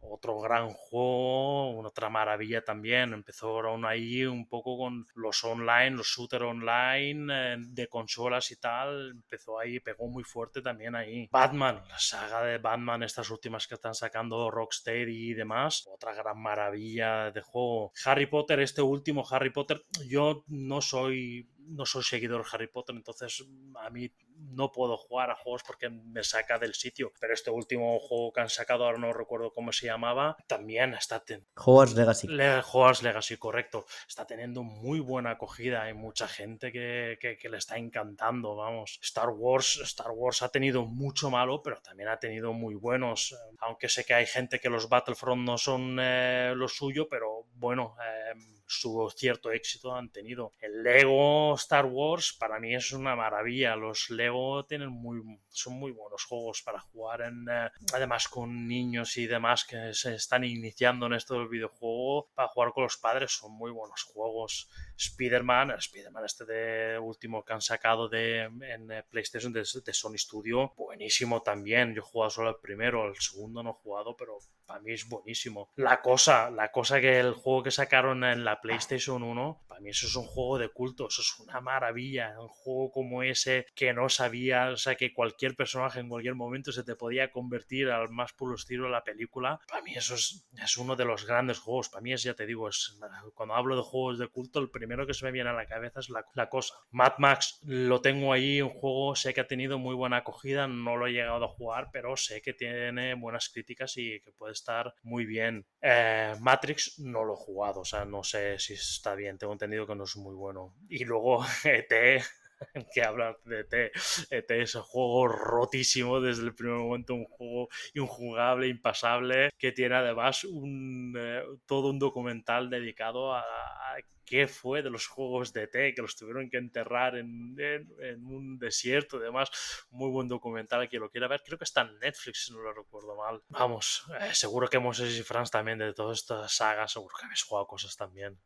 otro gran juego, otra maravilla también. Empezaron ahí un poco con los online, los shooter online eh, de consolas y tal, empezó ahí, pegó muy fuerte también ahí. Batman, la saga de Batman, estas últimas que están sacando Rocksteady y demás, otra gran maravilla de juego. Harry Potter, este último Harry Potter, yo no soy no soy seguidor de Harry Potter, entonces a mí no puedo jugar a juegos porque me saca del sitio. Pero este último juego que han sacado, ahora no recuerdo cómo se llamaba, también está ten- Hogwarts Legacy. Le Hogwarts Legacy, correcto. Está teniendo muy buena acogida. Hay mucha gente que, que- que le está encantando, vamos. Star Wars, Star Wars ha tenido mucho malo, pero también ha tenido muy buenos. Aunque sé que hay gente que los Battlefront no son eh, lo suyo, pero bueno, eh, su cierto éxito han tenido. El Lego Star Wars para mí es una maravilla. Los Lego tienen muy, son muy buenos juegos para jugar en, eh, además con niños y demás que se están iniciando en esto del videojuego. Para jugar con los padres son muy buenos juegos. Spider-Man, Spider-Man este de último que han sacado de, en eh, PlayStation de, de Sony Studio, buenísimo también. Yo he jugado solo el primero, el segundo no he jugado, pero para mí es buenísimo. La cosa, la cosa que el juego que sacaron en la PlayStation 1, para mí eso es un juego de culto, eso es una maravilla. Un juego como ese que no sabía, o sea, que cualquier personaje en cualquier momento se te podía convertir al más puro estilo de la película. Para mí eso es, es uno de los grandes juegos. Para mí es, ya te digo, es, cuando hablo de juegos de culto, el primero que se me viene a la cabeza es la, la cosa. Mad Max lo tengo ahí, un juego, sé que ha tenido muy buena acogida, no lo he llegado a jugar, pero sé que tiene buenas críticas y que puede estar muy bien. Eh, Matrix no lo he jugado, o sea, no sé si está bien, tengo entendido que no es muy bueno. Y luego ET, que habla de ET, ET es un juego rotísimo desde el primer momento, un juego injugable, impasable, que tiene además un, eh, todo un documental dedicado a, a qué fue de los juegos de T que los tuvieron que enterrar en, en- en un desierto y demás. Muy buen documental, que lo quiera ver. Creo que está en Netflix, si no lo recuerdo mal. Vamos, eh, seguro que Moses y Franz también de todas estas sagas, seguro que habéis jugado cosas también.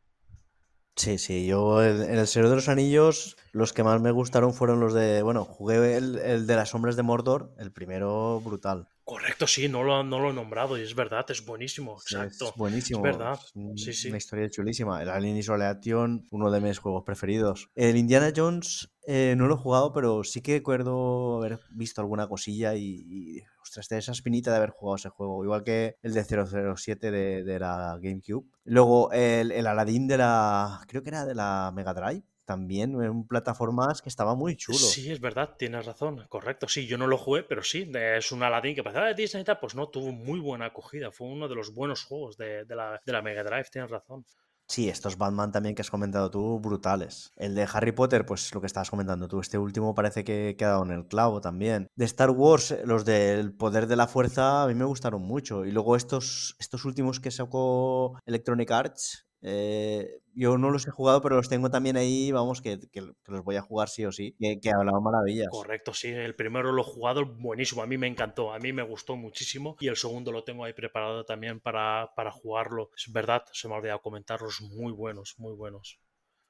Sí, sí, yo en el Señor de los Anillos los que más me gustaron fueron los de, bueno, jugué el, el de las sombras de Mordor, el primero brutal. Correcto, sí, no lo, no lo he nombrado y es verdad, es buenísimo, exacto. Es buenísimo. Es verdad, es un- sí, sí. Una historia chulísima. El Alien Isolation, uno de mis juegos preferidos. El Indiana Jones eh, no lo he jugado, pero sí que recuerdo haber visto alguna cosilla y, y, ostras, de esa espinita de haber jugado ese juego. Igual que el de 007 de, de la GameCube. Luego el, el Aladdin de la, creo que era de la Mega Drive. También en plataformas que estaba muy chulo. Sí, es verdad, tienes razón, correcto. Sí, yo no lo jugué, pero sí, es un Aladdin que parece de Disney y tal, pues no, tuvo muy buena acogida. Fue uno de los buenos juegos de, de la, de la Mega Drive, tienes razón. Sí, estos Batman también que has comentado tú, brutales. El de Harry Potter, pues lo que estabas comentando tú, este último parece que ha dado en el clavo también. De Star Wars, eh, los del Poder de la Fuerza, a mí me gustaron mucho. Y luego estos, estos últimos que sacó Electronic Arts, eh, yo no los he jugado, pero los tengo también ahí, vamos, que, los voy a jugar sí o sí, que, que hablaban maravillas. Correcto, sí, el primero lo he jugado buenísimo, a mí me encantó, a mí me gustó muchísimo y el segundo lo tengo ahí preparado también para, para jugarlo. Es verdad, se me ha olvidado comentarlos, muy buenos, muy buenos.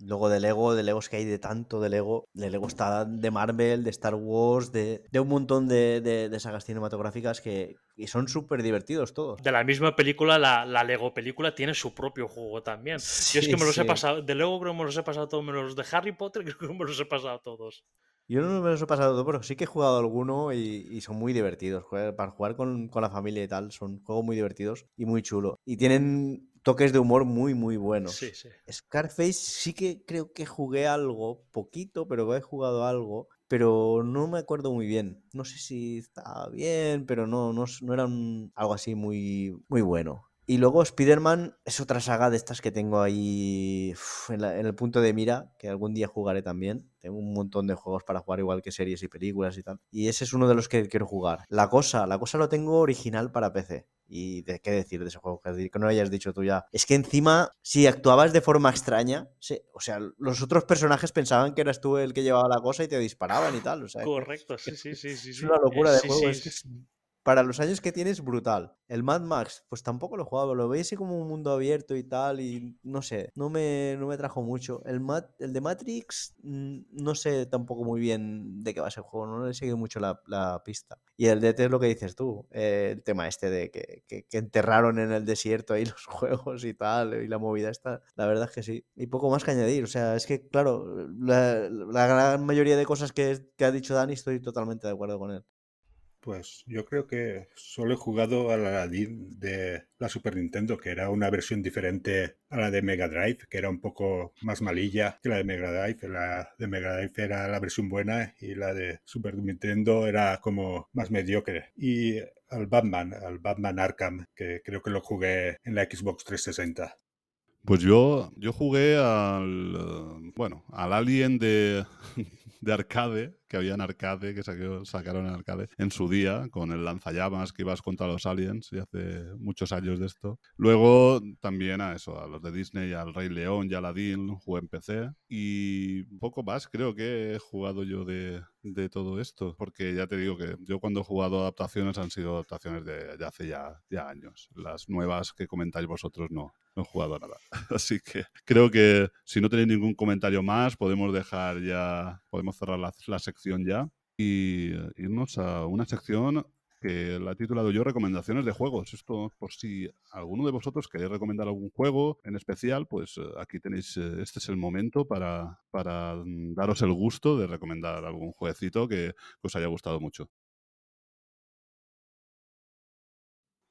Luego de Lego, de Lego es que hay de tanto de Lego. De Lego está de Marvel, de Star Wars, de, de un montón de, de- de sagas cinematográficas que y son súper divertidos todos. De la misma película, la, la Lego película tiene su propio juego también. Yo es que me los he pasado, de Lego creo que me los he pasado todos, menos los de Harry Potter creo que me los he pasado todos. Yo no me los he pasado todo, pero sí que he jugado alguno y, y son muy divertidos. Para jugar con, con la familia y tal, son juegos muy divertidos y muy chulos. Y tienen toques de humor muy, muy buenos. Sí, sí. Scarface sí que creo que jugué algo, poquito, pero he jugado algo, pero no me acuerdo muy bien. No sé si estaba bien, pero no, no, no era un- algo así muy, muy bueno. Y luego Spider-Man es otra saga de estas que tengo ahí uf, en, la- en el punto de mira, que algún día jugaré también. Tengo un montón de juegos para jugar, igual que series y películas y tal. Y ese es uno de los que quiero jugar. La cosa, la cosa lo tengo original para PC. Y de qué decir de ese juego que, no hayas dicho tú ya. Es que encima, si actuabas de forma extraña, o sea, los otros personajes pensaban que eras tú el que llevaba la cosa y te disparaban y tal. O sea, Correcto, sí, sí, sí, sí. es sí. una locura Eh, de juego. sí, es que es- para los años que tienes, brutal. El Mad Max, pues tampoco lo he jugado, lo veis así como un mundo abierto y tal, y no sé, no me, no me trajo mucho. El, Mat- el de Matrix, mm, no sé tampoco muy bien de qué va a ser el juego, no le he seguido mucho la, la pista. Y el DT es lo que dices tú, eh, el tema este de que, que- enterraron en el desierto ahí los juegos y tal, y la movida esta, la verdad es que sí. Y poco más que añadir, o sea, es que, claro, la, la gran mayoría de cosas que, que ha dicho Dani estoy totalmente de acuerdo con él. Pues yo creo que solo he jugado al Aladdin de la Super Nintendo, que era una versión diferente a la de Mega Drive, que era un poco más malilla que la de Mega Drive. La de Mega Drive era la versión buena y la de Super Nintendo era como más mediocre. Y al Batman, al Batman Arkham, que creo que lo jugué en la Xbox 360. Pues yo, yo jugué al, eh, bueno, al Alien de, de arcade, que había en arcade, que sacaron en arcade en su día, con el lanzallamas que ibas contra los aliens, y hace muchos años de esto. Luego también a eso, a los de Disney, al Rey León y Aladdin, jugué en PC. Y poco más creo que he jugado yo de, de todo esto, porque ya te digo que yo cuando he jugado adaptaciones han sido adaptaciones de, de hace ya, ya años. Las nuevas que comentáis vosotros no, no he jugado a nada. Así que creo que si no tenéis ningún comentario más, podemos dejar ya, podemos cerrar la, la sección ya y eh, irnos a una sección que la he titulado yo Recomendaciones de juegos. Esto, por si alguno de vosotros queréis recomendar algún juego en especial, pues eh, aquí tenéis, eh, este es el momento para, para mm, daros el gusto de recomendar algún jueguecito que, que os haya gustado mucho.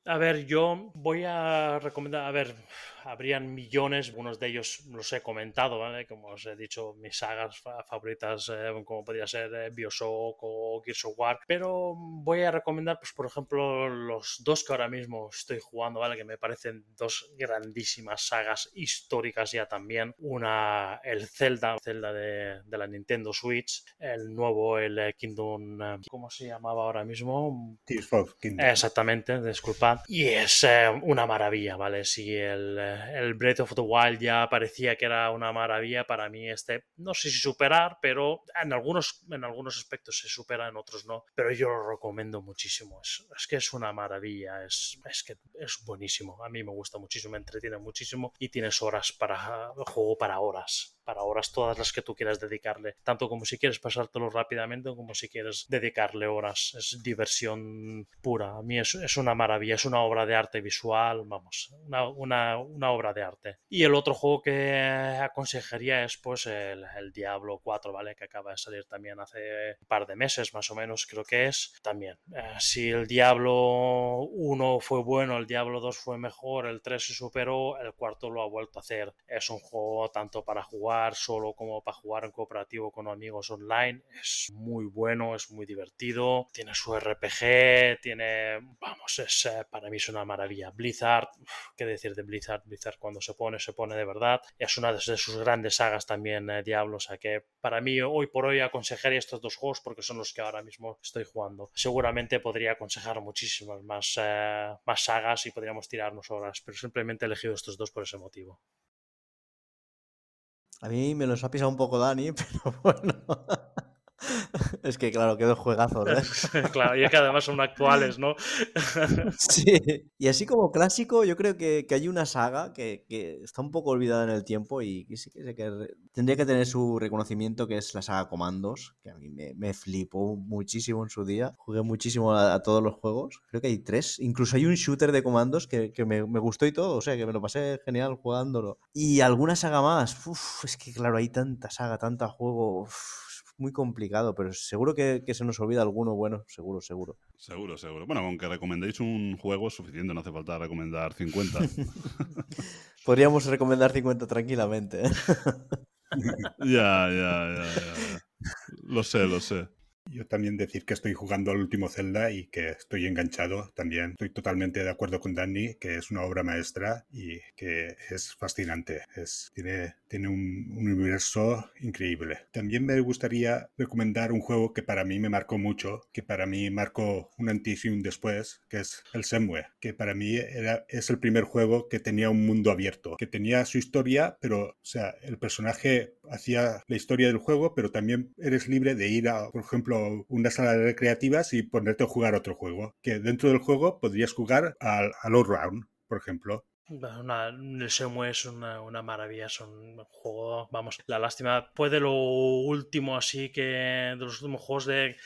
A ver, yo voy a recomendar, a ver, habrían millones, algunos de ellos los he comentado, ¿vale? Como os he dicho, mis sagas fa- favoritas, eh, como podría ser eh, Bioshock o Gears of War, pero voy a recomendar, pues, por ejemplo, los dos que ahora mismo estoy jugando, ¿vale? Que me parecen dos grandísimas sagas históricas ya también. Una, el Zelda, Zelda de, de la Nintendo Switch, el nuevo, el eh, Kingdom, eh, ¿cómo se llamaba ahora mismo? Tears of Kingdom. Exactamente, disculpad. Y es eh, una maravilla, ¿vale? Si el, eh, el Breath of the Wild ya parecía que era una maravilla. Para mí, este, no sé si superar, pero en algunos, en algunos aspectos se supera, en otros no. Pero yo lo recomiendo muchísimo. Es, es que es una maravilla, es, es que es buenísimo. A mí me gusta muchísimo, me entretiene muchísimo y tienes horas para juego para horas para horas todas las que tú quieras dedicarle, tanto como si quieres pasártelo rápidamente como si quieres dedicarle horas. Es diversión pura. A mí es, es una maravilla, es una obra de arte visual, vamos, una, una, una obra de arte. Y el otro juego que aconsejaría es pues el, el, Diablo 4, ¿vale? Que acaba de salir también hace un par de meses más o menos, creo que es. También, eh, si el Diablo 1 fue bueno, el Diablo 2 fue mejor, el 3 se superó, el cuarto lo ha vuelto a hacer. Es un juego tanto para jugar solo como para jugar en cooperativo con amigos online. Es muy bueno, es muy divertido, tiene su RPG, tiene, vamos, es, eh, para mí es una maravilla. Blizzard, qué decir de Blizzard, Blizzard cuando se pone, se pone de verdad. Es una de sus grandes sagas también, eh, Diablo, o sea que para mí hoy por hoy aconsejaría estos dos juegos porque son los que ahora mismo estoy jugando. Seguramente podría aconsejar muchísimas más, eh, más sagas y podríamos tirarnos horas, pero simplemente he elegido estos dos por ese motivo. A mí me los ha pisado un poco Dani, pero bueno. Es que, claro, quedó juegazos, ¿eh? claro, y es que además son actuales, ¿no? sí. Y así como clásico, yo creo que, que hay una saga que, que, está un poco olvidada en el tiempo y que sí que, que tendría que tener su reconocimiento, que es la saga Comandos, que a mí me, me flipó muchísimo en su día. Jugué muchísimo a, a, todos los juegos. Creo que hay tres. Incluso hay un shooter de Comandos que, que me, me, gustó y todo. O sea, que me lo pasé genial jugándolo. Y alguna saga más. Uf, es que, claro, hay tanta saga, tanta juego. Uf, muy complicado, pero seguro que, que, se nos olvida alguno bueno, seguro, seguro. Seguro, seguro. Bueno, aunque recomendéis un juego es suficiente, no hace falta recomendar 50. Podríamos recomendar 50 tranquilamente. ¿eh? ya, ya, ya, ya. Lo sé, lo sé. Yo también decir que estoy jugando al último Zelda y que estoy enganchado. También estoy totalmente de acuerdo con Danny, que es una obra maestra y que es fascinante. Es, tiene, tiene un, un, universo increíble. También me gustaría recomendar un juego que para mí me marcó mucho, que para mí marcó un antes un después, que es el Semue, que para mí era, es el primer juego que tenía un mundo abierto, que tenía su historia, pero, o sea, el personaje hacía la historia del juego, pero también eres libre de ir a, por ejemplo, una sala de recreativas y ponerte a jugar otro juego. Que dentro del juego podrías jugar al, al All Round, por ejemplo. El Semue es una, una, maravilla, es un juego, vamos, la lástima fue de lo último así que, de los últimos juegos de,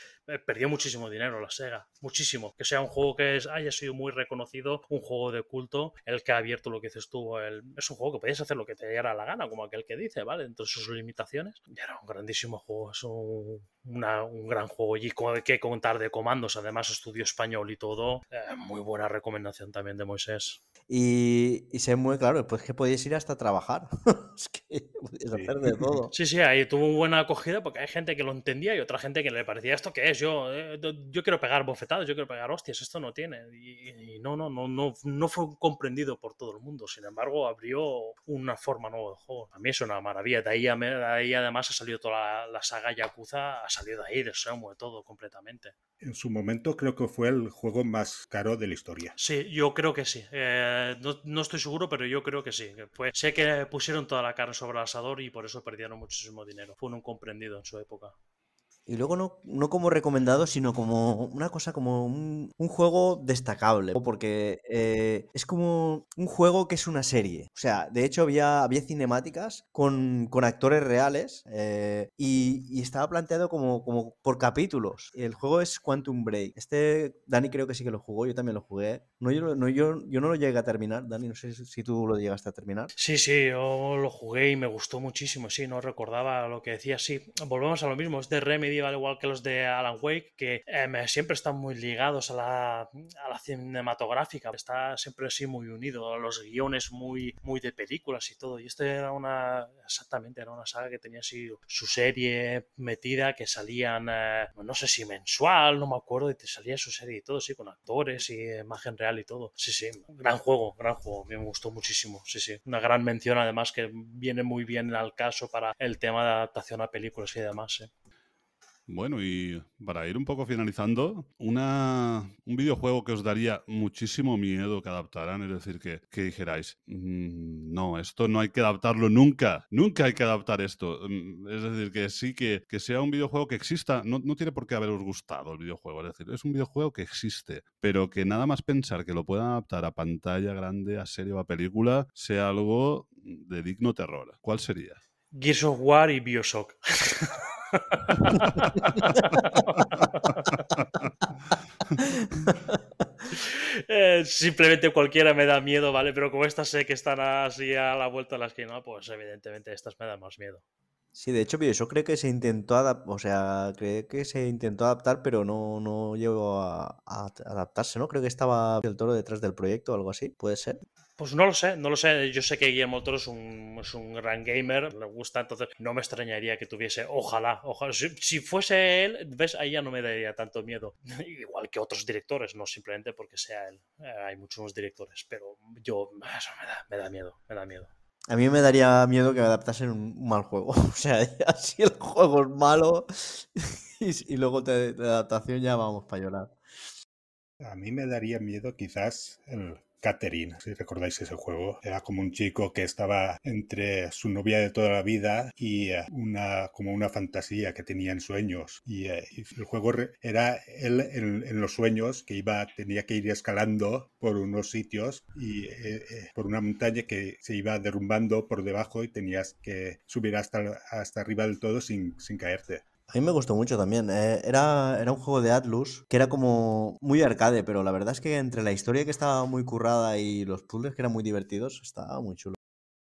perdió muchísimo dinero la Sega, muchísimo. Que sea un juego que es, haya sido muy reconocido, un juego de culto, el que ha abierto lo que dices tú, el, es un juego que podías hacer lo que te diera la gana, como aquel que dice, ¿vale? Entre sus limitaciones. Y era un grandísimo juego, es un, una, un gran juego y que contar de comandos, además estudio español y todo. Eh, muy buena recomendación también de Moisés. Y, y se muy claro, pues que podías ir hasta trabajar. es que podías hacer de todo. Sí, sí, ahí tuvo buena acogida porque hay gente que lo entendía y otra gente que le parecía esto que es. Yo, eh, yo quiero pegar bofetadas, yo quiero pegar hostias, esto no tiene. Y, y, no, no, no, no, no fue comprendido por todo el mundo. Sin embargo, abrió una forma nueva de juego. A mí es una maravilla. De ahí, de ahí además ha salido toda la, la saga Yakuza, ha salido de ahí, de Sumo, de todo completamente. En su momento creo que fue el juego más caro de la historia. Sí, yo creo que sí. Eh, no, no, estoy seguro, pero yo creo que sí. Sé que pusieron toda la carne sobre el asador y por eso perdieron muchísimo dinero. Fue un comprendido en su época. Y luego no, no como recomendado, sino como una cosa, como un, juego destacable. Porque eh, es como un juego que es una serie. O sea, de hecho había, había cinemáticas con, con actores reales eh, y, y, estaba planteado como, como por capítulos. El juego es Quantum Break. Este, Dani creo que sí que lo jugó, yo también lo jugué. No, yo, no, yo, yo no lo llegué a terminar, Dani, no sé si tú lo llegaste a terminar. Sí, sí, yo lo jugué y me gustó muchísimo, sí, no recordaba lo que decía, sí. Volvemos a lo mismo, es de Remedy al igual que los de Alan Wake, que eh, siempre están muy ligados a la, a cinematográfica, está siempre así muy unido, a los guiones muy, muy de películas y todo. Y esto era una, exactamente, era una saga que tenía su serie metida, que salían, eh, no sé si mensual, no me acuerdo, y te salía su serie y todo, sí, con actores y imagen real y todo. Sí, sí, gran juego, gran juego, me gustó muchísimo, sí, sí. Una gran mención además que viene muy bien al caso para el tema de adaptación a películas y demás. Bueno, y para ir un poco finalizando, una, un videojuego que os daría muchísimo miedo que adaptaran, es decir, que, dijerais, "Mm, no, esto no hay que adaptarlo nunca, nunca hay que adaptar esto. Mm, Es decir, que sí, que, que sea un videojuego que exista, no, no tiene por qué haberos gustado el videojuego, es decir, es un videojuego que existe, pero que nada más pensar que lo puedan adaptar a pantalla grande, a serie o a película, sea algo de digno terror. ¿Cuál sería? Gears of War y Bioshock. Eh, simplemente cualquiera me da miedo, ¿vale? Pero como estas sé que están así a la vuelta de la esquina, pues evidentemente estas me dan más miedo. Sí, de hecho, Bioshock creo que se intentó adaptar, o sea, creo que se intentó adaptar, pero no, no llegó a, adaptarse, ¿no? Creo que estaba el toro detrás del proyecto o algo así, ¿puede ser? Pues no lo sé, no lo sé. Yo sé que Guillermo Toro es un, es un gran gamer, le gusta, entonces no me extrañaría que tuviese, ojalá, ojalá. Si, si fuese él, ves, ahí ya no me daría tanto miedo. Igual que otros directores, no simplemente porque sea él. Eh, hay muchos directores, pero yo, eso me da, me da miedo, me da miedo. A mí me daría miedo que me adaptasen un mal juego. O sea, si el juego es malo y, luego te, adaptación ya vamos para llorar. A mí me daría miedo quizás el Catherine, si recordáis ese juego. Era como un chico que estaba entre su novia de toda la vida y eh, una como una fantasía que tenía en sueños. Y, eh, el juego era él en, los sueños que iba tenía que ir escalando por unos sitios y eh, por una montaña que se iba derrumbando por debajo y tenías que subir hasta, hasta arriba del todo sin, sin caerte. A mí me gustó mucho también. eh, era, era un juego de Atlus que era como muy arcade, pero la verdad es que entre la historia que estaba muy currada y los puzzles que eran muy divertidos, estaba muy chulo.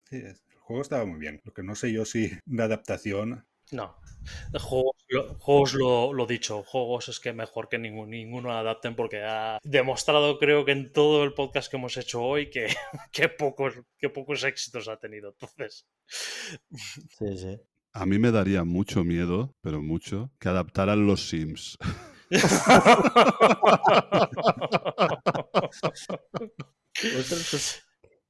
Sí, el juego estaba muy bien. Lo que no sé yo si una adaptación No. Juegos, lo, juegos lo, lo dicho, juegos es que mejor que ningún, ninguno adapten porque ha demostrado creo que en todo el podcast que hemos hecho hoy que, que, pocos, que pocos éxitos ha tenido. Entonces, Sí, sí. A mí me daría mucho miedo, pero mucho, que adaptaran los Sims.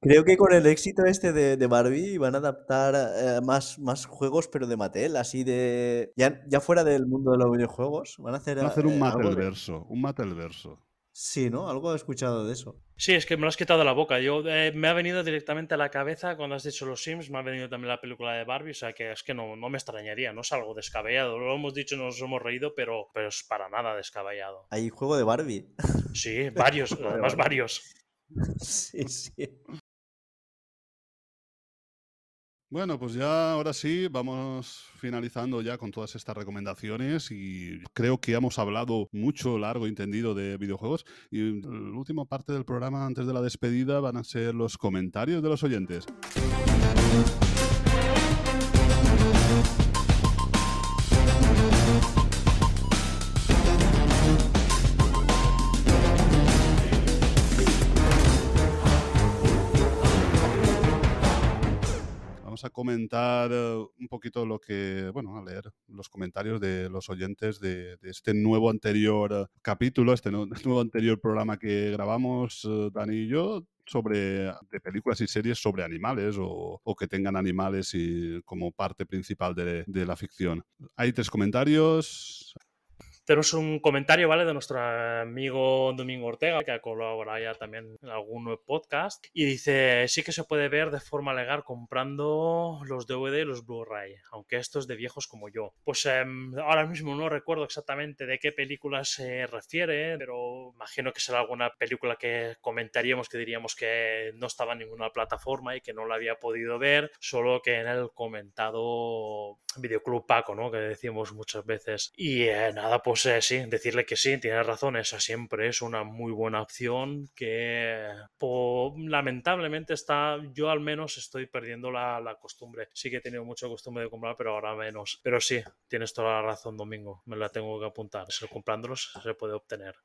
Creo que con el éxito este de, de Barbie van a adaptar eh, más, más juegos, pero de Mattel, así de. Ya, ya fuera del mundo de los videojuegos. Van a hacer, Van a hacer eh, un de- Mattelverso, un Mattelverso. Sí, ¿no? Algo he escuchado de eso. Sí, es que me lo has quitado de la boca. Yo eh, me ha venido directamente a la cabeza cuando has dicho los Sims, me ha venido también la película de Barbie, o sea que es que no, no me extrañaría, no es algo descabellado. Lo hemos dicho, nos hemos reído, pero, pero es para nada descabellado. Hay juego de Barbie. Sí, varios, además varios. sí, sí. Bueno, pues ya ahora sí, vamos finalizando ya con todas estas recomendaciones y creo que hemos hablado mucho, largo y entendido de videojuegos y la última parte del programa antes de la despedida van a ser los comentarios de los oyentes. A comentar eh, un poquito lo que, bueno, a leer los comentarios de los oyentes de, este nuevo anterior capítulo, este nu- nuevo anterior programa que grabamos eh, Dani y yo sobre de películas y series sobre animales o, o que tengan animales y, como parte principal de la ficción. Hay tres comentarios. Tenemos un comentario, ¿vale? De nuestro amigo Domingo Ortega, que ha colaborado ya también en algún podcast. Y dice, sí que se puede ver de forma legal comprando los DVD y los Blu-ray, aunque esto es de viejos como yo. Pues em, ahora mismo no recuerdo exactamente de qué película se refiere, pero imagino que será alguna película que comentaríamos que diríamos que no estaba en ninguna plataforma y que no la había podido ver, solo que en el comentado Videoclub Paco, ¿no? Que decimos muchas veces. Y eh, nada, pues eh, sí, decirle que sí, tiene razón, esa siempre es una muy buena opción que lamentablemente está, yo al menos estoy perdiendo la, costumbre. Sí que he tenido mucha costumbre de comprar, pero ahora menos. Pero sí, tienes toda la razón, Domingo, me la tengo que apuntar. Comprándolos se puede obtener.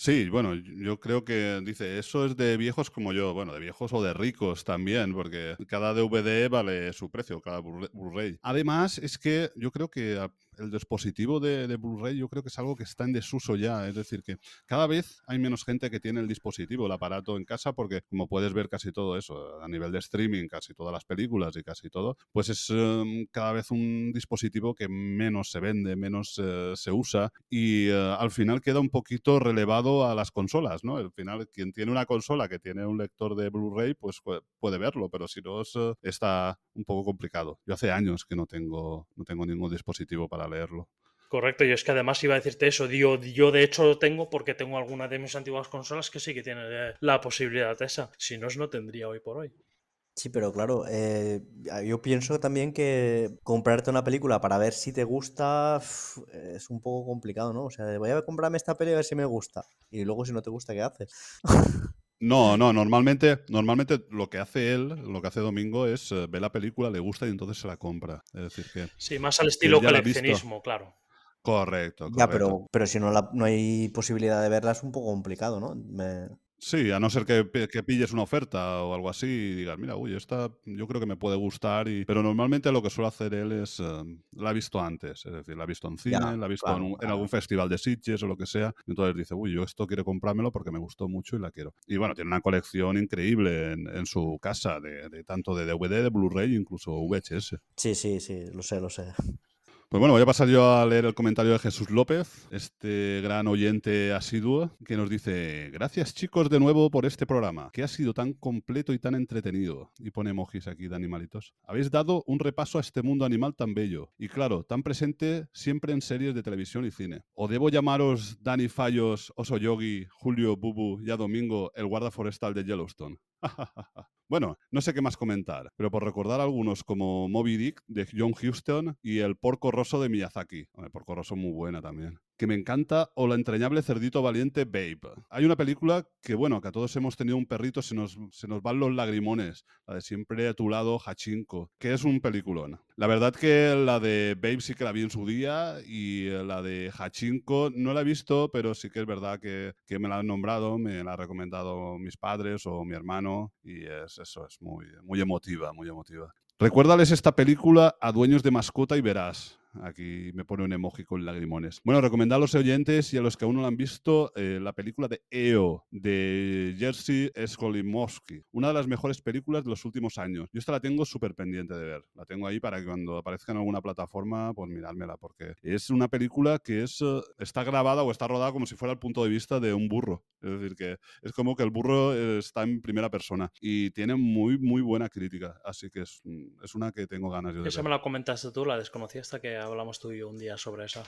Sí, bueno, yo creo que dice, eso es de viejos como yo, bueno, de viejos o de ricos también, porque cada DVD vale su precio, cada Blu- Blu-ray. Además, es que yo creo que el dispositivo de, de Blu-ray yo creo que es algo que está en desuso ya. Es decir, que cada vez hay menos gente que tiene el dispositivo, el aparato en casa, porque como puedes ver casi todo eso, a nivel de streaming, casi todas las películas y casi todo, pues es em, cada vez un dispositivo que menos se vende, menos eh, se usa y eh, al final queda un poquito relevado a las consolas, ¿no? Al final, quien tiene una consola que tiene un lector de Blu-ray, pues pu- puede verlo, pero si no, es, eh, está un poco complicado. Yo hace años que no tengo, no tengo ningún dispositivo para leerlo. Correcto, y es que además iba a decirte eso. Yo, yo de hecho lo tengo porque tengo alguna de mis antiguas consolas que sí que tiene eh, la posibilidad esa. Si no, no tendría hoy por hoy. Sí, pero claro, eh, yo pienso también que comprarte una película para ver si te gusta es un poco complicado, ¿no? O sea, voy a comprarme esta peli a ver si me gusta. Y luego si no te gusta, ¿qué haces? No, no, normalmente, normalmente lo que hace él, lo que hace Domingo es eh, ve la película, le gusta y entonces se la compra. Es decir, que Sí, más al estilo ya coleccionismo, claro. correcto, Ya, correcto. pero, pero si no, la- no hay posibilidad de verla es un poco complicado, ¿no? Me- Sí, a no ser que, que pilles una oferta o algo así y digas, mira, uy, esta yo creo que me puede gustar. Y... Pero normalmente lo que suele hacer él es, eh, la ha visto antes, es decir, la ha visto en cine, Ya, la ha visto claro, en, un- en claro. algún festival de Sitges o lo que sea. entonces dice, uy, yo esto quiero comprármelo porque me gustó mucho y la quiero. Y bueno, tiene una colección increíble en, en su casa, de, de tanto de DVD, de Blu-ray, incluso VHS. Sí, sí, sí, lo sé, lo sé. Pues bueno, voy a pasar yo a leer el comentario de Jesús López, este gran oyente asiduo, que nos dice, gracias chicos de nuevo por este programa, que ha sido tan completo y tan entretenido. Y pone emojis aquí de animalitos. Habéis dado un repaso a este mundo animal tan bello y claro, tan presente siempre en series de televisión y cine. ¿O debo llamaros Dani Fallos, Oso Yogi, Julio Bubu y a Domingo, el guarda forestal de Yellowstone? Bueno, no sé qué más comentar, pero por recordar algunos como Moby Dick de John Huston y El Porco Rosso de Miyazaki. El Porco Rosso muy buena también. Que me encanta o La entrañable cerdito valiente Babe. Hay una película que, bueno, que a todos hemos tenido un perrito, se nos, se nos van los lagrimones. La de Siempre a tu lado, Hachinko, que es un peliculón. La verdad que la de Babe sí que la vi en su día y eh, la de Hachinko no la he visto, pero sí que es verdad que, que me la han nombrado, me la han recomendado mis padres o mi hermano y es eso, es muy, muy emotiva, muy emotiva. Recuérdales esta película a dueños de mascota y verás. Aquí me pone un emoji con lagrimones. Bueno, recomendad a los oyentes y a los que aún no la han visto eh, la película de EO de Jerzy Skolimowski. Una de las mejores películas de los últimos años. Yo esta la tengo súper pendiente de ver. La tengo ahí para que cuando aparezca en alguna plataforma, pues mirármela, porque es una película que es, eh, está grabada o está rodada como si fuera el punto de vista de un burro. Es decir, que es como que el burro eh, está en primera persona y tiene muy, muy buena crítica. Así que es, mm, es una que tengo ganas yo de Esa ver. me la comentaste tú, la desconocí hasta que hablamos tú y yo un día sobre esa.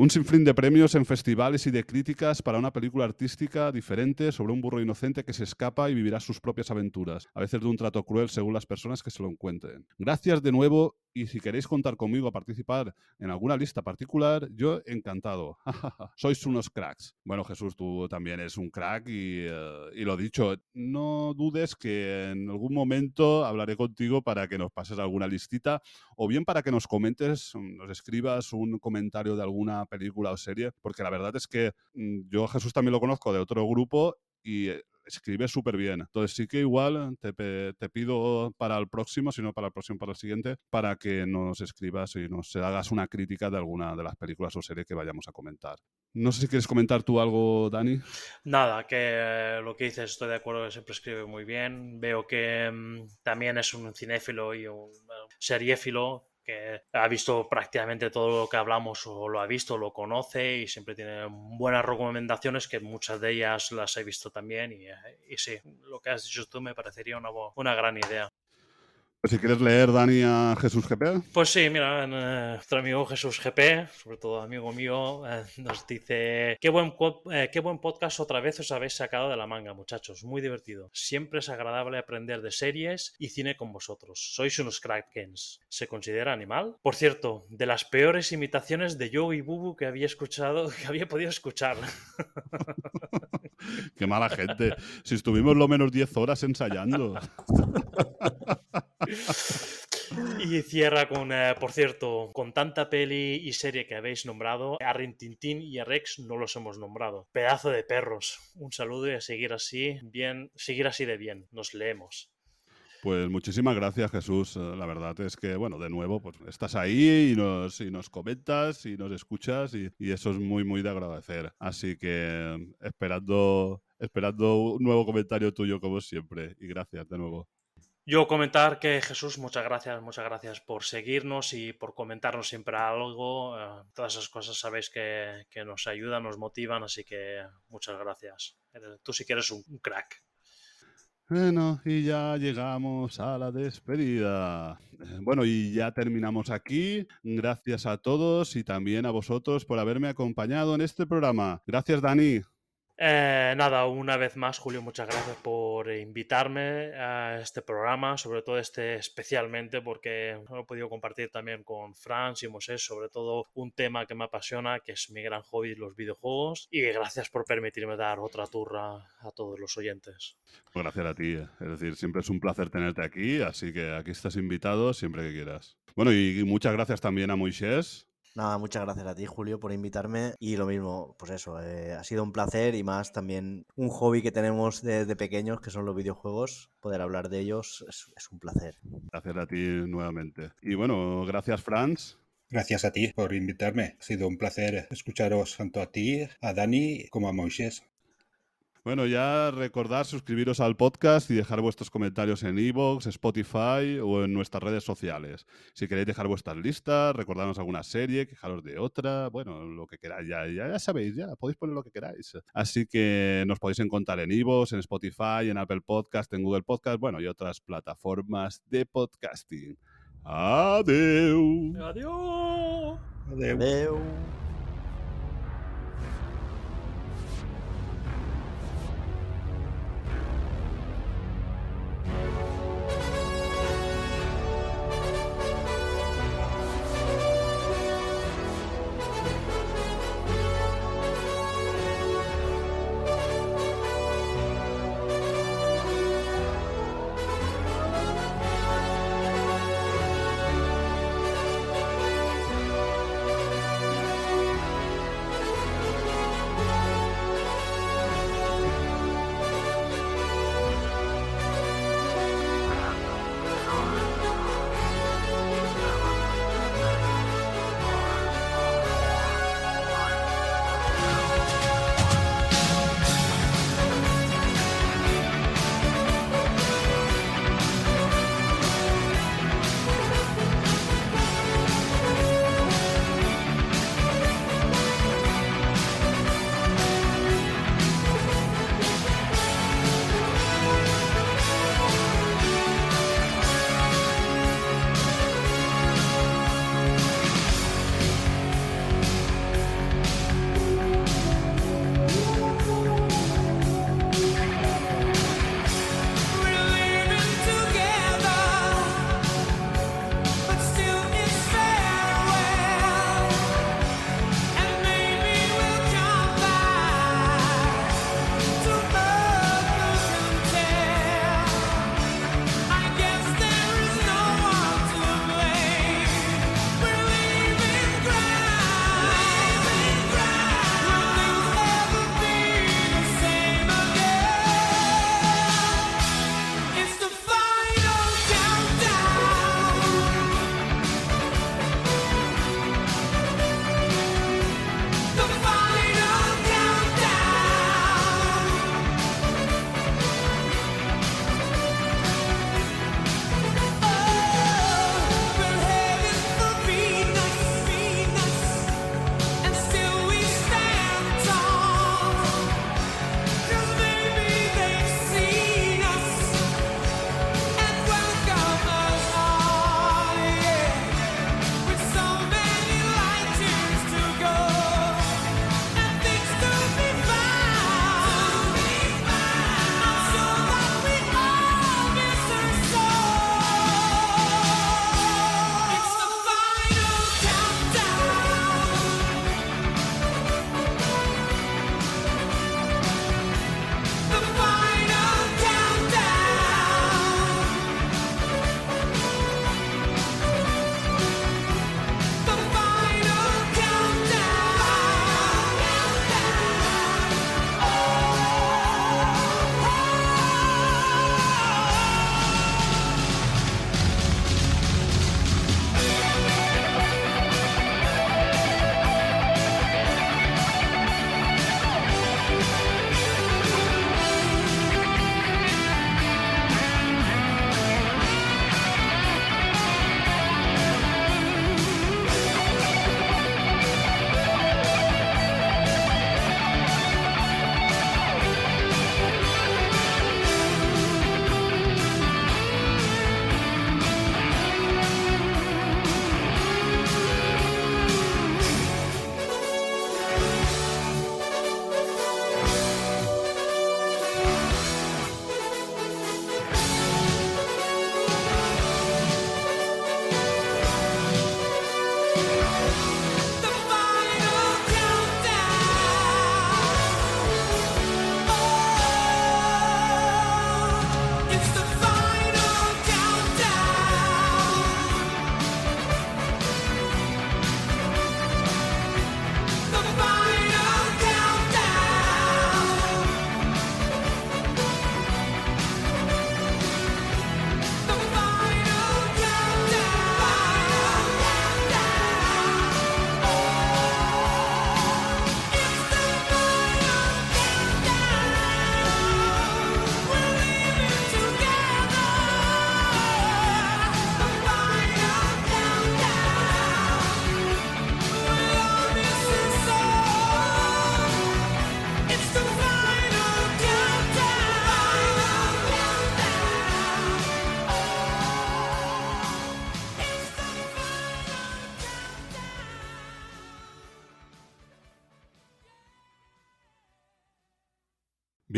Un sinfín de premios en festivales y de críticas para una película artística diferente sobre un burro inocente que se escapa y vivirá sus propias aventuras, a veces de un trato cruel según las personas que se lo encuentren. Gracias de nuevo y si queréis contar conmigo a participar en alguna lista particular, yo encantado. Sois unos cracks. Bueno, Jesús, tú también eres un crack y, eh, y lo dicho, no dudes que en algún momento hablaré contigo para que nos pases alguna listita o bien para que nos comentes, nos escribas un comentario de alguna película o serie, porque la verdad es que mm, yo Jesús también lo conozco de otro grupo y eh, escribe súper bien. Entonces sí que igual te, pido para el próximo, si no para el próximo, para el siguiente, para que nos escribas y nos hagas una crítica de alguna de las películas o series que vayamos a comentar. No sé si quieres comentar tú algo, Dani. Nada, que lo que dices estoy de acuerdo que siempre escribe muy bien. Veo que mm, también es un cinéfilo y un eh, seriéfilo que ha visto prácticamente todo lo que hablamos o lo ha visto, lo conoce y siempre tiene buenas recomendaciones que muchas de ellas las he visto también y, eh, y sí, lo que has dicho tú me parecería una, una gran idea. Si quieres leer, Dani, a Jesús GP. Pues sí, mira, eh, nuestro amigo Jesús GP, sobre todo amigo mío, eh, nos dice: qué buen, eh, qué buen podcast otra vez os habéis sacado de la manga, muchachos. Muy divertido. Siempre es agradable aprender de series y cine con vosotros. Sois unos krakens. ¿Se considera animal? Por cierto, de las peores imitaciones de Yogi Bubu que había escuchado, que había podido escuchar. Qué mala gente. Si estuvimos lo menos 10 horas ensayando. Y cierra con, eh, por cierto, con tanta peli y serie que habéis nombrado, a Rintintín y a Rex no los hemos nombrado. Pedazo de perros. Un saludo y a seguir así, bien, seguir así de bien. Nos leemos. Pues muchísimas gracias, Jesús. Eh, La verdad es que, bueno, de nuevo, pues estás ahí y nos, y nos comentas y nos escuchas y, y eso es muy, muy de agradecer. Así que eh, esperando, esperando un nuevo comentario tuyo como siempre. Y gracias de nuevo. Yo comentar que Jesús, muchas gracias, muchas gracias por seguirnos y por comentarnos siempre algo. Eh, todas esas cosas sabéis que, que nos ayudan, nos motivan, así que muchas gracias. Eres- Tú sí que eres un, un crack. Bueno, y ya llegamos a la despedida. Eh, Bueno, y ya terminamos aquí. Gracias a todos y también a vosotros por haberme acompañado en este programa. Gracias, Dani. Eh, nada, una vez más, Julio, muchas gracias por invitarme a este programa, sobre todo este especialmente porque he podido compartir también con Franz y Mosés, sobre todo un tema que me apasiona, que es mi gran hobby, los videojuegos. Y gracias por permitirme dar otra turra a todos los oyentes. Gracias a ti. eh. Es decir, siempre es un placer tenerte aquí, así que aquí estás invitado siempre que quieras. Bueno, y muchas gracias también a Moisés. Nada, muchas gracias a ti, Julio, por invitarme. Y lo mismo, pues eso, eh, ha sido un placer y más también un hobby que tenemos desde pequeños, que son los videojuegos. Poder hablar de ellos es, es un placer. Gracias a ti nuevamente. Y bueno, gracias, Franz. Gracias a ti por invitarme. Ha sido un placer escucharos tanto a ti, a Dani, como a Moisés. Bueno, ya recordad suscribiros al podcast y dejar vuestros comentarios en iVoox, Spotify o en nuestras redes sociales. Si queréis dejar vuestras listas, recordarnos alguna serie, quejaros de otra, bueno, lo que queráis, ya, ya, ya sabéis, ya podéis poner lo que queráis. Así que nos podéis encontrar en iVoox, en Spotify, en Apple Podcast, en Google Podcast, bueno, y otras plataformas de podcasting. Adiós. Adiós. Adeu. Adeu.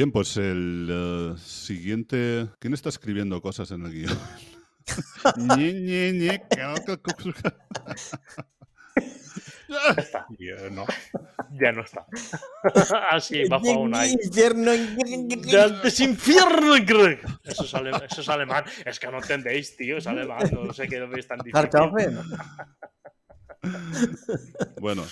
Bien, pues el eh, siguiente. ¿Quién está escribiendo cosas en el guion? Ya está. No. Ya no está. Así, bajo aún ahí. Infierno. Dantes Infierno. Greg. Eso es, ale- eso es alemán. Es que no entendéis, tío. Es alemán. No sé qué es tan difícil. Bueno,